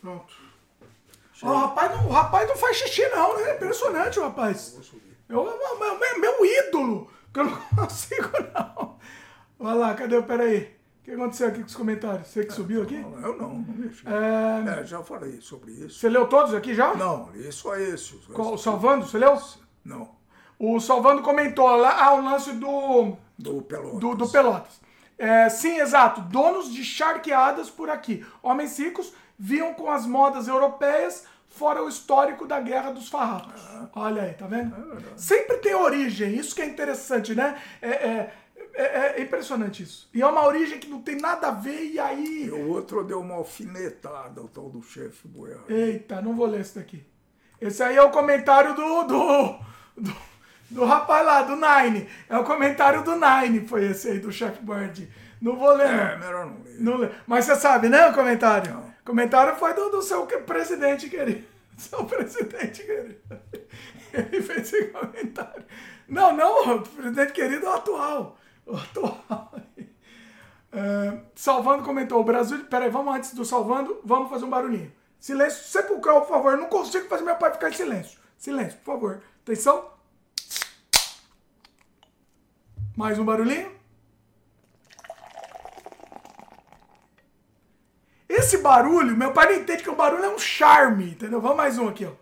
Pronto. O, rapaz não, o rapaz não faz xixi, não, né? Impressionante o rapaz. Eu, meu, meu, meu ídolo, que eu não consigo, não. Olha lá, cadê? Peraí. O que aconteceu aqui com os comentários? Você que subiu aqui? Eu não, não mexi. É, É, já falei sobre isso. você leu todos aqui já? Não, isso é esse. Qual- O Salvando, você leu? Não, O Salvando comentou lá ah, o lance do, do Pelotas. do, do Pelotas. É, sim, exato. Donos de charqueadas por aqui. Homens ricos viam com as modas europeias, fora o histórico da Guerra dos Farrapos. Olha aí, tá vendo? Sempre tem origem, isso que é interessante, né? É, é, é- é impressionante isso. E é uma origem que não tem nada a ver, e aí. E o outro deu uma alfinetada, o tal do chefe Boiado. Eita, não vou ler esse daqui. Esse aí é o comentário do, do, do, do rapaz lá, do Nine. É o comentário do Nine, foi esse aí, do Chef Bird. Não vou ler, É, não. melhor não ler. não lê. Mas você sabe, né, o comentário? Não. O comentário foi do, do seu presidente querido. Seu presidente querido. Ele fez esse comentário. Não, não, o presidente querido é o atual. Atual. É, Salvando comentou, o Brasil. Peraí, vamos antes do Salvando, vamos fazer um barulhinho. Silêncio sepulcral, por favor. Eu não consigo fazer meu pai ficar em silêncio. Silêncio, por favor. Atenção. Mais um barulhinho. Esse barulho, meu pai não entende que o barulho é um charme, entendeu? Vamos mais um aqui, ó.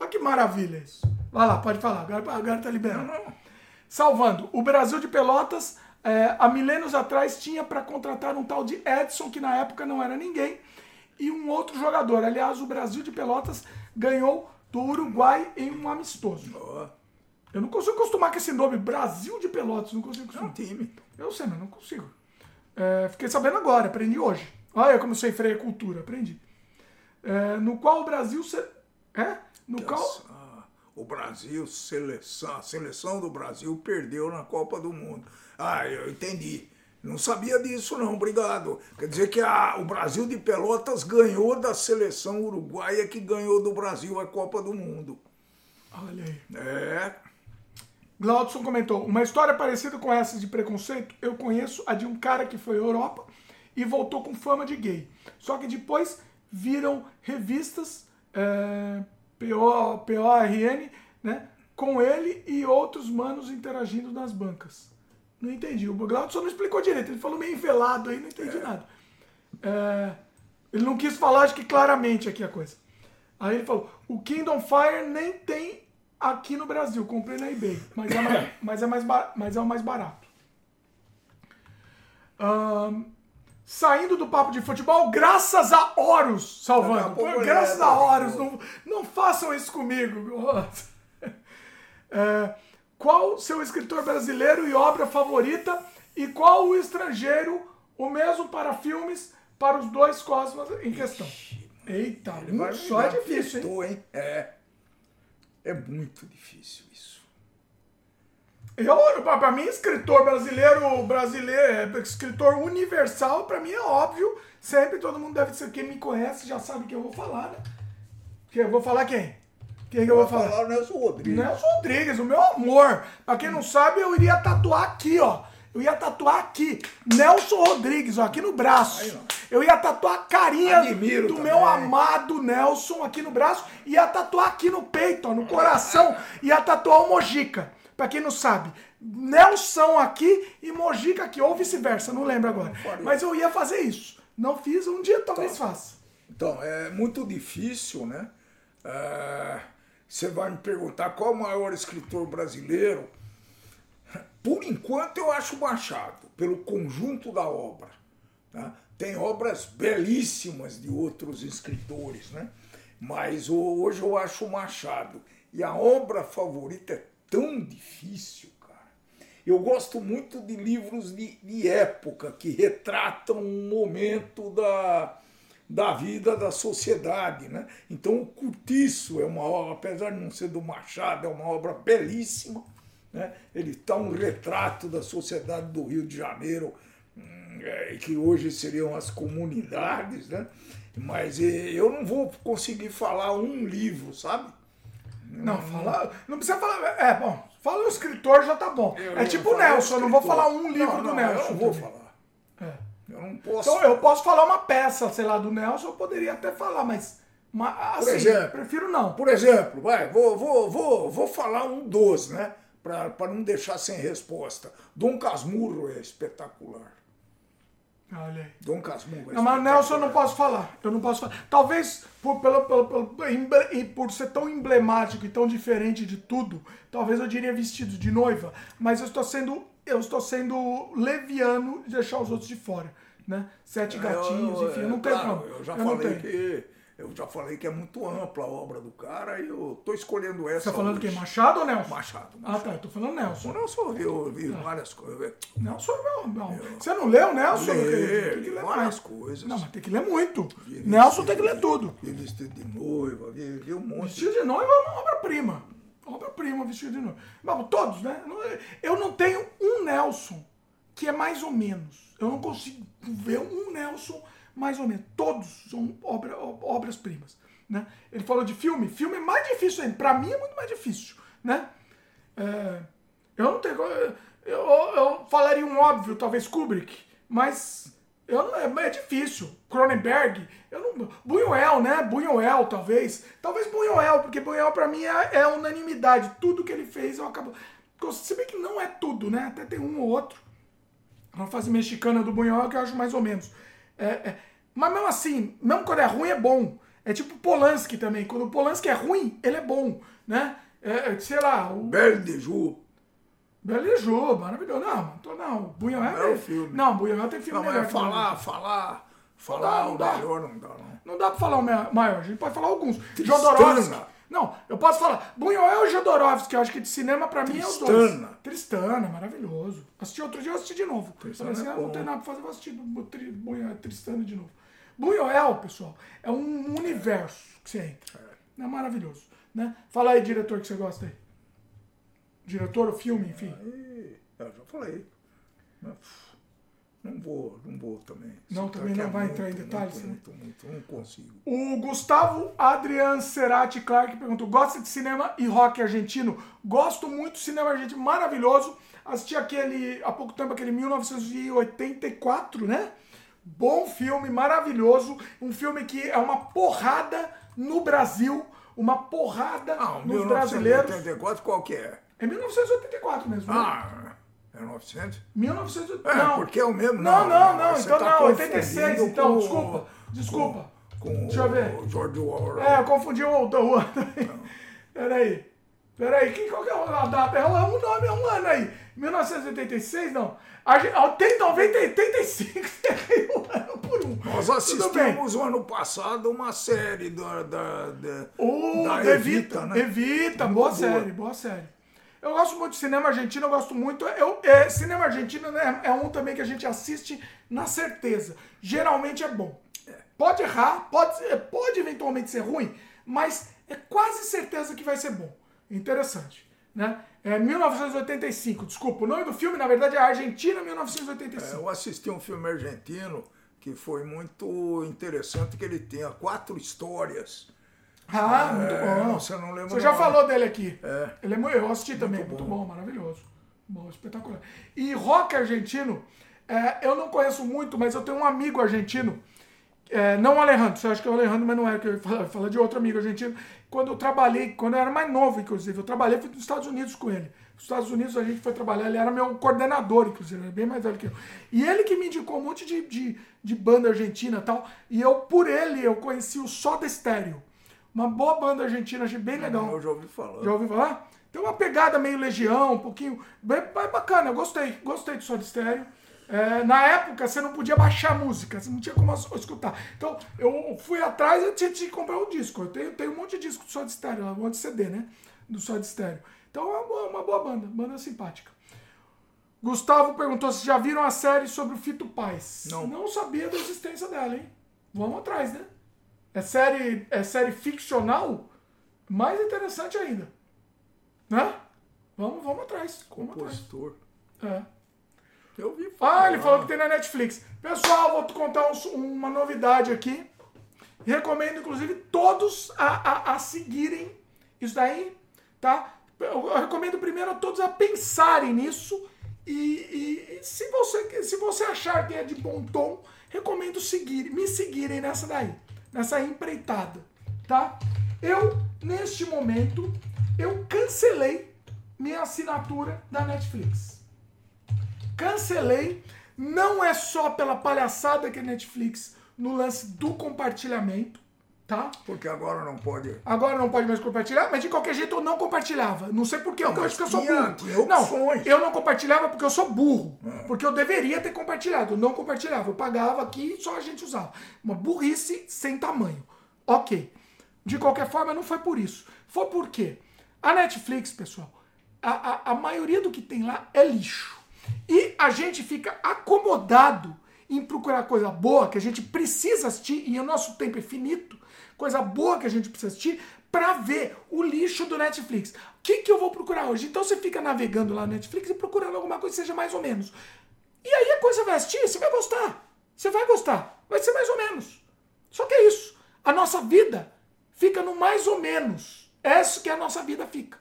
Olha que maravilha isso. Vai lá, pode falar. Agora, agora tá liberado. Salvando, o Brasil de Pelotas, é, há milênios atrás, tinha para contratar um tal de Edson, que na época não era ninguém, e um outro jogador. Aliás, o Brasil de Pelotas ganhou do Uruguai em um amistoso. Eu não consigo acostumar com esse nome, Brasil de Pelotas, não consigo é um acostumar. time. Eu sei, mas não consigo. É, fiquei sabendo agora, aprendi hoje. Olha como sei freia cultura, aprendi. É, no qual o Brasil. Se... É? No qual. O Brasil, seleção, a seleção do Brasil perdeu na Copa do Mundo. Ah, eu entendi. Não sabia disso, não, obrigado. Quer dizer que a, o Brasil de Pelotas ganhou da seleção uruguaia que ganhou do Brasil a Copa do Mundo. Olha aí. É. Glaudson comentou: uma história parecida com essa de preconceito, eu conheço a de um cara que foi à Europa e voltou com fama de gay. Só que depois viram revistas é, PO, PORN, né? Com ele e outros manos interagindo nas bancas. Não entendi. O Glaudson não explicou direito. Ele falou meio envelado aí, não entendi nada. É, ele não quis falar, acho que claramente aqui a coisa. Aí ele falou: o Kingdom Fire nem tem aqui no Brasil. Comprei na eBay. Mas é mais, mas é mais, mas é o mais barato. Um, saindo do papo de futebol, graças a Horus, salvando. graças a Horus, não, não façam isso comigo. É, qual seu escritor brasileiro e obra favorita? E qual o estrangeiro, o mesmo para filmes, para os dois cosmos em questão? Eita, um só é difícil, hein? hein? É. É muito difícil isso. Eu, para mim, escritor brasileiro, brasileiro, é, escritor universal, para mim é óbvio. Sempre todo mundo deve ser. Quem me conhece já sabe que eu vou falar, né? Que eu vou falar quem? Quem que eu vou falar? falar o Nelson Rodrigues. Nelson Rodrigues, o meu amor. Pra quem não sabe, eu iria tatuar aqui, ó. Eu ia tatuar aqui, Nelson Rodrigues, ó, aqui no braço. Eu ia tatuar a carinha Admiro do também. meu amado Nelson aqui no braço. Ia tatuar aqui no peito, ó, no coração. Ia tatuar o Mojica. Pra quem não sabe, Nelson aqui e Mojica aqui, ou vice-versa, não lembro agora. Mas eu ia fazer isso. Não fiz, um dia talvez faça. Então, é muito difícil, né? É, você vai me perguntar qual o maior escritor brasileiro. Por enquanto, eu acho Machado, pelo conjunto da obra. Né? Tem obras belíssimas de outros escritores, né? mas hoje eu acho Machado. E a obra favorita é tão difícil, cara. Eu gosto muito de livros de, de época que retratam um momento da, da vida da sociedade, né? Então o Curtiço é uma obra, apesar de não ser do Machado, é uma obra belíssima, né? Ele está um retrato da sociedade do Rio de Janeiro, hum, é, que hoje seriam as comunidades, né? Mas eh, eu não vou conseguir falar um livro, sabe? Não, fala. Não precisa falar. É, bom, fala o escritor já tá bom. Eu é tipo o Nelson, eu não vou falar um livro Não, do não, Nelson. Eu não vou também. falar. É. Eu não posso. Então eu posso falar uma peça, sei lá, do Nelson, eu poderia até falar, mas. mas assim, exemplo. prefiro não. Por exemplo, vai, vou, vou, vou, vou falar um dos, né? Para não deixar sem resposta. Dom Casmurro é espetacular. Olha aí. Dom Casmurro é Não, mas. Nelson eu não posso falar. Eu não posso falar. Talvez por, pelo, pelo, pelo- por ser tão emblemático e tão diferente de tudo, talvez eu diria vestido de noiva. Mas eu estou sendo. Eu estou sendo leviano de deixar os outros de fora. Né? Sete gatinhos, enfim, eu não tenho claro, como. Eu já não falei que. Eu já falei que é muito ampla a obra do cara e eu tô escolhendo essa. Você tá falando hoje. quem? Machado ou Nelson? Machado, Ah, tá. Eu tô falando O Nelson. Nelson eu vi várias coisas. Nelson não, não. Você não leu Nelson? Lê? Tem que ler várias mais. coisas. Não, mas tem que ler muito. Vi Nelson vestido tem que ler tudo. Vi vestido de noiva, vi, vi um monte. Vestido de noiva é uma obra-prima. Obra-prima, vestido de noiva. Vamos, todos, né? Eu não tenho um Nelson que é mais ou menos. Eu não consigo ver um Nelson mais ou menos. Todos são obra, obras-primas. Né? Ele falou de filme. Filme é mais difícil ainda. Pra mim é muito mais difícil. Né? É, eu não tenho. Eu, eu falaria um óbvio, talvez Kubrick, mas eu é, é difícil. Cronenberg, eu não. Buñuel, né? Buñuel, talvez. Talvez Buñuel, porque Buñuel pra mim é, é unanimidade. Tudo que ele fez eu acabo. Se bem que não é tudo, né? Até tem um ou outro. Uma fase mexicana do Buñuel que eu acho mais ou menos. É, é, mas mesmo assim, mesmo quando é ruim, é bom. É tipo Polanski também. Quando o Polanski é ruim, ele é bom, né? É, é, sei lá, o de. Belejou, maravilhoso. Não, tô, não. Buñuel Não é o filme. Não, Buñuel tem filme Não, melhor é que falar, falar, falar não o dá. melhor não dá, não. Não dá pra falar o maior, a gente pode falar alguns. Tristana. Jodorowsky. Não, eu posso falar. Buñuel e Jodorowsky, eu acho que de cinema pra mim é os dois. Tristana. Tristana, maravilhoso. Assisti outro dia, eu assisti de novo. Tristana Falei assim, é ah, não tem nada pra fazer, vou assistir Buñuel, Tristana de novo. Buñuel, pessoal, é um universo que você entra. É maravilhoso. Né? Fala aí, diretor, que você gosta aí. Diretor ou filme, enfim. Aí, eu já falei. Não, não vou, não vou também. Não, também não vai muito, entrar em detalhes, né? Muito, muito, muito, não consigo. O Gustavo Adrian Cerati Clark perguntou: gosta de cinema e rock argentino? Gosto muito de cinema argentino, maravilhoso. Assisti aquele, há pouco tempo, aquele 1984, né? Bom filme, maravilhoso. Um filme que é uma porrada no Brasil, uma porrada Ah, nos brasileiros. 1984 qual que é? É 1984 mesmo, né? Ah, é 900? 1984. É, não. porque é o mesmo. Não, não, não. você Então tá não, 86, confundindo então, com- desculpa. Desculpa. Com Deixa eu ver. o George Orwell. É, eu confundi o outro ano. Peraí. Peraí, que, qual que é a data? É um nome, é um ano aí. 1986, não. A gente, tem 90, 85, errei um ano por um. Nós assistimos o ano passado uma série da, da, da, O da Evita, Evita, né? Evita, boa, boa. série, boa série. Eu gosto muito de cinema argentino, eu gosto muito. Eu, é, cinema argentino né, é um também que a gente assiste na certeza. Geralmente é bom. Pode errar, pode, pode eventualmente ser ruim, mas é quase certeza que vai ser bom. Interessante. Né? É 1985, desculpa. O nome do filme, na verdade, é Argentina 1985. Eu assisti um filme argentino que foi muito interessante, que ele tinha quatro histórias. Ah, muito É, bom. você não lembra Você já falou dele aqui. É. Ele é muito, eu assisti também, muito bom. maravilhoso. Bom, espetacular. E rock argentino, é, eu não conheço muito, mas eu tenho um amigo argentino, é, não o Alejandro, você acha que é o Alejandro, mas não é, que eu falo, falo de outro amigo argentino. Quando eu trabalhei, quando eu era mais novo, inclusive, eu trabalhei fui nos Estados Unidos com ele. Nos Estados Unidos a gente foi trabalhar, ele era meu coordenador, inclusive, ele é bem mais velho que eu. E ele que me indicou um monte de, de, de banda argentina e tal. E eu, por ele, eu conheci o Soda Stereo. Uma boa banda argentina, achei bem legal. Eu já ouvi falar. Já ouviu falar? Tem uma pegada meio legião, um pouquinho. Bem, bem bacana, eu gostei. Gostei do Soda Stereo. É, na época você não podia baixar música, você não tinha como escutar. Então eu fui atrás e tinha que comprar um disco. Eu tenho, tenho um monte de disco do Soda Stereo, um monte de CD, né? Do Soda Stereo. Então é uma boa, uma boa banda, banda simpática. Gustavo perguntou se já viram a série sobre o Fito Paz. Não. Não sabia da existência dela, hein? Vamos atrás, né? É série, é série ficcional? Mais interessante ainda. Né? Vamos, vamos atrás. Vamos atrás. Compositor. É. Eu ouvi falar. Ah, ele falou que tem na Netflix. Pessoal, vou te contar um- uma novidade aqui. Recomendo, inclusive, todos a, a, a seguirem isso daí, tá? Eu, eu recomendo primeiro a todos a pensarem nisso. E, e- e se, você, se você achar que é de bom tom, recomendo seguir, me seguirem nessa daí, nessa empreitada, tá? Eu, neste momento, eu cancelei minha assinatura da Netflix cancelei. Não é só pela palhaçada que a Netflix no lance do compartilhamento, tá? Porque agora não pode. Agora não pode mais compartilhar, mas de qualquer jeito eu não compartilhava. Não sei porquê, eu acho que eu sou burro. tinha não, eu não compartilhava porque eu sou burro. Porque eu deveria ter compartilhado. Eu não compartilhava. Eu pagava aqui e só a gente usava. Uma burrice sem tamanho. Ok. De qualquer forma, não foi por isso. Foi por quê? A Netflix, pessoal, a, a, a maioria do que tem lá é lixo. E a gente fica acomodado em procurar coisa boa que a gente precisa assistir, e o nosso tempo é finito, coisa boa que a gente precisa assistir, pra ver o lixo do Netflix. O que, que eu vou procurar hoje? Então você fica navegando lá no Netflix e procurando alguma coisa que seja mais ou menos. E aí a coisa vai assistir, você vai gostar. Você vai gostar. Vai ser mais ou menos. Só que é isso. A nossa vida fica no mais ou menos. É isso que a nossa vida fica.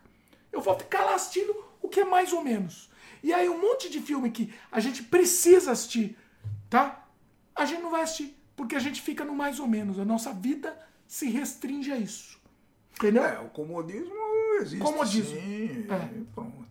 Eu vou ficar lá assistindo o que é mais ou menos. E aí um monte de filme que a gente precisa assistir, tá? A gente não vai assistir, porque a gente fica no mais ou menos. A nossa vida se restringe a isso. Entendeu? É, o comodismo existe. Comodismo. Sim, É. pronto.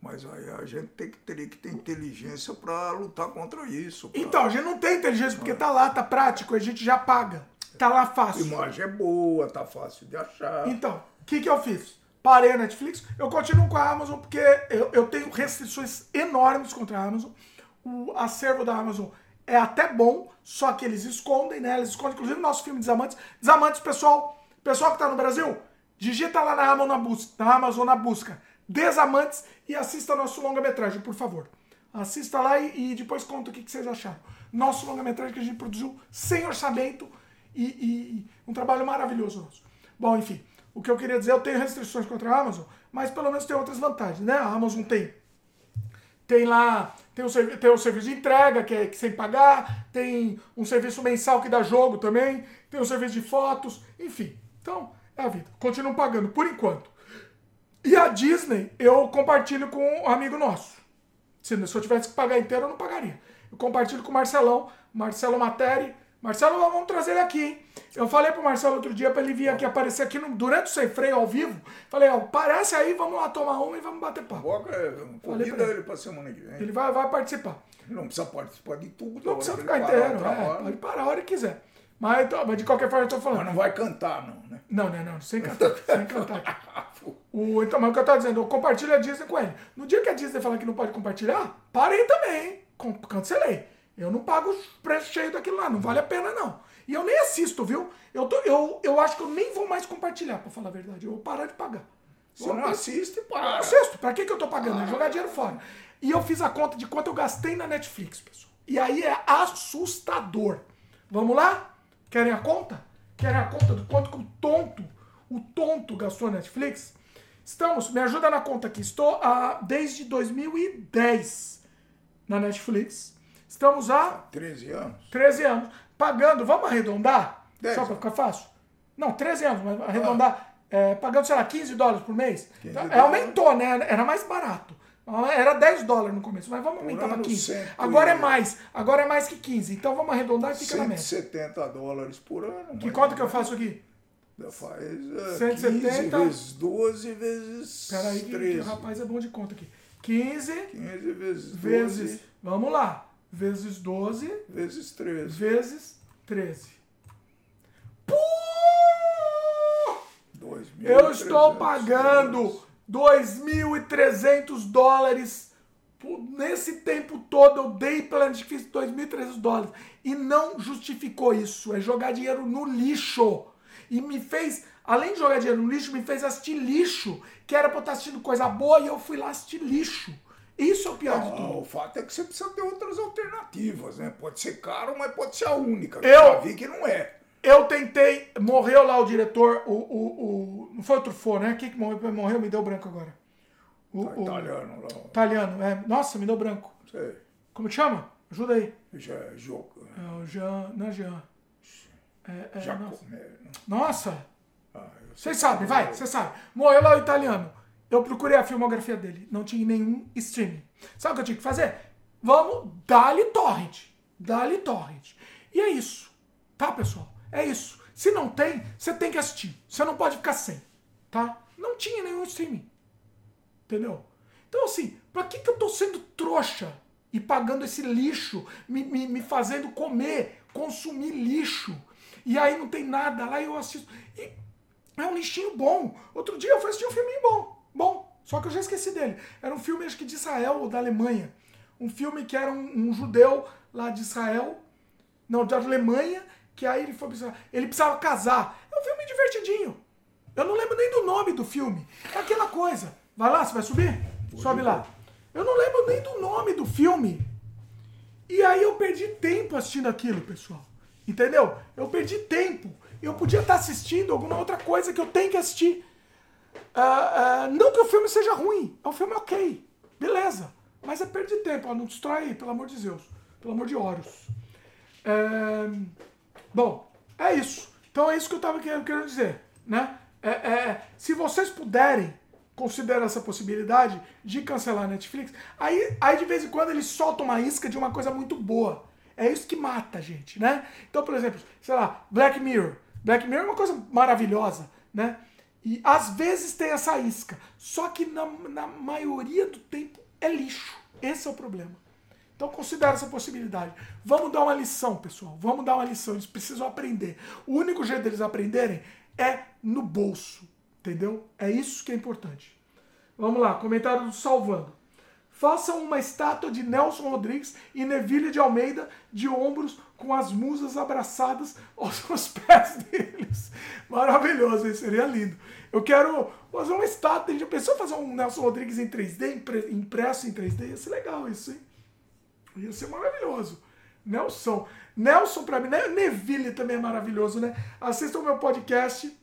Mas aí a gente tem que, teria que ter inteligência para lutar contra isso. pra- Então, a gente não tem inteligência porque tá lá, tá prático, a gente já paga. Tá lá A fácil. imagem é boa, tá fácil de achar. Então, o que, que eu fiz? Parei a Netflix, eu continuo com a Amazon porque eu, eu tenho restrições enormes contra a Amazon. O acervo da Amazon é até bom, só que eles escondem, né? Eles escondem, inclusive, o nosso filme Desamantes. Desamantes, pessoal, pessoal que tá no Brasil, digita lá na Amazon na busca, na Amazon na busca Desamantes e assista nosso longa-metragem, por favor. Assista lá e, e depois conta o que, que vocês acharam. Nosso longa-metragem que a gente produziu sem orçamento e, e- um trabalho maravilhoso nosso. Bom, enfim, o que eu queria dizer, eu tenho restrições contra a Amazon, mas pelo menos tem outras vantagens, né? A Amazon tem tem lá, tem o, tem o serviço de entrega, que é sem pagar, tem um serviço mensal que dá jogo também, tem o serviço de fotos, enfim. Então, é a vida. Continuam pagando, por enquanto. E a Disney, eu compartilho com um amigo nosso. Se, se eu tivesse que pagar inteiro, eu não pagaria. Eu compartilho com o Marcelão, Marcelo Materi. Marcelo, vamos trazer ele aqui, hein? Eu falei pro Marcelo outro dia para ele vir aqui aparecer aqui no, durante o sem freio ao vivo. Falei, ó, parece aí, vamos lá tomar uma e vamos bater papo. Boca, convida ele pra semana que vem. Ele vai, vai participar. Ele não precisa participar de tudo. Não precisa ficar inteiro, é, pode parar a hora que quiser. Mas, mas, de qualquer forma eu tô falando. Mas não vai cantar, não, né? Não, não, não, sem cantar. sem cantar. O, então, mas o que eu tô dizendo, eu compartilho a Disney com ele. No dia que a Disney falar que não pode compartilhar, parei também, hein? Cancelei. Eu não pago o preço cheio daquilo lá, não vale a pena não. E eu nem assisto, viu? Eu, tô, eu, eu acho que eu nem vou mais compartilhar, pra falar a verdade. Eu vou parar de pagar. Se eu não assiste, para. Eu assisto. Pra que, que eu tô pagando? É jogar dinheiro fora. E eu fiz a conta de quanto eu gastei na Netflix, pessoal. E aí é assustador. Vamos lá? Querem a conta? Querem a conta do quanto que o tonto, o tonto gastou na Netflix? Estamos, me ajuda na conta aqui. Estou a, desde 2010 na Netflix. Estamos há. 13 anos. 13 anos. Pagando, vamos arredondar? 10. Só para ficar fácil? Não, 13 anos, mas arredondar. Ah. É, pagando, sei lá, 15 dólares por mês. Então, é, aumentou, né? Era mais barato. Era 10 dólares no começo, mas vamos aumentar para 15. Cento... Agora é mais. Agora é mais que 15. Então vamos arredondar e fica na média. 170 dólares por ano. Que conta que eu faço aqui? Faz uh, 170 15 vezes 12 vezes Peraí, 13. o rapaz é bom de conta aqui. 15, 15 vezes 12. Vezes, vamos lá. Vezes 12. Vezes 13. Vezes 13. Pô! Eu estou pagando 2.300 dólares. Nesse tempo todo eu dei de 2.300 dólares. E não justificou isso. É jogar dinheiro no lixo. E me fez, além de jogar dinheiro no lixo, me fez assistir lixo. Que era pra eu estar assistindo coisa boa e eu fui lá assistir lixo. Isso é o pior não, de tudo. O fato é que você precisa ter outras alternativas, né? Pode ser caro, mas pode ser a única. Eu já vi que não é. Eu tentei, morreu lá o diretor, o. o, o não foi o Truffaut, né? Quem que morreu? Morreu, me deu branco agora. O, tá, o italiano lá. Italiano, é. Nossa, me deu branco. Sei. Como te chama? Ajuda aí. Já, Joco. É o Jean. Não é Jean. É, é, nossa. Vocês ah, sabem, vai, você sabe. Morreu lá o italiano. Eu procurei a filmografia dele. Não tinha nenhum streaming. Sabe o que eu tinha que fazer? Vamos, dá-lhe torrent. Dá-lhe torrent. E é isso. Tá, pessoal? É isso. Se não tem, você tem que assistir. Você não pode ficar sem. Tá? Não tinha nenhum streaming. Entendeu? Então, assim, pra que, que eu tô sendo trouxa e pagando esse lixo, me, me, me fazendo comer, consumir lixo? E aí não tem nada lá e eu assisto. E é um lixinho bom. Outro dia eu fui assistir um filminho bom. Bom. Só que eu já esqueci dele. Era um filme, acho que de Israel ou da Alemanha. Um filme que era um, um judeu lá de Israel. Não, da Alemanha que aí ele foi precisar, ele precisava casar. É um filme divertidinho. Eu não lembro nem do nome do filme. É aquela coisa. Vai lá, você vai subir? Sobe lá. Eu não lembro nem do nome do filme. E aí eu perdi tempo assistindo aquilo, pessoal. Entendeu? Eu perdi tempo. Eu podia estar assistindo alguma outra coisa que eu tenho que assistir. Uh, uh, não que o filme seja ruim. É um filme ok. Beleza. Mas é perder tempo. Ó, não destrói pelo amor de Zeus. Pelo amor de Horus. Uh, Bom, é isso. Então é isso que eu estava querendo dizer. Né? É, é, se vocês puderem considerar essa possibilidade de cancelar a Netflix, aí, aí de vez em quando eles soltam uma isca de uma coisa muito boa. É isso que mata a gente, né? Então, por exemplo, sei lá, Black Mirror. Black Mirror é uma coisa maravilhosa, né? E às vezes tem essa isca. Só que na, na maioria do tempo é lixo. Esse é o problema. Então considere essa possibilidade. Vamos dar uma lição, pessoal. Vamos dar uma lição. Eles precisam aprender. O único jeito deles aprenderem é no bolso. Entendeu? É isso que é importante. Vamos lá, comentário do Salvando. Façam uma estátua de Nelson Rodrigues e Neville de Almeida de ombros com as musas abraçadas aos pés deles. Maravilhoso, isso seria lindo. Eu quero fazer uma estátua. Gente pensou fazer um Nelson Rodrigues em 3D, impresso em 3D? Ia ser legal isso, hein? Ia ser maravilhoso. Nelson. Nelson, pra mim, né? Neville também é maravilhoso, né? Assistam o meu podcast.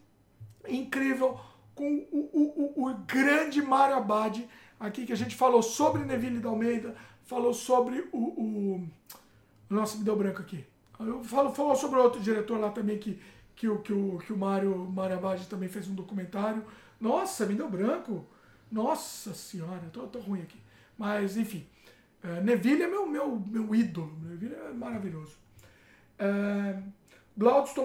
incrível com o, o, o, o grande Mário Abad aqui que a gente falou sobre Neville da Almeida, falou sobre o, o nossa, me deu branco aqui. Falo, falou sobre outro diretor lá também que, que, o, que, o, que o Mário, Mário Abad também fez um documentário. Nossa, me deu branco. Nossa senhora, tô, tô ruim aqui. Mas, enfim. É, Neville é meu, meu, meu ídolo. Neville é maravilhoso. É,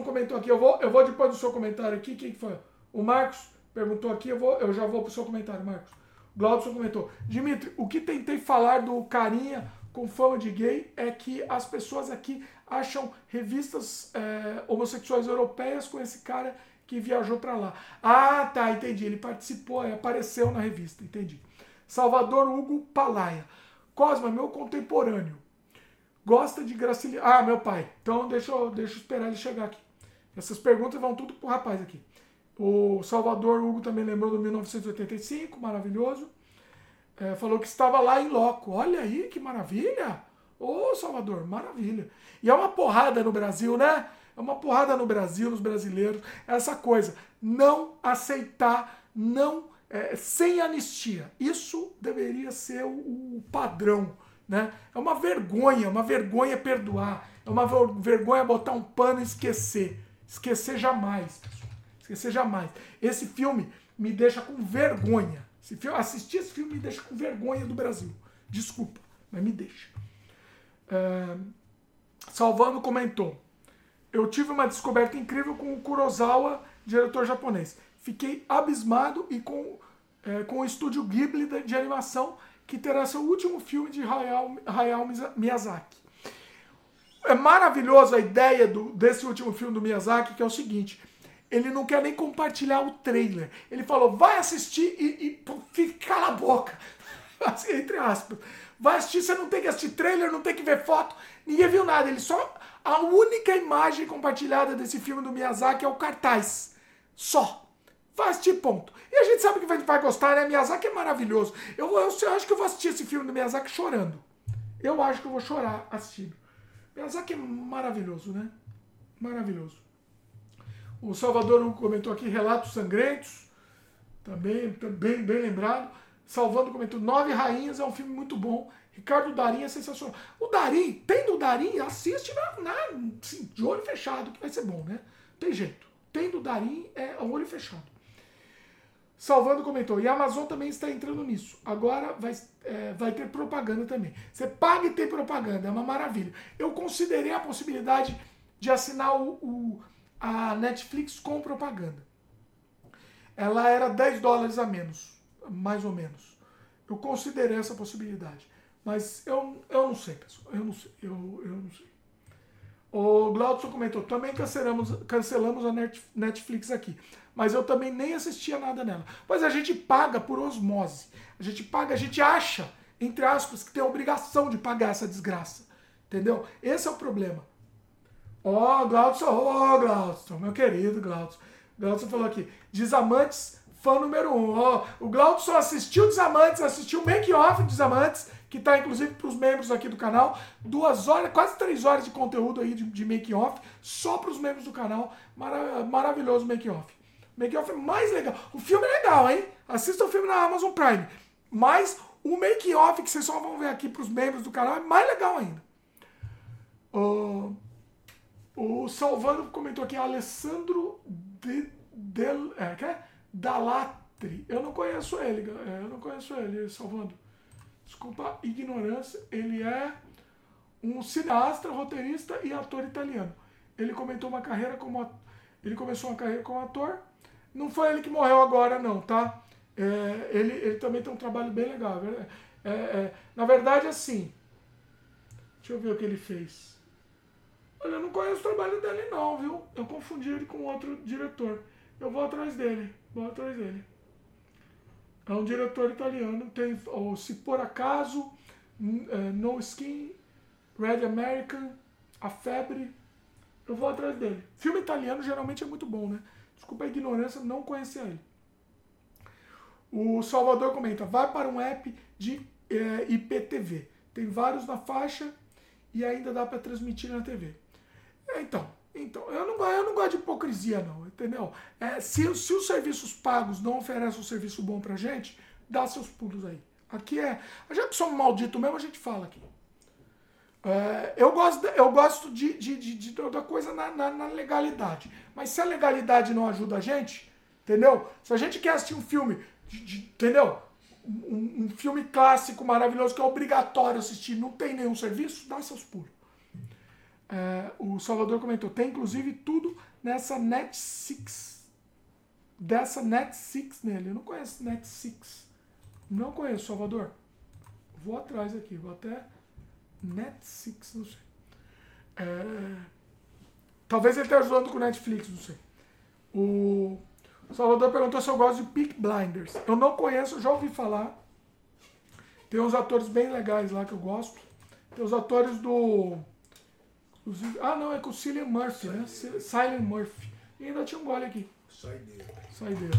comentou aqui. Eu vou, eu vou depois do seu comentário aqui. Quem foi? O Marcos perguntou aqui. Eu, vou, eu já vou pro seu comentário, Marcos. Glaudston comentou. Dimitri, o que tentei falar do carinha com fama de gay é que as pessoas aqui acham revistas é, homossexuais europeias com esse cara que viajou para lá. Ah, tá, entendi. Ele participou, apareceu na revista, entendi. Salvador Hugo Palaia. Cosma, meu contemporâneo. Gosta de Graciliano. Ah, meu pai. Então deixa eu, deixa eu esperar ele chegar aqui. Essas perguntas vão tudo pro rapaz aqui. O Salvador Hugo também lembrou do 1985, maravilhoso. É, falou que estava lá em loco. Olha aí que maravilha! Ô Salvador, maravilha. E é uma porrada no Brasil, né? É uma porrada no Brasil, nos brasileiros. Essa coisa, não aceitar, não é, sem anistia. Isso deveria ser o, o, padrão. Né? É uma vergonha, uma vergonha perdoar. É uma vergonha botar um pano e esquecer. Esquecer jamais. Esquecer jamais. Esse filme me deixa com vergonha. Esse filme, assistir esse filme me deixa com vergonha do Brasil. Desculpa, mas me deixa. É, Salvando comentou. Eu tive uma descoberta incrível com o Kurosawa, diretor japonês fiquei abismado e com, é, com o estúdio Ghibli de, animação, que terá seu último filme de Hayao, Hayao Miyazaki. É maravilhoso a ideia do, desse último filme do Miyazaki, que é o seguinte: ele não quer nem compartilhar o trailer. Ele falou, vai assistir e, e fica cala a boca. Assim, entre aspas. Vai assistir, você não tem que assistir trailer, não tem que ver foto. Ninguém viu nada. Ele só. A única imagem compartilhada desse filme do Miyazaki é o cartaz. Só. Vai assistir, ponto. E a gente sabe que vai, vai gostar, né? Miyazaki é maravilhoso. Eu, eu, eu, acho que eu vou assistir esse filme do Miyazaki chorando. Eu acho que eu vou chorar assistindo. Miyazaki é maravilhoso, né? Maravilhoso. O Salvador comentou aqui Relatos Sangrentos. Também, bem, bem lembrado. Salvando comentou Nove Rainhas é um filme muito bom. Ricardo Darim é sensacional. O Darim, tendo o Darim, assiste na, na, assim, de olho fechado, que vai ser bom, né? Tem jeito. Tendo o Darim é olho fechado. Salvando comentou, e a Amazon também está entrando nisso. Agora vai, é, vai ter propaganda também. Você paga e tem propaganda, é uma maravilha. Eu considerei a possibilidade de assinar o, o a Netflix com propaganda. Ela era 10 dólares a menos, mais ou menos. Eu considerei essa possibilidade. Mas eu, eu não sei, pessoal. Eu não sei. Eu, eu não sei. O Glaudson comentou, também cancelamos, cancelamos a Netflix aqui mas eu também nem assistia nada nela. Mas a gente paga por osmose. A gente paga, a gente acha, entre aspas, que tem a obrigação de pagar essa desgraça. Entendeu? Esse é o problema. Ó, oh, Glaudson, ó, oh, Glaudson, meu querido Glaudson. Glaudson falou aqui, Desamantes, fã número um. Ó, o Glaudson assistiu Desamantes, assistiu o make-off de Desamantes, que está inclusive para os membros aqui do canal. Duas horas, quase três horas de conteúdo aí de, de make-off, só para os membros do canal. Mara maravilhoso make-off. Make-off é mais legal. O filme é legal, hein? Assista o filme na Amazon Prime. Mas o make-off que vocês só vão ver aqui para os membros do canal é mais legal ainda. Uh, o Salvando comentou aqui, Alessandro de, de, é, que é? Dalatri. Eu não conheço ele, é, eu não conheço ele, Salvando. Desculpa ignorância. Ele é um cineasta, roteirista e ator italiano. Ele comentou uma carreira como ele começou uma carreira como ator não foi ele que morreu agora, não, tá? É, ele, ele também tem um trabalho bem legal. É, é, na verdade, assim. Deixa eu ver o que ele fez. Olha, eu não conheço o trabalho dele, não, viu? Eu confundi ele com outro diretor. Eu vou atrás dele. Vou atrás dele. É um diretor italiano. Tem, ou, se por acaso, é, No Skin, Red American, A Febre. Eu vou atrás dele. Filme italiano geralmente é muito bom, né? Desculpa a ignorância, não conhecia ele. O Salvador comenta: vai para um app de é, IPTV. Tem vários na faixa e ainda dá para transmitir na TV. É, então, Então, eu não, eu não gosto de hipocrisia, não, entendeu? É, se, se os serviços pagos não oferecem um serviço bom pra gente, dá seus pulos aí. Aqui é. Já que somos malditos mesmo, a gente fala aqui. É, eu gosto, eu gosto de, de, de, de toda coisa na, na, na legalidade. Mas se a legalidade não ajuda a gente, entendeu? Se a gente quer assistir um filme, de- entendeu? Um, um filme clássico maravilhoso que é obrigatório assistir, não tem nenhum serviço, dá seus pulos. É, o Salvador comentou, tem inclusive tudo nessa Net 6. Dessa Net 6 nele. Eu não conheço Net 6. Não conheço, Salvador. Vou atrás aqui, vou até. Net 6, não sei. É, Talvez ele esteja zoando com Netflix, não sei. O Salvador perguntou se eu gosto de Peak Blinders. Eu não conheço, já ouvi falar. Tem uns atores bem legais lá que eu gosto. Tem os atores do. Ah, não, é com o Cillian Murphy, né? Cillian Murphy. E ainda tinha um gole aqui. Sai dele. Saideira.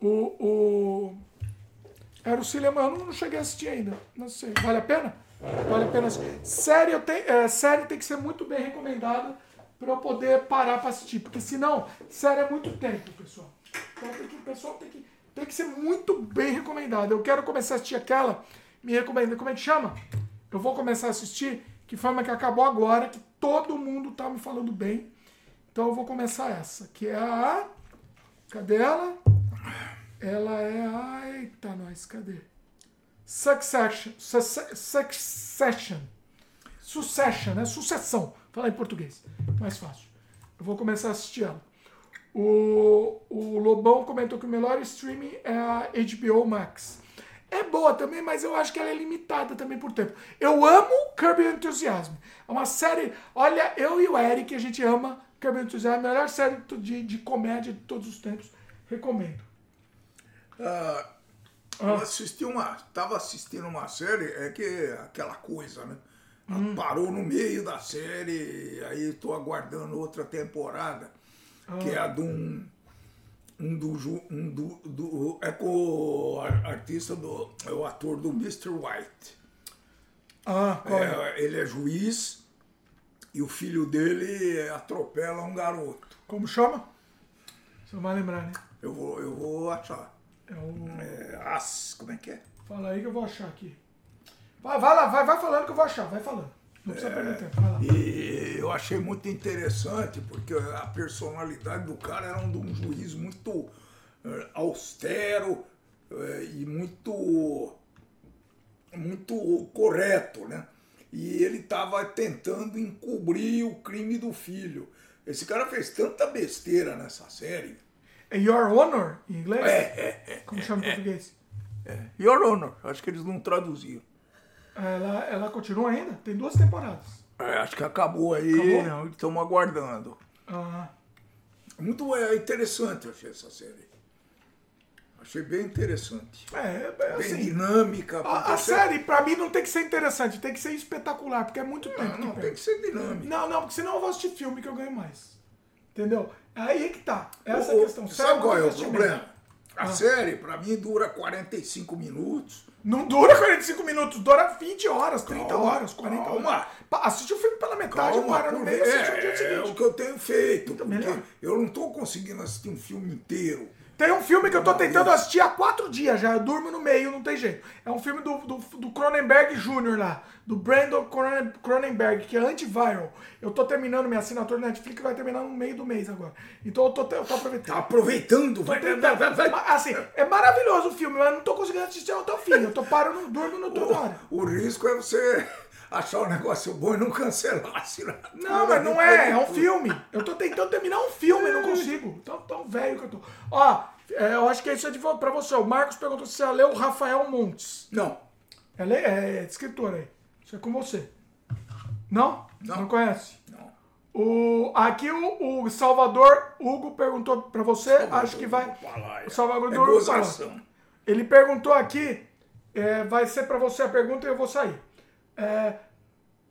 O, o. Era o Cillian, mas eu não cheguei a assistir ainda. Não sei. Vale a pena? Vale a pena assistir. Série, eu tenho, é, série tem que ser muito bem recomendada para eu poder parar para assistir. Porque senão, série é muito tempo, pessoal. Então tem que, o pessoal tem que, tem que ser muito bem recomendada. Eu quero começar a assistir aquela. Me recomenda. Como é que chama? Eu vou começar a assistir. Que foi uma que acabou agora, que todo mundo tá me falando bem. Então eu vou começar essa, que é a. Cadê ela? Ela é a. Eita, nós, cadê? Succession. Succession. Succession, né? Sucessão. Falar em português. Mais fácil. Eu vou começar a assistir ela. O, o Lobão comentou que o melhor streaming é a HBO Max. É boa também, mas eu acho que ela é limitada também por tempo. Eu amo Curb Your Enthusiasm. É uma série. Olha, eu e o Eric, a gente ama Curb Your Enthusiasm. A melhor série de, de comédia de todos os tempos. Recomendo. Ah, eu assisti uma. Tava assistindo uma série, é que aquela coisa, né? Ela Parou no meio da série, aí estou aguardando outra temporada, que é a de um. Um do, um do, do. É com o ar- artista do. É o ator do Mr. White. Ah, qual é? É, ele é juiz e o filho dele atropela um garoto. Como chama? Você não vai lembrar, né? Eu vou, eu vou achar. É o. É, as, como é que é? Fala aí que eu vou achar aqui. Vai, vai lá, vai, vai falando que eu vou achar, vai falando. Não precisa vai lá. E eu achei muito interessante, porque a personalidade do cara era um de um juiz muito eh, austero eh, e muito, muito correto, né? E ele estava tentando encobrir o crime do filho. Esse cara fez tanta besteira nessa série. É Your Honor, em inglês? É, é, é. Como chama em português? Your Honor, acho que eles não traduziram. Ela, ela continua ainda? Tem duas temporadas. É, acho que acabou aí, Acabou? estamos aguardando. Ah, Muito é, interessante, eu achei essa série. Achei bem interessante. é, é Bem assim. dinâmica. A, a série, pra mim, não tem que ser interessante, tem que ser espetacular, porque é muito tempo Não, que não, tem que ser dinâmica. Não, não, porque senão eu vou assistir filme que eu ganho mais. Entendeu? Aí é que tá. Essa é O- a questão. Sabe qual é o problema? A Ah. série, pra mim, dura 45 minutos. Não dura 45 minutos, dura 20 horas, 30 Calma, horas, 40 calma. horas. Assiste o filme pela metade, Calma, para no meio e assiste é, dia é seguinte. o que eu tenho feito. porque melhor. eu não estou conseguindo assistir um filme inteiro. Tem um filme que eu tô tentando assistir há quatro dias já, eu durmo no meio, não tem jeito. É um filme do, do, do Cronenberg Jr. lá, do Brandon Cronen- Cronenberg, que é antiviral. Eu tô terminando minha assinatura na Netflix, vai terminar no meio do mês agora. Então eu tô, eu tô Tá aproveitando. aproveitando, vai, vai, vai, vai, vai. Assim, é maravilhoso o filme, mas eu não tô conseguindo assistir até o fim. Eu tô parando, durmo no toda hora. O risco é você achar um negócio bom e não assinatura Não, mas não é, é um filme. Eu tô tentando terminar um filme, não consigo. Tão, tão velho que eu tô. Ó, é, eu acho que isso é de, pra você. O Marcos perguntou se você leu o Rafael Montes. Não. Ela é, é escritora aí. Isso é com você. Não? Não. conhece? Não. O, aqui o, o Salvador Hugo perguntou pra você, acho que vai. Palaia. O Salvador É Hugo. Ele perguntou aqui, é, vai ser pra você a pergunta e eu vou sair. É,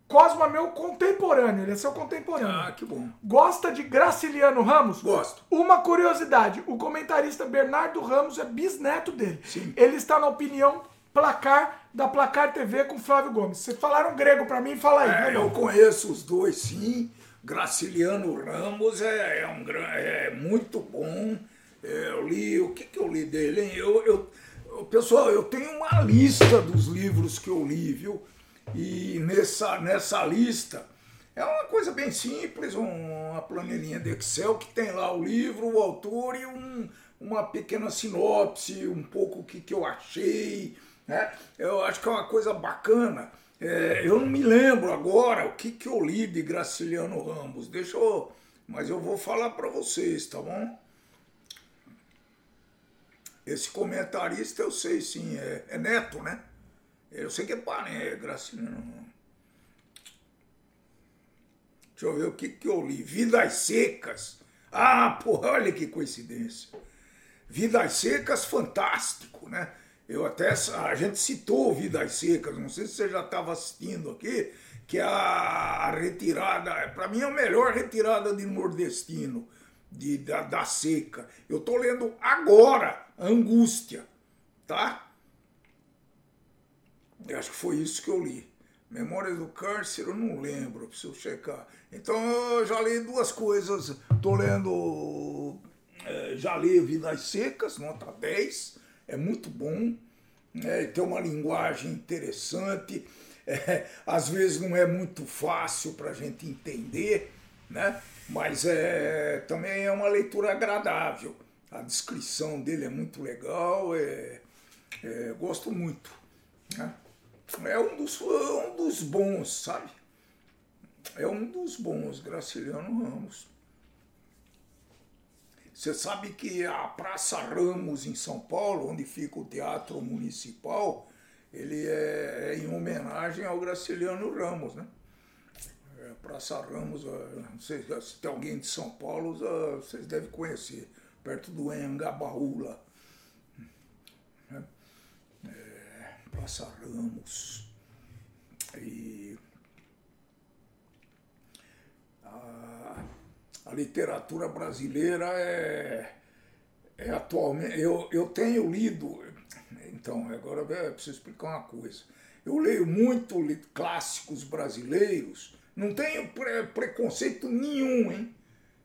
Cosmo é meu contemporâneo, ele é seu contemporâneo. Ah, que bom. Gosta de Graciliano Ramos? Gosto. Uma curiosidade: o comentarista Bernardo Ramos é bisneto dele. Sim. Ele está na opinião placar da Placar TV com Flávio Gomes. Vocês falaram grego pra mim, fala aí. É, vai eu conheço os dois, sim. Graciliano Ramos é, é um, é muito bom. É, eu li, o que, que eu li dele? Hein? Eu, eu, pessoal, eu tenho uma lista dos livros que eu li, viu? E nessa, nessa lista é uma coisa bem simples, uma planilhinha de Excel que tem lá o livro, o autor e um, uma pequena sinopse, um pouco o que, que eu achei. Né? Eu acho que é uma coisa bacana. É, eu não me lembro agora o que, que eu li de Graciliano Ramos. Deixa eu. Mas eu vou falar para vocês, tá bom? Esse comentarista eu sei sim, é, é Neto, né? Eu sei que é parente, é Graciliano Ramos. Deixa eu ver o que, que eu li. Vidas Secas. Ah, porra, olha que coincidência. Vidas Secas, fantástico, né? Eu até, a gente citou Vidas Secas, não sei se você já estava assistindo aqui, que é a, a retirada, para mim é a melhor retirada de nordestino, de, da, da seca. Eu estou lendo agora Angústia, tá? Eu acho que foi isso que eu li. Memória do Cárcere, eu não lembro, preciso checar. Então eu já li duas coisas. Estou lendo, é, já li Vidas Secas, nota 10 é muito bom, né? tem uma linguagem interessante, é, às vezes não é muito fácil para a gente entender, né? mas é, também é uma leitura agradável. A descrição dele é muito legal, é, é gosto muito. Né? É um dos, um dos bons, sabe? É um dos bons, Graciliano Ramos. Você sabe que a Praça Ramos, em São Paulo, onde fica o Teatro Municipal, ele é, é em homenagem ao Graciliano Ramos, né? É, Praça Ramos, não sei se tem alguém de São Paulo, vocês devem conhecer, perto do Engabaú né? Praça Ramos. E a literatura brasileira é, é atualmente. Eu, eu tenho lido, então, agora eu preciso explicar uma coisa. Eu leio muito clássicos brasileiros, não tenho pre preconceito nenhum, hein?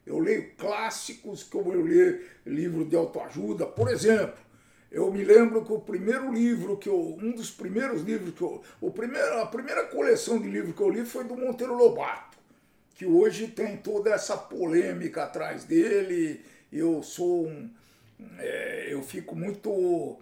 Eu leio clássicos, como eu leio livro de autoajuda, por exemplo. Eu me lembro que o primeiro livro que eu, um dos primeiros livros que eu, o primeiro, a primeira coleção de livros que eu li foi do Monteiro Lobato que hoje tem toda essa polêmica atrás dele. Eu sou um. É, eu fico muito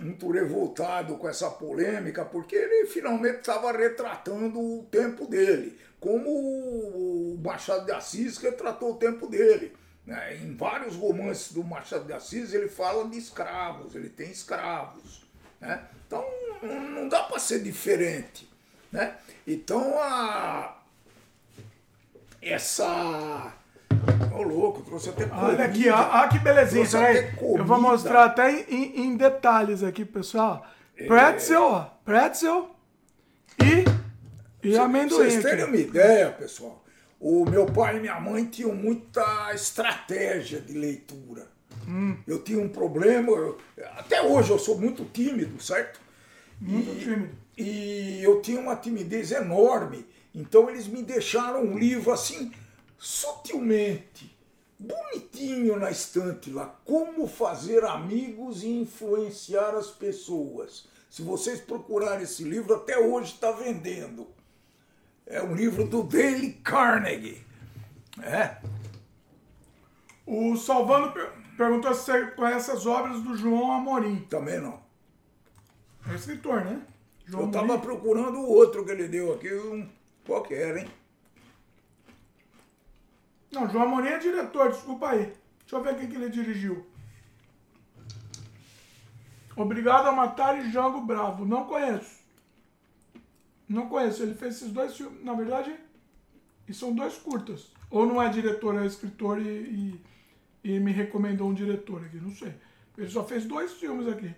muito revoltado com essa polêmica, porque ele finalmente estava retratando o tempo dele, como o Machado de Assis retratou o tempo dele. Né? Em vários romances do Machado de Assis ele fala de escravos, ele tem escravos. Né? Então não dá para ser diferente. Né? Então a, essa. Ô, oh, louco, trouxe até comida. Olha aqui, ó, ó que belezinha. Peraí, eu vou mostrar até em, em detalhes aqui, pessoal. É. Pretzel, ó. Pretzel e, e amendoim. Vocês terem uma ideia, pessoal. O meu pai e minha mãe tinham muita estratégia de leitura. Hum. Eu tinha um problema, eu, até hoje eu sou muito tímido, certo? Muito e, tímido. E eu tinha uma timidez enorme então eles me deixaram um livro assim, sutilmente, bonitinho na estante lá, Como Fazer Amigos e Influenciar as Pessoas. Se vocês procurarem esse livro, até hoje está vendendo. É um livro do Dale Carnegie. É. O Salvando perguntou se você conhece as obras do João Amorim. Também não. É escritor, né? João Eu estava procurando o outro que ele deu aqui, um Qualquer, hein? Não, João Amorim é diretor, desculpa aí. Deixa eu ver quem que ele dirigiu. Obrigado a Matar e Jango Bravo. Não conheço. Não conheço. Ele fez esses dois filmes. Na verdade, e são dois curtas. Ou não é diretor, é escritor e, e, e me recomendou um diretor aqui. Não sei. Ele só fez dois filmes aqui.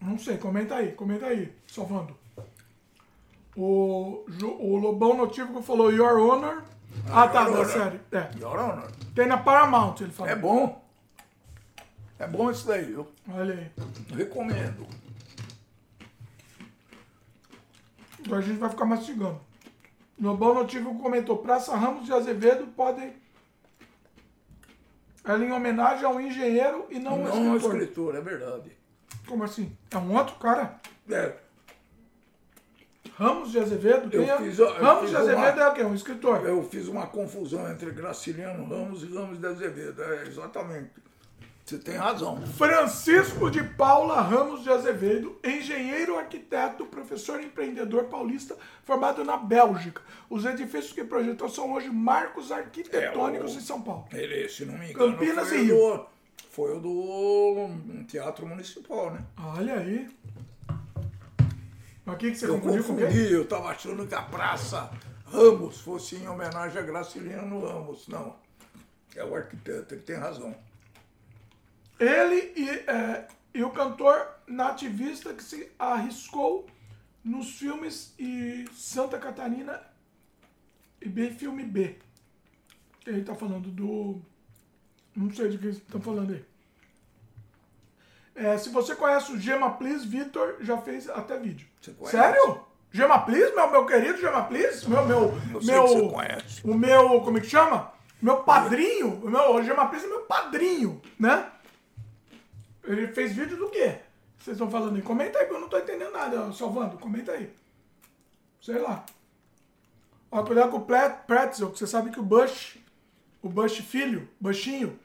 Não sei, comenta aí, comenta aí, salvando. O, o Lobão Notívago falou Your Honor. Ah, ah tá, da série. É. Your Honor. Tem na Paramount, ele falou. É bom. É bom isso daí, viu? Olha aí. Recomendo. Então a gente vai ficar mastigando. No Bom Notivo comentou, Praça Ramos de Azevedo podem... Ela em homenagem a um engenheiro e não, Não um um escritor. escritor, é verdade. Como assim? É um outro cara? É, Ramos de Azevedo? Eu é? fiz- eu Ramos de Azevedo uma- é o quê? Um escritor. eu fiz uma confusão entre Graciliano Ramos e Ramos de Azevedo. É, exatamente. Você tem razão. Francisco de Paula Ramos de Azevedo, engenheiro, arquiteto, professor empreendedor paulista, formado na Bélgica. Os edifícios que projetou são hoje marcos arquitetônicos É, o- em São Paulo. Ele, se não me engano, Campinas foi, e o Rio. do, foi o do Teatro Municipal, né? Olha aí. Mas o que, que você Eu confundiu com confundi, eu estava achando que a Praça Ramos fosse em homenagem a Graciliano Ramos. Não, é o arquiteto, ele tem razão. Ele e, é, e o cantor nativista que se arriscou nos filmes e Santa Catarina e B filme B. Ele tá falando do. Não sei de que estão falando aí. É, se você conhece o Gema Please, Vitor já fez até vídeo. Sério? Gema Please, meu, meu querido Gema Please? Meu, meu, Eu meu, o meu, como é que chama? Meu padrinho, o meu, o Gema Please é meu padrinho, né? Ele fez vídeo do quê? Vocês estão falando aí? Comenta aí, que eu não tô entendendo nada, Salvando. Comenta aí. Sei lá. Ó, cuidado com o Pret- Pretzel, que você sabe que o Bush, o Bush filho, Bushinho,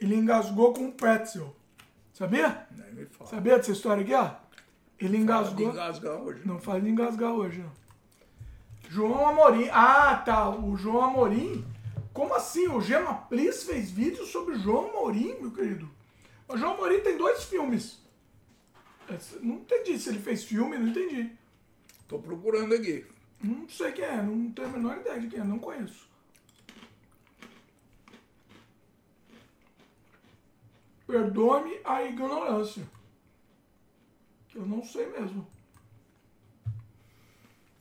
ele engasgou com um Pretzel. Sabia? Nem me fala. Sabia dessa história aqui, ó? Ele engasgou. engasgar hoje. Não faz de engasgar hoje, não. João Amorim. Ah, tá. O João Amorim. Como assim? O Gema Plis fez vídeo sobre o João Amorim, meu querido? O João Amorim tem dois filmes. Não entendi se ele fez filme, não entendi. Tô procurando aqui. Não sei quem é, não tenho a menor ideia de quem é, não conheço. Perdoe-me a ignorância. Eu não sei mesmo.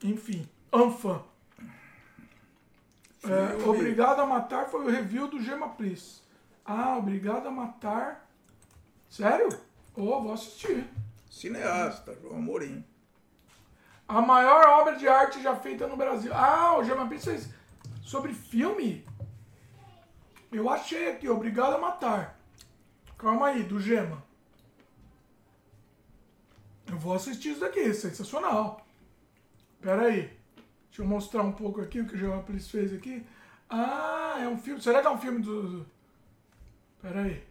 Enfim, Anfã. É. Obrigado a Matar foi o review do Gema Plis. Ah, Obrigado a Matar. Sério? Oh, vou assistir. Cineasta, João Amorim. A maior obra de arte já feita no Brasil. Ah, o Gema Pris fez sobre filme? Eu achei aqui, Obrigado a Matar. Calma aí, do Gema. Eu vou assistir isso daqui, sensacional. Pera aí. Deixa eu mostrar um pouco aqui o que o Gema Pris fez aqui. Ah, é um filme. Será que é um filme do- Pera aí.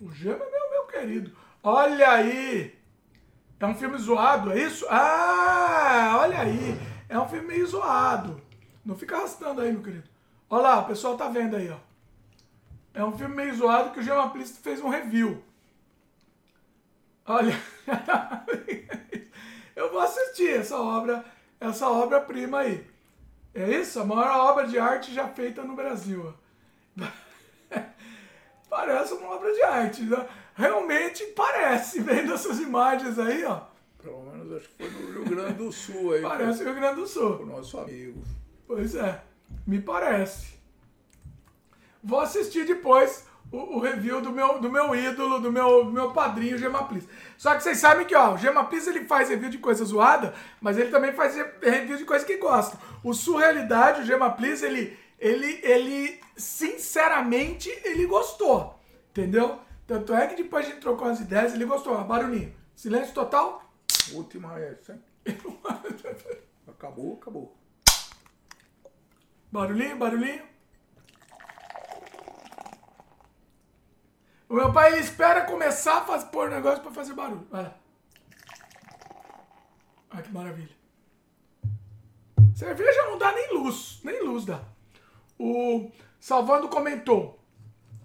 O Gema é meu, querido. Olha aí! É um filme zoado, é isso? Ah, olha aí. É um filme meio zoado. Não fica arrastando aí, meu querido. Olha lá, o pessoal tá vendo aí, ó. É um filme meio zoado que o Jean Plist fez um review. Olha. Eu vou assistir essa obra, essa obra-prima aí. É isso? A maior obra de arte já feita no Brasil. Parece uma obra de arte. né? Realmente parece, vendo essas imagens aí, ó. Pelo menos acho que foi no Rio Grande do Sul aí. Parece Rio Grande do O Sul. nosso amigo. Pois é, me parece. Vou assistir depois o, o review do meu, do meu ídolo, do meu, do meu padrinho Gemaplis. Só que vocês sabem que ó, o Gemaplis ele faz review de coisa zoada, mas ele também faz re- review de coisa que gosta. O Surrealidade, o Gemaplis, ele, ele, ele, sinceramente, ele gostou. Entendeu? Tanto é que depois a gente trocou as ideias, ele gostou. Barulhinho. Silêncio total. Última é essa, hein? Acabou, acabou. Barulhinho, barulhinho. O meu pai ele espera começar a faz, pôr negócio pra fazer barulho. Vai lá. Olha que maravilha. Cerveja não dá nem luz. Nem luz dá. O Salvando comentou.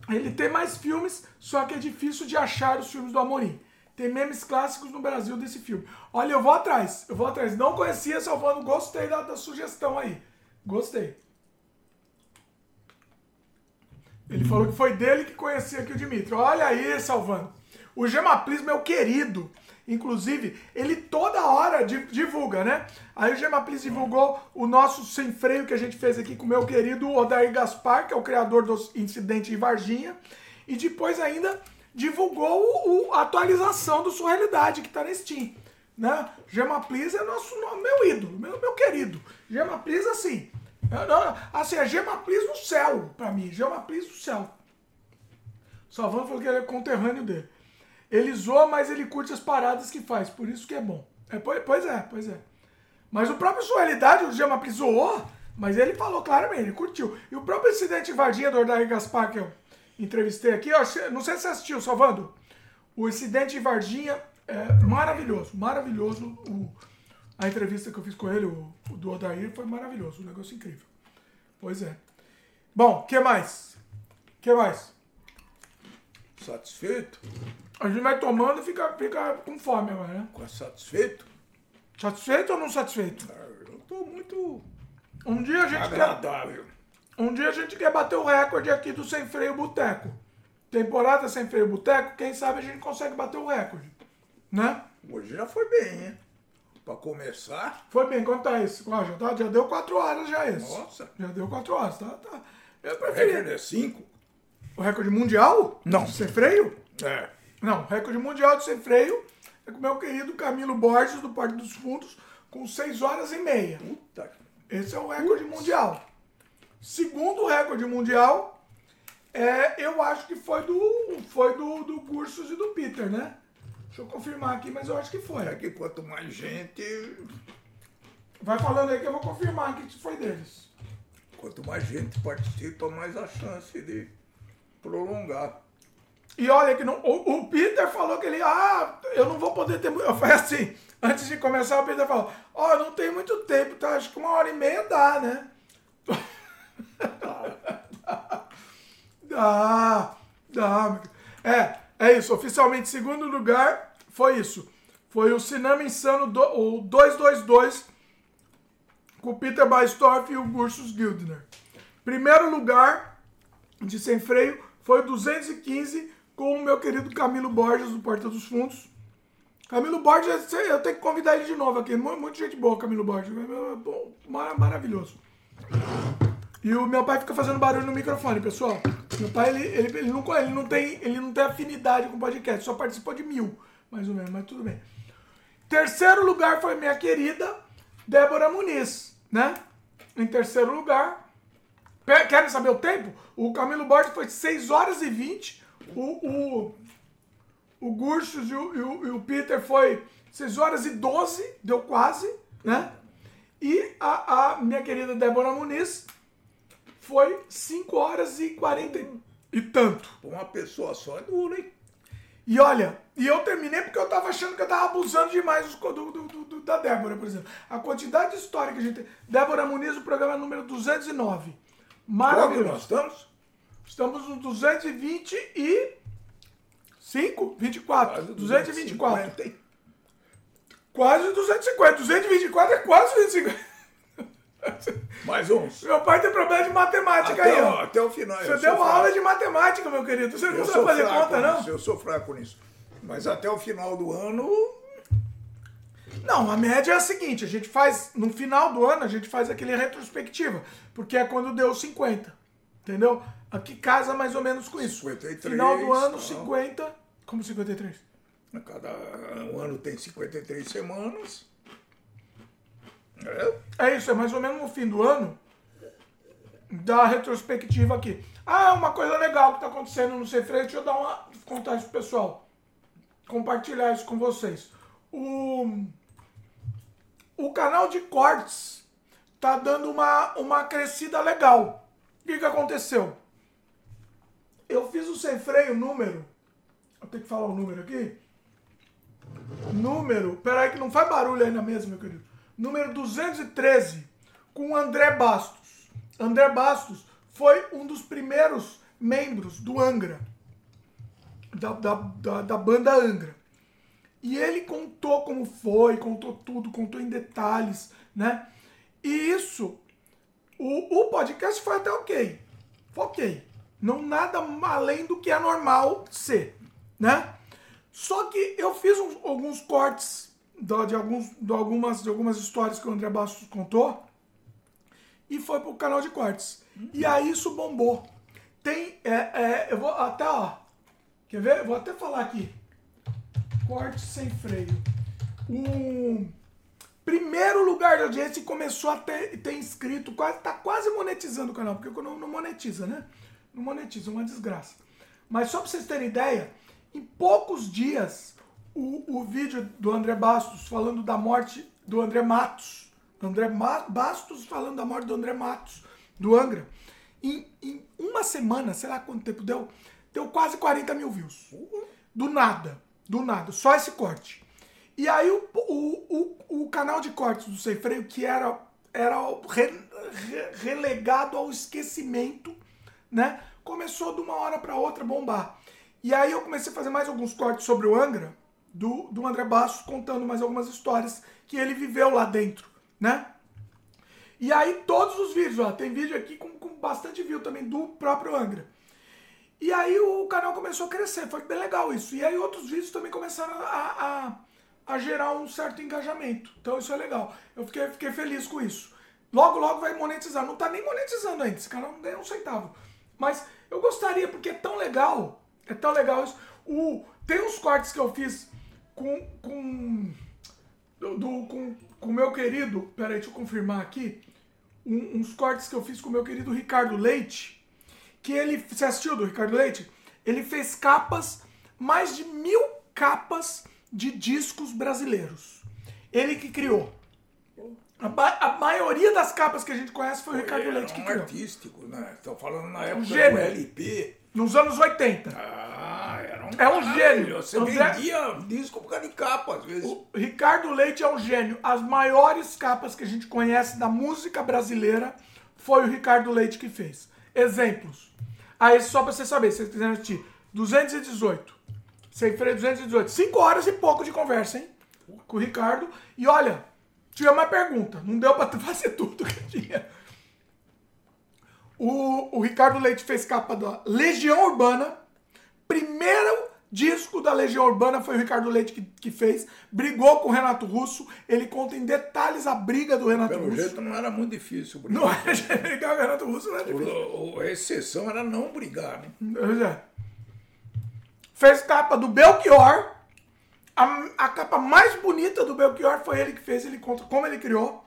Ele tem mais filmes, só que é difícil de achar os filmes do Amorim. Tem memes clássicos no Brasil desse filme. Olha, eu vou atrás. Eu vou atrás. Não conhecia Salvando, gostei da, da sugestão aí. Gostei. Ele falou que foi dele que conhecia aqui o Dimitri. Olha aí, Salvando. O Gemaplis, meu querido, inclusive, ele toda hora di- divulga, né? Aí o Gemaplis divulgou o nosso sem freio que a gente fez aqui com o meu querido Odair Gaspar, que é o criador do Incidente em Varginha. E depois ainda divulgou o, o- a atualização do Surrealidade, que tá na Steam. né? Gema Please é nosso, meu ídolo, meu, meu querido. Gema Please, assim, assim, é Gema Please no céu, pra mim. Gema Please no céu. Salvando falou que ele é conterrâneo dele. Ele zoa, mas ele curte as paradas que faz, por isso que é bom. É, pois é, pois é. Mas o próprio Sualidade, o Please zoou, mas ele falou claramente, ele curtiu. E o próprio incidente do Ordair Gaspar, que eu entrevistei aqui, não sei se você assistiu, Salvando. O incidente de Varginha é maravilhoso, maravilhoso. O, a entrevista que eu fiz com ele, o, o do Odair, foi maravilhoso, um negócio incrível. Pois é. Bom, que mais? Que mais? Satisfeito? A gente vai tomando e fica, fica com fome agora, né? Satisfeito? Satisfeito ou não satisfeito? Ah, eu tô muito um dia a gente agradável. Quer, um dia a gente quer bater o recorde aqui do Sem Freio Boteco. Temporada Sem Freio Boteco, quem sabe a gente consegue bater o recorde. Né? Hoje já foi bem, hein? Pra começar. Foi bem, quanto tá isso? Ó, já, tá, já deu 4 horas já esse. Nossa. Já deu 4 horas, tá? tá. Eu preferi. O recorde é 5? O recorde mundial? Não. Sem freio? É. Não, recorde mundial de sem freio é com o meu querido Camilo Borges, do Parque dos Fundos, com 6 horas e meia. Puta. Esse é o recorde mundial. Segundo recorde mundial, é, eu acho que foi do foi do, do Cursos e do Peter, né? Deixa eu confirmar aqui, mas eu acho que foi. É que quanto mais gente. Vai falando aí que eu vou confirmar aqui que foi deles. Quanto mais gente participa, mais a chance de prolongar. E olha que não, o, o, Peter falou que ele, ah, eu não vou poder ter muito. Eu falei assim, antes de começar, o Peter falou, ó, oh, não tem muito tempo, tá? Acho que uma hora e meia dá, né? dá, dá. É, é isso, oficialmente, segundo lugar, foi isso. Foi o Cinema Insano, do, o 222, com o Peter Baistorff e o Gursus Gildner. Primeiro lugar, de sem freio, foi o 215, com o meu querido Camilo Borges, do Porta dos Fundos. Camilo Borges, eu tenho que convidar ele de novo aqui. Muita gente boa, Camilo Borges. Maravilhoso. E o meu pai fica fazendo barulho no microfone, pessoal. Meu pai, ele, ele, ele, não, ele, não, tem, ele não tem afinidade com podcast, só participou de mil, mais ou menos, mas tudo bem. Terceiro lugar foi minha querida Débora Muniz, né? Em terceiro lugar. Querem saber o tempo? O Camilo Borges foi 6 horas e 20. O, o, o Gursus e o, e, o, Peter foi 6 horas e 12, deu quase, né? E a, a minha querida Débora Muniz foi 5 horas e 40 e tanto. Uma pessoa só é duro, hein? E olha, e eu terminei porque eu tava achando que eu tava abusando demais do, do, do, do da Débora, por exemplo. A quantidade de história que a gente tem. Débora Muniz, o programa número 209. Maravilhoso. Qual nós estamos? Estamos no 225? 24. Quase 224. 250. Quase 250. 224 é quase 250. Mais uns. Meu pai tem problema de matemática até aí, ó. Até o final. Você deu uma aula de matemática, meu querido. Você não sabe fazer conta, não? Eu sou fraco nisso. Mas até o final do ano. Não, a média é a seguinte: a gente faz. No final do ano, a gente faz aquele retrospectiva. Porque é quando deu 50. Entendeu? Aqui casa mais ou menos com isso. 53. Final do ano, 50. Como 53? Cada um ano tem 53 semanas. É. é isso, é mais ou menos no fim do ano da retrospectiva aqui. Ah, uma coisa legal que está acontecendo no Sem Freio, deixa eu dar uma, contar isso pro pessoal. Compartilhar isso com vocês. O, o canal de cortes tá dando uma, uma crescida legal. O que, que aconteceu? Eu fiz o sem freio número. Eu tenho que falar o número aqui. Número. Peraí, que não faz barulho aí na mesa, meu querido número 213, com o André Bastos. André Bastos foi um dos primeiros membros do Angra, da, da, da, da banda Angra. E ele contou como foi, contou tudo, contou em detalhes, né? E isso, o, o podcast foi até ok. Foi ok. Não nada além do que é normal ser, né? Só que eu fiz uns, alguns cortes de, alguns, de, algumas, de algumas histórias que o André Bastos contou e foi pro canal de cortes. Uhum. E aí isso bombou. Tem. É, é, eu vou até, ó. Quer ver? Eu vou até falar aqui. Corte sem freio. o primeiro lugar de audiência e começou a ter, ter inscrito, quase, tá quase monetizando o canal, porque não, não monetiza, né? Não monetiza, é uma desgraça. Mas só pra vocês terem ideia, em poucos dias, o, o vídeo do André Bastos falando da morte do André Matos, André Ma Bastos falando da morte do André Matos, do Angra, em, em uma semana, sei lá quanto tempo deu, deu quase 40 mil views. Do nada, do nada, só esse corte. E aí o, o, o, o canal de cortes do Sem Freio, que era, era re, re, relegado ao esquecimento, né? Começou de uma hora para outra bombar. E aí eu comecei a fazer mais alguns cortes sobre o Angra, do, do André Bastos, contando mais algumas histórias que ele viveu lá dentro, né? E aí todos os vídeos, ó, tem vídeo aqui com, com bastante view também do próprio Angra. E aí o canal começou a crescer, foi bem legal isso. E aí outros vídeos também começaram a, a, a gerar um certo engajamento. Então isso é legal. Eu fiquei, fiquei feliz com isso. Logo, logo vai monetizar. Não tá nem monetizando ainda, esse canal não ganha um centavo. Mas eu gostaria, porque é tão legal, é tão legal isso. O, tem uns cortes que eu fiz com, com do, com o meu querido, peraí, deixa eu confirmar aqui, um, uns cortes que eu fiz com o meu querido Ricardo Leite, que ele, você assistiu do Ricardo Leite? Ele fez capas, mais de mil capas de discos brasileiros. Ele que criou. A, a maioria das capas que a gente conhece foi o Ricardo Leite que um criou. artístico, né? Estou falando na época Um gênio. do LP. Nos anos 80. Ah, era um É um caralho. gênio. Você André- vendia disco por causa de capa, às vezes. O Ricardo Leite é um gênio. As maiores capas que a gente conhece da música brasileira foi o Ricardo Leite que fez. Exemplos. Aí, só pra você saber, se vocês quiserem assistir. 218. Sem freio 218. 5 horas e pouco de conversa, hein? Com o Ricardo. E olha, tinha uma pergunta. Não deu pra fazer tudo que tinha. O, o Ricardo Leite fez capa da Legião Urbana. Primeiro disco da Legião Urbana foi o Ricardo Leite que, que fez. Brigou com o Renato Russo. Ele conta em detalhes a briga do Renato Pelo Russo. jeito não era muito difícil brigar. Não é brigar com o Renato Russo, não é difícil. O- A exceção era não brigar, né? Pois é. Fez capa do Belchior. A, a capa mais bonita do Belchior foi ele que fez. Ele conta como ele criou.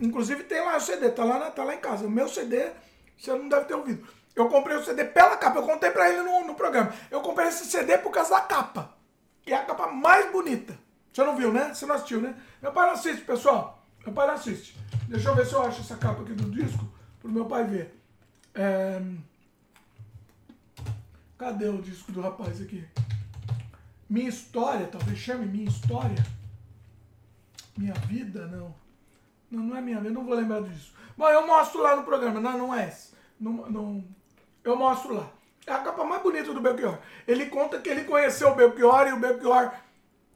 Inclusive tem lá o CD, tá lá, tá lá em casa. O meu CD, você não deve ter ouvido. Eu comprei o CD pela capa. Eu contei pra ele no, no programa. Eu comprei esse CD por causa da capa. Que é a capa mais bonita. Você não viu, né? Você não assistiu, né? Meu pai não assiste, pessoal. Meu pai não assiste. Deixa eu ver se eu acho essa capa aqui do disco pro meu pai ver. É... Cadê o disco do rapaz aqui? Minha história, talvez chame Minha História? Minha vida? Não. Não, não é minha vida, não vou lembrar disso. Bom, eu mostro lá no programa, não, não é esse. Não, não, eu mostro lá. É a capa mais bonita do Belchior. Ele conta que ele conheceu o Belchior e o Belchior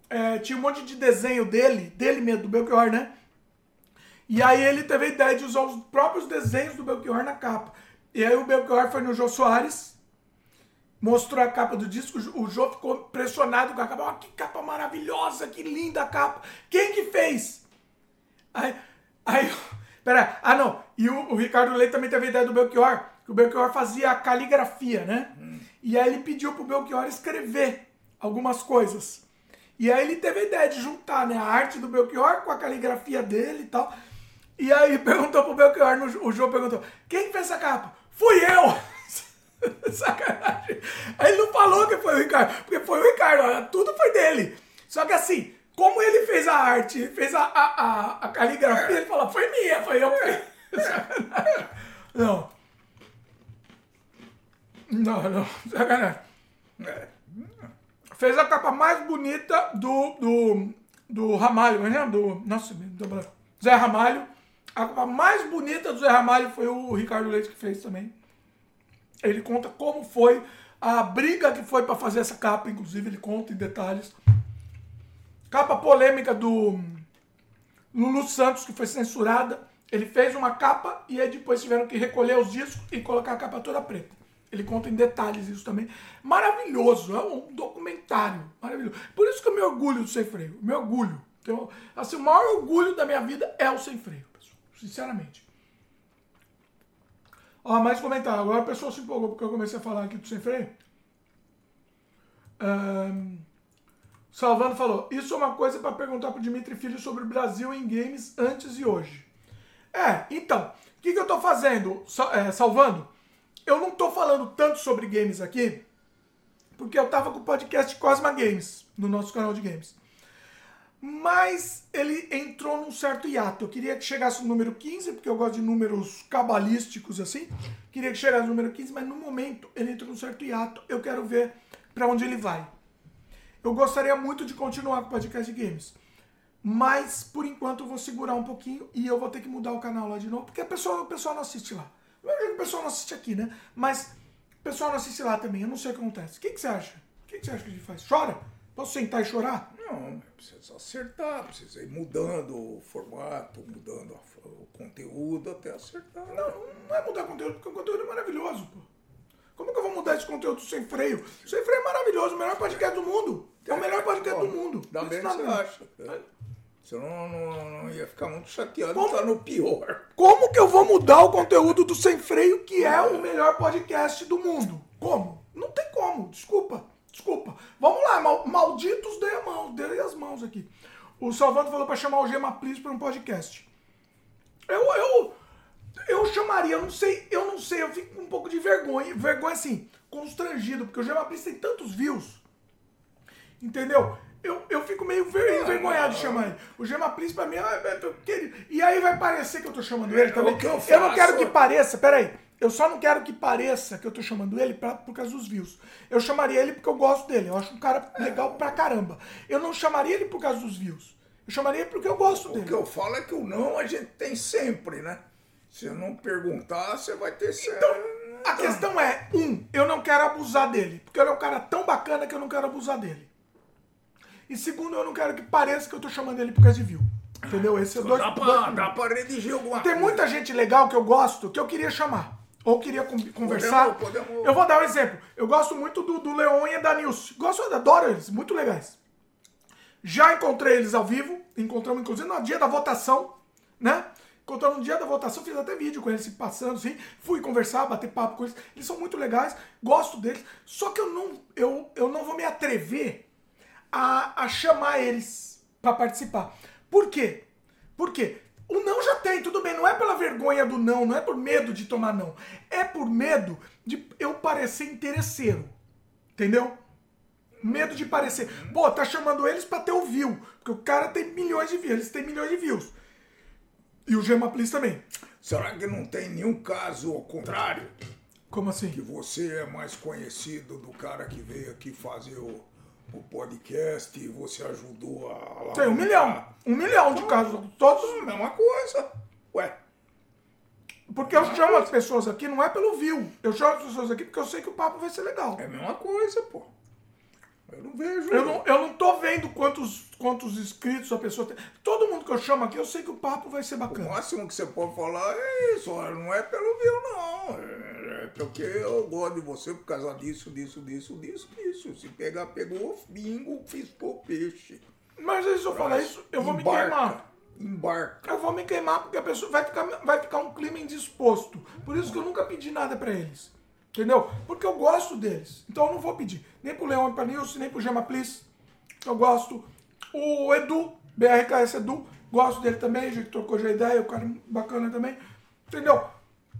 é, tinha um monte de desenho dele, dele mesmo, do Belchior, né? E aí ele teve a ideia de usar os próprios desenhos do Belchior na capa. E aí o Belchior foi no Jô Soares, mostrou a capa do disco, o Jô ficou impressionado com a capa. Ó, que capa maravilhosa, que linda capa. Quem que fez? Aí, aí, pera, ah não, e o, o Ricardo Leite também teve a ideia do Belchior, que o Belchior fazia caligrafia, né? E aí ele pediu pro Belchior escrever algumas coisas. E aí ele teve a ideia de juntar né, a arte do Belchior com a caligrafia dele e tal. E aí perguntou pro Belchior, o João perguntou, quem que fez essa capa? Fui eu! Sacanagem. Aí ele não falou que foi o Ricardo, porque foi o Ricardo, tudo foi dele. Só que assim, como ele fez a arte, fez a, a, a, a caligrafia, ele falou, foi minha, foi eu que. Sacanagem. Não. Não, não, sacanagem. É. Fez a capa mais bonita do, do, do Ramalho, né? Do, nossa, do Zé Ramalho. A capa mais bonita do Zé Ramalho foi o Ricardo Leite que fez também. Ele conta como foi a briga que foi para fazer essa capa, inclusive ele conta em detalhes. Capa polêmica do Lulu Santos, que foi censurada. Ele fez uma capa e aí depois tiveram que recolher os discos e colocar a capa toda preta. Ele conta em detalhes isso também. Maravilhoso, é um documentário maravilhoso. Por isso que eu me orgulho do Sem Freio, me orgulho. Então, assim, o maior orgulho da minha vida é o Sem Freio, pessoal. Sinceramente. Ó, mais comentário. Agora a pessoa se empolgou porque eu comecei a falar aqui do Sem Freio. Ahn, Salvando falou: Isso é uma coisa para perguntar pro Dimitri Filho sobre o Brasil em games antes e hoje. É, então, o que, que eu tô fazendo, é, Salvando? Eu não tô falando tanto sobre games aqui, porque eu tava com o podcast Cosma Games, no nosso canal de games. Mas ele entrou num certo hiato. Eu queria que chegasse no número 15, porque eu gosto de números cabalísticos assim. Queria que chegasse no número 15, mas no momento ele entrou num certo hiato. Eu quero ver para onde ele vai. Eu gostaria muito de continuar com o podcast de games. Mas, por enquanto, eu vou segurar um pouquinho e eu vou ter que mudar o canal lá de novo, porque a pessoa, o pessoal não assiste lá. O pessoal não assiste aqui, né? Mas o pessoal não assiste lá também. Eu não sei o que acontece. O que, que você acha? O que, que você acha que gente faz? Chora? Posso sentar e chorar? Não, precisa acertar, precisa ir mudando o formato, mudando a- o conteúdo até acertar. Não, não é mudar conteúdo, porque o conteúdo é maravilhoso, pô. Como que eu vou mudar esse conteúdo sem freio? Sem freio é maravilhoso, o melhor podcast do mundo. É o melhor podcast do mundo. Não bem que você acha. Senão não, não ia ficar muito chateado Como? estar no pior. Como que eu vou mudar o conteúdo do Sem Freio, que é o melhor podcast do mundo? Como? Não tem como, desculpa, desculpa. Vamos lá, mal- malditos dei a mão, dei as mãos aqui. O Salvando falou pra chamar o Gema Please pra um podcast. Eu, eu, eu chamaria, eu não sei, eu não sei, eu fico com um pouco de vergonha, vergonha assim, constrangido, porque o Gema Please tem tantos views, entendeu? Eu, eu fico meio ver- envergonhado de chamar ele. O Gema Please pra mim é, é, é. E aí vai parecer que eu tô chamando ele também. que eu não quero que pareça, peraí. Eu só não quero que pareça que eu tô chamando ele pra, por causa dos views. Eu chamaria ele porque eu gosto dele. Eu acho um cara legal pra caramba. Eu não chamaria ele por causa dos views. Eu chamaria ele porque eu gosto O dele. que eu falo é que o não a gente tem sempre, né? Se eu não perguntar, você vai ter certo. A questão é, um, eu não quero abusar dele. Porque ele é um cara tão bacana que eu não quero abusar dele. E segundo, eu não quero que pareça que eu tô chamando ele por causa de view. Entendeu? Esse é dois, dá, dois pra, problemas. dá pra redigir alguma Tem coisa. muita gente legal que eu gosto que eu queria chamar. Ou queria con- conversar. Podemos, podemos. Eu vou dar um exemplo. Eu gosto muito do, do Leon e da Nilce. Gosto, adoro eles, muito legais. Já encontrei eles ao vivo, encontramos inclusive no dia da votação, né? Encontramos no dia da votação, fiz até vídeo com eles se passando, assim. Fui conversar, bater papo com eles. Eles são muito legais, gosto deles. Só que eu não, eu, eu não vou me atrever a, a chamar eles pra participar. Por quê? Por quê? O não já tem, tudo bem, não é pela vergonha do não, não é por medo de tomar não. É por medo de eu parecer interesseiro. Entendeu? Medo de parecer. Pô, tá chamando eles pra ter o view. Porque o cara tem milhões de views, eles têm milhões de views. E o Gema Please também. Será que não tem nenhum caso ao contrário? Como Que assim? você é mais conhecido do cara que veio aqui fazer o, o podcast você ajudou a. Tem um milhão. Um milhão de casos. Todos. A mesma coisa. Ué, Porque eu chamo as pessoas aqui, não é pelo view. Eu chamo as pessoas aqui porque eu sei que o papo vai ser legal. é a mesma coisa, pô. Eu não vejo. Eu não, eu não tô vendo quantos, quantos inscritos a pessoa tem. Todo mundo que eu chamo aqui, eu sei que o papo vai ser O bacana. máximo que você pode falar é isso, olha, não é pelo view, não. É porque eu gosto de você por causa disso, disso, disso, disso, disso. Se pegar, pegou, bingo, fiscou peixe. Mas aí se eu falar isso, eu vou me Embarca, queimar. Embarca. Eu vou me queimar porque a pessoa vai ficar, vai ficar um clima indisposto. Por isso que eu nunca pedi nada pra eles. Entendeu? Porque eu gosto deles. Então eu não vou pedir. Nem pro pra Nilce, nem pro Gema Please. Eu gosto. O Edu, BRKS Edu, gosto dele também, já que trocou já ideia, o cara bacana também. Entendeu?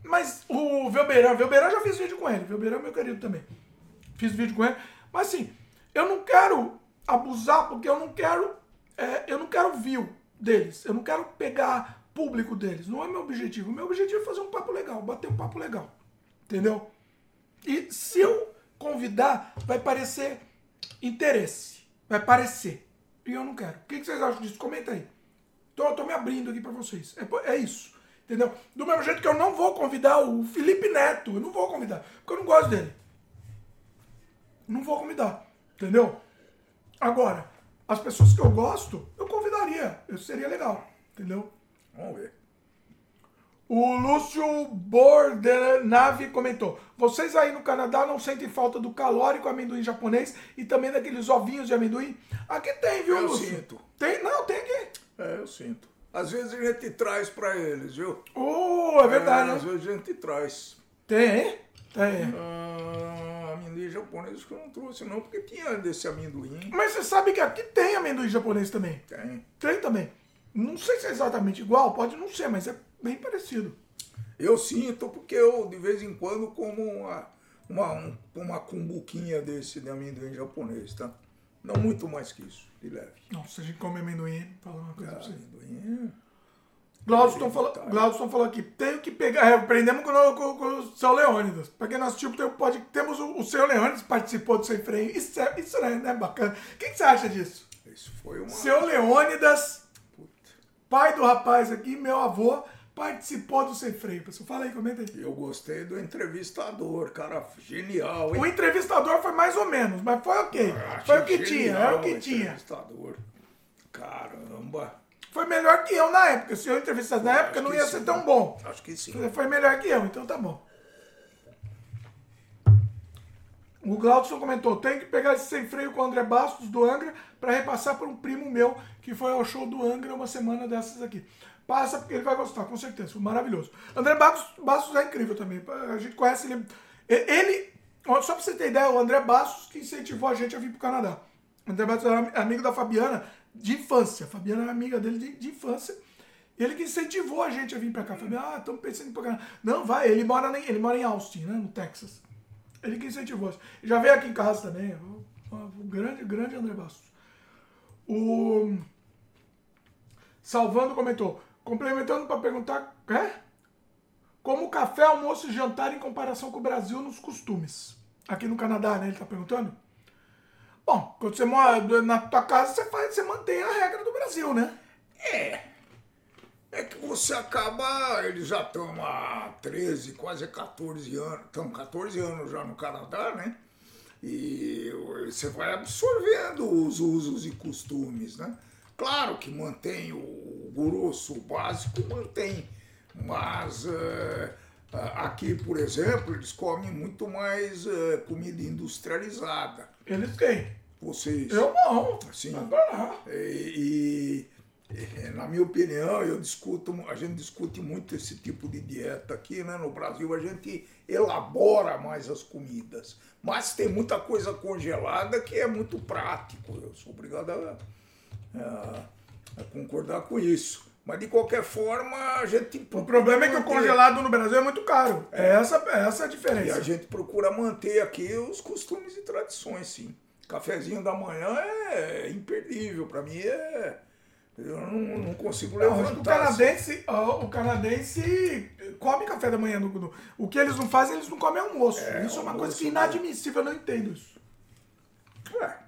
Mas o Velbeirão, Velbeirão já fiz vídeo com ele. Velbeirão é meu querido também. Fiz vídeo com ele. Mas assim, eu não quero abusar porque eu não quero. é, eu não quero view deles. Eu não quero pegar público deles. Não é meu objetivo. O meu objetivo é fazer um papo legal, bater um papo legal. Entendeu? E se eu convidar, vai parecer interesse. Vai parecer. E eu não quero. O que vocês acham disso? Comenta aí. Tô, tô me abrindo aqui pra vocês. É, é isso. Entendeu? Do mesmo jeito que eu não vou convidar o Felipe Neto. Eu não vou convidar. Porque eu não gosto dele. Não vou convidar. Entendeu? Agora, as pessoas que eu gosto, eu convidaria. Isso seria legal. Entendeu? Vamos ver. O Lúcio Bordenave comentou: Vocês aí no Canadá não sentem falta do calórico amendoim japonês e também daqueles ovinhos de amendoim? Aqui tem, viu, Eu Lúcio? sinto. Tem? Não, tem aqui. É, eu sinto. Às vezes a gente traz pra eles, viu? Oh, é verdade, É, às né? vezes a gente traz. Tem? Tem. Ah, amendoim amendoim japonês que eu não trouxe, não, porque tinha desse amendoim. Mas você sabe que aqui tem amendoim japonês também. Tem. Tem também. Não sei se é exatamente igual, pode não ser, mas é bem parecido. Eu sinto porque eu, de vez em quando, como uma, uma, um- uma cumbuquinha desse de amendoim japonês, tá? Não muito mais que isso, de leve. Não, se a gente come amendoim, fala uma coisa Ah, pra você. amendoim falou, Glaudston falou aqui, tenho que pegar, é, aprendemos com, o- com- com o seu Leônidas. Pra quem não assistiu, tem- pode, temos o, o seu Leônidas participou do Sem Freio. Isso é, isso é, né, bacana. O que, que você acha disso? é, isso foi uma... Seu Leônidas, Puta. pai do rapaz aqui, meu avô, participou do Sem Freio. Pessoal, fala aí, comenta aí. Eu gostei do entrevistador, cara, genial, O hein? entrevistador foi mais ou menos, mas foi ok. Achei Foi o que tinha, era o que o tinha. entrevistador. Caramba. Foi melhor que eu na época. Se eu entrevistasse na época, não ia sim. ser tão bom. Acho que sim. Foi melhor que eu, então tá bom. O Glaudson comentou: tem que pegar esse sem freio com o André Bastos do Angra para repassar para um primo meu que foi ao show do Angra uma semana dessas aqui. Passa porque ele vai gostar, com certeza. Foi maravilhoso. André Bastos, Bastos é incrível também. A gente conhece ele. Ele, só pra você ter ideia, o André Bastos que incentivou a gente a vir pro Canadá. O André Bastos era amigo da Fabiana de infância. A Fabiana era amiga dele de, de infância. Ele que incentivou a gente a vir pra cá. Falei, ah, estamos pensando em ir pra cá. Não, vai, ele mora, em, ele mora em Austin, né, no Texas. Ele que incentivou. Já veio aqui em casa também. O grande, grande André Bastos. O Salvando comentou, complementando para perguntar, é? Como café, almoço e jantar em comparação com o Brasil nos costumes. Aqui no Canadá, né? Ele tá perguntando. Bom, quando você mora na tua casa, você, faz, você mantém a regra do Brasil, né? É que você acaba, eles já estão há 13, quase 14 anos, estão 14 anos já no Canadá, né? E você vai absorvendo os usos e costumes, né? Claro que mantém o grosso, o básico, mantém. Mas eh, aqui, por exemplo, eles comem muito mais eh, comida industrializada. Eles têm. Vocês. Eu não. Sim. E, e, na minha opinião, eu discuto, a gente discute muito esse tipo de dieta aqui, né? No Brasil a gente elabora mais as comidas, mas tem muita coisa congelada que é muito prático. Eu sou obrigado a, a- a concordar com isso. Mas de qualquer forma, a gente o problema é que o congelado no Brasil é muito caro. É essa, é essa a E a diferença. gente procura manter aqui os costumes e tradições, sim. Cafezinho da manhã é imperdível. Para mim é. Eu não, não consigo Eu acho que o levantar. assim. canadense, o canadense come café da manhã. No, no- o que eles não fazem, eles não comem almoço. É, isso é uma almoço, coisa que é inadmissível, eu não entendo isso. É.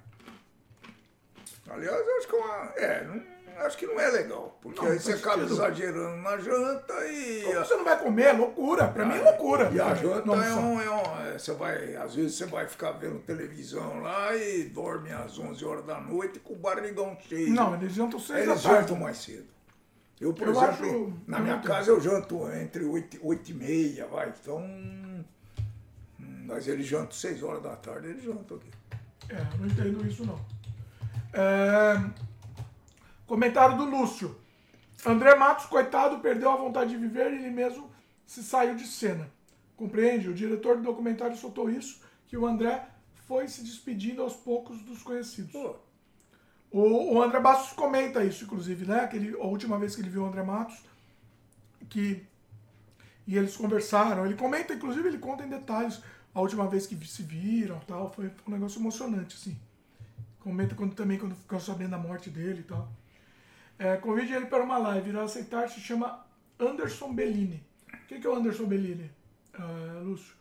Aliás, acho que é uma. É, não- acho que não é legal. Porque Não, aí você acaba sentido. exagerando na janta e. Como você não vai comer, é loucura. Pra mim é loucura. E a janta Não, é um, é um- é, Você vai. Às vezes você vai ficar vendo televisão lá e dorme às 11 horas da noite com o barrigão cheio. Não, eles jantam seis Eles jantam mais cedo. Eu, por Eu exemplo, acho- na minha casa eu janto entre 8, 8 e meia, vai. Então. hum, Mas eles jantam 6 horas da tarde, eles jantam aqui. É, eu não entendo isso não. É, Comentário do Lúcio. André Matos, coitado, perdeu a vontade de viver e ele mesmo se saiu de cena. Compreende? O diretor do documentário soltou isso, que o André foi se despedindo aos poucos dos conhecidos. O, o André Bastos comenta isso, inclusive, né? Que ele- a última vez que ele viu o André Matos, que e eles conversaram. Ele comenta, inclusive, ele conta em detalhes a última vez que se viram, tal. Foi, foi um negócio emocionante, assim. Comenta quando, também quando ficou sabendo da morte dele e tal. É, convide ele para uma live, irá aceitar, se chama Anderson Bellini. Quem que é o Anderson Bellini, Ah, Lúcio?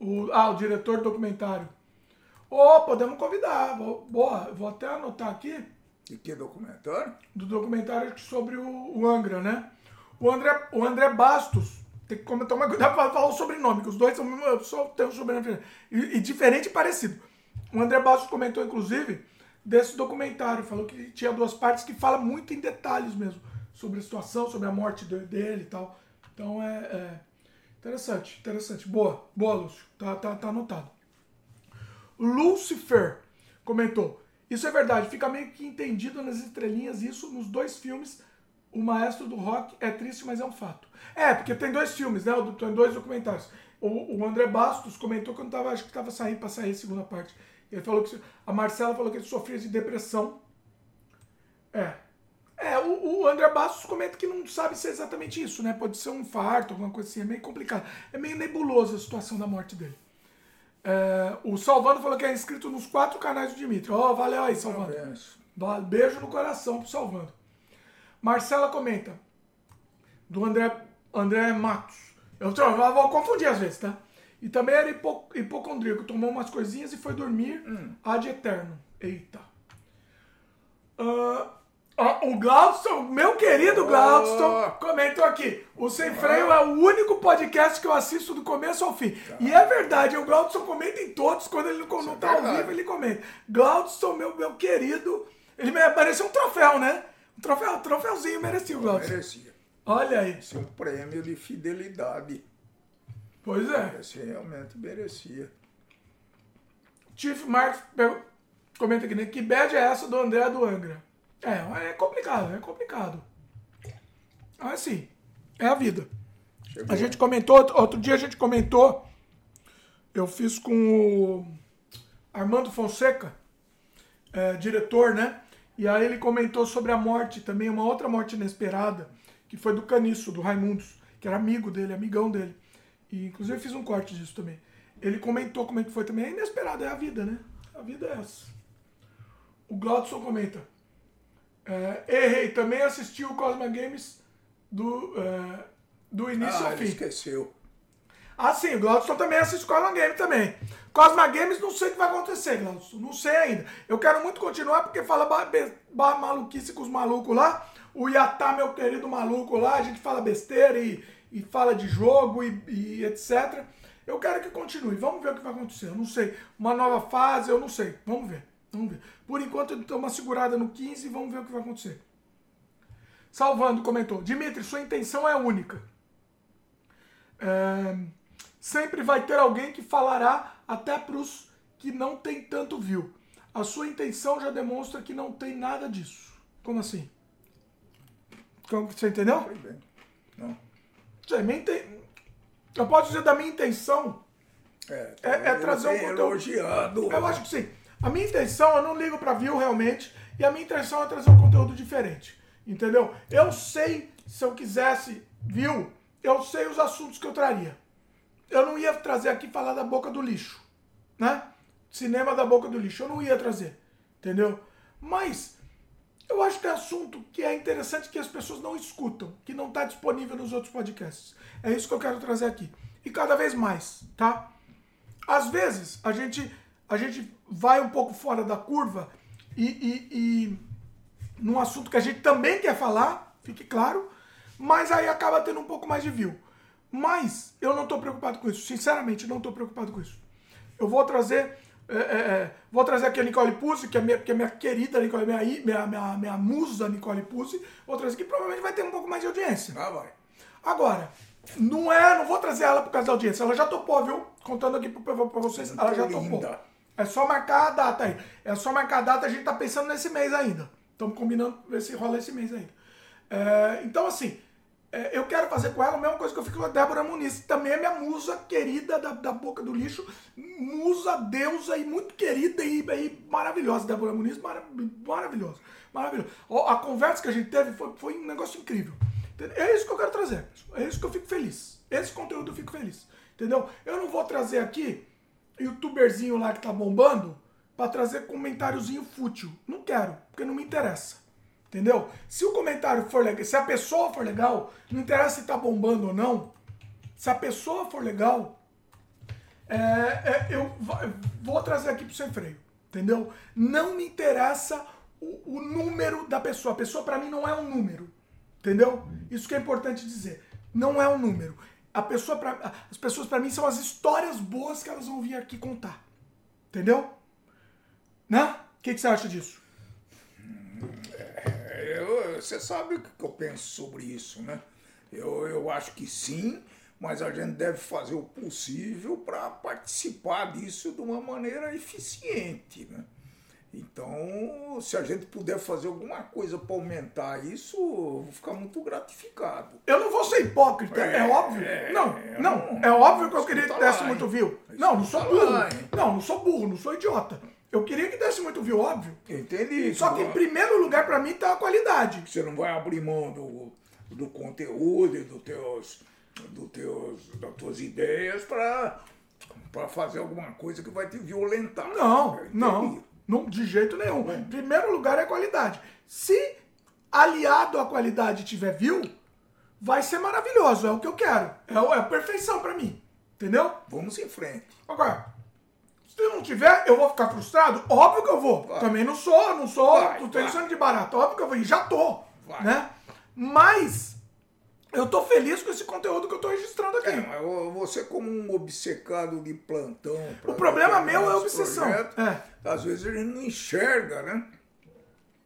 O, ah, o diretor do documentário. Ô, podemos convidar. Vou, boa, vou até anotar aqui e que documentário? do documentário sobre o, o Angra, né? O André, o André Bastos, tem que comentar uma cuidado para falar o sobrenome, que os dois são, só tem um sobrenome. E, e diferente e parecido. O André Bastos comentou, inclusive, desse documentário, falou que tinha duas partes que fala muito em detalhes mesmo sobre a situação, sobre a morte de- dele e tal. Então é, é interessante, interessante. Boa, boa, Lúcio. Tá, tá, tá anotado. Lucifer comentou: Isso é verdade, fica meio que entendido nas estrelinhas isso nos dois filmes. O Maestro do Rock é triste, mas é um fato. É, porque tem dois filmes, né? Tem dois documentários. O, o André Bastos comentou não tava, acho que estava saindo para sair a segunda parte. Ele falou que a Marcela falou que ele sofria de depressão. É. É, o, o André Bastos comenta que não sabe se é exatamente isso, né? Pode ser um infarto, alguma coisa assim. É meio complicado. É meio nebuloso a situação da morte dele. É, o Salvando falou que é inscrito nos quatro canais do Dimitri. Ó, oh, valeu aí, Salvando. Beijo no coração pro Salvando. Marcela comenta. Do André, André Matos. Eu, eu vou confundir às vezes, tá? E também era hipo, hipocondríaco. Tomou umas coisinhas e foi dormir hum. ad eterno. Eita. Uh, o Glaudston, meu querido Glaudston, oh. comentou aqui. O Sem Freio é o único podcast que eu assisto do começo ao fim. E é verdade, o Glaudston comenta em todos. Quando ele não, não é tá ao vivo, ele comenta. Glaudston, meu, meu querido, ele merecia um troféu, né? Um troféu, um troféuzinho merecia o Glaudston. Merecia. Olha aí. Um prêmio de fidelidade. Pois é. Esse realmente merecia. Chief Marks comenta aqui, né? Que bad é essa do André do Angra? É, é complicado, é complicado. Mas assim, é a vida. Chegou. A gente comentou, outro dia a gente comentou, eu fiz com o Armando Fonseca, é, diretor, né? E aí ele comentou sobre a morte também, uma outra morte inesperada, que foi do Caniço, do Raimundos, que era amigo dele, amigão dele. E inclusive eu fiz um corte disso também. Ele comentou como é que foi também. É inesperado, é a vida, né? A vida é essa. O Glaudson comenta. É, errei, também assisti o Cosma Games do, é, do início ah, ao fim. esqueceu. Ah, sim, o Glaudson também assiste Cosma Games também. Cosma Games, não sei o que vai acontecer, Glaudson. Não sei ainda. Eu quero muito continuar porque fala ba ba maluquice com os malucos lá. O Yatá, meu querido maluco lá, a gente fala besteira e e fala de jogo e, e, etc. Eu quero que continue. Vamos ver o que vai acontecer. Eu não sei. Uma nova fase, eu não sei. Vamos ver. Vamos ver. Por enquanto, eu uma segurada no 15 e vamos ver o que vai acontecer. Salvando comentou: Dimitri, sua intenção é única. É, sempre vai ter alguém que falará até para os que não tem tanto view. A sua intenção já demonstra que não tem nada disso. Como assim? Você entendeu? Não. Eu posso dizer da minha intenção é, é, é trazer um conteúdo. Elogiando. Eu acho que sim. A minha intenção, eu não ligo para view realmente, e a minha intenção é trazer um conteúdo diferente. Entendeu? Eu sei, se eu quisesse view, eu sei os assuntos que eu traria. Eu não ia trazer aqui falar da boca do lixo, né? Cinema da boca do lixo, eu não ia trazer, entendeu? Mas eu acho que é assunto que é interessante que as pessoas não escutam, que não está disponível nos outros podcasts. É isso que eu quero trazer aqui. E cada vez mais, tá? Às vezes, a gente, a gente vai um pouco fora da curva e, e, e num assunto que a gente também quer falar, fique claro, mas aí acaba tendo um pouco mais de view. Mas eu não estou preocupado com isso. Sinceramente, não estou preocupado com isso. Eu vou trazer é, é, é, vou trazer aqui a Nicole Pucci, que é minha, que é minha querida Nicole, minha, minha, minha, minha musa Nicole Pucci. Vou trazer aqui, provavelmente vai ter um pouco mais de audiência. Ah, vai. Agora, não é, não vou trazer ela por causa da audiência. Ela já topou, viu? Contando aqui pra, pra vocês, Muito ela já linda. topou. É só marcar a data aí. É só marcar a data, a gente tá pensando nesse mês ainda. Estamos combinando ver se rola esse mês ainda. É, então, assim, é, eu quero fazer com ela a mesma coisa que eu fiz com a Débora Muniz. Também é minha musa querida da, da boca do lixo. Musa, deusa e muito querida e, e maravilhosa. Débora Muniz, marav maravilhosa. Maravilhosa. A conversa que a gente teve foi, foi um negócio incrível. É isso que eu quero trazer. É isso que eu fico feliz. Esse conteúdo eu fico feliz. Entendeu? Eu não vou trazer aqui youtuberzinho lá que tá bombando para trazer comentáriozinho fútil. Não quero, porque não me interessa. Entendeu? Se o comentário for legal, se a pessoa for legal, não interessa se tá bombando ou não, se a pessoa for legal, é, é, eu vou trazer aqui pro sem freio. Entendeu? Não me interessa o, o número da pessoa. A pessoa para mim não é um número. Entendeu? Isso que é importante dizer. Não é um número. A pessoa pra, as pessoas para mim são as histórias boas que elas vão vir aqui contar. Entendeu? Né? O que, que você acha disso? Você sabe o que eu penso sobre isso, né? Eu, eu acho que sim, mas a gente deve fazer o possível para participar disso de uma maneira eficiente, né? Então, se a gente puder fazer alguma coisa para aumentar isso, eu vou ficar muito gratificado. Eu não vou ser hipócrita, é, é óbvio. é, não, é, não, é óbvio que eu queria que desse muito. Isso Não, não sou burro. Não, não sou burro, não sou idiota. Eu queria que desse muito view, óbvio. Entendi. Só que em primeiro lugar pra mim tá a qualidade. você não vai abrir mão do, do conteúdo do teus, do teus, das tuas ideias para fazer alguma coisa que vai te violentar. Não, entendi. não, não, de jeito nenhum. Em primeiro lugar é a qualidade. Se aliado à qualidade tiver view, vai ser maravilhoso, é o que eu quero. É, é a perfeição pra mim. Entendeu? Vamos em frente. Agora, se não tiver, eu vou ficar frustrado? Óbvio que eu vou. Vai. Também não sou, não sou, Vai, não tenho sangue de barata. Óbvio que eu vou. E já tô. Vai. Né? Mas eu tô feliz com esse conteúdo que eu tô registrando aqui. É, você como um obcecado de plantão... O problema meu é obsessão. projetos, É. Às vezes a gente não enxerga, né?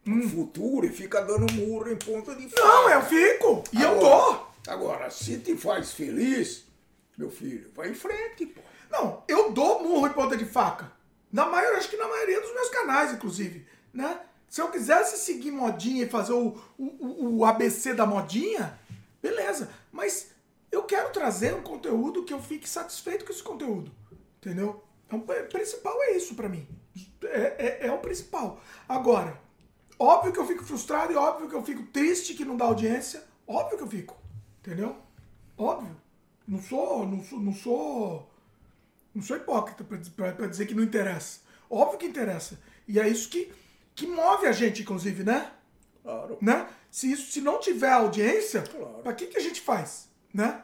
O futuro e fica dando murro em ponta de faca. Hum. Não, eu fico. E eu tô. Agora- Agora, se te faz feliz, meu filho, vai em frente, pô. Não, eu dou murro em ponta de faca. Na maioria, acho que na maioria dos meus canais, inclusive. Né? Se eu quisesse seguir modinha e fazer o, o, o- ABC da modinha, beleza. Mas eu quero trazer um conteúdo que eu fique satisfeito com esse conteúdo. Entendeu? Então, o principal é isso pra mim. É, é, é o principal. Agora, óbvio que eu fico frustrado e óbvio que eu fico triste que não dá audiência. Óbvio que eu fico. Entendeu? Óbvio. Não sou. Não sou. Não sou, não sou hipócrita pra dizer que não interessa. Óbvio que interessa. E é isso que, que move a gente, inclusive, né? Claro. né? Se isso se não tiver audiência, Claro. pra que, que a gente faz? Né?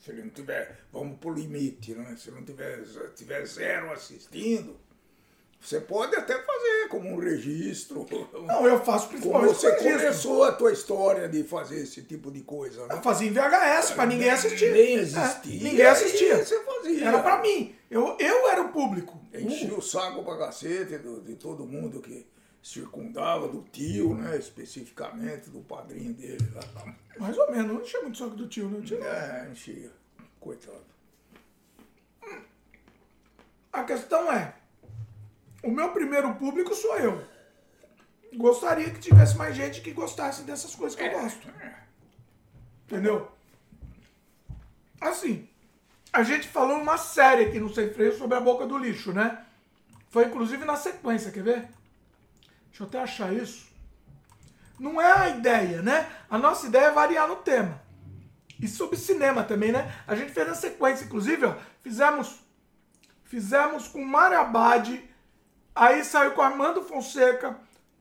Se ele não tiver, vamos pro limite, né? Se não tiver, tiver zero assistindo, você pode até fazer como um registro. Não, eu faço Como principalmente você por registro. começou a tua história de fazer esse tipo de coisa, né? Eu fazia em VHS pra ninguém assistir. Nem É, existia. ninguém assistia. E você fazia. Era pra mim. Eu, eu era o público. Enchia o saco pra cacete do- de todo mundo que circundava, do tio, né? Especificamente, do padrinho dele lá. Mais ou menos. Não enchia muito o saco do tio, né? Tio- É, enchia. Coitado. A questão é, o meu primeiro público sou eu. Gostaria que tivesse mais gente que gostasse dessas coisas que eu gosto. Entendeu? Assim, a gente falou uma série aqui no Sem Freio sobre a boca do lixo, né? Foi inclusive na sequência, quer ver? Deixa eu até achar isso. Não é a ideia, né? A nossa ideia é variar no tema. E sobre cinema também, né? A gente fez na sequência, inclusive, ó, fizemos fizemos com Mário Abad, aí saiu com Armando Fonseca,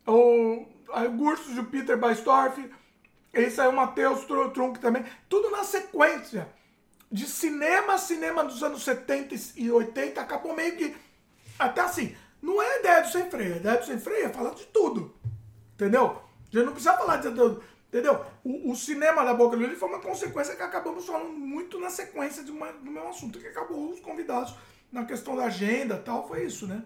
o aí o Gurso de Peter Baistorff, aí saiu Matheus Tru- Trunk também, tudo na sequência. De cinema, cinema dos anos 70 e 80, acabou meio que. Até assim, não é ideia do sem freio, a ideia do sem freio é falar de tudo. Entendeu? Gente não precisa falar de tudo. Entendeu? O, o cinema da Boca do Lixo foi uma consequência que acabamos falando muito na sequência de uma- do mesmo assunto, que acabou os convidados na questão da agenda tal, foi isso, né?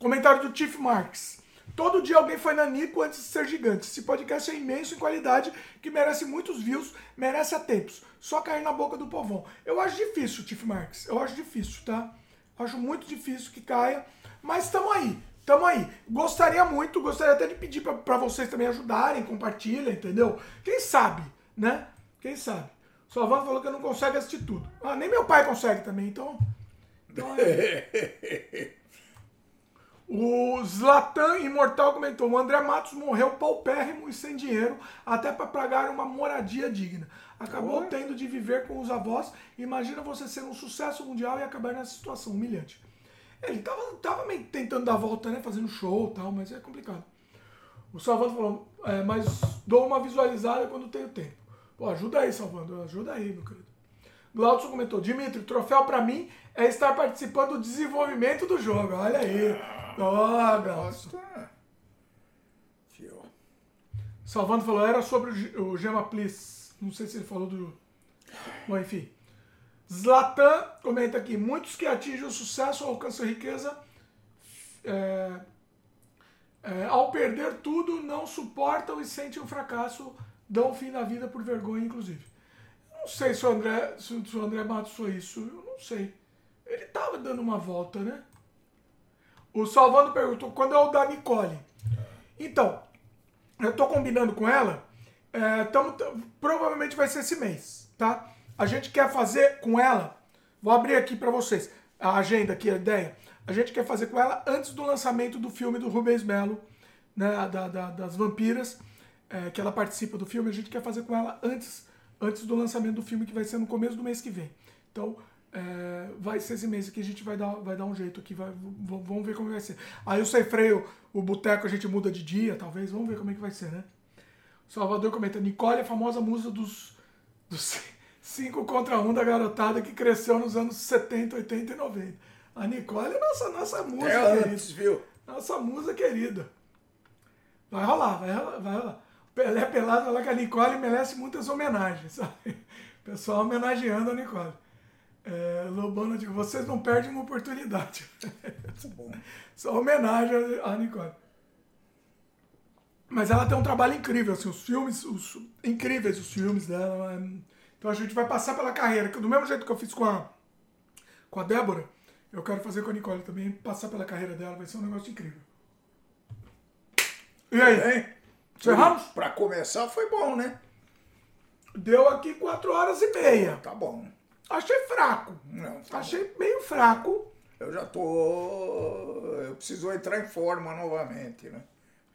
Comentário do Tiff Marks. Todo dia alguém foi nanico antes de ser gigante. Esse podcast é imenso em qualidade, que merece muitos views, merece a tempos. Só cair na boca do povão. Eu acho difícil, Tiff Marks. Eu acho difícil, tá? Eu acho muito difícil que caia. Mas estamos aí. Tamo aí. Gostaria muito, gostaria até de pedir pra vocês também ajudarem, compartilhem, entendeu? Quem sabe, né? Quem sabe? O Salvando falou que não consegue assistir tudo. Ah, nem meu pai consegue também, então. então é... O Zlatan Imortal comentou: o André Matos morreu paupérrimo e sem dinheiro, até para pagar uma moradia digna. Acabou tendo de viver com os avós. Imagina você ser um sucesso mundial e acabar nessa situação humilhante. Ele tava, tava meio tentando dar a volta, né? Fazendo show e tal, mas é complicado. O Salvando falou: é, mas dou uma visualizada quando tenho tempo. Pô, ajuda aí, Salvando, ajuda aí, meu querido. Glaudson comentou: Dimitri, troféu pra mim é estar participando do desenvolvimento do jogo. Olha aí. Ó. Nossa. Fio. Salvando falou: era sobre o, o Gema Please. Não sei se ele falou do. Bom, enfim. Zlatan comenta aqui: muitos que atingem o sucesso ou alcançam riqueza. é, é, ao perder tudo, não suportam e sentem um fracasso, dão fim na vida por vergonha, inclusive. Não sei se o André, se o André Matos foi isso, eu não sei. Ele tava dando uma volta, né? O Salvando perguntou quando é o da Nicole. Então, eu tô combinando com ela. É, tamo, provavelmente vai ser esse mês, tá? A gente quer fazer com ela. Vou abrir aqui pra vocês a agenda aqui, a ideia. A gente quer fazer com ela antes do lançamento do filme do Rubens Melo, né? Da, da- das vampiras, é, que ela participa do filme. A gente quer fazer com ela antes, antes do lançamento do filme, que vai ser no começo do mês que vem. Então, é, vai ser esse mês aqui, a gente vai dar, vai dar um jeito aqui, vai, vamos ver como vai ser. Aí o sem freio, o boteco a gente muda de dia, talvez, vamos ver como é que vai ser, né? Salvador comenta, Nicole é a famosa musa dos, dos 5 contra 1 da garotada que cresceu nos anos 70, 80 e 90. A Nicole é nossa, nossa musa, É querida. antes, viu? Nossa musa querida. Vai rolar, vai rolar, vai rolar. Pelé Pelado fala que a Nicole merece muitas homenagens, sabe? O pessoal homenageando a Nicole. É, Lobão, eu digo, vocês não perdem uma oportunidade. Bom. Só homenagem à Nicole. Mas ela tem um trabalho incrível, assim, os filmes, os, incríveis os filmes dela. é- Então a gente vai passar pela carreira, do mesmo jeito que eu fiz com a, com a Débora, eu quero fazer com a Nicole também, passar pela carreira dela, vai ser um negócio incrível. E aí? Hein? Encerramos? Pra começar foi bom, né? Deu aqui 4 horas e meia. Tá bom. Achei fraco. Não, tá Achei meio fraco. Eu já tô. Eu preciso entrar em forma novamente, né?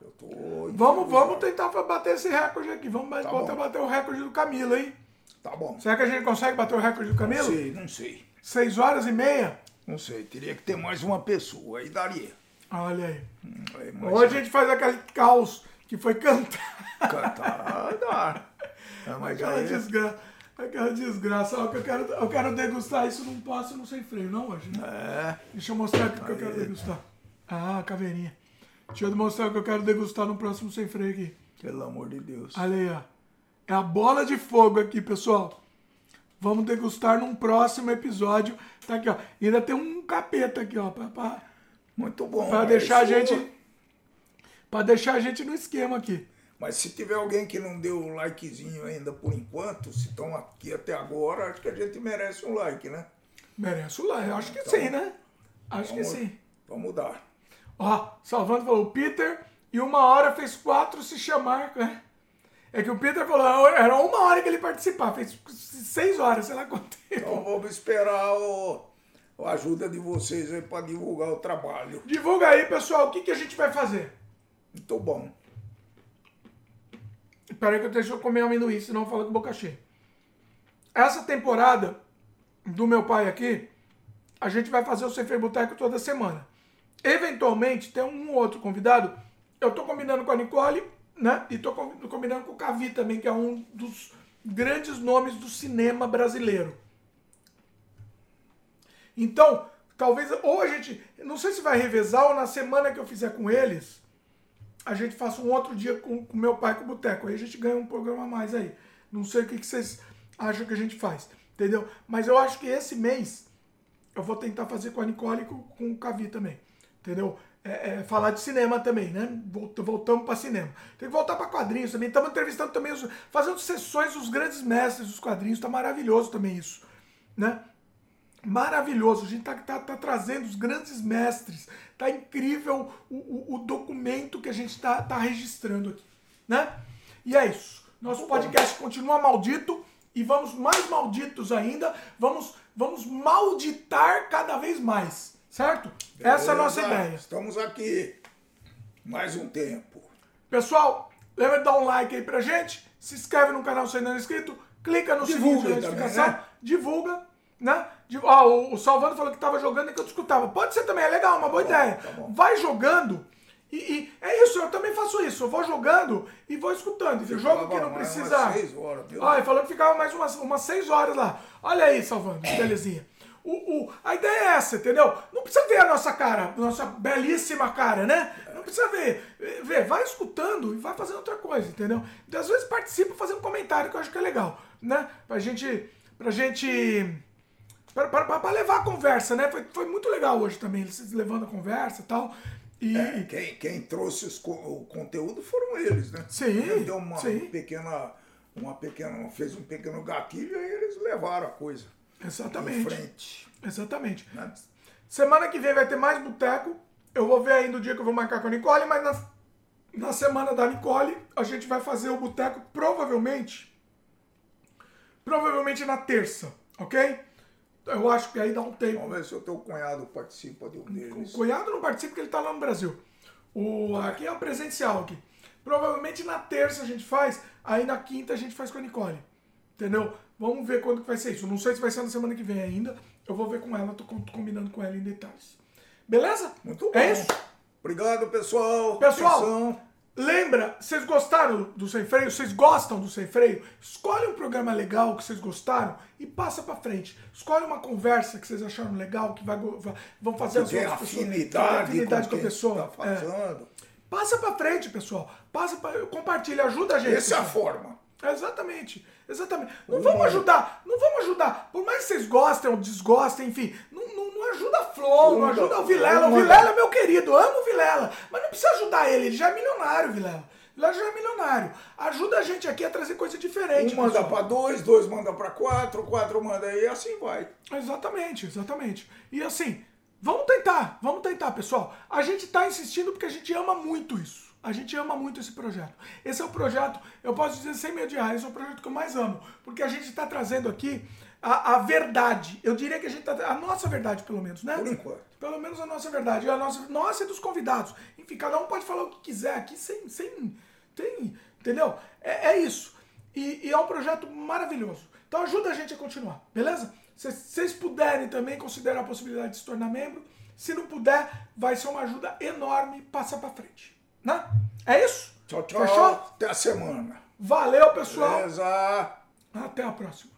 Eu tô. Vamos, vamos tentar bater esse recorde aqui. Vamos Tá bom. bater o recorde do Camilo, hein? Tá bom. Será que a gente consegue bater o recorde do Não Camilo? sei, não sei. 6 horas e meia? Não sei. Teria que ter mais uma pessoa. Aí daria. Olha aí. Mas Hoje a gente faz aquele caos que foi cantar. cantar dá. É, mas Aquela aí, desgraça. Aquela desgraça. Que eu, quero, eu quero degustar isso num passo no sem freio, não hoje, né? é, Deixa eu mostrar o que eu quero degustar. Ah, caveirinha. Deixa eu mostrar o que eu quero degustar no próximo sem freio aqui. pelo amor de Deus. Olha aí, ó. É a bola de fogo aqui, pessoal. Vamos degustar num próximo episódio. Tá aqui, ó. E ainda tem um capeta aqui, ó. Pra, pra, Muito bom. pra deixar a gente. Pra deixar a gente no esquema aqui. Mas se tiver alguém que não deu o likezinho ainda por enquanto, se estão aqui até agora, acho que a gente merece um like, né? Merece o like. Acho que sim, né? Acho que Vamos- sim. Vamos dar. Ó, Salvando falou, o Peter, e uma hora fez quatro se chamar. né? É que o Peter falou, era uma hora que ele participar, fez seis horas, sei lá quanto tempo. Então vamos esperar o, a ajuda de vocês aí para divulgar o trabalho. Divulga aí, pessoal, o que, que a gente vai fazer. Muito bom. Espera aí que eu deixo eu comer amendoim, senão eu falo com boca cheia. Essa temporada do meu pai aqui, a gente vai fazer o Cefei Boteco toda semana. Eventualmente, tem um outro convidado. Eu tô combinando com a Nicole, né? E tô com- combinando com o Cavi também, que é um dos grandes nomes do cinema brasileiro. Então, talvez, ou a gente, não sei se vai revezar, ou na semana que eu fizer com eles, a gente faça um outro dia com o meu pai com o Boteco. Aí a gente ganha um programa a mais aí. Não sei o que, que vocês acham que a gente faz, entendeu? Mas eu acho que esse mês eu vou tentar fazer com a Nicole e com, com o Cavi também, entendeu? É, é, falar de cinema também, né? Volt- Voltamos para cinema. Tem que voltar para quadrinhos também. Estamos entrevistando também, os, fazendo sessões dos grandes mestres dos quadrinhos. Tá maravilhoso também isso, né? Maravilhoso. A gente tá, tá, tá trazendo os grandes mestres. Tá incrível o, o, o documento que a gente tá, tá registrando aqui, né? E é isso. Nosso podcast continua maldito e vamos mais malditos ainda. Vamos, vamos malditar cada vez mais, certo? Essa é a nossa Beleza? ideia. Estamos aqui mais um tempo. Pessoal, lembra de dar um like aí pra gente, se inscreve no canal se ainda não é inscrito, clica no sininho de também, notificação, né? divulga, né? Di- Ó, o, o Salvando falou que tava jogando e que eu escutava. Pode ser também, é legal, uma boa ideia. tá bom. Vai jogando e, e é isso, eu também faço isso. Eu vou jogando e vou escutando. E jogo que não precisa. horas, ele falou que ficava mais umas, umas seis horas lá. Olha aí, Salvando, que belezinha. O, o, a ideia é essa, entendeu? Não precisa ver a nossa cara, nossa belíssima cara, né? Não precisa ver. ver. Vai escutando e vai fazendo outra coisa, entendeu? E às vezes participa fazendo um comentário que eu acho que é legal, né? Pra gente. Pra gente. Pra levar a conversa, né? Foi, foi muito legal hoje também, eles levando a conversa e tal. E. É, quem, quem trouxe os o conteúdo foram eles, né? Sim, Ele deu uma sim. pequena. Uma pequena. fez um pequeno gatilho e eles levaram a coisa. Em Exatamente. frente. Exatamente. né? Semana que vem vai ter mais boteco. Eu vou ver ainda o dia que eu vou marcar com a Nicole, mas na, na semana da Nicole a gente vai fazer o boteco provavelmente. Provavelmente na terça, ok? Eu acho que aí dá um tempo. Vamos ver se o teu cunhado participa de um O deles. cunhado não participa porque ele tá lá no Brasil. O, aqui é o presencial aqui. Provavelmente na terça a gente faz, aí na quinta a gente faz com a Nicole. Entendeu? Vamos ver quando que vai ser isso. Não sei se vai ser na semana que vem ainda. Eu vou ver com ela, tô com- combinando com ela em detalhes. Beleza? Muito bom. É isso? Obrigado, pessoal. Pessoal, Atenção. Lembra, vocês gostaram do Sem Freio? Vocês gostam do Sem Freio? Escolhe um programa legal que vocês gostaram e passa pra frente. Escolhe uma conversa que vocês acharam legal, que vai, vão fazer as outras pessoas- que tem afinidade, afinidade com a pessoa. Tá É. Passa pra frente, pessoal. Passa pra, compartilha, ajuda a gente. Essa é a forma. Exatamente, exatamente. Não vamos ajudar, não vamos ajudar. Por mais que vocês gostem ou desgostem, enfim, não, não, não ajuda a Flow, não Não ajuda o Vilela. O Vilela é meu querido, amo o Vilela. Mas não precisa ajudar ele, ele já é milionário, Vilela. Vilela já é milionário. Ajuda a gente aqui a trazer coisa diferente. Um manda pra dois, dois manda pra quatro, quatro manda aí, assim vai. Exatamente, exatamente. E assim, vamos tentar, vamos tentar, pessoal. A gente tá insistindo porque a gente ama muito isso. A gente ama muito esse projeto. Esse é o projeto, eu posso dizer sem medo de errar, esse é o projeto que eu mais amo. Porque a gente está trazendo aqui a, a verdade. Eu diria que a gente tá. A nossa verdade, pelo menos, né? Por enquanto. Pelo menos a nossa verdade. A nossa, nossa e dos convidados. Enfim, cada um pode falar o que quiser aqui sem. sem tem, entendeu? É, é isso. E, e é um projeto maravilhoso. Então ajuda a gente a continuar, beleza? Se vocês puderem também considerar a possibilidade de se tornar membro. Se não puder, vai ser uma ajuda enorme. Passa pra frente. Né? É isso? Tchau, tchau. Fechou? Até a semana. Valeu, pessoal. Beleza. Até a próxima.